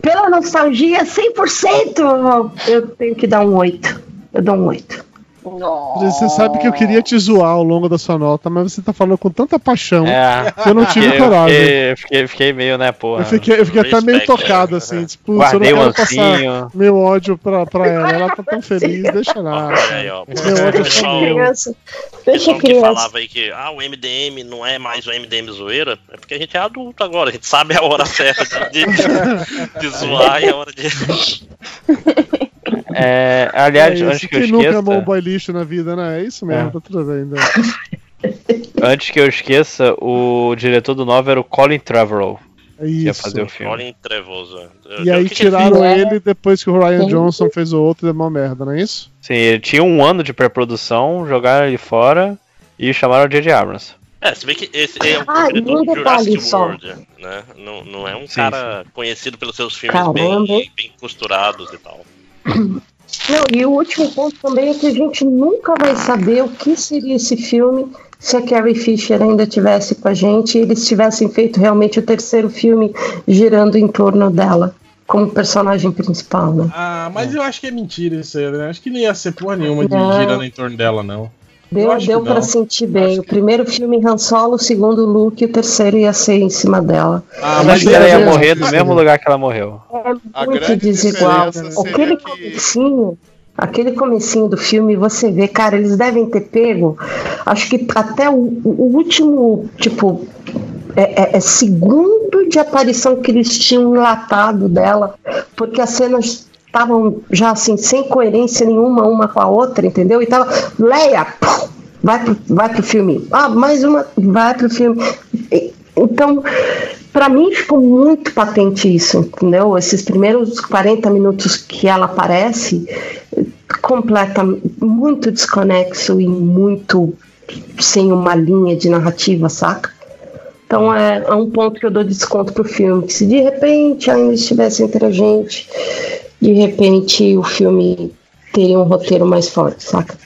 [SPEAKER 11] pela nostalgia 100%, eu tenho que dar um 8. Eu dou um 8.
[SPEAKER 9] Você sabe que eu queria te zoar ao longo da sua nota, mas você tá falando com tanta paixão
[SPEAKER 6] É.
[SPEAKER 9] que eu não tive
[SPEAKER 6] Fiquei-
[SPEAKER 9] coragem.
[SPEAKER 6] Fiquei, fiquei, fiquei meio, né, porra.
[SPEAKER 9] Eu fiquei, eu fiquei até meio tocado, assim, tipo, putz, eu não
[SPEAKER 6] Guardei
[SPEAKER 9] quero passar meu ódio pra, pra ela. Ela tá tão feliz, deixa lá.
[SPEAKER 8] Olha aí, ó.
[SPEAKER 9] Meu ódio é só
[SPEAKER 8] Pessoal-
[SPEAKER 9] meu.
[SPEAKER 11] Criança. Deixa
[SPEAKER 8] que
[SPEAKER 11] criança.
[SPEAKER 8] falava aí que ah, o MDM não é mais o MDM zoeira, é porque a gente é adulto agora, a gente sabe a hora certa de, de, de zoar e a hora de.
[SPEAKER 6] É, aliás,
[SPEAKER 9] é
[SPEAKER 6] antes
[SPEAKER 9] isso,
[SPEAKER 6] que eu
[SPEAKER 9] quem nunca
[SPEAKER 6] esqueça.
[SPEAKER 9] amou um boy lixo na vida, né? É isso mesmo,
[SPEAKER 6] É.
[SPEAKER 9] tá tudo bem. Né?
[SPEAKER 6] Antes que eu esqueça, o diretor do novo era o Colin Trevorrow.
[SPEAKER 9] É
[SPEAKER 6] que ia
[SPEAKER 9] isso.
[SPEAKER 6] fazer o filme.
[SPEAKER 8] Colin Trevoso.
[SPEAKER 9] E aí tiraram ele depois que o Ryan Johnson fez o outro e deu uma merda, não é isso?
[SPEAKER 6] Sim, ele tinha um ano de pré-produção, jogaram ele fora e chamaram o J.J. Abrams.
[SPEAKER 8] É, se bem que esse é o
[SPEAKER 11] Ah,
[SPEAKER 8] diretor
[SPEAKER 11] um
[SPEAKER 8] do Jurassic
[SPEAKER 11] só.
[SPEAKER 8] World, né? Não, não é um
[SPEAKER 6] Sim,
[SPEAKER 8] cara conhecido pelos seus filmes bem, bem costurados e tal.
[SPEAKER 11] Não, e o último ponto também é que a gente nunca vai saber o que seria esse filme se a Carrie Fisher ainda tivesse com a gente e eles tivessem feito realmente o terceiro filme girando em torno dela como personagem principal, né?
[SPEAKER 3] Ah, mas eu acho que é mentira isso aí, né? Acho que não ia ser porra nenhuma de
[SPEAKER 11] Não.
[SPEAKER 3] girando em torno dela, não. Eu
[SPEAKER 11] Deu, deu para sentir bem. O primeiro filme Han Solo, o segundo Luke e o terceiro ia ser em cima dela.
[SPEAKER 6] Ah, mas
[SPEAKER 11] acho que
[SPEAKER 6] ela ia morrer no
[SPEAKER 11] mesmo.
[SPEAKER 6] mesmo lugar que ela morreu.
[SPEAKER 1] A
[SPEAKER 11] muito desigual.
[SPEAKER 1] seria
[SPEAKER 11] Aquele
[SPEAKER 1] que-
[SPEAKER 11] comecinho, aquele comecinho do filme, você vê, cara, eles devem ter pego, acho que até o, o último, tipo, é, é- é segundo de aparição que eles tinham enlatado dela, porque as cenas estavam já assim, sem coerência nenhuma uma com a outra, entendeu? E tava, Leia, vai pro, vai pro filme. Ah, mais uma, vai pro filme. E- Então, Pra mim ficou muito patente isso, entendeu? Esses primeiros 40 minutos que ela aparece, completa muito desconexo e muito sem uma linha de narrativa, saca? Então é, é um ponto que eu dou desconto pro filme. Que se de repente ainda estivesse entre a gente, de repente o filme teria um roteiro mais forte, saca?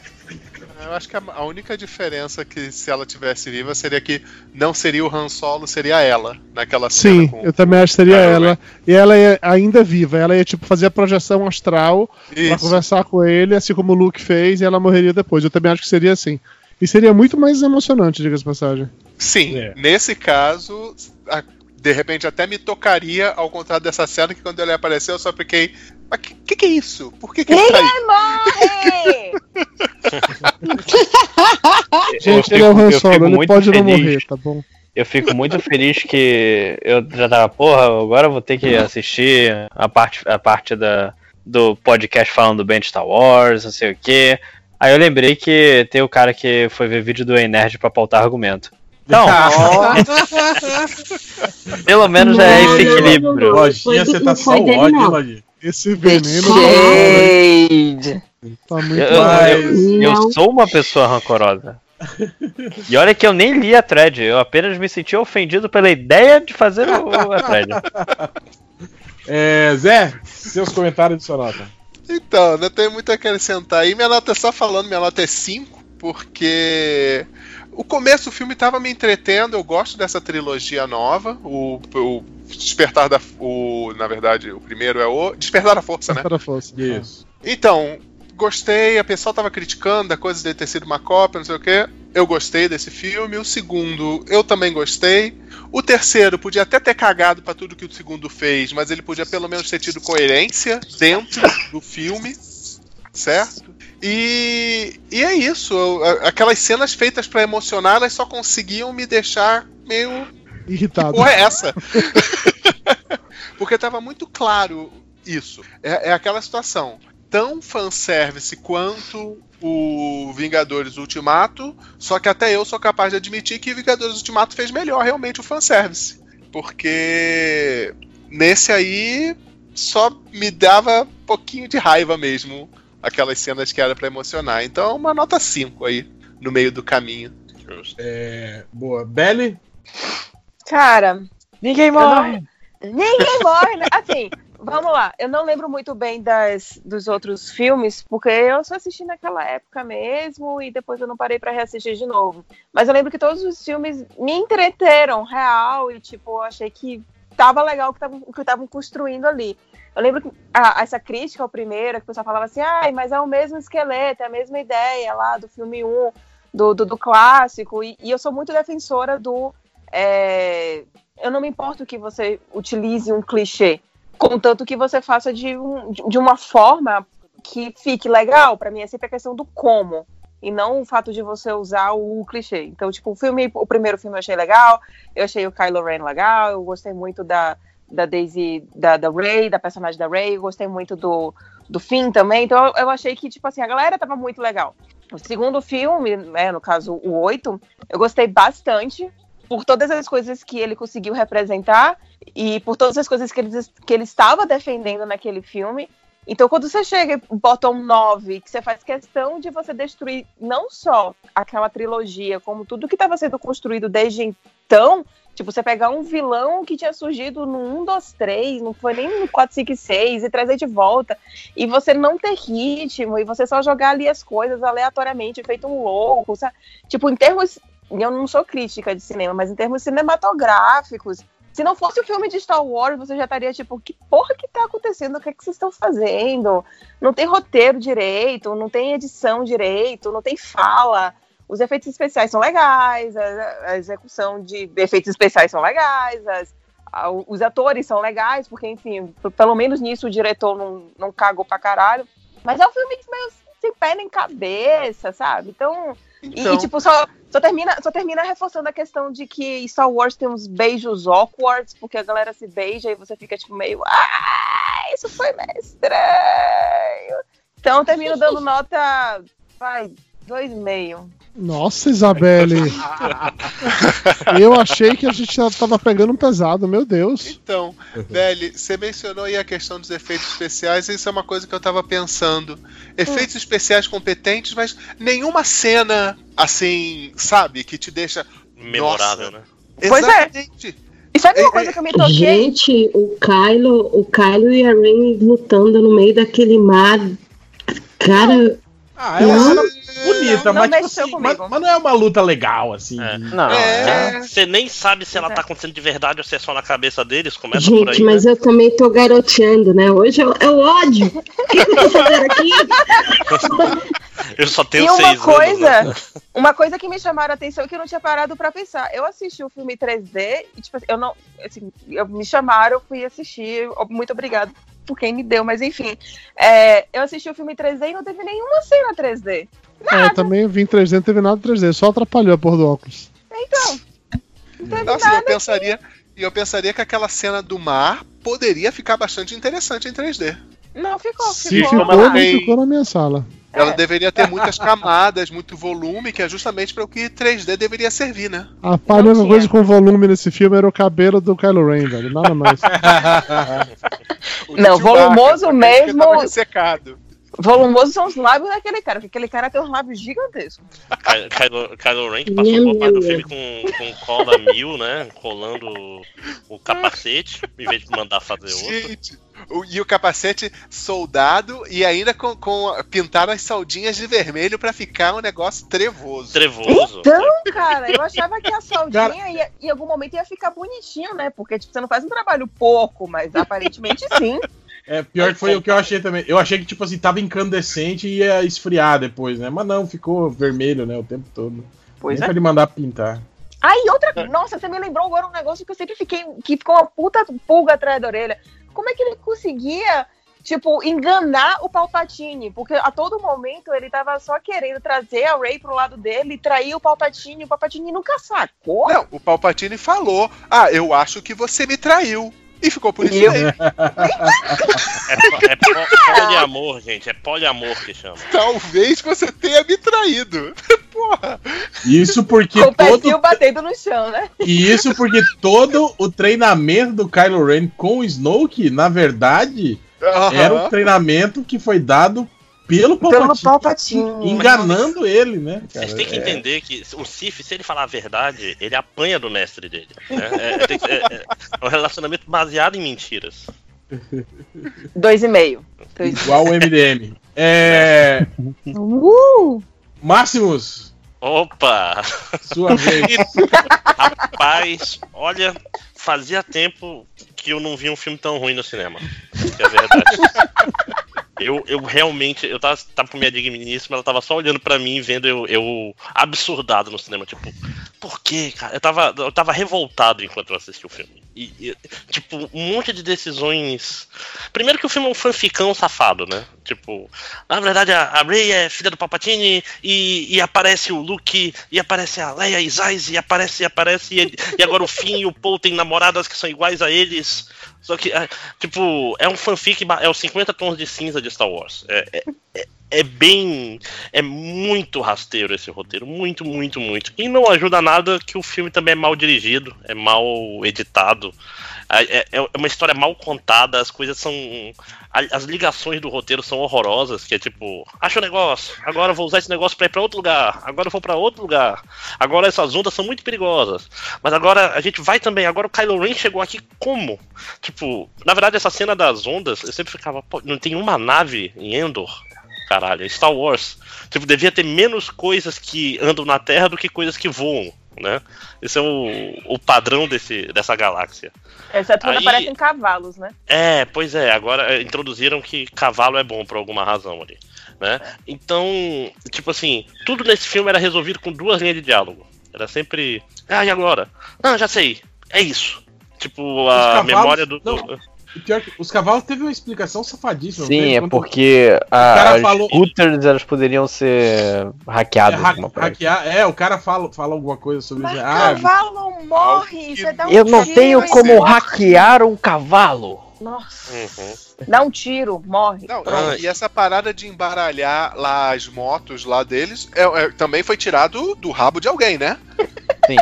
[SPEAKER 1] Eu acho que a, única diferença que se ela tivesse viva seria que não seria o Han Solo, seria ela naquela cena
[SPEAKER 9] Sim,
[SPEAKER 1] com
[SPEAKER 9] eu também acho que seria ela. E ela é ainda viva. Ela ia, tipo, fazer a projeção astral pra
[SPEAKER 1] Isso.
[SPEAKER 9] conversar com ele, assim como o Luke fez, e ela morreria depois. Eu também acho que seria assim. E seria muito mais emocionante, diga-se de passagem.
[SPEAKER 1] Sim,
[SPEAKER 3] É.
[SPEAKER 1] nesse caso, a- de repente até me tocaria, ao contrário dessa cena, que quando ele apareceu eu só fiquei. Mas que, que que é isso? Por que, que ele tá aí?
[SPEAKER 10] Ninguém morre!
[SPEAKER 9] Gente,
[SPEAKER 6] Eu
[SPEAKER 9] ele é o Han
[SPEAKER 6] eu
[SPEAKER 9] Solo,
[SPEAKER 6] fico
[SPEAKER 9] ele
[SPEAKER 6] muito
[SPEAKER 9] pode não
[SPEAKER 6] feliz.
[SPEAKER 9] morrer, tá bom?
[SPEAKER 6] Eu fico muito feliz que eu já tava, porra, agora eu vou ter que assistir a parte, a parte da, do podcast falando bem de Star Wars, não sei o quê. Aí eu lembrei que tem o cara que foi ver vídeo do Nerd pra pautar argumento. Então, pelo menos é esse equilíbrio.
[SPEAKER 3] Lojinha, você tá só o ódio, Lojinha?
[SPEAKER 9] Esse veneno
[SPEAKER 10] Shade.
[SPEAKER 9] tá muito
[SPEAKER 6] Eu, eu- eu sou uma pessoa rancorosa. E olha que eu nem li a thread, eu apenas me senti ofendido pela ideia de fazer o, a thread.
[SPEAKER 3] É, Zé, seus comentários de sua nota.
[SPEAKER 1] Então, não tenho muito a acrescentar aí. Minha nota é só falando, minha nota é 5, porque o começo do filme tava me entretendo. Eu gosto dessa trilogia nova. O, o Despertar da. O, na verdade, o primeiro é o Despertar da Força, né?
[SPEAKER 9] Para a força.
[SPEAKER 3] Isso.
[SPEAKER 1] Então, gostei. A pessoa tava criticando da coisa de ter sido uma cópia, não sei o quê. Eu gostei desse filme. O segundo, eu também gostei. O terceiro podia até ter cagado pra tudo que o segundo fez, mas ele podia pelo menos ter tido coerência dentro do filme, certo? E, e é isso. eu- a- Aquelas cenas feitas pra emocionar, elas só conseguiam me deixar meio
[SPEAKER 9] Irritado.
[SPEAKER 1] porra é essa? Porque tava muito claro isso. É, é aquela situação. Tão fanservice quanto o Vingadores Ultimato, só que até eu sou capaz de admitir que Vingadores Ultimato fez melhor realmente o fanservice. Porque nesse aí só me dava um pouquinho de raiva mesmo aquelas cenas que era pra emocionar. Então, uma nota 5 aí no meio do caminho.
[SPEAKER 3] É, boa. Belly?
[SPEAKER 10] Cara,
[SPEAKER 6] Ninguém
[SPEAKER 10] morre. Ninguém morre, né? Assim, vamos lá. Eu não lembro muito bem das, dos outros filmes, porque eu só assisti naquela época mesmo e depois eu não parei pra reassistir de novo. Mas eu lembro que todos os filmes me entreteram, real, e tipo, eu achei que tava legal o que estavam- o que estavam construindo ali. Eu lembro que a- essa crítica ao primeiro, que o pessoal falava assim, ai, mas é o mesmo esqueleto, é a mesma ideia lá do filme 1, do, do, do clássico, e, e eu sou muito defensora do. É, eu não me importo que você utilize um clichê, contanto que você faça de, um- de- uma forma que fique legal. Pra mim é sempre a questão do como. E não o fato de você usar o clichê. Então, tipo, o filme, o primeiro filme eu achei legal, eu achei o Kylo Ren legal, eu gostei muito da, da Daisy, da, da Ray, da personagem da Ray, eu gostei muito do, do Finn também. Então, eu, eu achei que, tipo assim, a galera tava muito legal. O segundo filme, né, no caso o 8, eu gostei bastante por todas as coisas que ele conseguiu representar e por todas as coisas que ele, que ele estava defendendo naquele filme. Então, quando você chega e bota um 9, que você faz questão de você destruir não só aquela trilogia, como tudo que estava sendo construído desde então, tipo, você pegar um vilão que tinha surgido no 1, 2, 3, não foi nem no 4, 5 e 6, e trazer de volta, e você não ter ritmo, e você só jogar ali as coisas aleatoriamente, feito um louco, sabe? Tipo, em termos. Eu não sou crítica de cinema, mas em termos cinematográficos, se não fosse o filme de Star Wars, você já estaria tipo, que porra que tá acontecendo? O que é que vocês estão fazendo? Não tem roteiro direito, não tem edição direito, não tem fala. Os efeitos especiais são legais, a, a execução de efeitos especiais são legais, as- a- os atores são legais, porque, enfim, pelo menos nisso o diretor não, não cagou pra caralho. Mas é um filme meio sem pé nem cabeça, sabe? Então. E-
[SPEAKER 1] Então.
[SPEAKER 10] E, tipo, só, só, termina, só termina reforçando a questão de que Star Wars tem uns beijos awkward, porque a galera se beija e você fica, tipo, meio. Ah, isso foi meio estranho. Então eu termino dando nota. Vai, 2,5.
[SPEAKER 9] Nossa, Isabelle. Eu achei que a gente já tava pegando um pesado, meu Deus.
[SPEAKER 1] Então, Velho, você mencionou aí a questão dos efeitos especiais, e isso é uma coisa que eu tava pensando. Efeitos especiais competentes, mas nenhuma cena assim, sabe, que te deixa.
[SPEAKER 8] Memorável, né?
[SPEAKER 10] Pois é.
[SPEAKER 1] Exatamente.
[SPEAKER 10] E sabe uma coisa que eu me toquei?
[SPEAKER 11] Gente, o Kylo, o Kylo e a Ren lutando no meio daquele mar. Cara,
[SPEAKER 3] Ah, é uma cena bonita,
[SPEAKER 10] não
[SPEAKER 3] mas, tipo assim, mas, mas não é uma luta legal, assim.
[SPEAKER 8] É.
[SPEAKER 6] Não,
[SPEAKER 1] É.
[SPEAKER 8] Você nem sabe se ela tá
[SPEAKER 10] é.
[SPEAKER 8] acontecendo de verdade ou se é só na cabeça deles. Começa por
[SPEAKER 11] gente,
[SPEAKER 8] aí.
[SPEAKER 11] mas
[SPEAKER 8] né?
[SPEAKER 11] eu também tô garoteando, né? Hoje é, o- é ódio. O que, que eu tô fazendo aqui?
[SPEAKER 8] Eu só tenho
[SPEAKER 10] E uma
[SPEAKER 8] seis
[SPEAKER 10] coisa,
[SPEAKER 8] anos. Né?
[SPEAKER 10] uma coisa que me chamaram a atenção que eu não tinha parado pra pensar. Eu assisti o filme 3D e, tipo, eu não. Assim, eu, me chamaram, fui assistir. Muito obrigado por quem me deu, mas enfim. É, eu assisti o filme 3D e não teve nenhuma cena 3D.
[SPEAKER 9] É, também vim 3D, não teve nada 3D, só atrapalhou a porra do óculos.
[SPEAKER 10] Então. Não teve
[SPEAKER 1] Nossa, e
[SPEAKER 10] nada.
[SPEAKER 1] eu pensaria, e eu pensaria que aquela cena do mar poderia ficar bastante interessante em 3D.
[SPEAKER 10] Não ficou,
[SPEAKER 9] Se
[SPEAKER 10] ficou.
[SPEAKER 9] ficou, não
[SPEAKER 1] tem-
[SPEAKER 9] ficou na minha sala.
[SPEAKER 1] Ela
[SPEAKER 10] É.
[SPEAKER 1] deveria ter muitas camadas, muito volume, que é justamente para o que 3D deveria servir, né?
[SPEAKER 9] A pá, a única
[SPEAKER 10] tinha.
[SPEAKER 9] coisa com volume nesse filme era o cabelo do Kylo Ren, velho. Nada mais.
[SPEAKER 1] O
[SPEAKER 10] Não, volumoso
[SPEAKER 1] porque
[SPEAKER 10] mesmo-
[SPEAKER 1] Tava ressecado.
[SPEAKER 10] Volumoso são os lábios daquele cara, porque aquele cara tem uns lábios gigantescos.
[SPEAKER 8] Ky- Kylo, Kylo Ren que passou boa parte do filme com, com cola mil, né? Colando o capacete, em vez de mandar fazer outro.
[SPEAKER 1] Gente, o- e o capacete soldado e ainda com, com pintaram as saldinhas de vermelho para ficar um negócio trevoso.
[SPEAKER 8] Trevoso.
[SPEAKER 10] Então, cara, eu achava que a soldinha ia, em algum momento ia ficar bonitinho, né? Porque tipo, você não faz um trabalho pouco, mas aparentemente sim.
[SPEAKER 3] É, pior que foi o que eu achei também. Eu achei que, tipo assim, tava incandescente e ia esfriar depois, né? Mas não, ficou vermelho, né, o tempo todo.
[SPEAKER 10] Pois
[SPEAKER 3] Nem
[SPEAKER 10] é.
[SPEAKER 3] pra ele mandar pintar.
[SPEAKER 10] Aí outra. Nossa, você me lembrou agora um negócio que eu sempre fiquei. que ficou uma puta pulga atrás da orelha. Como é que ele conseguia, tipo, enganar o Palpatine? Porque a todo momento ele tava só querendo trazer a Rey pro lado dele e trair o Palpatine. O Palpatine nunca sacou.
[SPEAKER 1] Não, o Palpatine falou: Ah, eu acho que você me traiu. E ficou por isso
[SPEAKER 10] Eu-
[SPEAKER 1] mesmo.
[SPEAKER 8] É, é po- poliamor, gente. É poliamor que chama.
[SPEAKER 1] Talvez você tenha me traído. Porra.
[SPEAKER 3] Isso porque
[SPEAKER 10] Com o
[SPEAKER 3] todo.
[SPEAKER 10] batendo no chão, né?
[SPEAKER 3] E isso porque todo o treinamento do Kylo Ren com o Snoke, na verdade, era um treinamento que foi dado pelo
[SPEAKER 10] Pelo
[SPEAKER 3] Palpatine,
[SPEAKER 10] Palpatine.
[SPEAKER 3] enganando ele, né?
[SPEAKER 8] Vocês
[SPEAKER 3] cara?
[SPEAKER 8] têm que
[SPEAKER 3] É.
[SPEAKER 8] entender que o Sif, se ele falar a verdade, ele apanha do mestre dele. né? É, que- é- é um relacionamento baseado em mentiras.
[SPEAKER 10] Dois e meio. Dois...
[SPEAKER 3] Igual o MDM. É.
[SPEAKER 11] Uh!
[SPEAKER 3] Máximos,
[SPEAKER 8] Opa!
[SPEAKER 3] sua vez.
[SPEAKER 8] Rapaz, olha, fazia tempo que eu não vi um filme tão ruim no cinema. Que é verdade. Eu, eu realmente, eu tava, tava com minha digníssima, ela tava só olhando pra mim, vendo eu, eu absurdado no cinema. Tipo, por quê, cara? Eu tava, eu tava revoltado enquanto eu assistia o filme. E, e, tipo, um monte de decisões. Primeiro que o filme é um fanficão safado, né? Tipo, na verdade a, a é filha do Palpatine e, e aparece o Luke, e aparece a Leia e Zais, e aparece, e aparece, e, e agora o Finn e o Paul têm namoradas que são iguais a eles. Só que, é, tipo, é um fanfic, é os 50 tons de cinza de Star Wars. É, é, é- é bem. É muito rasteiro esse roteiro. Muito, muito, muito. E não ajuda nada que o filme também é mal dirigido, é mal editado. É, é- uma história mal contada, as coisas são. As ligações do roteiro são horrorosas, que é tipo, acha o negócio, agora vou usar esse negócio pra ir pra outro lugar, agora eu vou pra outro lugar, agora essas ondas são muito perigosas, mas agora a gente vai também, agora o Kylo Ren chegou aqui como? Tipo, na verdade essa cena das ondas, eu sempre ficava, pô, não tem uma nave em Endor? Caralho, é Star Wars. Tipo, devia ter menos coisas que andam na Terra do que coisas que voam, né? Esse é o, o padrão desse, dessa galáxia.
[SPEAKER 10] Exceto quando
[SPEAKER 8] Aí-
[SPEAKER 10] aparecem cavalos, né?
[SPEAKER 8] É, pois é, agora é, introduziram que cavalo é bom por alguma razão ali, né? Então, tipo assim, tudo nesse filme era resolvido com duas linhas de diálogo. Era sempre, ah, e agora? Ah, já sei, é isso. Tipo, a
[SPEAKER 3] cavalos-
[SPEAKER 8] memória do...
[SPEAKER 3] não. E pior que os cavalos teve uma explicação safadíssima. não
[SPEAKER 6] Sim, é porque
[SPEAKER 3] cara
[SPEAKER 6] a- as
[SPEAKER 3] falou-
[SPEAKER 6] scooters elas poderiam ser
[SPEAKER 3] É,
[SPEAKER 6] hackeadas.
[SPEAKER 3] ha-
[SPEAKER 6] alguma coisa.
[SPEAKER 3] hackear, é, o cara fala, fala alguma coisa sobre
[SPEAKER 10] Mas
[SPEAKER 3] isso. Ah,
[SPEAKER 10] cavalo morre, você dá um
[SPEAKER 6] Eu não
[SPEAKER 10] tiro
[SPEAKER 6] tenho como
[SPEAKER 10] morre.
[SPEAKER 6] hackear um cavalo.
[SPEAKER 10] Nossa.
[SPEAKER 8] Uhum.
[SPEAKER 10] Dá um tiro, morre.
[SPEAKER 1] Não, não, e essa parada de embaralhar lá as motos lá deles é- é- também foi tirado do rabo de alguém, né?
[SPEAKER 6] Sim.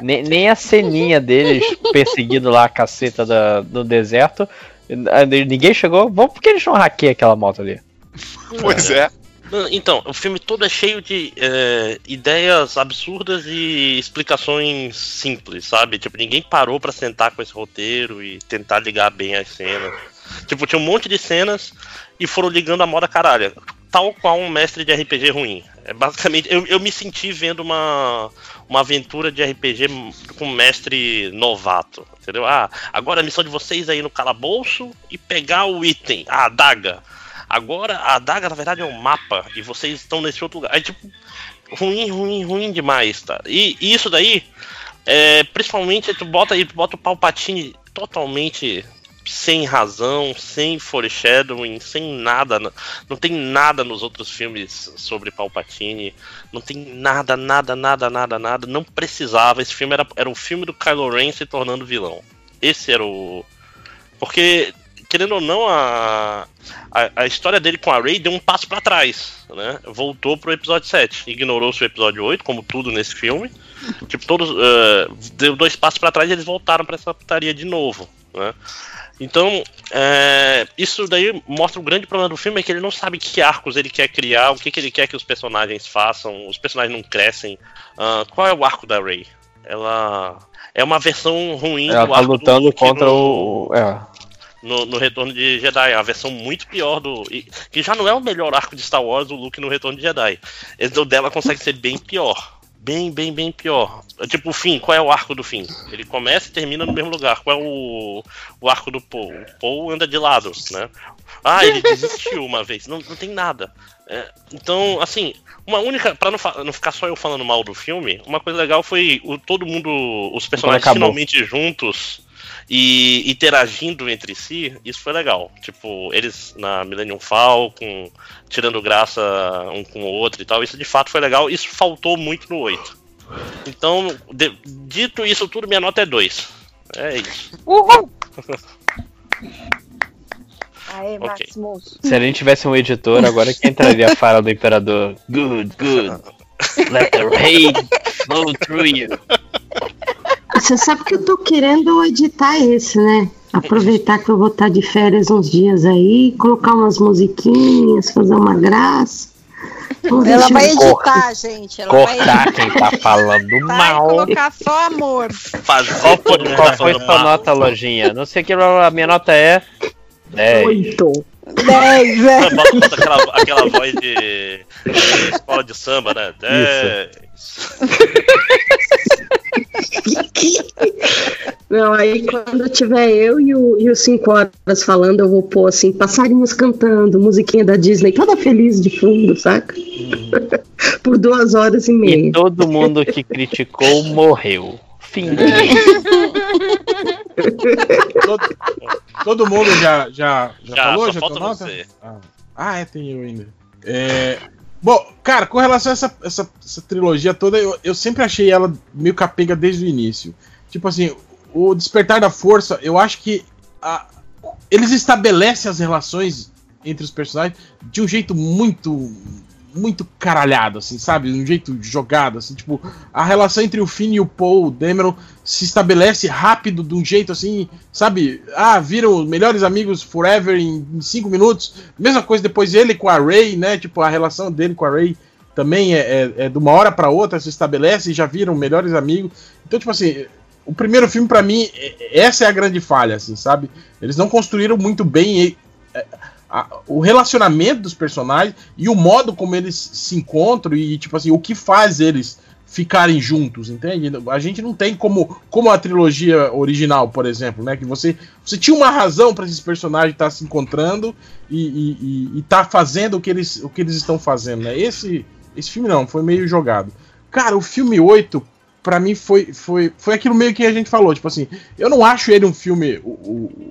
[SPEAKER 6] Nem, nem a ceninha deles perseguindo lá a caceta da, do deserto. Ninguém chegou. Vamos porque eles não hackeiam aquela moto ali.
[SPEAKER 1] Pois é.
[SPEAKER 8] Então, o filme todo é cheio de é, ideias absurdas e explicações simples, sabe? Tipo, ninguém parou pra sentar com esse roteiro e tentar ligar bem as cenas. Tipo, tinha um monte de cenas e foram ligando a moda caralho. Tal qual um mestre de RPG ruim. É basicamente, eu, eu me senti vendo uma, uma aventura de RPG com mestre novato, entendeu? Ah, agora a missão de vocês é ir no calabouço e pegar o item, a adaga. Agora a adaga, na verdade, é um mapa e vocês estão nesse outro lugar. É tipo, ruim, ruim, ruim demais, tá? E, e isso daí, é, principalmente, tu bota aí, tu bota o Palpatine totalmente sem razão, sem foreshadowing, sem nada. Não, tem nada nos outros filmes sobre Palpatine. Não tem nada, nada, nada, nada, nada. Não precisava. Esse filme era, era um filme do Kylo Ren se tornando vilão. Esse era o. Porque, querendo ou não, a, a, a história dele com a Rey deu um passo para trás. Né? Voltou pro episódio 7. Ignorou-se o episódio 8, como tudo nesse filme. Tipo, todos. Uh, deu dois passos para trás e eles voltaram para essa putaria de novo. Né? Então, é, isso daí mostra o grande problema do filme, é que ele não sabe que arcos ele quer criar, o que, que ele quer que os personagens façam, os personagens não crescem. Uh, qual é o arco da Rey? Ela é uma versão ruim
[SPEAKER 6] Ela
[SPEAKER 8] do
[SPEAKER 6] tá
[SPEAKER 8] arco
[SPEAKER 6] lutando
[SPEAKER 8] do
[SPEAKER 6] contra
[SPEAKER 8] no,
[SPEAKER 6] o. É.
[SPEAKER 8] no, no Retorno de Jedi, a versão muito pior do. Que já não é o melhor arco de Star Wars, o Luke no Retorno de Jedi. Esse dela consegue ser bem pior. Bem, bem, bem pior. Tipo, o fim, qual é o arco do fim? Ele começa e termina no mesmo lugar. Qual é o, o arco do Paul? O Paul anda de lado, né? Ah, ele desistiu uma vez. Não, não tem nada. É, então, assim, uma única. Pra não, não ficar só eu falando mal do filme, uma coisa legal foi o, todo mundo. Os personagens finalmente juntos e interagindo entre si, isso foi legal. Tipo, eles na Millennium Falcon, tirando graça um com o outro e tal, isso de fato foi legal. Isso faltou muito no 8. Então, de- dito isso tudo, minha nota é 2. É isso.
[SPEAKER 10] Uhul! Aê,
[SPEAKER 8] Ok.
[SPEAKER 10] Maximus.
[SPEAKER 6] Se a gente tivesse um editor, agora que entraria a fala do imperador. Good, good. Let the rain flow through you.
[SPEAKER 11] Você sabe que eu tô querendo editar esse, né? Aproveitar que eu vou estar de férias uns dias aí, colocar umas musiquinhas, fazer uma graça. Vamos
[SPEAKER 2] Ela vai editar, gente. Ela vai
[SPEAKER 6] Cortar quem tá falando
[SPEAKER 2] e
[SPEAKER 6] mal.
[SPEAKER 2] colocar só amor.
[SPEAKER 8] Fazer
[SPEAKER 6] Qual foi,
[SPEAKER 8] né,
[SPEAKER 6] qual foi sua
[SPEAKER 8] mal.
[SPEAKER 6] nota, lojinha? Não sei o que, a minha nota é. 10.
[SPEAKER 11] Oito.
[SPEAKER 2] 10, velho.
[SPEAKER 8] Bota, bota aquela, aquela voz de, de escola de samba, né? É,
[SPEAKER 11] Não, aí quando tiver eu e o, e os 5 horas falando, eu vou pôr assim, passarinhos cantando, musiquinha da Disney, toda feliz de fundo, saca? Por duas horas e
[SPEAKER 6] E
[SPEAKER 11] meia.
[SPEAKER 6] todo mundo que criticou morreu. Fim.
[SPEAKER 3] Todo, todo mundo já, já, já,
[SPEAKER 8] Já,
[SPEAKER 3] falou?
[SPEAKER 8] só
[SPEAKER 3] Já
[SPEAKER 8] falta você.
[SPEAKER 3] Ah, ah, é, tem eu ainda. É, bom, cara, com relação a essa, essa, essa trilogia toda, eu, eu sempre achei ela meio capenga desde o início. Tipo assim, o Despertar da Força, eu acho que a- eles estabelecem as relações entre os personagens de um jeito muito muito caralhado, assim, sabe? De um jeito jogado, assim, tipo, a relação entre o Finn e o Paul Dameron se estabelece rápido, de um jeito assim, sabe? Ah, viram melhores amigos forever em, em cinco minutos. Mesma coisa depois ele com a Ray, né? Tipo, a relação dele com a Ray também é, é- é de uma hora pra outra se estabelece e já viram melhores amigos. Então, tipo assim, o primeiro filme pra mim, é- essa é a grande falha, assim, sabe? Eles não construíram muito bem e- é, a- o relacionamento dos personagens e o modo como eles se encontram e, tipo assim, o que faz eles ficarem juntos, entende? A gente não tem como, como a trilogia original, por exemplo, né? Que você, você tinha uma razão para esses personagens estar se encontrando e, e, e- e tá fazendo o que eles, o que eles estão fazendo, né? Esse, esse filme não, foi meio jogado. Cara, o filme 8, pra mim, foi, foi, foi aquilo meio que a gente falou, tipo assim, eu não acho ele um filme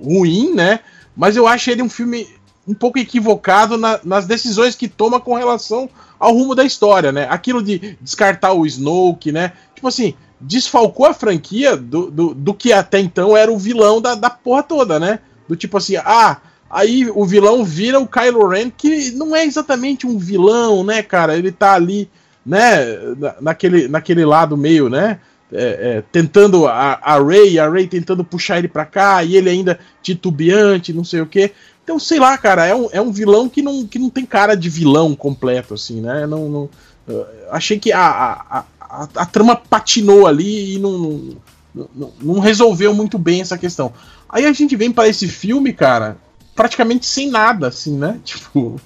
[SPEAKER 3] ruim, né? Mas eu acho ele um filme um pouco equivocado na- nas decisões que toma com relação ao rumo da história, né? Aquilo de descartar o Snoke, né? Tipo assim, desfalcou a franquia do, do, do que até então era o vilão da, da porra toda, né? Do tipo assim, ah, aí o vilão vira o Kylo Ren, que não é exatamente um vilão, né, cara? Ele tá ali, né, na- naquele, naquele lado meio, né? é, é, tentando a, a Ray, a Ray tentando puxar ele pra cá, e ele ainda titubeante, não sei o que. Então, sei lá, cara, é um, é um vilão que não, que não tem cara de vilão completo, assim, né? Não, não- achei que a, a, a, a trama patinou ali e não, não, não- resolveu muito bem essa questão. Aí a gente vem para esse filme, cara, praticamente sem nada, assim, né? Tipo.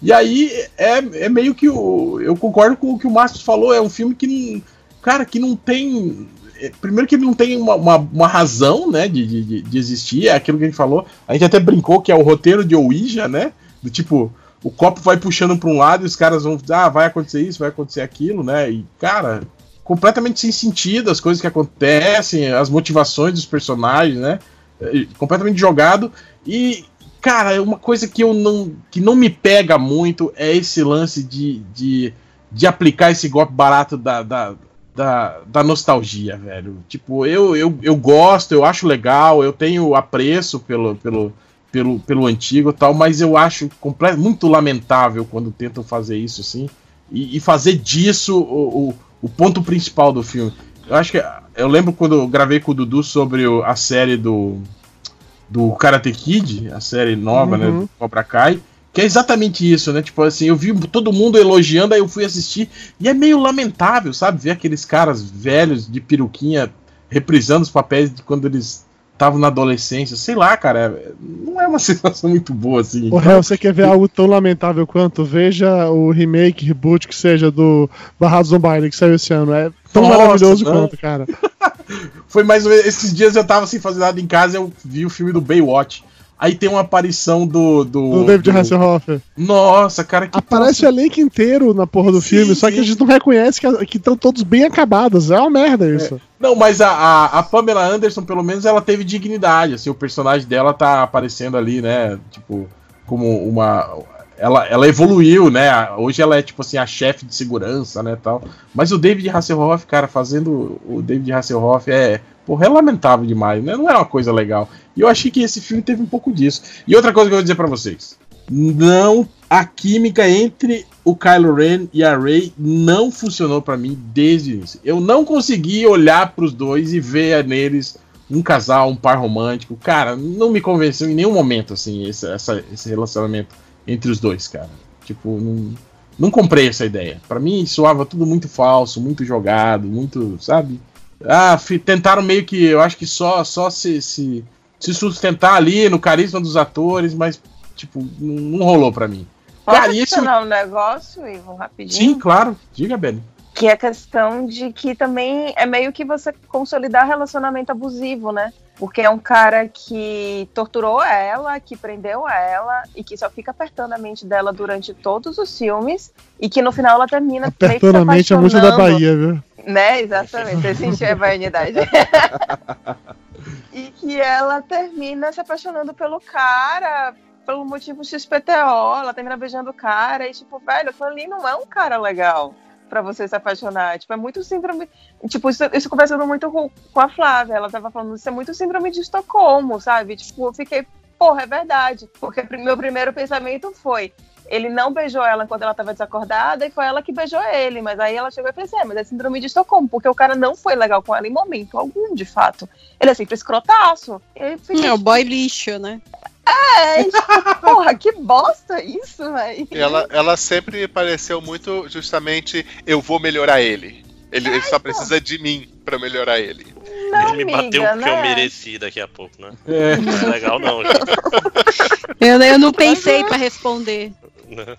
[SPEAKER 3] E aí é, é meio que o. Eu concordo com o que o Márcio falou, é um filme que. Cara, que não tem. É, Primeiro que ele não tem uma, uma, uma razão, né, de, de, de existir, é aquilo que a gente falou. A gente até brincou que é o roteiro de Ouija, né? Do tipo, o copo vai puxando para um lado e os caras vão. Ah, vai acontecer isso, vai acontecer aquilo, né? E, cara, completamente sem sentido as coisas que acontecem, as motivações dos personagens, né? é, completamente jogado. E, cara, uma coisa que eu não. que não me pega muito é esse lance de, de, de aplicar esse golpe barato da, da, da, da nostalgia, velho. Tipo, eu, eu, eu gosto, eu acho legal, eu tenho apreço pelo, pelo, pelo, pelo antigo e tal, mas eu acho comple- muito lamentável quando tentam fazer isso assim. E, e fazer disso o, o, o ponto principal do filme. Eu acho que. Eu lembro quando eu gravei com o Dudu sobre o- a série do. Do Karate Kid, a série nova, né?
[SPEAKER 9] Uhum.
[SPEAKER 3] Do Cobra Kai. Que é exatamente isso, né? Tipo assim, eu vi todo mundo elogiando, aí eu fui assistir. E é meio lamentável, sabe? Ver aqueles caras velhos de peruquinha reprisando os papéis de quando eles estavam na adolescência. Sei lá, cara. é- Não é uma sensação muito boa, assim.
[SPEAKER 9] Ô, Hel, você quer ver algo tão lamentável quanto? Veja o remake, reboot que seja do Barrados no Baile, que saiu esse ano. É tão
[SPEAKER 3] Nossa,
[SPEAKER 9] maravilhoso
[SPEAKER 3] não.
[SPEAKER 9] quanto, cara.
[SPEAKER 3] Foi mais ou menos. Esses dias eu tava sem fazer nada em casa eu vi o filme do Baywatch. Aí tem uma aparição do. Do,
[SPEAKER 9] O David Hasselhoff.
[SPEAKER 3] Nossa, cara, que.
[SPEAKER 9] Aparece o elenco inteiro na porra do filme, só que a gente não reconhece que estão todos bem acabados. É uma merda isso.
[SPEAKER 3] Não, mas a, a, a Pamela Anderson, pelo menos, ela teve dignidade. Assim, o personagem dela tá aparecendo ali, né? Tipo, como uma. Ela, ela evoluiu, né? Hoje ela é, tipo assim, a chefe de segurança, né? Tal. Mas o David Hasselhoff, cara, fazendo o David Hasselhoff é. Porra, é lamentável demais, né? Não é uma coisa legal. E eu achei que esse filme teve um pouco disso. E outra coisa que eu vou dizer pra vocês. Não, a química entre o Kylo Ren e a Rey não funcionou pra mim desde o início. Eu não consegui olhar pros dois e ver neles um casal, um par romântico. Cara, não me convenceu em nenhum momento, assim, esse, essa- esse relacionamento entre os dois, cara. Tipo, não, não comprei essa ideia. Pra mim soava tudo muito falso, muito jogado, muito, sabe? Ah, tentaram meio que, eu acho que só, só se, se, se sustentar ali no carisma dos atores, mas, tipo, não, não rolou pra mim. E esse-
[SPEAKER 10] adicionar um negócio, Ivo, rapidinho?
[SPEAKER 3] Sim, claro. Diga, Benny.
[SPEAKER 10] Que é a questão de que também é meio que você consolidar relacionamento abusivo, né? Porque é um cara que torturou ela, que prendeu ela e que só fica apertando a mente dela durante todos os filmes e que no final ela termina
[SPEAKER 9] Apertando a mente a música da. Bahia, viu?
[SPEAKER 10] Né, exatamente. Você sentiu a baianidade. e que ela termina se apaixonando pelo cara pelo motivo XPTO, ela termina beijando o cara e tipo, velho, aquilo ali não é um cara legal pra você se apaixonar. Tipo, é muito síndrome. Tipo, isso, isso conversando muito com, com a Flávia, ela tava falando, isso é muito síndrome de Estocolmo, sabe? Tipo, eu fiquei, porra, é verdade. Porque meu primeiro pensamento foi. Ele não beijou ela enquanto ela estava desacordada e foi ela que beijou ele. Mas aí ela chegou e pensou, é, mas é síndrome de Estocolmo, porque o cara não foi legal com ela em momento algum, de fato. Ele é sempre escrotaço. Fiquei,
[SPEAKER 2] É o boy lixo, né?
[SPEAKER 10] É, tipo, porra, que bosta isso, velho.
[SPEAKER 1] Ela, ela sempre me pareceu muito justamente eu vou melhorar ele. Ele, ele só precisa de mim pra melhorar ele.
[SPEAKER 10] Não,
[SPEAKER 8] Ele me bateu
[SPEAKER 10] amiga,
[SPEAKER 8] o que eu
[SPEAKER 10] né?
[SPEAKER 8] mereci daqui a pouco, né?
[SPEAKER 3] É.
[SPEAKER 8] Não é legal não, gente.
[SPEAKER 2] Eu, eu não pensei pra responder.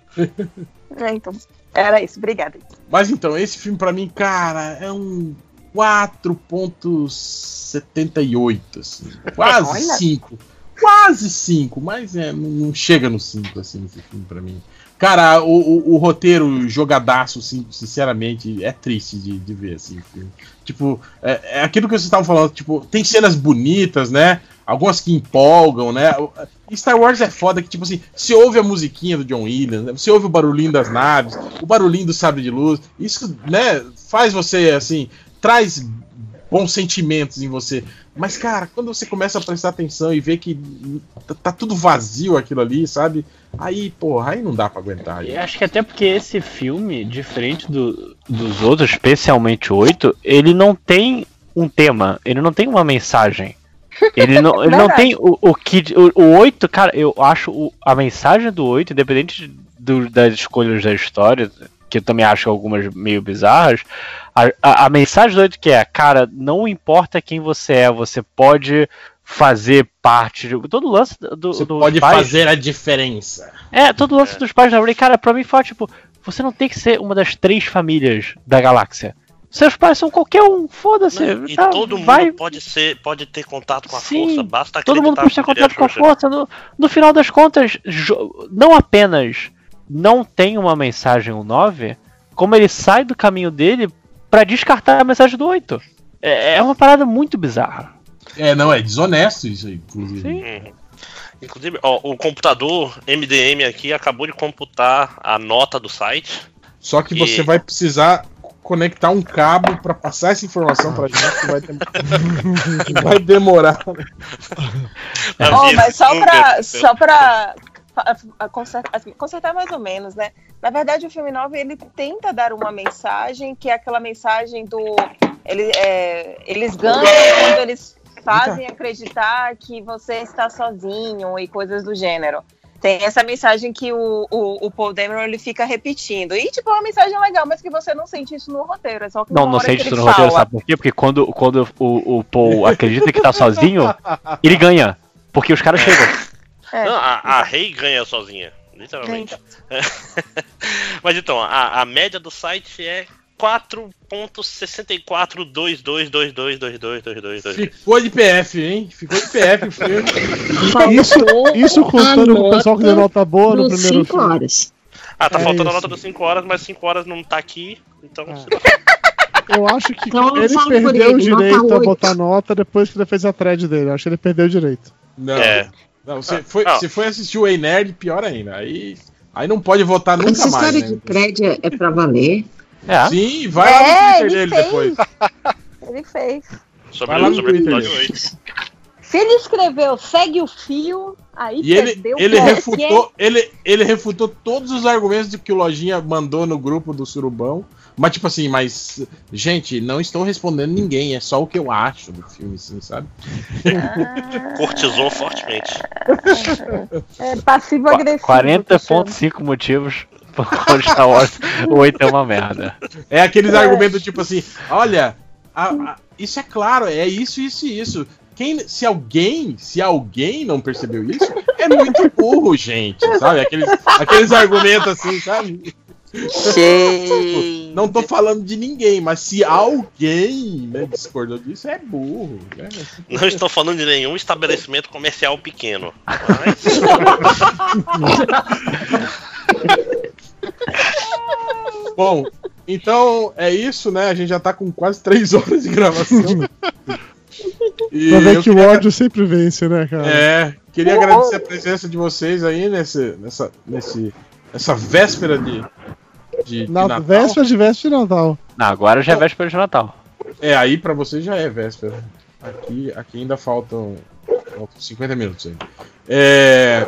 [SPEAKER 10] É, então, era isso, obrigada.
[SPEAKER 3] Mas então, esse filme pra mim, cara, é um 4.78, assim. Quase
[SPEAKER 10] Olha.
[SPEAKER 3] 5. Quase 5, mas é, não, chega no 5, assim, esse filme pra mim. Cara, o, o, o roteiro jogadaço, sin- sinceramente, é triste de, de ver, assim, filme. Tipo, é, é aquilo que vocês estavam falando, tipo, tem cenas bonitas, né? Algumas que empolgam, né? O- Star Wars é foda que, tipo assim, você ouve a musiquinha do John Williams, né? você ouve o barulhinho das naves, o barulhinho do sabre de luz, isso, né, faz você, assim, traz bons sentimentos em você. Mas, cara, quando você começa a prestar atenção e ver que tá, tudo vazio aquilo ali, sabe? Aí, porra, aí não dá pra aguentar.
[SPEAKER 6] E
[SPEAKER 3] gente.
[SPEAKER 6] acho que até porque esse filme, diferente do- dos outros, especialmente o 8, ele não tem um tema, ele não tem uma mensagem. Ele não, ele não tem o, o que. O, o 8, cara, eu acho o- a mensagem do 8, independente do- das escolhas da história, que eu também acho algumas meio bizarras, a, a, a mensagem do 8 que é, cara, não importa quem você é, você pode fazer parte de. Todo o lance do,
[SPEAKER 3] Você
[SPEAKER 6] dos
[SPEAKER 3] pode
[SPEAKER 6] pais-
[SPEAKER 3] fazer a diferença.
[SPEAKER 6] é, todo o lance dos pais da Rey, cara, pra mim foi tipo, você não tem que ser uma das três famílias da galáxia. Seus pais são qualquer um, foda-se.
[SPEAKER 8] E
[SPEAKER 6] tá,
[SPEAKER 8] todo mundo
[SPEAKER 6] vai,
[SPEAKER 8] pode ser, pode ter contato com a
[SPEAKER 6] Sim,
[SPEAKER 8] força, basta
[SPEAKER 6] todo mundo pode ter contato com a força. No, no final das contas, não apenas não tem uma mensagem o 9, como ele sai do caminho dele pra descartar a mensagem do 8. É, é uma parada muito bizarra.
[SPEAKER 3] É, não, é desonesto isso aí, inclusive.
[SPEAKER 8] Uhum. Inclusive, ó, o computador MDM aqui acabou de computar a nota do site.
[SPEAKER 3] Só que você
[SPEAKER 8] E-
[SPEAKER 3] vai precisar conectar um cabo pra passar essa informação pra gente, que vai, dem- vai demorar.
[SPEAKER 10] Oh, mas só pra,
[SPEAKER 8] Número.
[SPEAKER 10] só fa- consertar, consertar mais ou menos, né? Na verdade, o filme 9 ele tenta dar uma mensagem que é aquela mensagem do. Ele, é, eles ganham quando eles fazem acreditar que você está sozinho e coisas do gênero. Tem essa mensagem que o, o, o Paul Dameron ele fica repetindo. E, tipo, é uma mensagem legal, mas que você não sente isso no roteiro. É só que
[SPEAKER 6] Não, não sente
[SPEAKER 10] que
[SPEAKER 6] isso no roteiro,
[SPEAKER 10] fala.
[SPEAKER 6] sabe por quê? Porque quando, quando o, o Paul acredita que tá sozinho, ele ganha. Porque os caras chegam.
[SPEAKER 10] É.
[SPEAKER 8] Não, a, a Rei ganha sozinha, literalmente. Mas então, a, a média do site é 4.642222222222.
[SPEAKER 3] Ficou de PF, hein? Ficou de PF o.
[SPEAKER 9] Isso, isso contando com o pessoal que deu nota boa no primeiro
[SPEAKER 11] 5
[SPEAKER 9] filme.
[SPEAKER 11] horas.
[SPEAKER 8] Ah, tá
[SPEAKER 9] É
[SPEAKER 8] faltando a
[SPEAKER 9] isso.
[SPEAKER 8] nota das 5 horas, mas 5 horas não tá aqui, então.
[SPEAKER 9] Eu acho que
[SPEAKER 11] Então eu
[SPEAKER 9] ele perdeu o
[SPEAKER 11] ele, nota
[SPEAKER 9] direito a botar nota depois que ele fez a thread dele. Eu acho que ele perdeu o direito.
[SPEAKER 3] Não,
[SPEAKER 8] É.
[SPEAKER 3] não você, foi,
[SPEAKER 8] Não.
[SPEAKER 3] você foi assistir o Ei Nerd, pior ainda. Aí, aí não pode votar nunca
[SPEAKER 11] Essa
[SPEAKER 3] mais.
[SPEAKER 11] história
[SPEAKER 3] Né?
[SPEAKER 11] de thread é, é pra valer.
[SPEAKER 6] É.
[SPEAKER 3] Sim, vai lá
[SPEAKER 10] É,
[SPEAKER 3] no Twitter
[SPEAKER 10] ele
[SPEAKER 3] dele
[SPEAKER 10] fez.
[SPEAKER 3] depois.
[SPEAKER 10] Ele fez.
[SPEAKER 8] Sobre,
[SPEAKER 3] Vai lá no
[SPEAKER 8] sobre o
[SPEAKER 3] Twitter,
[SPEAKER 8] episódio
[SPEAKER 3] gente.
[SPEAKER 8] 8.
[SPEAKER 2] Se ele escreveu segue o fio, aí
[SPEAKER 3] E ele, ele, refutou, ele, ele refutou todos os argumentos de que o Lojinha mandou no grupo do Surubão. Mas, tipo assim, mas. Gente, não estou respondendo ninguém, é só o que eu acho do filme, assim, sabe?
[SPEAKER 8] Cortizou fortemente.
[SPEAKER 2] É passivo-agressivo.
[SPEAKER 6] 40.5 motivos por Star Wars 8 é uma merda.
[SPEAKER 3] É aqueles argumentos tipo assim: olha, a- a- isso é claro, é isso, isso e isso. Quem, se alguém, se alguém não percebeu isso, é muito burro, gente, sabe? Aqueles, aqueles argumentos assim, sabe?
[SPEAKER 10] Gente.
[SPEAKER 3] Não tô falando de ninguém, mas se alguém né, discordou disso, é burro. Né?
[SPEAKER 8] Não estou falando de nenhum estabelecimento comercial pequeno.
[SPEAKER 3] Bom, então é isso, né? A gente já tá com quase três horas de gravação. E
[SPEAKER 9] Pra ver que o
[SPEAKER 3] queria-
[SPEAKER 9] ódio sempre vence, né, cara?
[SPEAKER 3] É, queria agradecer a presença de vocês aí nesse, nessa, nesse, nessa véspera de, de, de
[SPEAKER 9] Na
[SPEAKER 3] Natal.
[SPEAKER 9] véspera de véspera de Natal.
[SPEAKER 6] Não, agora já é véspera de Natal.
[SPEAKER 3] É, aí pra vocês já é véspera. Aqui, aqui ainda faltam, faltam 50 minutos ainda. É,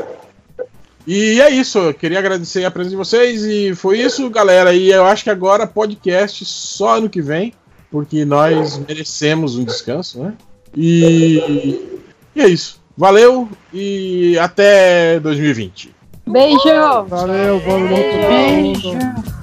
[SPEAKER 3] e é isso, eu queria agradecer a presença de vocês e foi isso, galera. E eu acho que agora podcast só ano que vem, porque nós merecemos um descanso, né? E, e é isso. Valeu e até 2020.
[SPEAKER 2] Beijo!
[SPEAKER 9] Valeu, mundo.
[SPEAKER 2] Beijo.